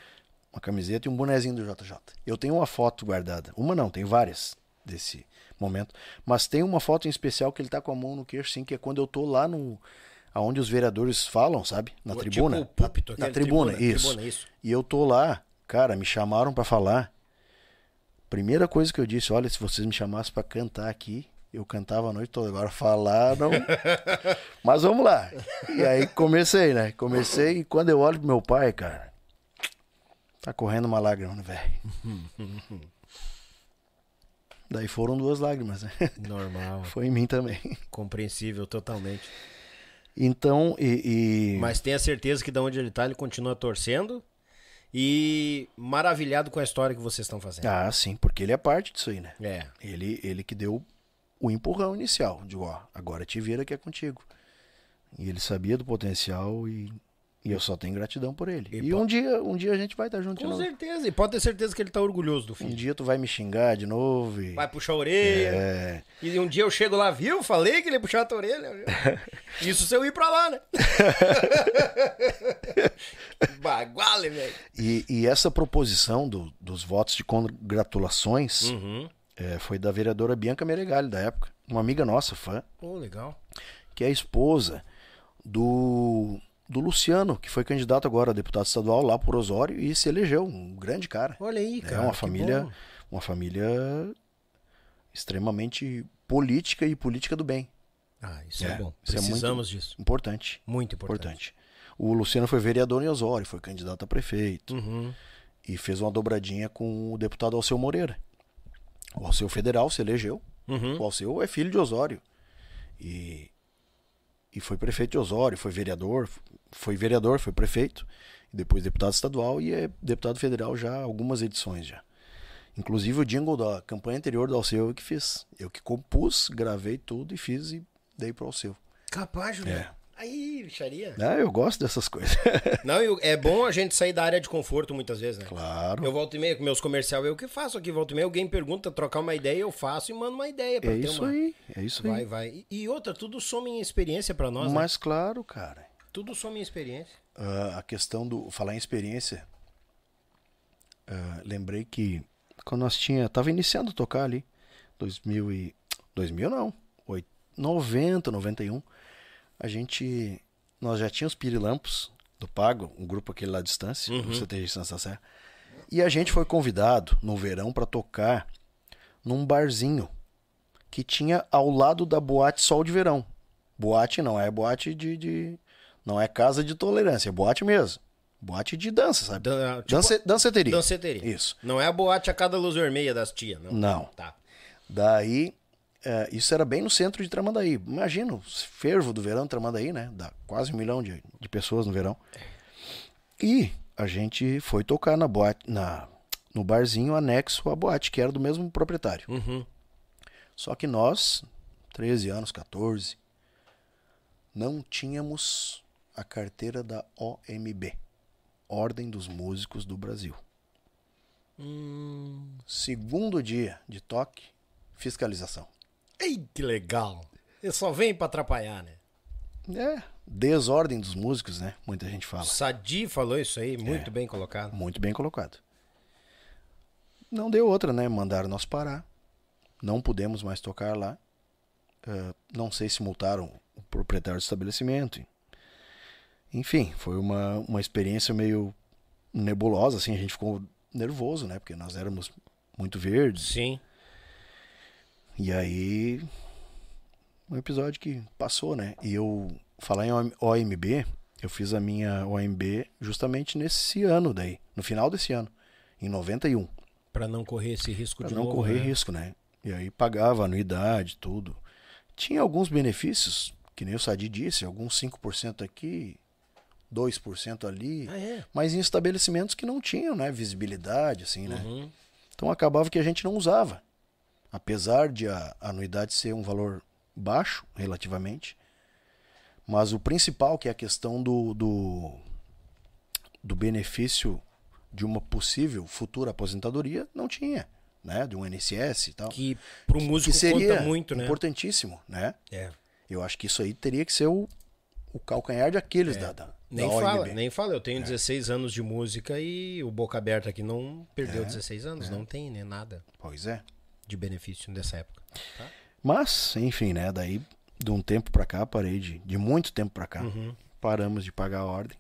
uma camiseta e um bonezinho do JJ. Eu tenho uma foto guardada. Uma não, tem várias desse momento. Mas tem uma foto em especial que ele tá com a mão no queixo, assim, que é quando eu tô lá no. aonde os vereadores falam, sabe? Na Tipo tribuna. o púlpito, na, tribuna, tribuna, isso. tribuna, isso. E eu tô lá, cara, me chamaram pra falar. Primeira coisa que eu disse, olha, se vocês me chamassem pra cantar aqui, eu cantava a noite toda. Agora falar, não. Mas vamos lá. E aí comecei, né? Comecei e quando eu olho pro meu pai, cara, tá correndo uma lágrima, velho? Daí foram duas lágrimas, né? Normal. Foi em mim também. Compreensível totalmente. Então, e. e- Mas tenha certeza que de onde ele tá, ele continua torcendo e maravilhado com a história que vocês estão fazendo. Ah, sim, porque ele é parte disso aí, né? É. Ele, ele que deu o empurrão inicial. Digo, ó, agora te vira que é contigo. E ele sabia do potencial e, e eu só tenho gratidão por ele. E E, um dia, um dia a gente vai estar junto de Com certeza. E pode ter certeza que ele tá orgulhoso do Um filho. dia tu vai me xingar de novo e. Vai puxar a orelha. É. E um dia eu chego lá, viu? Falei que ele ia puxar a tua orelha. Isso se eu ir pra lá, né? Baguale, velho. E, e essa proposição do- dos votos de congratulações Uhum. é, foi da vereadora Bianca Meregali, da época. Uma amiga nossa, fã, Pô, legal. que é a esposa do, do Luciano, que foi candidato agora a deputado estadual lá por Osório e se elegeu, um grande cara. Olha aí, É cara. uma que família, bom. uma família extremamente política e política do bem. Ah, isso é, É, bom. isso é muito- Precisamos disso. Importante, Muito importante. importante. O Luciano foi vereador em Osório, foi candidato a prefeito Uhum. e fez uma dobradinha com o deputado Alceu Moreira. O Alceu Federal se elegeu. Uhum. O Alceu é filho de Osório. E, e foi prefeito de Osório, foi vereador, foi vereador, foi prefeito, e depois deputado estadual e é deputado federal já algumas edições já. Inclusive o jingle da campanha anterior do Alceu eu que fiz. Eu que compus, gravei tudo e fiz e dei pro Alceu. Capaz, Juliano. É. Aí, bicharia. Ah, eu gosto dessas coisas. Não, e é bom a gente sair da área de conforto muitas vezes, né? claro. Eu volto e meia com meus comerciais, eu que faço aqui, volto e meia, alguém pergunta, trocar uma ideia, eu faço e mando uma ideia pra É ter isso uma... aí, é isso Vai, aí. vai. E- E outra, tudo soma em experiência pra nós, né? Mas claro, cara. Tudo soma em experiência. Ah, a questão do falar em experiência, ah, lembrei que quando nós tinha, tava iniciando a tocar ali, 2000 e 2000 não, oit- 90, 91, a gente nós já tínhamos Pirilampos do Pago, um grupo aquele lá à distância, Uhum. CTG Estância da Serra. E a gente foi convidado no verão para tocar num barzinho que tinha ao lado da boate Sol de Verão. Boate não é boate de, de- não é casa de tolerância, é boate mesmo. Boate de dança, sabe? Dan- tipo, Dance, danceteria. Danceteria. Isso. Não é a boate a cada luz vermelha das tia, não. Não. Tá. Daí, é, isso era bem no centro de Tramandaí. Imagina o fervo do verão de Tramandaí, né? Dá quase um milhão de, de pessoas no verão. E a gente foi tocar na boate, na, no barzinho anexo à boate, que era do mesmo proprietário. Uhum. Só que nós, 13 anos, 14, não tínhamos a carteira da OMB Ordem dos Músicos do Brasil. Hum... Segundo dia de toque, fiscalização. Ei, que legal. Ele só vem pra atrapalhar, né? É, desordem dos músicos, né? Muita gente fala. Sadi falou isso aí, muito É. bem colocado. Muito bem colocado. Não deu outra, né? Mandaram nós parar. Não pudemos mais tocar lá. Ah, não sei se multaram o proprietário do estabelecimento. Enfim, foi uma, uma experiência meio nebulosa, assim, a gente ficou nervoso, né? Porque nós éramos muito verdes. Sim. E aí, um episódio que passou, né? E eu, falar em OMB, eu fiz a minha OMB justamente nesse ano daí, no final desse ano, em 91. Para não correr esse risco pra de não novo, correr né? risco, né? E aí pagava anuidade, tudo. Tinha alguns benefícios, que nem o Sadi disse, alguns 5% aqui, 2% ali, Ah, é? mas em estabelecimentos que não tinham, né, visibilidade, assim, né? Uhum. Então acabava que a gente não usava. Apesar de a anuidade ser um valor baixo, relativamente. Mas o principal, que é a questão do, do, do benefício de uma possível futura aposentadoria, não tinha. Né? De um NSS e tal. Que pro músico que seria muito, né? importantíssimo, né? É. Eu acho que isso aí teria que ser o, o calcanhar de Aquiles da, da, Nem fala, nem fala. Eu tenho 16 anos de música e o Boca Aberta aqui não perdeu 16 anos. Não tem né, nada Pois é. de benefício dessa época. Mas, enfim, né? Daí, de um tempo pra cá, parei de. De muito tempo pra cá, Uhum. paramos de pagar a ordem.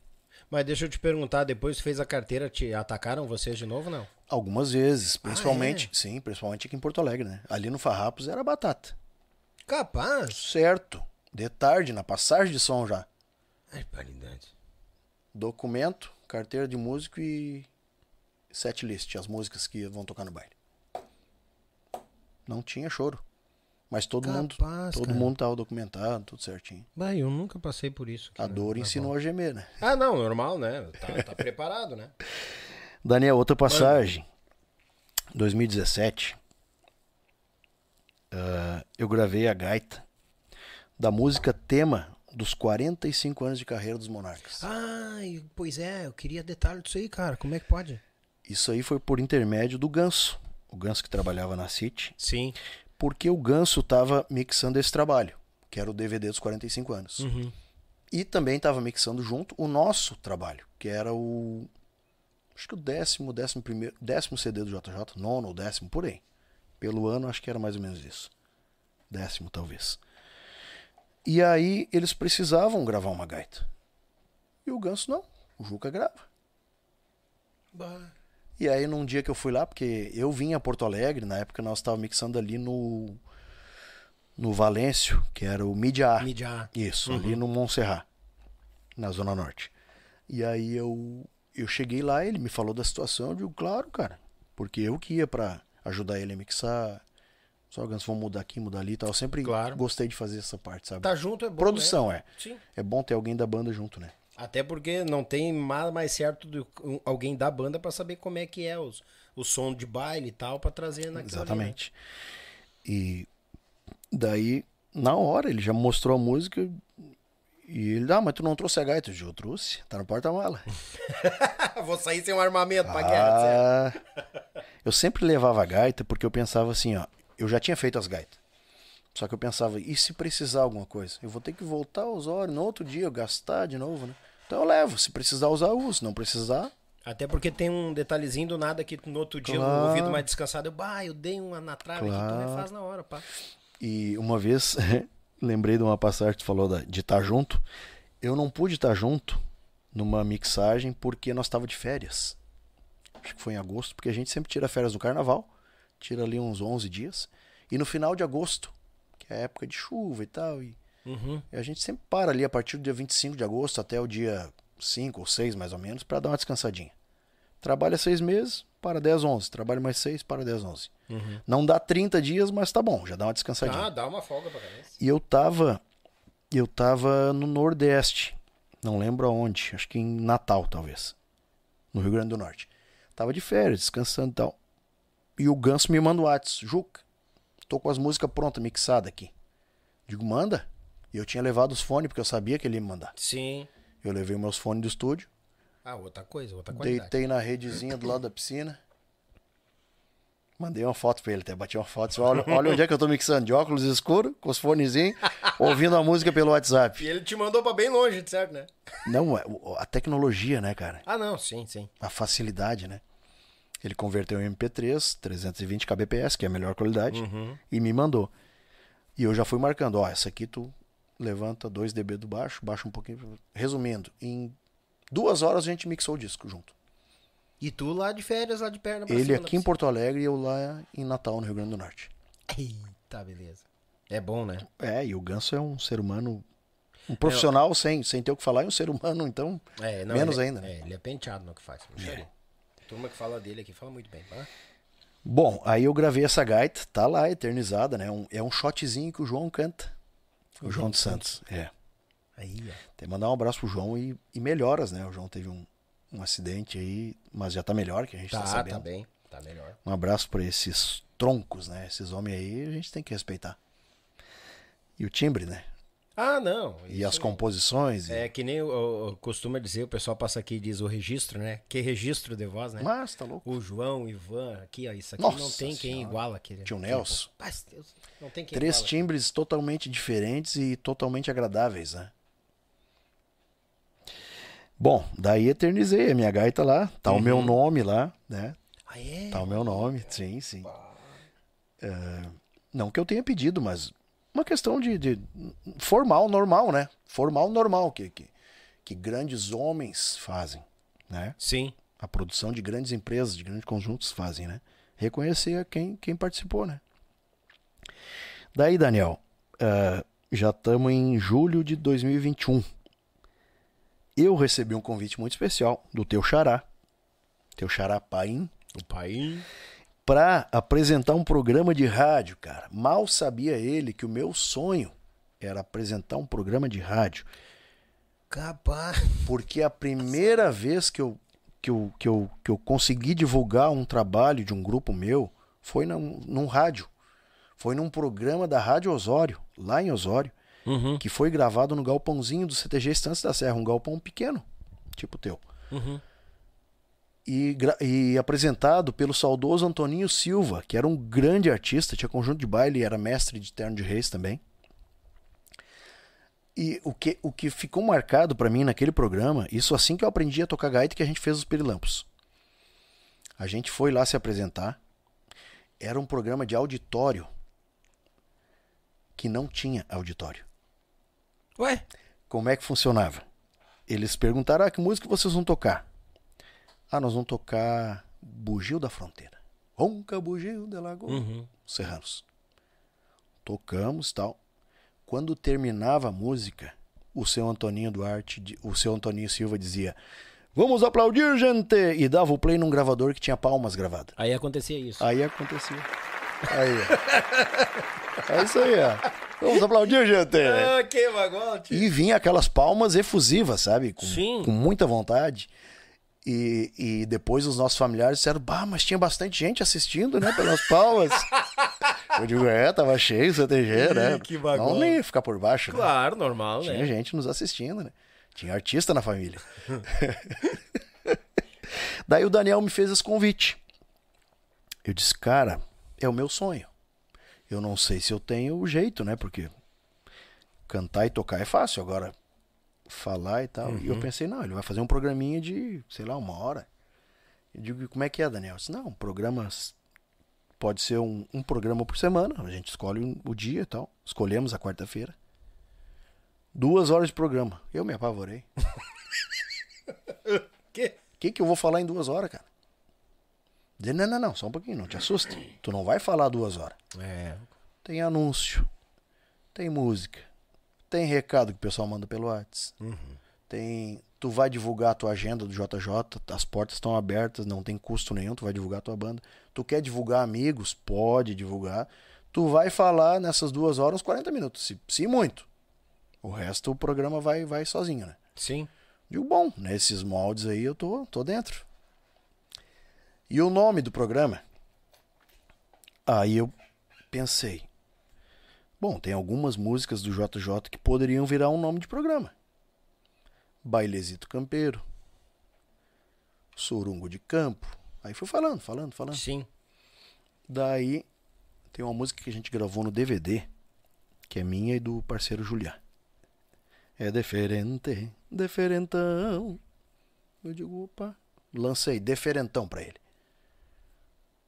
Mas deixa eu te perguntar, depois que fez a carteira, te atacaram vocês de novo não? Algumas vezes, principalmente, é? sim, principalmente aqui em Porto Alegre, né? Ali no Farrapos era batata. Capaz. Certo. De tarde, na passagem de som já. Ai, paridade. Documento, carteira de músico e set list, as músicas que vão tocar no baile. Não tinha choro. Mas todo mundo, Capaz, todo cara. mundo tava documentado, tudo certinho. Bah, eu nunca passei por isso. A dor na ensinou a gemer, né? Ah, não, normal, né? Tá, tá preparado, né? Daniel, outra passagem. 2017. ah, eu gravei a gaita da música tema dos 45 anos de carreira dos Monarcas. Ai, pois é, eu queria detalhe disso aí, cara. Como é que pode? Isso aí foi por intermédio do Ganso. O Ganso que trabalhava na City. Sim. Porque o Ganso estava mixando esse trabalho, que era o DVD dos 45 anos. Uhum. E também estava mixando junto o nosso trabalho, que era o. Acho que o décimo, décimo primeiro. Décimo CD do JJ, nono ou décimo, por aí. Pelo ano, acho que era mais ou menos isso. Décimo, talvez. E aí eles precisavam gravar uma gaita. E o Ganso não. O Juca grava. Bah. E aí num dia que eu fui lá, porque eu vim a Porto Alegre, na época nós estávamos mixando ali no. No Valêncio, que era o Mídia A. Mídia. Isso, Uhum. ali no Montserrat, na Zona Norte. E aí eu, eu cheguei lá, ele me falou da situação, eu digo, claro, cara, porque eu que ia pra ajudar ele a mixar, só Gans, vamos mudar aqui, mudar ali e tal. Eu sempre Claro. gostei de fazer essa parte, sabe? Tá junto é bom. Produção, né? é. Sim. É bom ter alguém da banda junto, né? Até porque não tem nada mais certo do alguém da banda pra saber como é que é os, o som de baile e tal pra trazer naquilo ali, né? Exatamente. E daí, na hora, ele já mostrou a música e ele, ah, mas tu não trouxe a gaita? Eu trouxe, tá no porta-mala. Vou sair sem um armamento pra guerra. certo? Ah, eu sempre levava a gaita porque eu pensava assim, ó, eu já tinha feito as gaitas. Só que eu pensava, e se precisar alguma coisa? Eu vou ter que voltar a usar no outro dia, gastar de novo, né? Então eu levo, se precisar usar, eu uso, se não precisar, Até porque tem um detalhezinho do nada que no outro dia Claro. o ouvido mais descansado, eu, bah, eu dei uma na trave aqui, tu Claro. refaz na hora, pá. E uma vez, lembrei de uma passagem que tu falou de estar junto. Eu não pude estar junto numa mixagem porque nós estava de férias. Acho que foi em agosto, porque a gente sempre tira férias no carnaval, tira ali uns 11 dias. E no final de agosto, que é época de chuva e tal, e Uhum. a gente sempre para ali a partir do dia 25 de agosto até o dia 5 ou 6 mais ou menos, para dar uma descansadinha. Trabalha seis meses, para 10, 11. Trabalha mais seis, para 10, 11. Uhum. Não dá 30 dias, mas tá bom, já dá uma descansadinha. Ah, dá uma folga pra cabeça. E eu tava. Eu tava no Nordeste. Não lembro aonde. Acho que em Natal, talvez. No Rio Grande do Norte. Tava de férias, descansando e tal. E o Ganso me manda o WhatsApp. Juca, tô com as músicas prontas, mixadas aqui. Digo, manda. E eu tinha levado os fones, porque eu sabia que ele ia me mandar. Sim. Eu levei meus fones do estúdio, Ah, outra coisa, outra qualidade. deitei na redezinha do lado da piscina. Mandei uma foto pra ele, até bati uma foto. disse, Olha, olha onde é que eu tô mixando, de óculos escuros, com os fonezinhos, ouvindo a música pelo WhatsApp. E ele te mandou pra bem longe, certo, né? Não, é a tecnologia, né, cara? Ah, não, sim, sim. A facilidade, né? Ele converteu em MP3, 320 kbps, que é a melhor qualidade, Uhum. e me mandou. E eu já fui marcando, ó, essa aqui tu levanta 2 dB do baixo, baixa um pouquinho. Resumindo, em duas horas a gente mixou o disco junto. E tu lá de férias, lá de perna pra Ele aqui em pra Porto Alegre e eu lá em Natal, no Rio Grande do Norte. Eita, beleza. É bom, né? É, e o Ganso é um ser humano. Um profissional sem, sem ter o que falar, e um ser humano, então. É, Menos ele é- ainda, né? É, ele é penteado no que faz. É. Turma que fala dele aqui fala muito bem, tá? Bom, aí eu gravei essa gaita, tá lá, eternizada, né? Um- é um shotzinho que o João canta. O João dos Santos. É. Aí, ó. Tem que mandar um abraço pro João e, e melhoras, né? O João teve um, um acidente aí, mas já tá melhor, que a gente tá, Tá, sabendo. tá bem. Tá melhor. Um abraço pra esses troncos, né? Esses homens aí a gente tem que respeitar. E o timbre, né? Ah, não. E as é- composições. e- É que nem o, o- costuma dizer, o pessoal passa aqui e diz o registro, né? Que registro de voz, né? Mas tá louco. O João, o Ivan, aqui, ó, isso aqui Nossa não tem quem Senhora. iguala aquele. Tio Nelson. Paz, Deus, não tem quem Três iguala. timbres totalmente diferentes e totalmente agradáveis, né? Bom, daí eternizei a minha gaita lá. Tá o Uhum. meu nome lá, né? Ah, é? Tá o meu nome, sim, sim. É, não que eu tenha pedido, mas uma questão de, de- formal, normal, né? Formal, normal, que, que, que grandes homens fazem, né? Sim. A produção de grandes empresas, de grandes conjuntos fazem, né? Reconhecer quem, quem participou, né? Daí, Daniel, ah, já estamos em julho de 2021. Eu recebi um convite muito especial do teu xará, teu xará Paim, O pai. Para apresentar um programa de rádio, cara. Mal sabia ele que o meu sonho era apresentar um programa de rádio. Capaz. Porque a primeira vez que eu, que eu, que eu, que eu consegui divulgar um trabalho de um grupo meu foi num, num rádio. Foi num programa da Rádio Osório, lá em Osório, Uhum. que foi gravado no galpãozinho do CTG Estância da Serra, um galpão pequeno, tipo o teu. Uhum. E, e apresentado pelo saudoso Antoninho Silva, que era um grande artista, tinha conjunto de baile, era mestre de terno de reis também. E o que, o que ficou marcado pra mim naquele programa, isso assim que eu aprendi a tocar gaita que a gente fez os Pirilampos. A gente foi lá se apresentar. Era um programa de auditório que não tinha auditório. Ué? Como é que funcionava? Eles perguntaram: ah, que música vocês vão tocar? Ah, nós vamos tocar Bugio da Fronteira. Ronca Bugio de Lagoa. Uhum. Serranos. Tocamos tal. Quando terminava a música, o seu Antoninho Duarte, o seu Antoninho Silva dizia: Vamos aplaudir, gente! E dava o play num gravador que tinha palmas gravadas. Aí acontecia isso. Aí acontecia. Aí. É isso aí, ó. Vamos aplaudir, gente! Ah, que magote. E vinha aquelas palmas efusivas, sabe? Com, Sim. com muita vontade. E, e depois os nossos familiares disseram, bah, mas tinha bastante gente assistindo, né? Pelas palmas. Eu digo, é, tava cheio o CTG, né? que bagulho. Não nem ia ficar por baixo, né? Claro, normal, Tinha né? gente nos assistindo, né? Tinha artista na família. Daí o Daniel me fez esse convite. Eu disse, cara, é o meu sonho. Eu não sei se eu tenho o jeito, né? Porque cantar e tocar é fácil, agora falar e tal. E eu pensei, não, ele vai fazer um programinha de, sei lá, uma hora. Eu digo, como é que é, Daniel? Eu disse, não, programas. Pode ser um, um programa por semana. A gente escolhe o dia e tal. Escolhemos a quarta-feira. Duas horas de programa. Eu me apavorei. Que? O que, que eu vou falar em duas horas, cara? Dizer, não, não, não, só um pouquinho, não te assusta. Tu não vai falar duas horas. É. Tem anúncio, tem música, tem recado que o pessoal manda pelo WhatsApp. Tem. Tu vai divulgar a tua agenda do JJ, as portas estão abertas, não tem custo nenhum, tu vai divulgar a tua banda. Tu quer divulgar amigos? Pode divulgar. Tu vai falar nessas duas horas uns 40 minutos, se, se muito. O resto o programa vai, vai sozinho, né? Sim. Digo, bom, nesses moldes aí eu tô, tô dentro. E o nome do programa? Aí eu pensei, bom, tem algumas músicas do JJ que poderiam virar um nome de programa. Bailezito Campeiro, Sorungo de Campo. Aí fui falando, falando, falando. Sim. Daí tem uma música que a gente gravou no DVD, que é minha e do parceiro Julián. É diferente, diferentão. Eu digo, opa, lancei diferentão pra ele.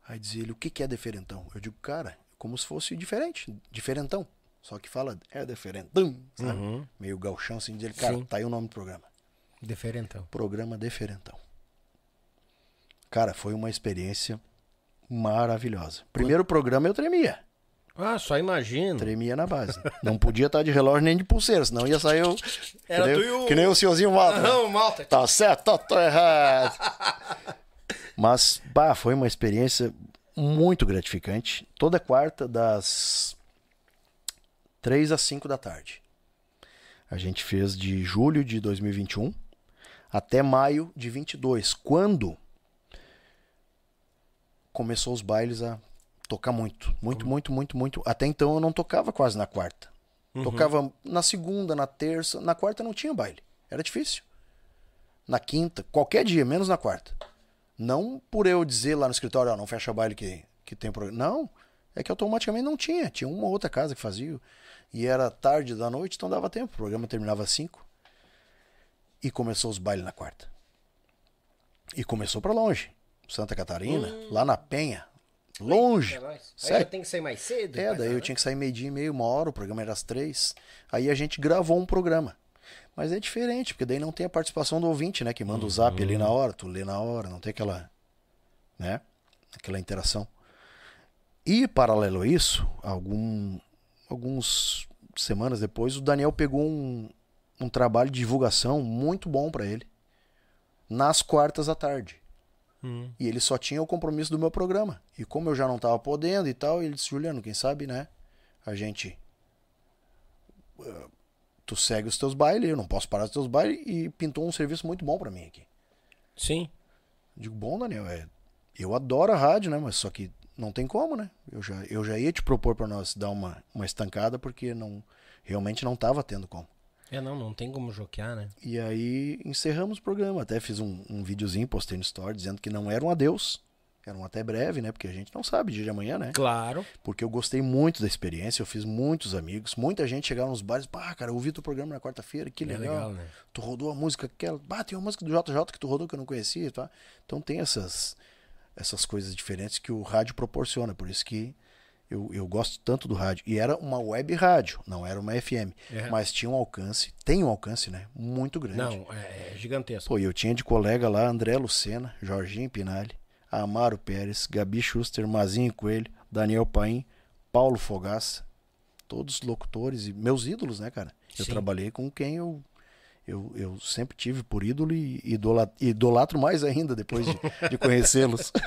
Aí diz ele, o que, que é diferentão? Eu digo, cara, como se fosse diferente, diferentão. Só que fala, é diferentão, sabe? Uhum. Meio galchão assim, diz ele, cara, Sim. tá aí o nome do programa. Diferentão. Programa Diferentão. Cara, foi uma experiência maravilhosa. Primeiro programa eu tremia. Ah, só imagino. Tremia na base. Não podia estar de relógio nem de pulseira, senão ia sair o. Era que, nem, tu e o- que nem o senhorzinho Malta. Não, malta. Tá certo, tá, tá errado. Mas, bah, foi uma experiência muito gratificante. Toda quarta, das 3 às 5 da tarde. A gente fez de julho de 2021 até maio de 22, quando começou os bailes a tocar muito. Muito, muito, muito, muito. Até então eu não tocava quase na quarta. Tocava na segunda, na terça. Na quarta não tinha baile. Era difícil. Na quinta, qualquer dia, menos na quarta. Não por eu dizer lá no escritório, ó, não fecha baile que, que tem programa. Não. É que automaticamente não tinha. Tinha uma outra casa que fazia. E era tarde da noite, então dava tempo. O programa terminava às cinco. E começou os bailes na quarta. E começou pra longe. Santa Catarina, lá na Penha. Longe. Nóis. Aí já tem que sair mais cedo. É, daí eu tinha que sair meio-dia e meio, uma hora, o programa era às três. Aí a gente gravou um programa. Mas é diferente, porque daí não tem a participação do ouvinte, né? Que manda o zap ali na hora, tu lê na hora, não tem aquela. né? Aquela interação. E, paralelo a isso, algum, alguns semanas depois, o Daniel pegou um, um trabalho de divulgação muito bom pra ele. Nas quartas à tarde. Hum. E ele só tinha o compromisso do meu programa. E como eu já não tava podendo e tal, ele disse, Juliano, quem sabe, né? A gente. Tu segue os teus bailes, eu não posso parar os teus bailes. E pintou um serviço muito bom pra mim aqui. Sim. Digo, bom, Daniel, é, eu adoro a rádio, né? Mas só que não tem como, né? Eu já, eu já ia te propor pra nós dar uma, uma estancada, porque não realmente não tava tendo como. É, não, não tem como joquear, né? E aí encerramos o programa. Até fiz um, um videozinho, postei no story, dizendo que não era um adeus. Era um até breve, né? Porque a gente não sabe dia de amanhã, né? Claro. Porque eu gostei muito da experiência, eu fiz muitos amigos. Muita gente chegava nos bares, pá, cara, eu ouvi teu programa na quarta-feira, que É legal. legal, né? Tu rodou a música aquela, bah, tem uma música do JJ que tu rodou que eu não conhecia, tá? Então tem essas essas coisas diferentes que o rádio proporciona, por isso que eu, eu gosto tanto do rádio. E era uma web rádio, não era uma FM, É. mas tinha um alcance, tem um alcance, né? Muito grande. Não, é, é gigantesco. Pô, e eu tinha de colega lá André Lucena, Jorginho Pinali, Amaro Pérez, Gabi Schuster, Mazinho Coelho, Daniel Paim, Paulo Fogaça, todos locutores e meus ídolos, né, cara? Eu Sim. trabalhei com quem eu, eu, eu sempre tive por ídolo e idola- idolatro mais ainda depois de, de conhecê-los.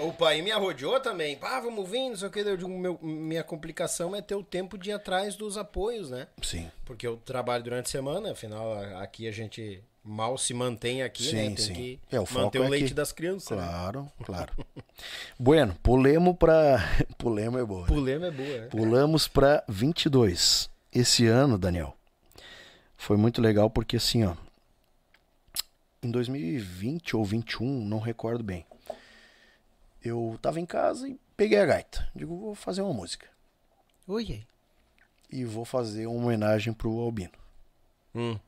O pai me arrodeou também. Pá, vamos vir, não sei o que. Eu digo, meu, minha complicação é ter o tempo de ir atrás dos apoios, né? sim, Porque eu trabalho durante a semana, afinal, aqui a gente mal se mantém aqui, Sim, né? Tem sim. que É, o manter o é leite que- das crianças. né? claro, claro. bueno, pulemos pra... Pulemos é boa. né? Pulema é boa, né? Pulamos para 22. Esse ano, Daniel, foi muito legal porque assim, ó, em 2020 ou 21, não recordo bem. Eu tava em casa e peguei a gaita. Digo, vou fazer uma música Oi. e vou fazer uma homenagem pro Albino. Hum.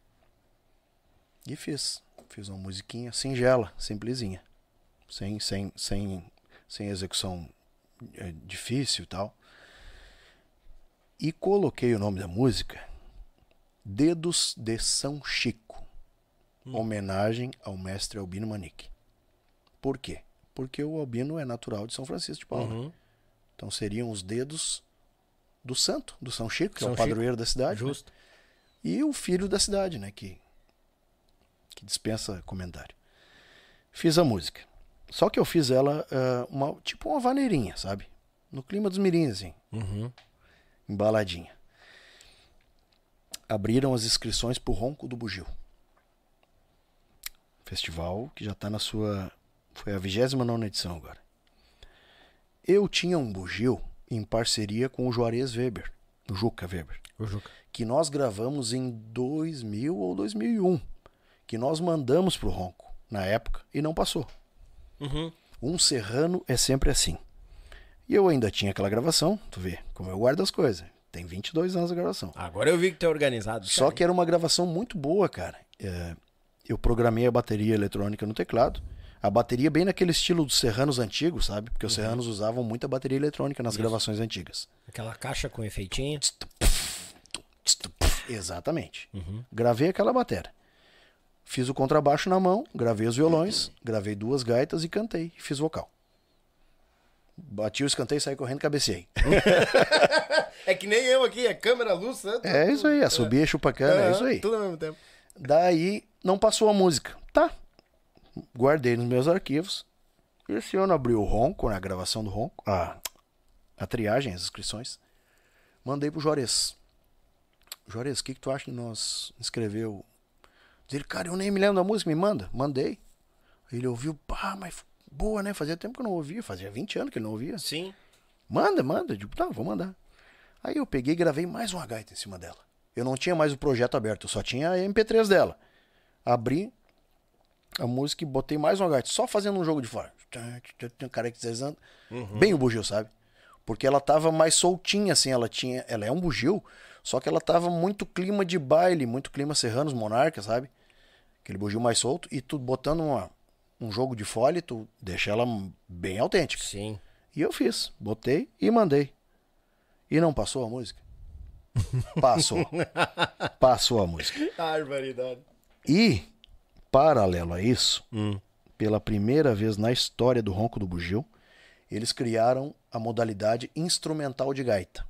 E fiz. Fiz uma musiquinha singela, simplesinha. Sem, sem, sem, sem execução é, difícil e tal. E coloquei o nome da música Dedos de São Chico. Homenagem ao mestre Albino Manique. Por quê? Porque o Albino é natural de São Francisco de Paula. Uhum. Então seriam os dedos do santo, do São Chico, que é São o Chico. padroeiro da cidade. né? Justo. e o filho da cidade, né? Que, que dispensa comentário. Fiz a música. Só que eu fiz ela ah, uma, tipo uma vaneirinha, sabe? No clima dos mirins, assim, Uhum. embaladinha. Abriram as inscrições pro Ronco do Bugio. Festival que já tá na sua. Foi a 29 edição agora. Eu tinha um bugio em parceria com o Juarez Weber, o Juca Weber O Juca. que nós gravamos em 2000 ou 2001, que nós mandamos pro Ronco na época e não passou. Uhum. Um serrano é sempre assim. E eu ainda tinha aquela gravação, tu vê como eu guardo as coisas. Tem 22 anos a gravação. Agora eu vi que tu é organizado. Só que era uma gravação muito boa, cara. É, eu programei a bateria eletrônica no teclado. A bateria bem naquele estilo dos serranos antigos, sabe? Porque os serranos usavam muita bateria eletrônica nas gravações antigas. Aquela caixa com efeitinho. Exatamente. Gravei aquela bateria. Fiz o contrabaixo na mão, gravei os violões, gravei duas gaitas e cantei. Fiz vocal. Bati o escanteio, saí correndo, cabecei. é que nem eu aqui, é câmera, luz, né? É isso aí, subir, é. chupacana, é, é isso aí. Tudo ao mesmo tempo. Daí não passou a música. Tá. Guardei nos meus arquivos. Esse ano abriu o ronco, na gravação do ronco, a, a triagem, as inscrições. Mandei pro Juarez. Juarez, o que, que tu acha que nós escreveu? Ele, cara, eu nem me lembro da música, me manda. Mandei. Ele ouviu, pá, mas boa, né? Fazia tempo que eu não ouvia, fazia 20 anos que ele não ouvia. Sim. Manda, manda. Eu digo, tá, vou mandar. Aí eu peguei e gravei mais uma gaita em cima dela. Eu não tinha mais o projeto aberto, eu só tinha a MP3 dela. Abri a música e botei mais uma gaita, só fazendo um jogo de fora. Caracterizando. Uhum. Bem o bugio, sabe? Porque ela tava mais soltinha, assim, ela tinha. Ela é um bugio, só que ela tava muito clima de baile, muito clima serranos, monarca, sabe? Aquele bugio mais solto, e tu botando uma, um jogo de folha, tu deixa ela bem autêntica. Sim. E eu fiz, botei e mandei. E não passou a música? Passou. passou a música. Barbaridade. E, paralelo a isso, hum. pela primeira vez na história do Ronco do Bugio, eles criaram a modalidade instrumental de gaita,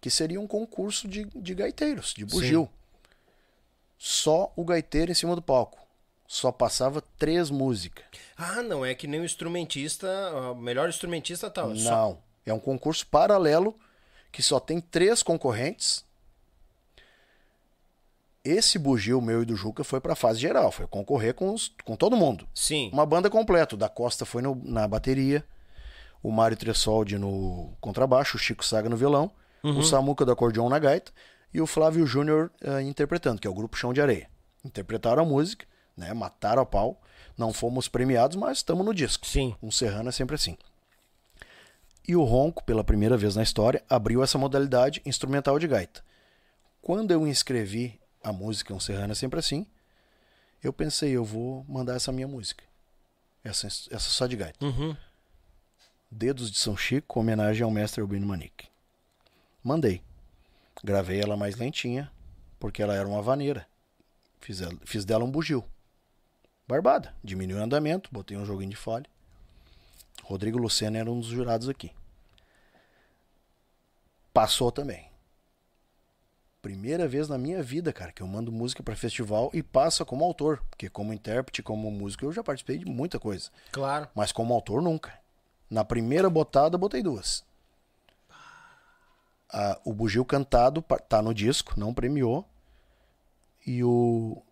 que seria um concurso de, de gaiteiros, de bugio. Sim. Só o gaiteiro em cima do palco só passava três músicas. Ah, não é que nem o instrumentista, o melhor instrumentista tal. Não, só... é um concurso paralelo que só tem três concorrentes. Esse bugio meu e do Juca foi para fase geral, foi concorrer com, os, com todo mundo. Sim. Uma banda completa. O da Costa foi no, na bateria, o Mário Tressoldi no contrabaixo, o Chico Saga no violão, uhum. o Samuca do acordeão na gaita e o Flávio Júnior uh, interpretando, que é o grupo Chão de Areia. Interpretaram a música né? Mataram a pau. Não fomos premiados, mas estamos no disco. Sim. Um Serrano é sempre assim. E o Ronco, pela primeira vez na história, abriu essa modalidade instrumental de gaita. Quando eu inscrevi a música Um Serrano é sempre assim, eu pensei, eu vou mandar essa minha música. Essa, essa só de gaita. Uhum. Dedos de São Chico, homenagem ao mestre Albino Manique. Mandei. Gravei ela mais lentinha, porque ela era uma vaneira. Fiz, ela, fiz dela um bugio. Barbada. Diminui o andamento, botei um joguinho de folha. Rodrigo Lucena era um dos jurados aqui. Passou também. Primeira vez na minha vida, cara, que eu mando música para festival e passa como autor. Porque como intérprete, como músico, eu já participei de muita coisa. Claro. Mas como autor, nunca. Na primeira botada, botei duas. O Bugio Cantado tá no disco, não premiou. E, o,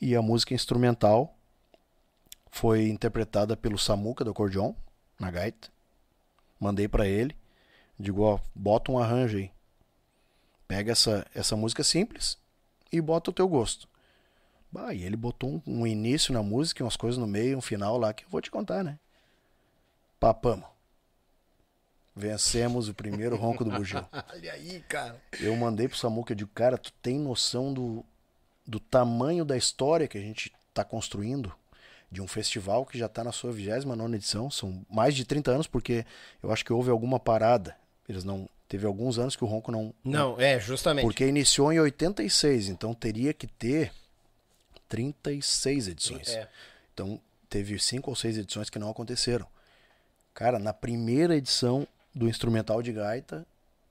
e a música instrumental foi interpretada pelo Samuca do acordeon, na gaita. Mandei para ele. Digo, ó, bota um arranjo aí. Pega essa, essa música simples e bota o teu gosto. Bah, e ele botou um, um início na música, umas coisas no meio, um final lá que eu vou te contar, né? Papamos. Vencemos o primeiro ronco do bugio. Olha aí, cara. Eu mandei pro Samuca, eu digo, cara, tu tem noção do, do tamanho da história que a gente tá construindo? de um festival que já está na sua 29 edição. São mais de 30 anos, porque eu acho que houve alguma parada. Eles não. Teve alguns anos que o Ronco não. Não, é, justamente. Porque iniciou em 86, então teria que ter 36 edições. É. Então teve cinco ou seis edições que não aconteceram. Cara, na primeira edição do Instrumental de Gaita,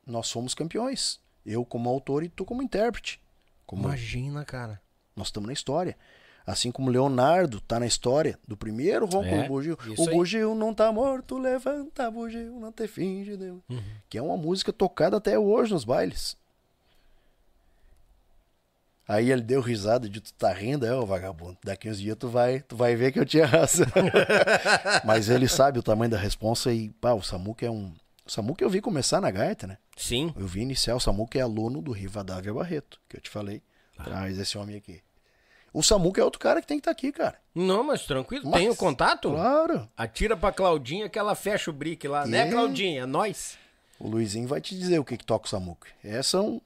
nós fomos campeões. Eu como autor e tu como intérprete. Como... Imagina, cara. Nós estamos na história. Assim como Leonardo tá na história do primeiro ronco é, do bugio. O bugio não tá morto, levanta, bugio não te finge. Deus. Uhum. Que é uma música tocada até hoje nos bailes. Aí ele deu risada de tu tá rindo, é, ô vagabundo. Daqui uns dias tu vai, tu vai ver que eu tinha razão. Mas ele sabe o tamanho da responsa e, pá, o Samuca é um. O Samuca eu vi começar na gaita, né? Sim. Eu vi iniciar, o Samuca é aluno do Rivadavia Barreto, que eu te falei. Ah. Traz esse homem aqui. O Samuca é outro cara que tem que estar tá aqui, cara. Não, mas tranquilo. Mas, tem o contato? Claro. Atira pra Claudinha que ela fecha o brick lá. E... Né, Claudinha? Nós. O Luizinho vai te dizer o que, que toca o Samuca. É, são,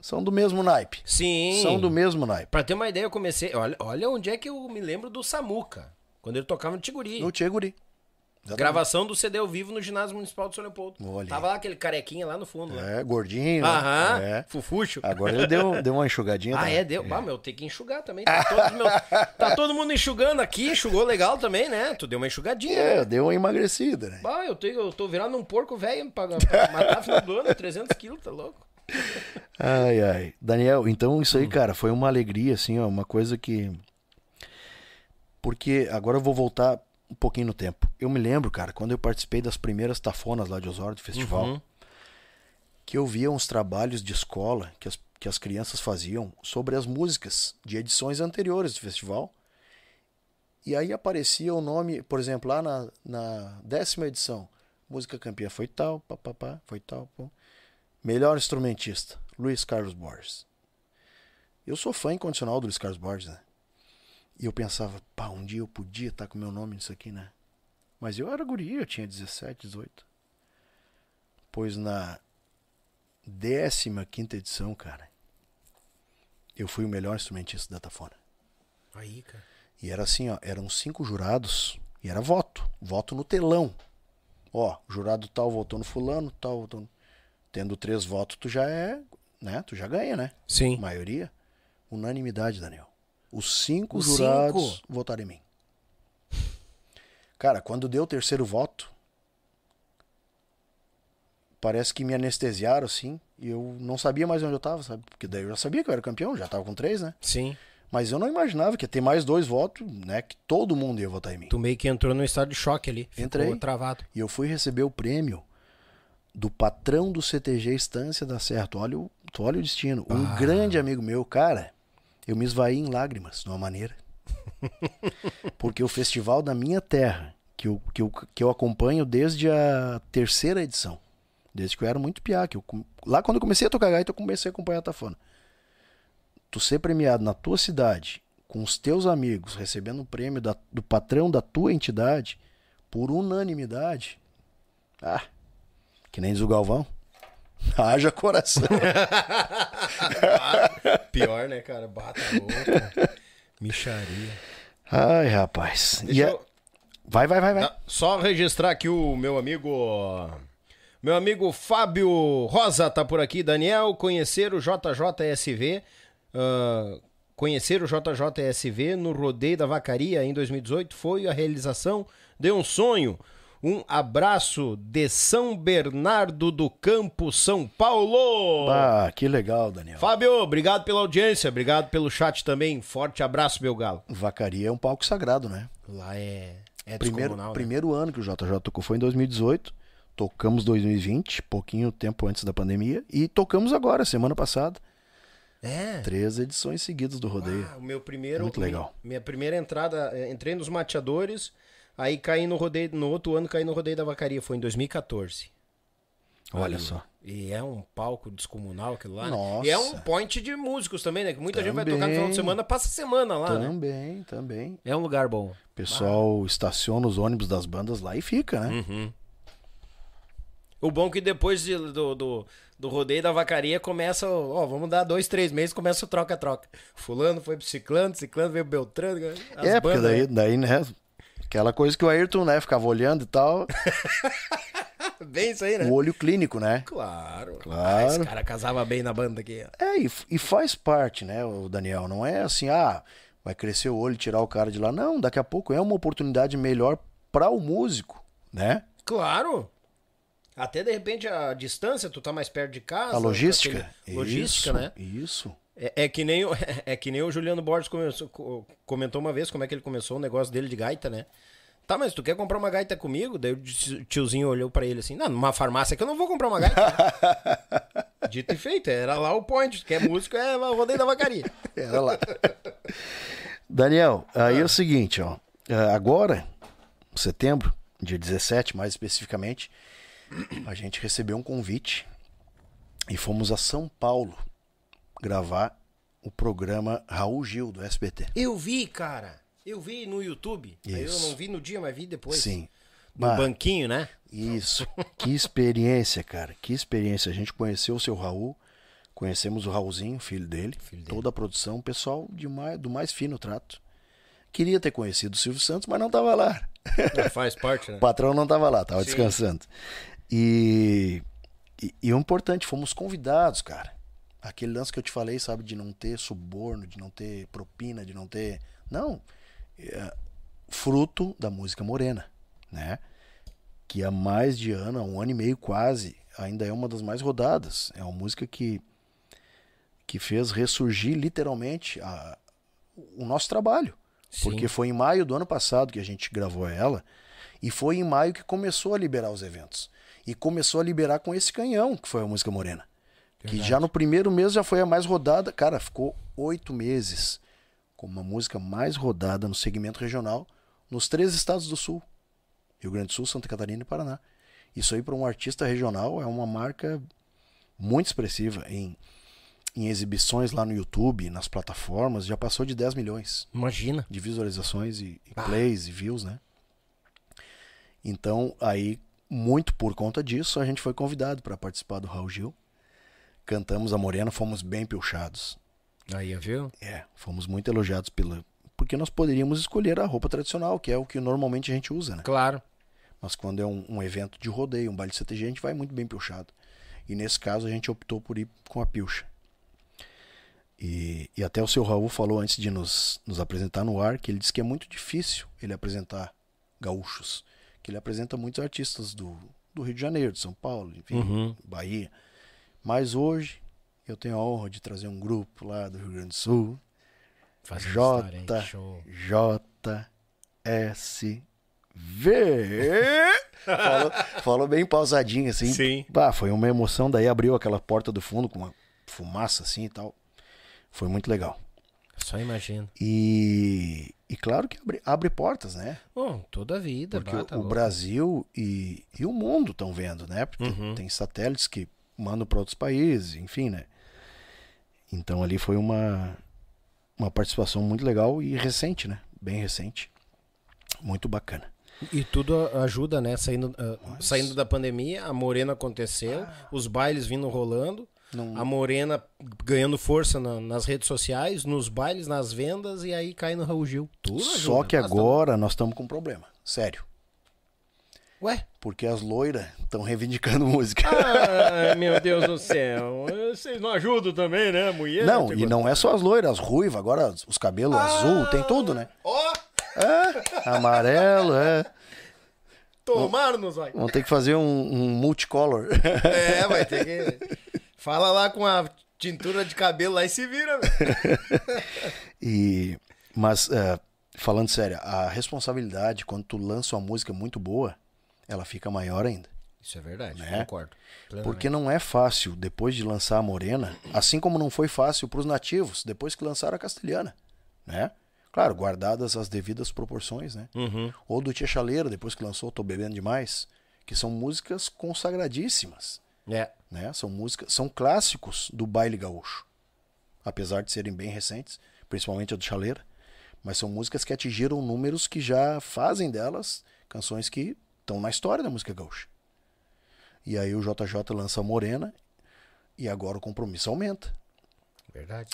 são do mesmo naipe. Sim. São do mesmo naipe. Pra ter uma ideia, eu comecei... Olha, olha onde é que eu me lembro do Samuca. Quando ele tocava no Tiguri. No Tiguri. Exatamente. Gravação do CD ao vivo no ginásio municipal de São Leopoldo. Olha. Tava lá aquele carequinha lá no fundo. Lá. É, gordinho. né? Aham, É. fufuxo. Agora ele deu, deu uma enxugadinha. Ah, tá? é, deu. Ah, meu, tem que enxugar também. Tá, todos meu- tá todo mundo enxugando aqui, enxugou legal também, né? Tu deu uma enxugadinha. É, né? deu uma emagrecida, né? Ah, eu, tenho, eu tô virando um porco velho pra, pra matar no final do ano, 300 quilos, tá louco? Ai, ai. Daniel, então isso aí, Hum. cara, foi uma alegria, assim, ó, uma coisa que. Porque agora eu vou voltar um pouquinho no tempo. Eu me lembro, cara, quando eu participei das primeiras tafonas lá de Osório, do festival, Uhum. que eu via uns trabalhos de escola que as, que as crianças faziam sobre as músicas de edições anteriores do festival. E aí aparecia o nome, por exemplo, lá na, na décima edição, música campeã foi tal, papapá, foi tal, pô. Melhor instrumentista, Luiz Carlos Borges. Eu sou fã incondicional do Luiz Carlos Borges, né? E eu pensava, pá, um dia eu podia estar com meu nome nisso aqui, né? Mas eu era guri, eu tinha 17, 18. Pois na 15 quinta edição, cara, eu fui o melhor instrumentista da Tafona. Aí, cara. E era assim, ó, eram cinco jurados e era voto, voto no telão. Ó, jurado tal votou no fulano, tal votou no... Tendo três votos, tu já é, né? Tu já ganha, né? Sim. Maioria. Unanimidade, Daniel. Os cinco Os jurados cinco? votaram em mim. Cara, quando deu o terceiro voto, parece que me anestesiaram, assim, e eu não sabia mais onde eu tava, sabe? Porque daí eu já sabia que eu era campeão, já tava com três, né? Sim. Mas eu não imaginava que ia ter mais dois votos, né? Que todo mundo ia votar em mim. Tu meio que entrou num estado de choque ali. Ficou Entrei. travado. E eu fui receber o prêmio do patrão do CTG Estância da Serra. Tu olha o, tu olha o destino. Um Ah. grande amigo meu, cara, eu me esvaí em lágrimas, de uma maneira. Porque o festival da minha terra, que eu, que, eu, que eu acompanho desde a terceira edição, desde que eu era muito piá, que eu, lá quando eu comecei a tocar gaita, eu comecei a acompanhar a Tafona. Tu ser premiado na tua cidade, com os teus amigos, recebendo um prêmio da- do patrão da tua entidade, por unanimidade, ah, que nem diz o Galvão. Haja coração. Pior, né, cara? Bata louco. Micharia. Ai, rapaz. E Deixa é- eu... Vai, vai, vai, vai. Só registrar aqui o meu amigo. Meu amigo Fábio Rosa tá por aqui. Daniel, conhecer o JJSV. ah, conhecer o JJSV no rodeio da Vacaria em 2018 foi a realização de um sonho. Um abraço de São Bernardo do Campo, São Paulo. Ah, que legal, Daniel. Fábio, obrigado pela audiência, obrigado pelo chat também. Forte abraço, meu galo. Vacaria é um palco sagrado, né? Lá é, é Primeiro, né? primeiro ano que o JJ tocou foi em 2018. Tocamos 2020, pouquinho tempo antes da pandemia. E tocamos agora, semana passada. É. Três edições seguidas do rodeio. Ah, o meu primeiro. Muito legal. Minha primeira entrada, eh, entrei nos mateadores, aí caí no rodeio, no outro ano caí no rodeio da vacaria, foi em 2014. Olha só. E é um palco descomunal aquilo lá. né? Nossa. E é um point de músicos também, né? Que muita gente vai tocar no Também. final de semana, passa a semana lá, né? Também, também. É um lugar bom. O pessoal estaciona os ônibus das bandas lá e fica, né? Uhum. O bom é que depois de- do, do, do rodeio da vacaria começa, ó, vamos dar dois, três meses, começa o troca-troca. Fulano foi pro ciclano, ciclano veio pro Beltrano. as é, porque bandas, daí, né? daí, né? Aquela coisa que o Ayrton, né, ficava olhando e tal. Bem isso aí, né? o olho clínico, né? Claro. Claro. Ah, esse cara casava bem na banda aqui. É, e, e faz parte, né, o Daniel? Não é assim, ah, vai crescer o olho e tirar o cara de lá. Não, daqui a pouco é uma oportunidade melhor para o músico, né? Claro. Até de repente a distância, tu tá mais perto de casa. A logística. aquele- Logística, Isso, né? Isso. É, é que nem o, é que nem o Juliano Borges começou- co- comentou uma vez como é que ele começou o negócio dele de gaita, né? Tá, mas tu quer comprar uma gaita comigo? Daí o tio- tiozinho olhou pra ele assim: Não, numa farmácia que eu não vou comprar uma gaita. Dito e feito, era lá o point. Quer músico, é o rodeio da vacaria. Era lá. Daniel, aí é o seguinte, ó. é, Agora, setembro, dia 17, mais especificamente, a gente recebeu um convite e fomos a São Paulo gravar o programa Raul Gil do SBT. Eu vi, cara. Eu vi no YouTube. Aí eu não vi no dia, mas vi depois. Sim. No Bah, banquinho, né? Isso. Que experiência, cara. Que experiência. A gente conheceu o seu Raul, conhecemos o Raulzinho, filho dele, Filho dele. toda a produção, o pessoal de mais, do mais fino trato. Queria ter conhecido o Silvio Santos, mas não estava lá. Faz parte, né? O patrão não estava lá, estava descansando. E, e, e o importante, fomos convidados, cara. Aquele lance que eu te falei, sabe, de não ter suborno, de não ter propina, de não ter. Não. É fruto da música morena, né? Que há mais de ano, há um ano e meio quase, ainda é uma das mais rodadas. É uma música que, que fez ressurgir literalmente a, o nosso trabalho. Porque foi em maio do ano passado que a gente gravou ela. E foi em maio que começou a liberar os eventos. E começou a liberar com esse canhão, que foi a música Morena. Que já no primeiro mês já foi a mais rodada. Cara, ficou oito meses como a música mais rodada no segmento regional nos três estados do Sul: Rio Grande do Sul, Santa Catarina e Paraná. Isso aí, para um artista regional, é uma marca muito expressiva. Em, em exibições lá no YouTube, nas plataformas, já passou de 10 milhões Imagina. de visualizações e, e Ah. plays e views, né? Então, aí, muito por conta disso, a gente foi convidado para participar do Raul Gil. Cantamos a Morena, fomos bem pilchados. Aí, viu? É, fomos muito elogiados pela. Porque nós poderíamos escolher a roupa tradicional, que é o que normalmente a gente usa, né? Claro. Mas quando é um, um evento de rodeio, um baile de CTG, a gente vai muito bem pilchado. E nesse caso a gente optou por ir com a pilcha. E, e até o seu Raul falou antes de nos, nos apresentar no ar que ele disse que é muito difícil ele apresentar gaúchos. Que ele apresenta muitos artistas do, do Rio de Janeiro, de São Paulo, enfim, Uhum. Bahia. Mas hoje eu tenho a honra de trazer um grupo lá do Rio Grande do Sul, Faz J. show. JSV. falou, falou bem pausadinho assim. Sim. Bah, foi uma emoção. Daí abriu aquela porta do fundo com uma fumaça assim e tal. Foi muito legal. Só imagina. E, e claro que abre, abre portas, né? Bom, toda a vida. Porque o- tá o. Brasil e, e o mundo estão vendo, né? Porque Uhum. tem satélites que mandam para outros países, enfim, né? Então ali foi uma, uma participação muito legal e recente, né? Bem recente. Muito bacana. E tudo ajuda, né? Saindo, ah, saindo da pandemia, a Morena aconteceu, os bailes vindo rolando, Não, a Morena ganhando força na- nas redes sociais, nos bailes, nas vendas, e aí cai no Raul Gil. Tudo ajuda. Só que Nós agora nós estamos com um problema. Sério. Ué? Porque as loiras estão reivindicando música. Ah, meu Deus do céu. Vocês não ajudam também, né, mulher? não, e não é só as loiras, as ruivas, agora os cabelos azul, tem tudo, né? Ó, Amarelo, é. tomaram nos olhos. Vamos ter que fazer um, um multicolor. É, vai ter que. Fala lá com a tintura de cabelo lá e se vira, velho. E, mas, é, falando sério, a responsabilidade quando tu lança uma música muito boa, ela fica maior ainda. Isso é verdade, Né? concordo. Porque não é fácil, depois de lançar a Morena, assim como não foi fácil para os nativos, depois que lançaram a Castelhana, né? Claro, guardadas as devidas proporções, né? Uhum. Ou do Tia Chaleira, depois que lançou Tô Bebendo Demais, que são músicas consagradíssimas, É. né? São músicas, são clássicos do baile gaúcho. Apesar de serem bem recentes, principalmente a do Chaleira, mas são músicas que atingiram números que já fazem delas canções que estão na história da música gaúcha. E aí o JJ lança a Morena e agora o compromisso aumenta. Verdade.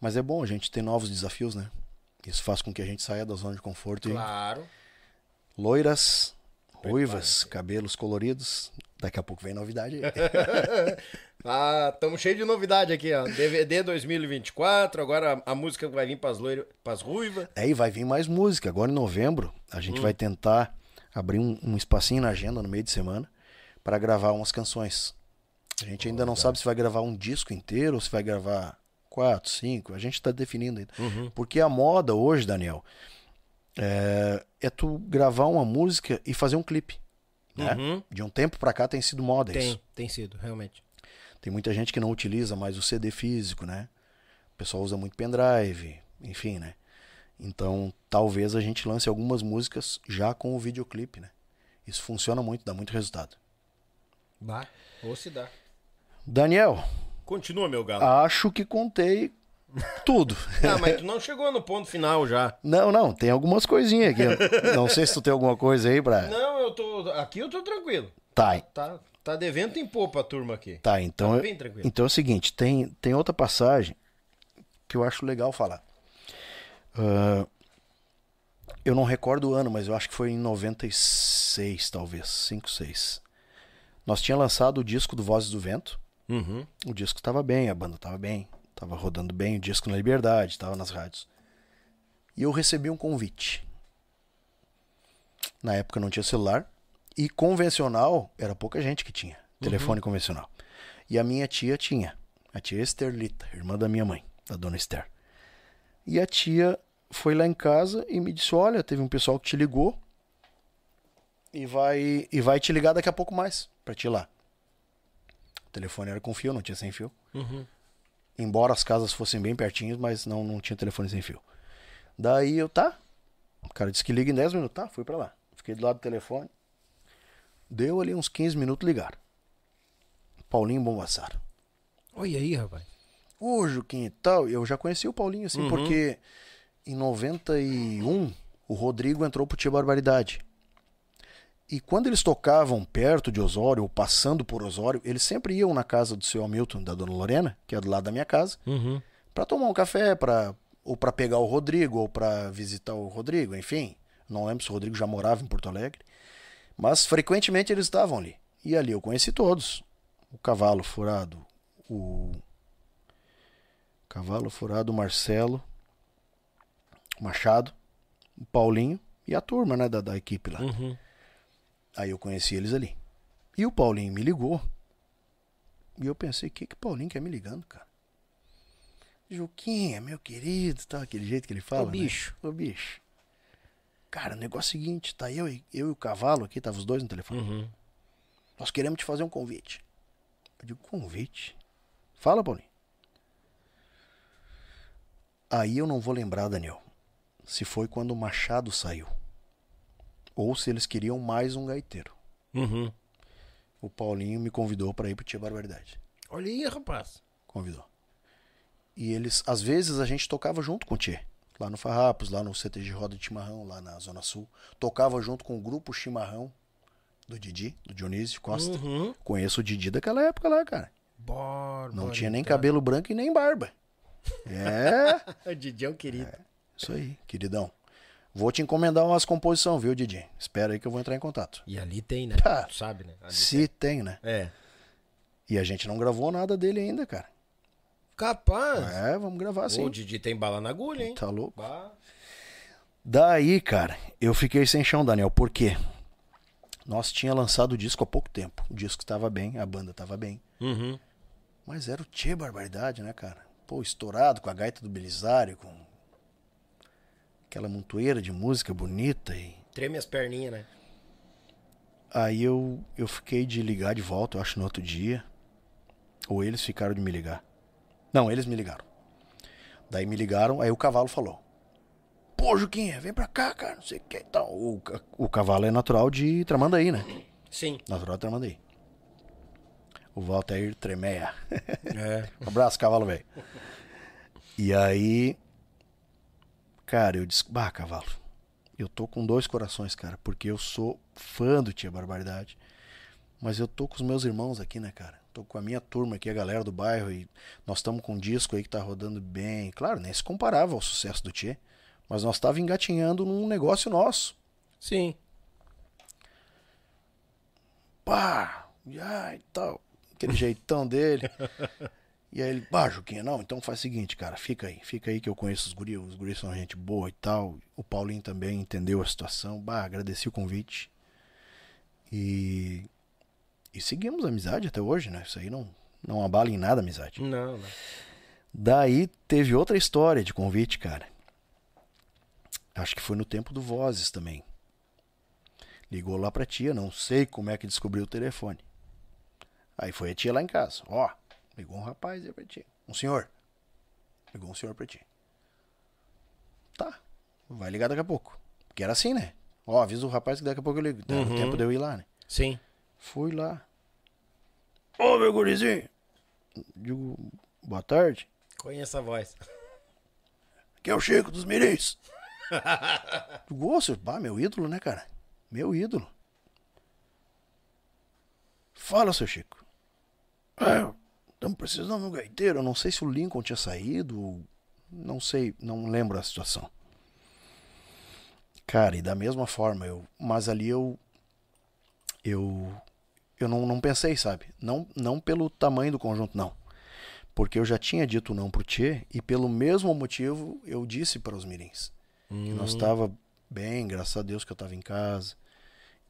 Mas é bom a gente ter novos desafios, né? Isso faz com que a gente saia da zona de conforto Claro. e loiras, ruivas, cabelos coloridos. Daqui a pouco vem novidade. Ah, estamos cheios de novidade aqui, ó. DVD 2024, agora a, música vai vir pras, loiro, pras ruivas. Aí vai vir mais música. Agora em novembro, a gente vai tentar abrir um, um espacinho na agenda no meio de semana para gravar umas canções. A gente ainda não sabe se vai gravar um disco inteiro ou se vai gravar quatro, cinco. A gente está definindo ainda. Porque a moda hoje, Daniel, é, é tu gravar uma música e fazer um clipe. Né? Uhum. De um tempo para cá tem sido moda Tem, isso. tem sido, realmente. Tem muita gente que não utiliza mais o CD físico, né? O pessoal usa muito pendrive, enfim, né? Então, talvez a gente lance algumas músicas já com o videoclipe, né? Isso funciona muito, dá muito resultado. Bah, ou se dá. Daniel, Continua, meu galo. acho que contei tudo. Ah, mas tu não chegou no ponto final já. Não, não, tem algumas coisinhas aqui. Não sei se tu tem alguma coisa aí pra. Não, eu tô. Aqui eu tô tranquilo. Tá, Tá, tá devendo tem pouco a turma aqui. tá, então. Tá eu- bem tranquilo. Então é o seguinte, tem, tem outra passagem que eu acho legal falar. Ah, Eu não recordo o ano, mas eu acho que foi em 96, talvez. 5, 6. Nós tínhamos lançado o disco do Vozes do Vento. Uhum. O disco estava bem, a banda estava bem, estava rodando bem, o disco na Liberdade, estava nas rádios. E eu recebi um convite. Na época não tinha celular e convencional era pouca gente que tinha, telefone convencional. E a minha tia tinha, a tia Esterlita, irmã da minha mãe, da dona Esther. E a tia foi lá em casa e me disse: "Olha, teve um pessoal que te ligou e vai e vai te ligar daqui a pouco mais para te ir lá". O telefone era com fio, não tinha sem fio. Uhum. Embora as casas fossem bem pertinhas, mas não, não tinha telefone sem fio. Daí eu, tá. O cara disse que liga em 10 minutos. Tá, fui pra lá. Fiquei do lado do telefone. Deu ali uns 15 minutos ligaram. Paulinho Bombassaro. Olha aí, rapaz. Ô, Juquinha e tal. Eu já conheci o Paulinho, assim, Uhum. porque em 91 o Rodrigo entrou pro Tia Barbaridade. E quando eles tocavam perto de Osório, ou passando por Osório, eles sempre iam na casa do seu Hamilton, da dona Lorena, que é do lado da minha casa, Uhum. Pra tomar um café, para ou pra pegar o Rodrigo, ou pra visitar o Rodrigo, enfim. Não lembro se o Rodrigo já morava em Porto Alegre. Mas frequentemente eles estavam ali. E ali eu conheci todos. O Cavalo Furado, o Cavalo Furado, o Marcelo, o Machado, o Paulinho e a turma, né, da, da equipe lá. Uhum. Aí eu conheci eles ali. E o Paulinho me ligou. E eu pensei, o que que o Paulinho quer me ligando, cara? Juquinha, meu querido, tá aquele jeito que ele fala. Ô, bicho. Né? Ô bicho. Cara, o negócio é o seguinte, tá eu, e- eu e o cavalo aqui, tava os dois no telefone. Uhum. Nós queremos te fazer um convite. Eu digo, convite? Fala, Paulinho. Aí eu não vou lembrar, Daniel, se foi quando o Machado saiu. Ou se eles queriam mais um gaiteiro. Uhum. O Paulinho me convidou para ir pro Tia Barbaridade. Olha aí, rapaz. Convidou. E eles, às vezes, a gente tocava junto com o Tchê. Lá no Farrapos, lá no CTG Roda de Chimarrão, lá na Zona Sul. Tocava junto com o grupo Chimarrão do Didi, do Dionísio Costa. Uhum. Conheço o Didi daquela época lá, cara. Bora. Não tinha nem cabelo branco e nem barba. É, O Didi é um querido. Isso aí, queridão. Vou te encomendar umas composições, viu, Didi? Espera aí que eu vou entrar em contato. E ali tem, né? Tu sabe, né? Ali Se tem, né? tem. É. E a gente não gravou nada dele ainda, cara. Capaz. É, vamos gravar Ô, assim. O Didi tem bala na agulha, hein? Tá louco? Bah. Daí, cara, eu fiquei sem chão, Daniel, por quê? Nós tinha lançado o disco há pouco tempo. O disco estava bem, a banda estava bem. Uhum. Mas era o Tchê Barbaridade, né, cara? Pô, estourado com a gaita do Belisário, com aquela montoeira de música bonita. E Treme as perninhas, né? aí eu, eu fiquei de ligar de volta, eu acho, no outro dia. Ou eles ficaram de me ligar. Não, eles me ligaram. Daí me ligaram, aí o cavalo falou. Pô, Juquinha, vem pra cá, cara, não sei o que. Então, o, ca- o cavalo é natural de Tramandaí, né? Sim. Natural de Tramandaí. O Walter Tremeia. É. Um abraço, cavalo velho. E aí, cara, eu disse, bah, cavalo, eu tô com dois corações, cara, porque eu sou fã do Tia Barbaridade, mas eu tô com os meus irmãos aqui, né, cara? Tô com a minha turma aqui, a galera do bairro, e nós estamos com um disco aí que tá rodando bem. Claro, nem se comparava ao sucesso do Tia, mas nós tava engatinhando num negócio nosso. Sim. pá, e ai, tal, aquele jeitão dele. E aí ele, pá, Juquinha, não, então faz o seguinte, cara, fica aí, fica aí que eu conheço os guris, os guris são gente boa e tal. O Paulinho também entendeu a situação, bah, agradeci o convite. E, e seguimos a amizade até hoje, né? Isso aí não, não abala em nada a amizade. Não, não. Daí teve outra história de convite, cara. Acho que foi no tempo do Vozes também. Ligou lá pra tia, não sei como é que descobriu o telefone. Aí foi a tia lá em casa. Ó, ligou um rapaz aí pra ti. Um senhor. Ligou um senhor pra ti. Tá, vai ligar daqui a pouco. Porque era assim, né? Ó, avisa o rapaz que daqui a pouco eu ligo. Dá Uhum. tempo de eu ir lá, né? Sim. Fui lá. Ô, meu gurizinho. Digo, boa tarde. Conheço a voz. Aqui é o Chico dos Mirins. Gosto, bah, meu ídolo, né, cara? Meu ídolo. Fala, seu Chico. É, estamos precisando de um gaiteiro. Eu não sei se o Lincoln tinha saído. Não sei, não lembro a situação. Cara, e da mesma forma, eu, mas ali eu eu eu não, não pensei, sabe? Não não pelo tamanho do conjunto, não. Porque eu já tinha dito não pro Tchê e pelo mesmo motivo eu disse para os mirins Hum. que nós estava bem, graças a Deus que eu estava em casa.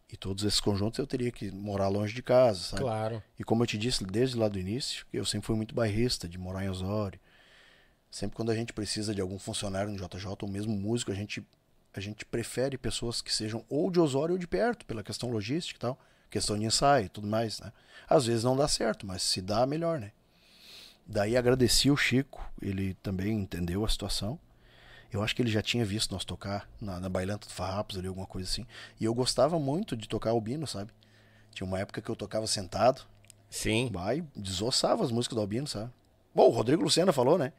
E todos esses conjuntos eu teria que morar longe de casa, sabe? Claro. E como eu te disse desde lá do início, eu sempre fui muito bairrista, de morar em Osório. Sempre quando a gente precisa de algum funcionário no JJ, ou mesmo músico, a gente, a gente prefere pessoas que sejam ou de Osório ou de perto, pela questão logística e tal, questão de ensaio e tudo mais, né? Às vezes não dá certo, mas se dá, melhor, né? Daí agradeci o Chico, ele também entendeu a situação. Eu acho que ele já tinha visto nós tocar na, na Bailanta do Farrapos ali, alguma coisa assim. E eu gostava muito de tocar albino, sabe? Tinha uma época que eu tocava sentado, Sim. vai, desossava as músicas do Albino, sabe? Bom, o Rodrigo Lucena falou, né?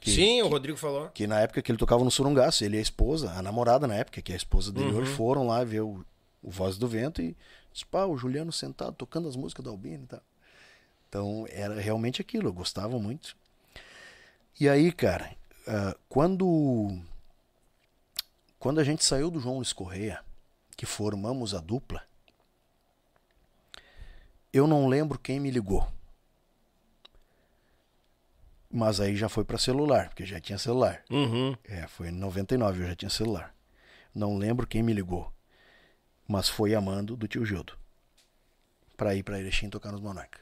Que, Sim, o Rodrigo falou. que na época que ele tocava no Surungaço, ele e a esposa, a namorada na época, que é a esposa dele Uhum. hoje, foram lá ver o, o Voz do Vento e disse, pá, o Juliano sentado tocando as músicas do Albino e tal. Então, era realmente aquilo, eu gostava muito. E aí, cara, ah, quando quando a gente saiu do João Luiz Correia, que formamos a dupla, eu não lembro quem me ligou. Mas aí já foi para celular, porque já tinha celular. Uhum. É, foi em 99, eu já tinha celular. Não lembro quem me ligou. Mas foi a mando do tio Gildo. Pra ir pra Erechim tocar nos Monarca.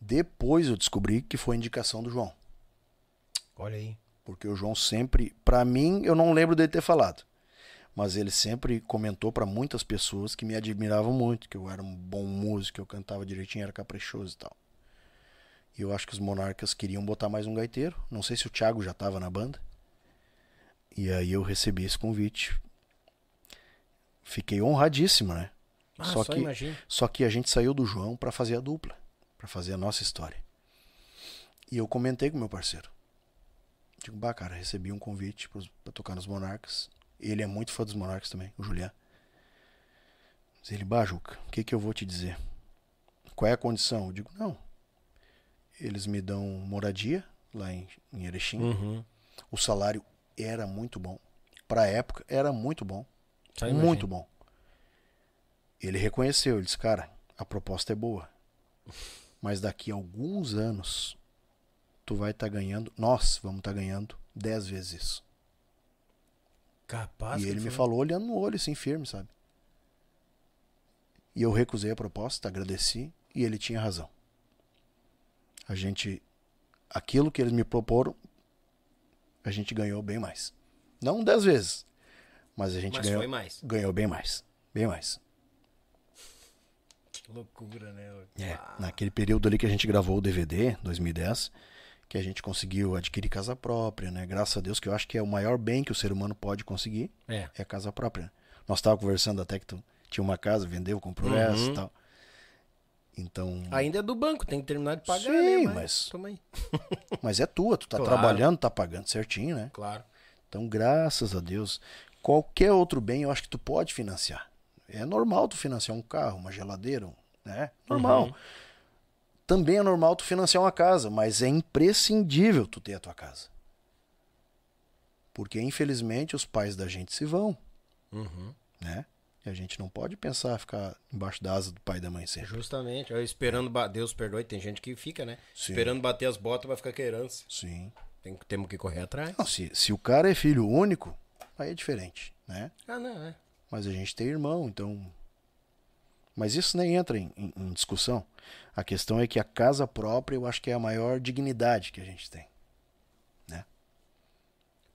Depois eu descobri que foi indicação do João. Olha aí. Porque o João sempre, pra mim, eu não lembro dele ter falado. Mas ele sempre comentou pra muitas pessoas que me admiravam muito, que eu era um bom músico, que eu cantava direitinho, era caprichoso e tal. E eu acho que os Monarcas queriam botar mais um gaiteiro. Não sei se o Thiago já estava na banda. E aí eu recebi esse convite. Fiquei honradíssimo, né? Ah, Só só, que-. Só que a gente saiu do João pra fazer a dupla, Pra fazer a nossa história. E eu comentei com meu parceiro. Digo, bah, cara, recebi um convite pra tocar nos Monarcas. Ele é muito fã dos Monarcas também, o Julián. Diz ele, bah, Juca, o que que eu vou te dizer? Qual é a condição? Eu digo, não. Eles me dão moradia lá em, em Erechim. Uhum. O salário era muito bom. Pra época, era muito bom. Imagina. Muito bom. Ele reconheceu, ele disse, cara, a proposta é boa. Mas daqui a alguns anos, tu vai estar ganhando, nós vamos estar ganhando 10 vezes isso. Capaz. e ele me foi. falou olhando no olho, assim, firme, sabe? E eu recusei a proposta, agradeci, e ele tinha razão. A gente, aquilo que eles me proporam, a gente ganhou bem mais. Não 10 vezes, mas a gente Mas ganhou, mais. ganhou bem mais. Bem mais. Que loucura, né? É, naquele período ali que a gente gravou o DVD, 2010, que a gente conseguiu adquirir casa própria, né? Graças a Deus, que eu acho que é o maior bem que o ser humano pode conseguir, É. é a casa própria. Nós estávamos conversando até que tu tinha uma casa, vendeu, comprou Uhum. essa e tal. Então, Ainda é do banco, tem que terminar de pagar, Sim, né? mas- aí. mas é tua, tu tá Claro. trabalhando, tá pagando certinho, né? Claro. Então, graças a Deus, qualquer outro bem eu acho que tu pode financiar. É normal tu financiar um carro, uma geladeira, né? Normal. Uhum. Também é normal tu financiar uma casa, mas é imprescindível tu ter a tua casa. Porque infelizmente os pais da gente se vão, Uhum. né? E a gente não pode pensar ficar embaixo da asa do pai e da mãe sempre. Justamente. Eu esperando. Deus perdoe, tem gente que fica, né? Sim. Esperando bater as botas vai ficar com a herança. Sim. Tem, temos que correr atrás. Não, se, se o cara é filho único, aí é diferente, né? Ah, não, é. Mas a gente tem irmão, então. Mas isso nem entra em, em- em discussão. A questão é que a casa própria eu acho que é a maior dignidade que a gente tem.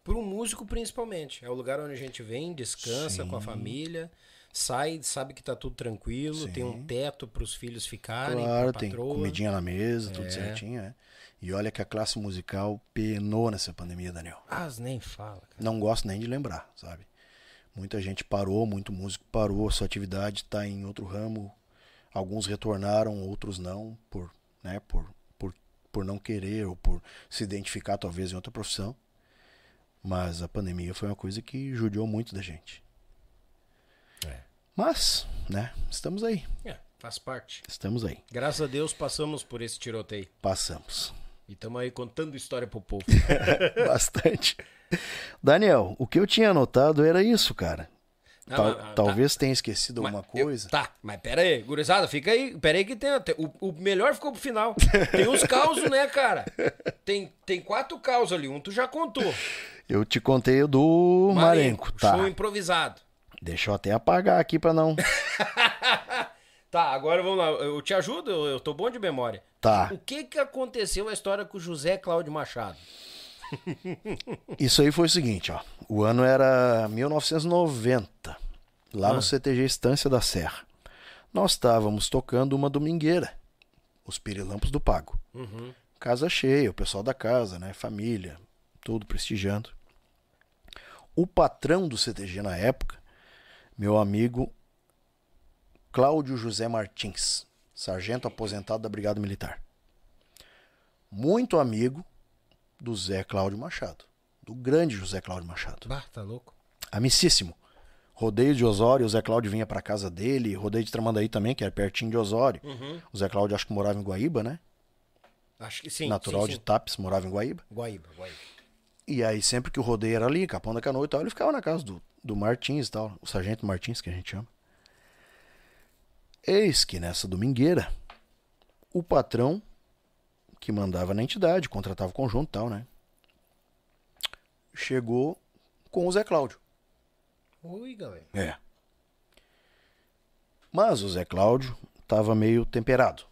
Por um músico, principalmente. É o lugar onde a gente vem, descansa com a Sim. família, sai, sabe que tá tudo tranquilo, tem um Sim. teto pros filhos ficarem, Claro, tem comidinha na mesa, tudo É. certinho, né? E olha que a classe musical penou nessa pandemia, Daniel. Ah, nem fala, cara. Não gosto nem de lembrar, sabe? Muita gente parou, muito músico parou, sua atividade está em outro ramo. Alguns retornaram, outros não, por, né, por, por, por não querer ou por se identificar talvez em outra profissão. Mas a pandemia foi uma coisa que judiou muito da gente. É. Mas, né, estamos aí, É, faz parte. estamos aí. Graças a Deus passamos por esse tiroteio. Passamos. E estamos aí contando história pro povo. Bastante. Daniel, o que eu tinha anotado era isso, cara. Não, Tal- mas- tá. talvez tenha esquecido Mas alguma eu- coisa. tá, mas pera aí, gurizada, fica aí, pera aí que tem, tem- o, o melhor ficou pro final. Tem uns causos, né, cara? Tem, tem quatro causos ali, um tu já contou. Eu te contei o do Marenco, tá? Show improvisado. Deixa eu até apagar aqui pra não. Tá, agora vamos lá, eu te ajudo, eu, eu tô bom de memória. Tá. O que que aconteceu a história com o José Cláudio Machado? Isso aí foi o seguinte, ó. O ano era 1990, lá Ah. no CTG Estância da Serra. Nós estávamos tocando uma domingueira, os Pirilampos do Pago. Uhum. Casa cheia, o pessoal da casa, né? Família, tudo prestigiando. O patrão do CTG na época, meu amigo Cláudio José Martins, sargento aposentado da Brigada Militar. Muito amigo do Zé Cláudio Machado, do grande José Cláudio Machado. Bah, tá louco. Amicíssimo. Rodeio de Osório, o Zé Cláudio vinha pra casa dele, rodeio de Tramandaí também, que era pertinho de Osório. Uhum. O Zé Cláudio acho que morava em Guaíba, né? Acho que sim. Natural sim, de sim. Tapes, morava em Guaíba. Guaíba, Guaíba. E aí, sempre que o rodeio era ali, Capão da Canoa e tal, ele ficava na casa do, do Martins e tal, o Sargento Martins, que a gente chama. Eis que nessa domingueira, o patrão, que mandava na entidade, contratava o conjunto e tal, né? Chegou com o Zé Cláudio. Ui, galera. É. Mas o Zé Cláudio tava meio temperado,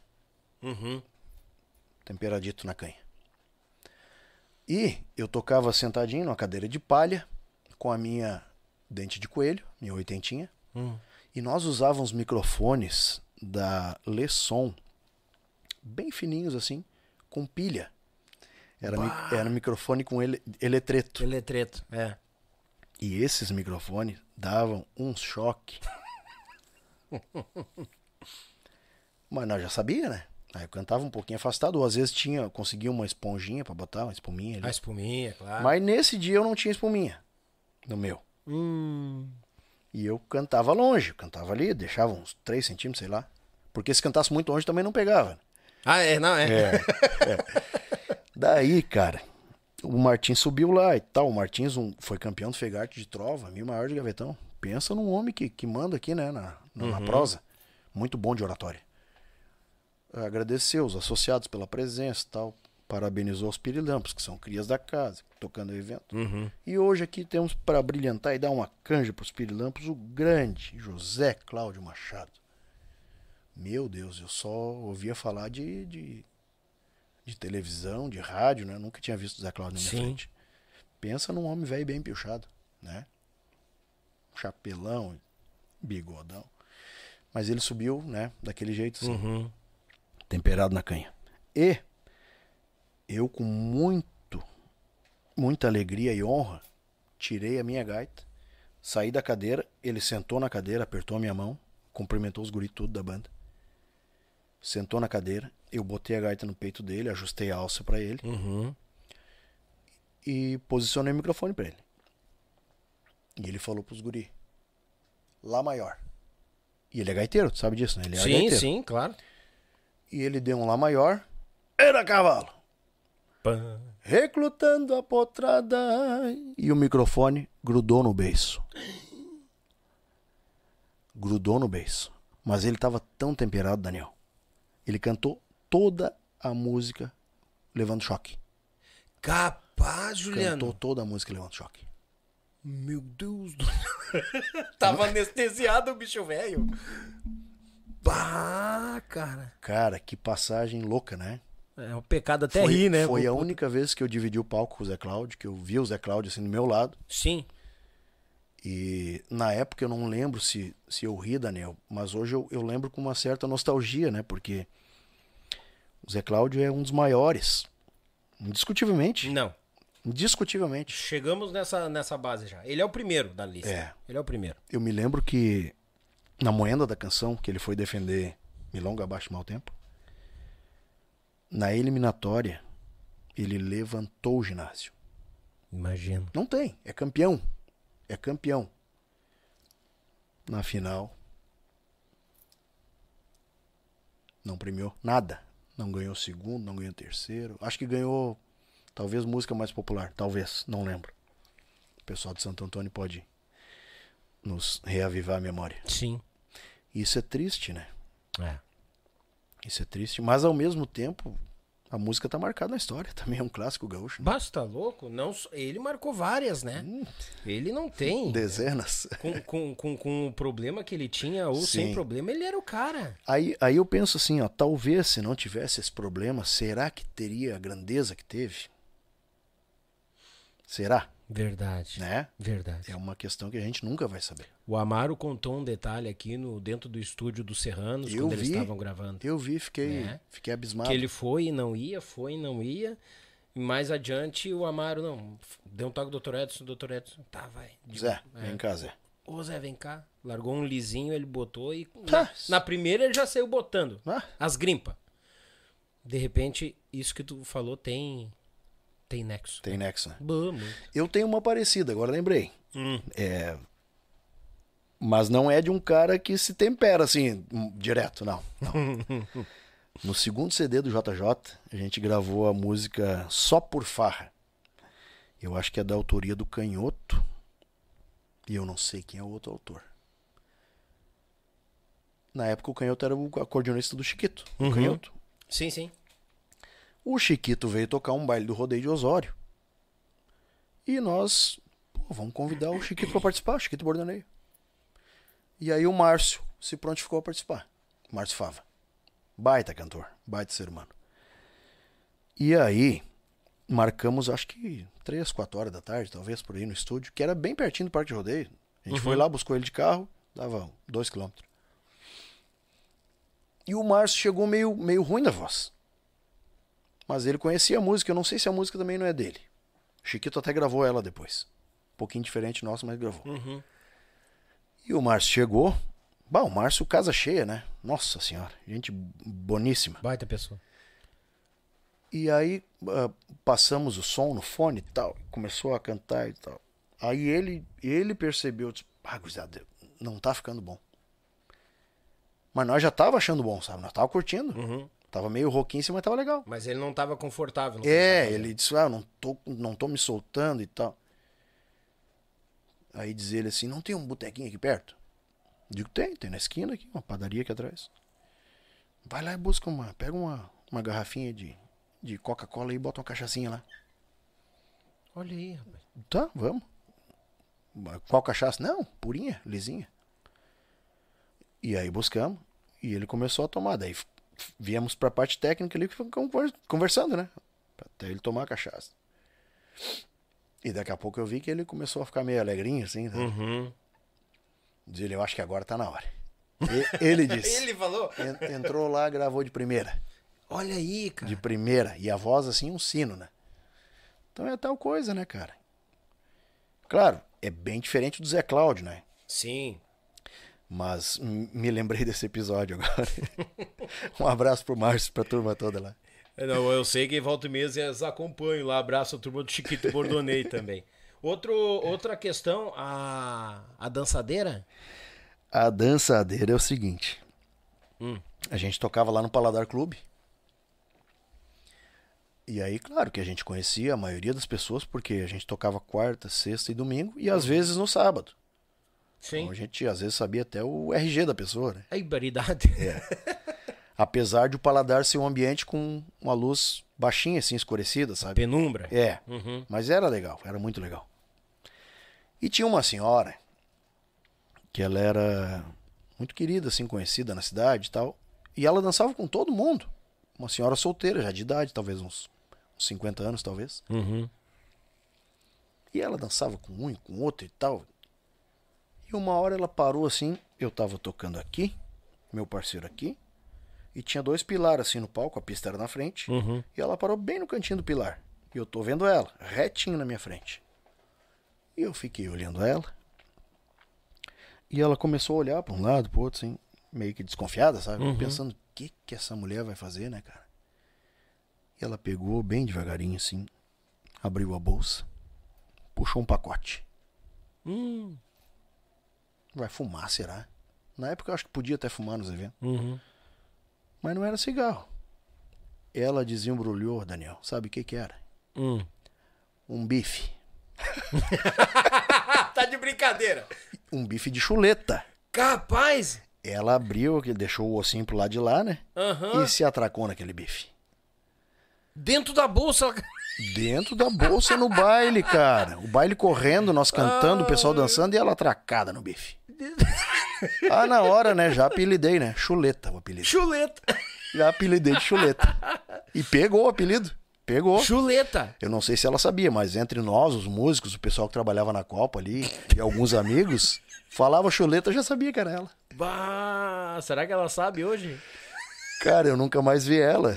Uhum. temperadito na canha. E eu tocava sentadinho numa cadeira de palha, com a minha dente de coelho, minha oitentinha, Hum. E nós usávamos microfones da Lesson, bem fininhos assim, com pilha. Era, mi- era microfone com ele, eletreto. Teletreto, é. E esses microfones davam um choque. Mas nós já sabia, né? Aí eu cantava um pouquinho afastado, ou às vezes tinha, conseguia uma esponjinha pra botar, uma espuminha ali. A espuminha, claro. Mas nesse dia eu não tinha espuminha no meu. Hum. E eu cantava longe, cantava ali, deixava uns 3 centímetros, sei lá. Porque se cantasse muito longe também não pegava. Ah, é, não, é. É, é. Daí, cara, o Martins subiu lá e tal. O Martins um, foi campeão do Fegarte de Trova, mil maior de gavetão. Pensa num homem que, que manda aqui, né, na, na, na prosa. Muito bom de oratória. Agradeceu os associados pela presença e tal. Parabenizou os Pirilampos, que são crias da casa, tocando o evento. Uhum. E hoje aqui temos para brilhantar e dar uma canja para os Pirilampos o grande José Cláudio Machado. Meu Deus, eu só ouvia falar de, de, de televisão, de rádio, né? Nunca tinha visto o Zé Cláudio na minha Sim. frente. Pensa num homem velho bem piochado, né? Chapelão, bigodão. Mas ele subiu, né? Daquele jeito assim Uhum. temperado na canha. E eu com muito, muita alegria e honra, tirei a minha gaita, saí da cadeira, ele sentou na cadeira, apertou a minha mão, cumprimentou os guri tudo da banda. Sentou na cadeira, eu botei a gaita no peito dele, ajustei a alça pra ele Uhum. e posicionei o microfone pra ele. E ele falou pros guri: Lá maior. E ele é gaiteiro, tu sabe disso, né? Ele é Sim, gaiteiro. sim, claro. E ele deu um Lá maior. Era cavalo. Recrutando a potrada. E o microfone grudou no beiço. Grudou no beiço. Mas ele estava tão temperado, Daniel. Ele cantou toda a música levando choque. Capaz, Juliano. Cantou toda a música levando choque. Meu Deus do Tava anestesiado o bicho velho. Bah, cara. Cara, que passagem louca, né? É um pecado até foi rir, né? foi a única vez que eu dividi o palco com o Zé Cláudio, que eu vi o Zé Cláudio assim do meu lado. Sim. E na época eu não lembro se, se eu ri, Daniel, mas hoje eu, eu lembro com uma certa nostalgia, né? Porque o Zé Cláudio é um dos maiores. Indiscutivelmente. Não. Indiscutivelmente. Chegamos nessa, nessa base já. Ele é o primeiro da lista. É. Ele é o primeiro. Eu me lembro que na moenda da canção que ele foi defender Milonga Abaixo Mal Tempo, na eliminatória, ele levantou o ginásio. Imagino. Não tem, é campeão. É campeão. Na final. Não premiou nada. Não ganhou segundo, não ganhou terceiro. Acho que ganhou, talvez, música mais popular. Talvez, não lembro. O pessoal de Santo Antônio pode nos reavivar a memória. Sim. Isso é triste, né? É. Isso é triste. Mas ao mesmo tempo, a música tá marcada na história. Também é um clássico gaúcho. Né? Basta louco? Não, ele marcou várias, né? Hum, Ele não tem. dezenas. Com, com, com, com o problema que ele tinha ou sem Sim. problema, ele era o cara. Aí, aí eu penso assim, ó, talvez se não tivesse esse problema, será que teria a grandeza que teve? Será? Verdade. Né? Verdade. É uma questão que a gente nunca vai saber. O Amaro contou um detalhe aqui no dentro do estúdio dos Serranos, Eu quando eles vi. estavam gravando. Eu vi, fiquei, Né? fiquei abismado. Que ele foi e não ia, foi e não ia. E mais adiante o Amaro, não, deu um toque do Dr. Edson, Dr. Edson, tá, vai. Zé, É. vem cá, Zé. Ô Zé, vem cá. Largou um lisinho, ele botou e. Ah. Na, na primeira ele já saiu botando. Ah. As grimpas. De repente, isso que tu falou tem. Tem nexo. Tem nexo, né? Bom. Eu tenho uma parecida, agora lembrei. Hum. É... Mas não é de um cara que se tempera assim, direto, não. não. No segundo CD do JJ, a gente gravou a música Só por Farra. Eu acho que é da autoria do Canhoto. E eu não sei quem é o outro autor. Na época o Canhoto era o acordeonista do Chiquito. O Uhum. Canhoto. Sim, sim. O Chiquito veio tocar um baile do rodeio de Osório. E nós, pô, vamos convidar o Chiquito para participar, o Chiquito Bordoneio. E aí o Márcio se prontificou a participar. Márcio Fava. Baita cantor, baita ser humano. E aí marcamos, acho que três, quatro horas da tarde, talvez, por aí no estúdio, que era bem pertinho do Parque de Rodeio. A gente foi lá, buscou ele de carro, dava dois quilômetros. E o Márcio chegou meio, meio ruim da voz. Mas ele conhecia a música, eu não sei se a música também não é dele. Chiquito até gravou ela depois. Um pouquinho diferente nosso, mas gravou. Uhum. E o Márcio chegou. Bah, o Márcio, casa cheia, né? Nossa senhora, gente boníssima. Baita pessoa. E aí ah, passamos o som no fone e tal. Começou a cantar e tal. Aí ele, ele percebeu, disse, ah, gurizada, não tá ficando bom. Mas nós já tava achando bom, sabe? Nós tava curtindo. Uhum. Tava meio roquinho, mas tava legal. Mas ele não tava confortável. que É, ele disse, ah, eu não tô, não tô me soltando e tal. Aí diz ele assim, não tem um botequinho aqui perto? Digo, tem, tem na esquina aqui, uma padaria aqui atrás. Vai lá e busca uma, pega uma, uma garrafinha de, de Coca-Cola e bota uma cachaçinha lá. Olha aí, rapaz. Tá, vamos. Qual cachaça? Não, purinha, lisinha. E aí buscamos. E ele começou a tomar. Daí viemos pra parte técnica ali e ficamos conver- conversando, né? Até ele tomar a cachaça. E daqui a pouco eu vi que ele começou a ficar meio alegrinho, assim. Né? Uhum. Diz ele, eu acho que agora tá na hora. E- ele disse. Ele falou. En- Entrou lá, gravou de primeira. Olha aí, cara. De primeira. E a voz, assim, um sino, né? Então é tal coisa, né, cara? Claro, é bem diferente do Zé Cláudio, né? Sim. Mas me lembrei desse episódio agora. um abraço pro Márcio, pra turma toda lá. Não, eu sei que volta e meia eles acompanham lá. Abraço a turma do Chiquito Bordonei também. Outro, outra questão, a, a dançadeira. A dançadeira é o seguinte. Hum. A gente tocava lá no Paladar Clube. E aí, claro que a gente conhecia a maioria das pessoas, porque a gente tocava quarta, sexta e domingo, e às vezes no sábado. Sim. Então a gente às vezes sabia até o RG da pessoa, né? A ibaridade. Apesar de o Paladar ser um ambiente com uma luz baixinha, assim, escurecida, sabe? Penumbra. É. Uhum. Mas era legal, era muito legal. E tinha uma senhora que ela era muito querida, assim, conhecida na cidade e tal. E ela dançava com todo mundo. Uma senhora solteira, já de idade, talvez uns, uns 50 anos, talvez. Uhum. E ela dançava com um e com outro e tal. E uma hora ela parou assim, eu tava tocando aqui, meu parceiro aqui, e tinha dois pilares assim no palco, a pista era na frente, Uhum. e ela parou bem no cantinho do pilar. E eu tô vendo ela, retinho na minha frente. E eu fiquei olhando ela. E ela começou a olhar para um lado, pro outro, assim, meio que desconfiada, sabe? Uhum. Pensando, o que que essa mulher vai fazer, né, cara? E ela pegou bem devagarinho, assim, abriu a bolsa, puxou um pacote. Hum. Vai fumar, será? Na época eu acho que podia até fumar nos eventos. Uhum. Mas não era cigarro. Ela desembrulhou, Daniel. Sabe o que que era? Hum. Um bife. tá de brincadeira. Um bife de chuleta. Capaz. Ela abriu, que deixou o ossinho pro lado de lá, né? Aham. E se atracou naquele bife. Dentro da bolsa. Dentro da bolsa no baile, cara. O baile correndo, nós cantando, o pessoal dançando e ela atracada no bife. Ah, na hora, né? Já apelidei, né? Chuleta o apelido. Chuleta. Já apelidei de chuleta. E pegou o apelido. Pegou. Chuleta. Eu não sei se ela sabia, mas entre nós, os músicos, o pessoal que trabalhava na Copa ali e alguns amigos, falava chuleta, eu já sabia que era ela. Bah, será que ela sabe hoje? Cara, eu nunca mais vi ela.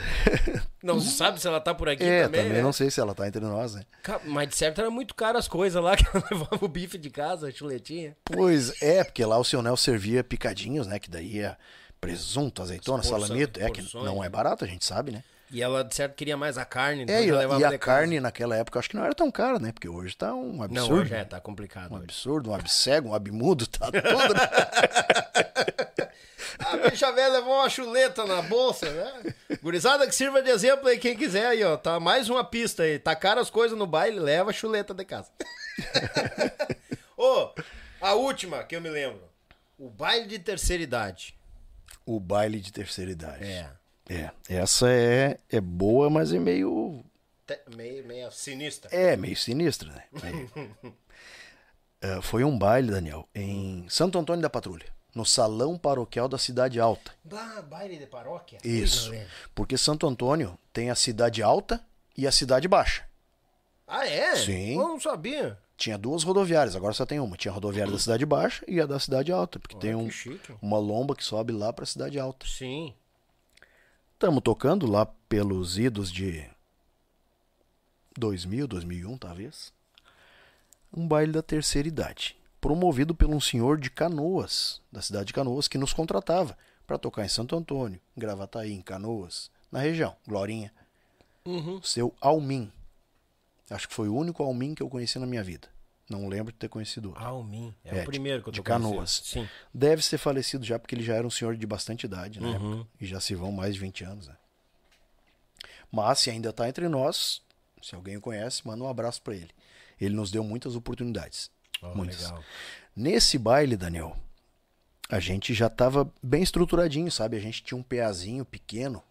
Não se sabe se ela tá por aqui é, também, também né? não sei se ela tá entre nós, né? Mas de certo era muito caro as coisas lá, que ela levava o bife de casa, a chuletinha. Pois é, porque lá o seu Nel servia picadinhos, né? Que daí é presunto, azeitona, porções- salamito. É que não é barato, a gente sabe, né? E ela de certo queria mais a carne, então É, e, a- e a de casa. carne naquela época eu acho que não era tão cara, né? Porque hoje tá um Não, absurdo. hoje é, tá complicado. Um hoje. absurdo, um abcego, um abmudo, tá tudo, né? A bicha velha levou uma chuleta na bolsa, né? Gurizada que sirva de exemplo aí, quem quiser aí, ó. Tá mais uma pista aí. Tacaram as coisas no baile, leva a chuleta de casa. Ô, a última que eu me lembro. O baile de terceira idade. O baile de terceira idade. É. É, essa é, é boa, mas é meio. Te- Meio, meio sinistra. É, meio sinistra, né? Meio- É, foi um baile, Daniel, em Santo Antônio da Patrulha, no Salão Paroquial da Cidade Alta. Bah, baile de paróquia? Isso. Porque Santo Antônio tem a Cidade Alta e a Cidade Baixa. Ah, é? Sim. Eu não sabia. Tinha duas rodoviárias, agora só tem uma. Tinha a rodoviária da Cidade Baixa e a da Cidade Alta, porque tem que um, uma lomba que sobe lá pra Cidade Alta. Sim. Estamos tocando lá pelos idos de 2000, 2001, talvez. Um baile da terceira idade, promovido por um senhor de Canoas, da cidade de Canoas, que nos contratava para tocar em Santo Antônio, em Gravataí, em Canoas, na região, Glorinha. Uhum. Seu Almin. Acho que foi o único Almin que eu conheci na minha vida. Não lembro de ter conhecido outro. Almin. É, É, o primeiro que eu tô de. Canoas. Sim. Deve ser falecido já, porque ele já era um senhor de bastante idade na Uhum. época. E já se vão mais de 20 anos, né? Mas se ainda está entre nós, se alguém o conhece, manda um abraço para ele. Ele nos deu muitas oportunidades. Muitas. legal. Nesse baile, Daniel, a gente já estava bem estruturadinho, sabe? A gente tinha um PAzinho pequeno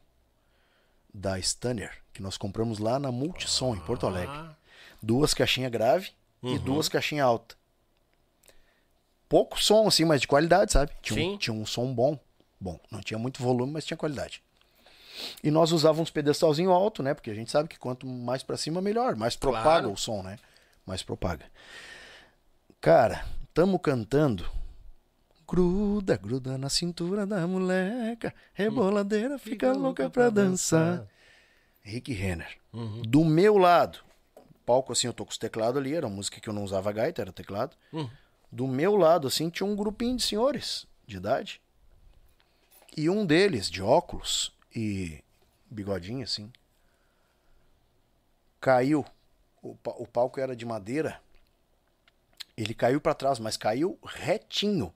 da Stanner, que nós compramos lá na Multissom, em Porto Alegre. Ah, Duas caixinhas grave e Uhum. duas caixinhas alta. Pouco som, assim, mas de qualidade, sabe? Tinha, Sim. um, tinha um som bom. Bom, não tinha muito volume, mas tinha qualidade. E nós usávamos pedestalzinho alto, né? Porque a gente sabe que quanto mais pra cima, melhor. Mais propaga Claro. o som, né? Mais propaga. Cara, tamo cantando. Gruda, gruda na cintura da moleca. Reboladeira, fica louca pra dançar. Rick Renner. Uhum. Do meu lado, palco assim, eu tô com os teclados ali, era uma música que eu não usava gaita, era teclado. Uhum. Do meu lado, assim, tinha um grupinho de senhores de idade. E um deles, de óculos e bigodinho, assim, caiu. O palco era de madeira. Ele caiu pra trás, mas caiu retinho.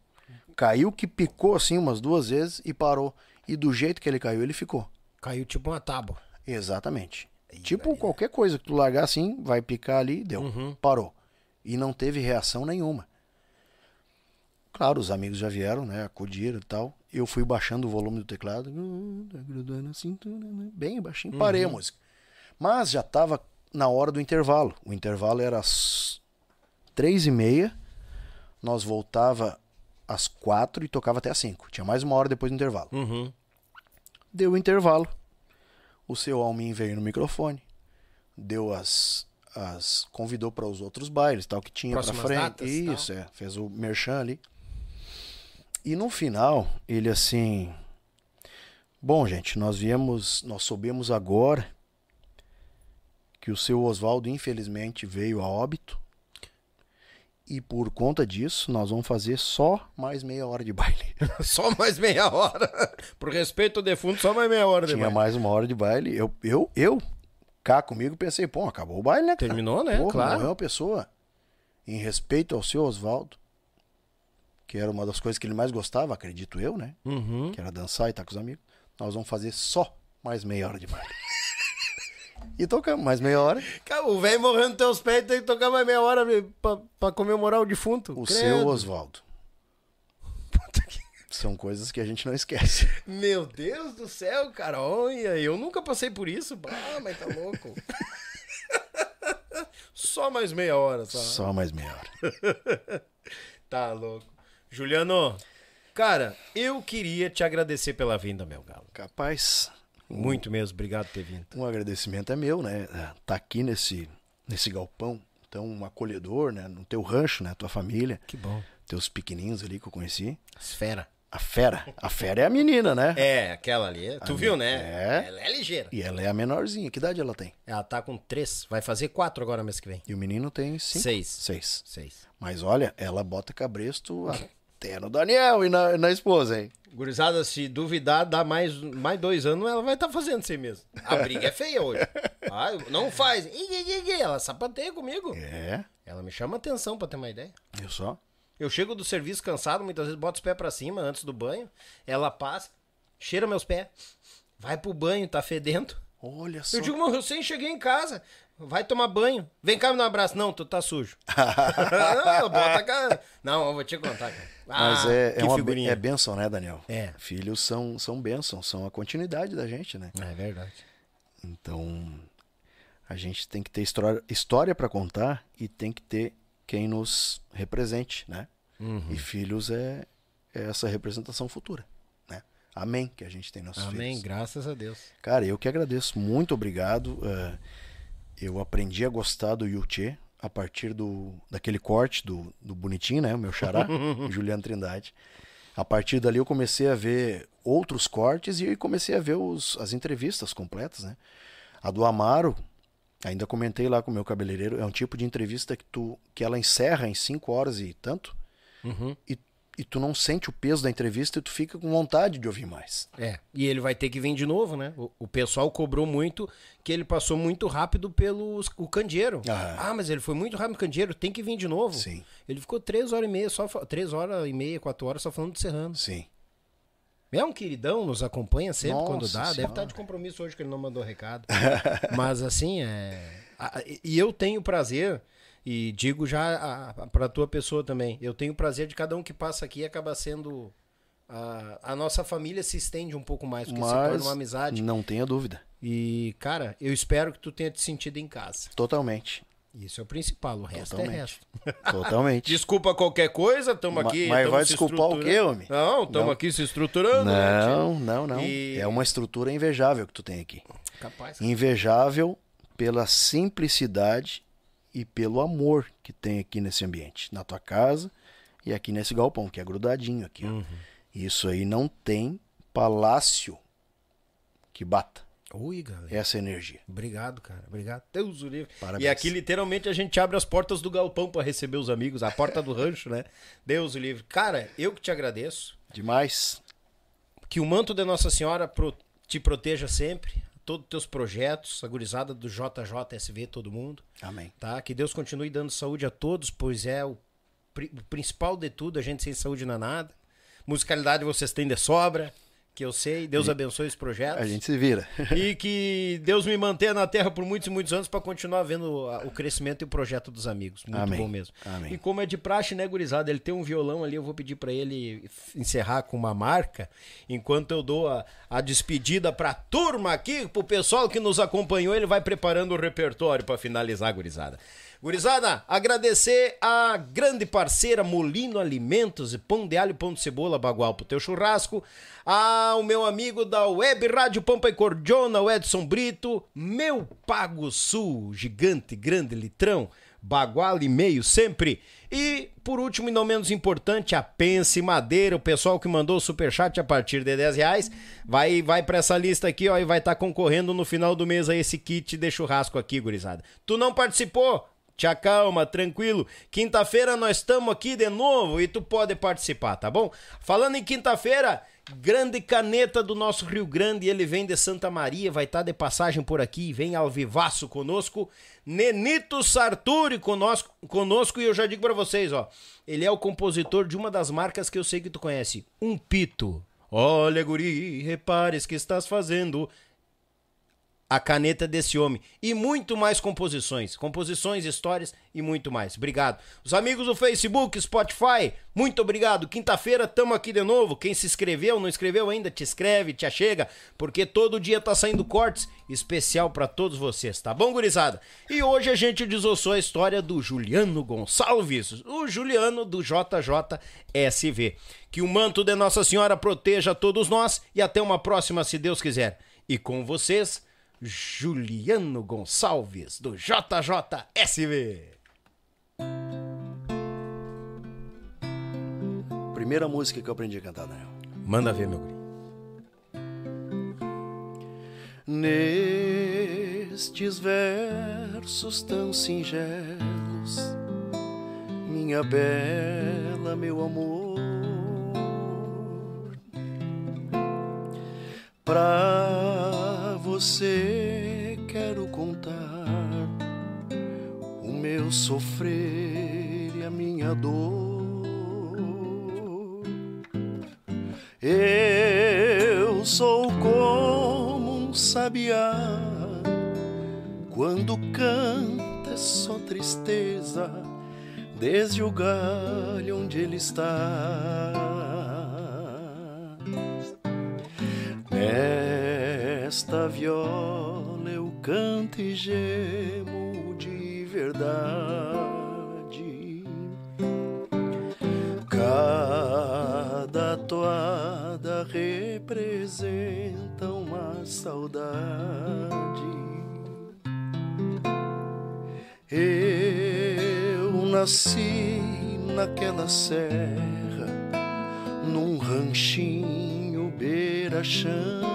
Caiu que picou assim umas duas vezes e parou. E do jeito que ele caiu, ele ficou. Caiu tipo uma tábua. Exatamente. tipo, qualquer coisa que tu largar assim, vai picar ali, deu. Parou. E não teve reação nenhuma. Claro, os amigos já vieram, né? Acudiram e tal. Eu fui baixando o volume do teclado. grudando na cintura, Bem baixinho. Parei a música. Mas já tava na hora do intervalo. O intervalo era às três e meia. Nós voltava às quatro e tocava até às cinco. Tinha mais uma hora depois do intervalo. Uhum. Deu o intervalo. O seu Almin veio no microfone. Deu as. as convidou para os outros bailes, tal, que tinha para frente. datas. Isso, é. Fez o merchan ali. E no final, ele assim. Bom, gente, nós viemos. Nós soubemos agora que o seu Oswaldo, infelizmente, veio a óbito. E por conta disso, nós vamos fazer só mais meia hora de baile. Só mais meia hora. Por respeito ao defunto, só mais meia hora de Tinha baile. mais uma hora de baile. Eu, eu, eu, cá comigo, pensei, pô, acabou o baile, né? cara? Terminou, né? Pô, Claro. Morreu uma pessoa. Em respeito ao seu Oswaldo, que era uma das coisas que ele mais gostava, acredito eu, né? Uhum. Que era dançar e estar com os amigos. Nós vamos fazer só mais meia hora de baile. E tocamos mais meia hora. Cara, o velho morrendo nos teus pés tem que tocar mais meia hora pra, pra comemorar o defunto. O Credo. seu Oswaldo. São coisas que a gente não esquece. Meu Deus do céu, cara, olha, eu nunca passei por isso. Ah, mas tá louco. Só mais meia hora, tá? Só mais meia hora. Tá louco. Juliano, cara, eu queria te agradecer pela vinda, meu galo. Capaz, Muito mesmo, obrigado por ter vindo. um agradecimento é meu, né? Tá aqui nesse, nesse galpão, tão um acolhedor, né? No teu rancho, né? Tua família, Que bom. teus pequenininhos ali que eu conheci. Esfera. A fera. A fera é a menina, né? É, aquela ali. Tu viu, né? É. Ela é ligeira. E ela é a menorzinha. Que idade ela tem? Ela tá com três, vai fazer quatro agora mês que vem. E o menino tem cinco? Seis. Seis. Seis. Mas olha, ela bota cabresto até no Daniel e na, na esposa, hein? Gurizada, se duvidar, dá mais, mais dois anos, ela vai estar fazendo isso aí mesmo. A briga é feia hoje. Ah, não faz. Ela sapateia comigo. É, Ela me chama atenção pra ter uma ideia. eu só. Eu chego do serviço cansado, muitas vezes boto os pés pra cima antes do banho. Ela passa, cheira meus pés, vai pro banho, tá fedendo. Olha só. Eu digo, mas eu recém cheguei em casa. Vai tomar banho. Vem cá me dar um abraço. Não, tu tá sujo. não, bota cara. Não, eu vou te contar, cara. Mas Ah, é, é, que uma, figurinha. é bênção, né, Daniel? É. Filhos são, são bênçãos, são a continuidade da gente, né? É verdade. Então, a gente tem que ter história, história para contar e tem que ter quem nos represente, né? Uhum. E filhos é, é essa representação futura, né? Amém que a gente tem nossos Amém, filhos. graças a Deus. Cara, eu que agradeço. Muito obrigado. eh, eu aprendi a gostar do Yuchê a partir do, daquele corte do, do Bonitinho, né? O meu xará, Juliano Trindade. A partir dali eu comecei a ver outros cortes e comecei a ver os, as entrevistas completas, né? A do Amaro, ainda comentei lá com o meu cabeleireiro, é um tipo de entrevista que, tu, que ela encerra em cinco horas e tanto, Uhum. e, e tu não sente o peso da entrevista e tu fica com vontade de ouvir mais. É, e ele vai ter que vir de novo, né? O, o pessoal cobrou muito que ele passou muito rápido pelo o candeeiro. Ah. Ah, mas ele foi muito rápido no candeeiro, tem que vir de novo. Sim. Ele ficou três horas e meia, só três horas e meia, quatro horas só falando de Serrano. Sim. É um queridão, nos acompanha sempre Nossa quando dá. Deve Senhora. estar de compromisso hoje que ele não mandou recado. Mas assim, é. E eu tenho prazer, e digo já a- pra tua pessoa também, eu tenho prazer de cada um que passa aqui acaba sendo. A, a nossa família se estende um pouco mais, porque se torna Mas uma amizade. não tenha dúvida. E, cara, eu espero que tu tenha te sentido em casa. Totalmente. Isso é o principal, o resto é Totalmente. resto. Totalmente. Desculpa qualquer coisa, estamos aqui. mas vai desculpar o quê, homem? Não, estamos aqui se estruturando. né? Não, não, não. E- É uma estrutura invejável que tu tem aqui. Capaz. Invejável pela simplicidade e pelo amor que tem aqui nesse ambiente, na tua casa e aqui nesse galpão, que é grudadinho aqui. Uhum. Isso aí não tem palácio que bata Ui, galera. essa energia. Obrigado, cara. Obrigado. Deus o livre. Parabéns. E aqui, literalmente, a gente abre as portas do galpão para receber os amigos, a porta do rancho, né? Deus o livre. Cara, eu que te agradeço. Demais. Que o manto de Nossa Senhora pro- te proteja sempre. Todos os teus projetos, a gurizada do JJSV, todo mundo. Amém. Tá? Que Deus continue dando saúde a todos, pois é o, pri- o principal de tudo. A gente sem saúde não é nada. Musicalidade vocês têm de sobra, que eu sei. Deus abençoe os projetos. A gente se vira. E que Deus me mantenha na terra por muitos e muitos anos para continuar vendo a- o crescimento e o projeto dos amigos. Muito Amém. bom mesmo. Amém. E como é de praxe, né, gurizada? Ele tem um violão ali, eu vou pedir para ele encerrar com uma marca, enquanto eu dou a, a despedida pra turma aqui, pro pessoal que nos acompanhou, ele vai preparando o repertório para finalizar, gurizada. Gurizada, agradecer a grande parceira Molino Alimentos e Pão de Alho Pão de Cebola Bagual pro teu churrasco. Ao meu amigo da Web Rádio Pampa e Cordiona, o Edson Brito. Meu Pago Sul, gigante, grande litrão. Bagual e meio sempre. E, por último e não menos importante, a Pense Madeira, o pessoal que mandou o superchat a partir de 10 reais, vai, vai para essa lista aqui, ó, e vai estar concorrendo no final do mês a esse kit de churrasco aqui, gurizada. Tu não participou? Te acalma, tranquilo. Quinta-feira nós estamos aqui de novo e tu pode participar, tá bom? Falando em quinta-feira, grande caneta do nosso Rio Grande, ele vem de Santa Maria, vai estar de passagem por aqui, vem ao vivaço conosco. Nenito Sarturi conosco, conosco e eu já digo pra vocês, ó, ele é o compositor de uma das marcas que eu sei que tu conhece, Um Pito. Olha, guri, repares que estás fazendo a caneta desse homem. E muito mais composições. Composições, histórias e muito mais. Obrigado. Os amigos do Facebook, Spotify, muito obrigado. Quinta-feira estamos aqui de novo. Quem se inscreveu, não inscreveu ainda, te inscreve, te achega, porque todo dia tá saindo cortes especial para todos vocês, tá bom, gurizada? E hoje a gente desossou a história do Juliano Gonçalves, o Juliano do JJSV. Que o manto de Nossa Senhora proteja todos nós e até uma próxima, se Deus quiser. E com vocês, Juliano Gonçalves, do JJSV. Primeira música que eu aprendi a cantar, Daniel. Manda ver, meu guri. Nestes versos tão singelos, minha bela, meu amor, pra você quero contar o meu sofrer e a minha dor. Eu sou como um sabiá quando canta é só tristeza desde o galho onde ele está. Nesta viola eu canto e gemo de verdade. Cada toada representa uma saudade. Eu nasci naquela serra, num ranchinho beira-chão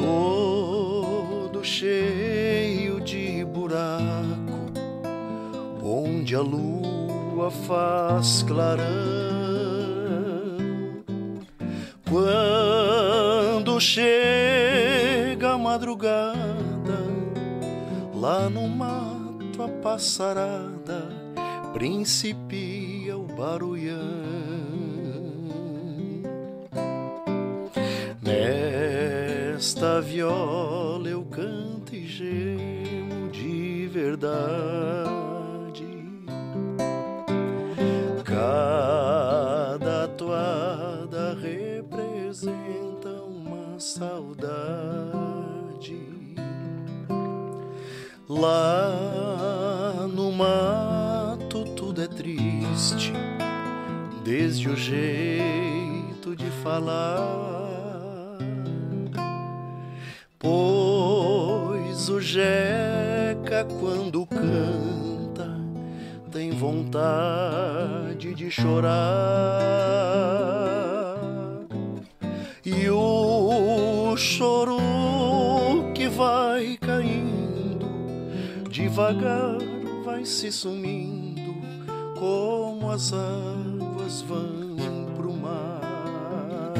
todo cheio de buraco, onde a lua faz clarão. Quando chega a madrugada, lá no mato a passarada principia o barulhão. Nesta viola eu canto e gemo de verdade. Cada toada representa uma saudade. Lá no mato tudo é triste, desde o jeito de falar. Pois o Jeca, quando canta, tem vontade de chorar. E o choro que vai caindo, devagar vai se sumindo, como as águas vão pro mar.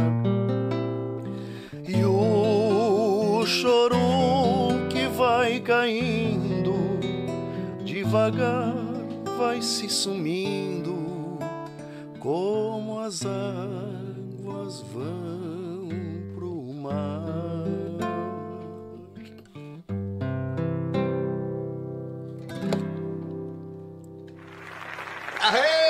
E o choro que vai caindo, devagar vai se sumindo, como as águas vão pro mar. Do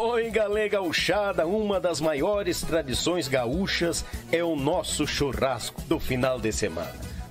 Oi, galera gauchada, uma das maiores tradições gaúchas é o nosso churrasco do final de semana.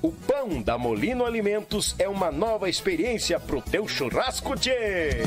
O pão da Molino Alimentos é uma nova experiência pro teu churrasco, tchê!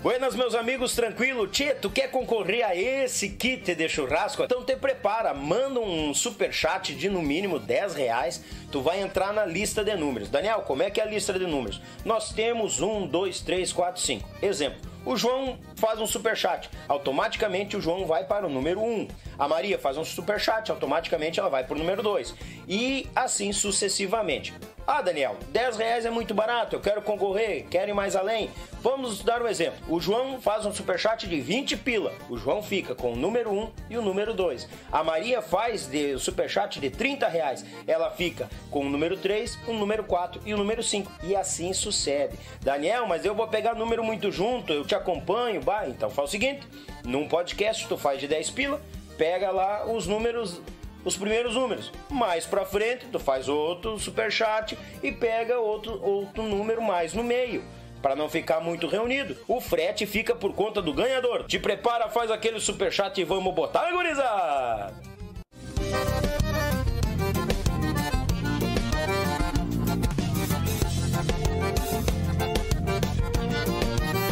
Buenas, meus amigos, tranquilo? Tchê, tu quer concorrer a esse kit de churrasco? Então te prepara, manda um super chat de no mínimo 10 reais, tu vai entrar na lista de números. Daniel, como é que é a lista de números? Nós temos 1, 2, 3, 4, 5. Exemplo, o João faz um super chat, automaticamente o João vai para o número 1. A Maria faz um super chat, automaticamente ela vai para o número 2. E assim sucessivamente. Ah, Daniel, 10 reais é muito barato, eu quero concorrer, quero ir mais além. Vamos dar um exemplo. O João faz um superchat de 20 pila. O João fica com o número 1 e o número 2. A Maria faz de superchat de 30 reais. Ela fica com o número 3, o número 4 e o número 5. E assim sucede. Daniel, mas eu vou pegar número muito junto, eu te acompanho. Bah, então faz o seguinte: num podcast tu faz de 10 pila, pega lá os números os primeiros números. Mais para frente, tu faz outro superchat e pega outro, outro número mais no meio. Para não ficar muito reunido, o frete fica por conta do ganhador. Te prepara, faz aquele superchat e vamos botar, gurizada!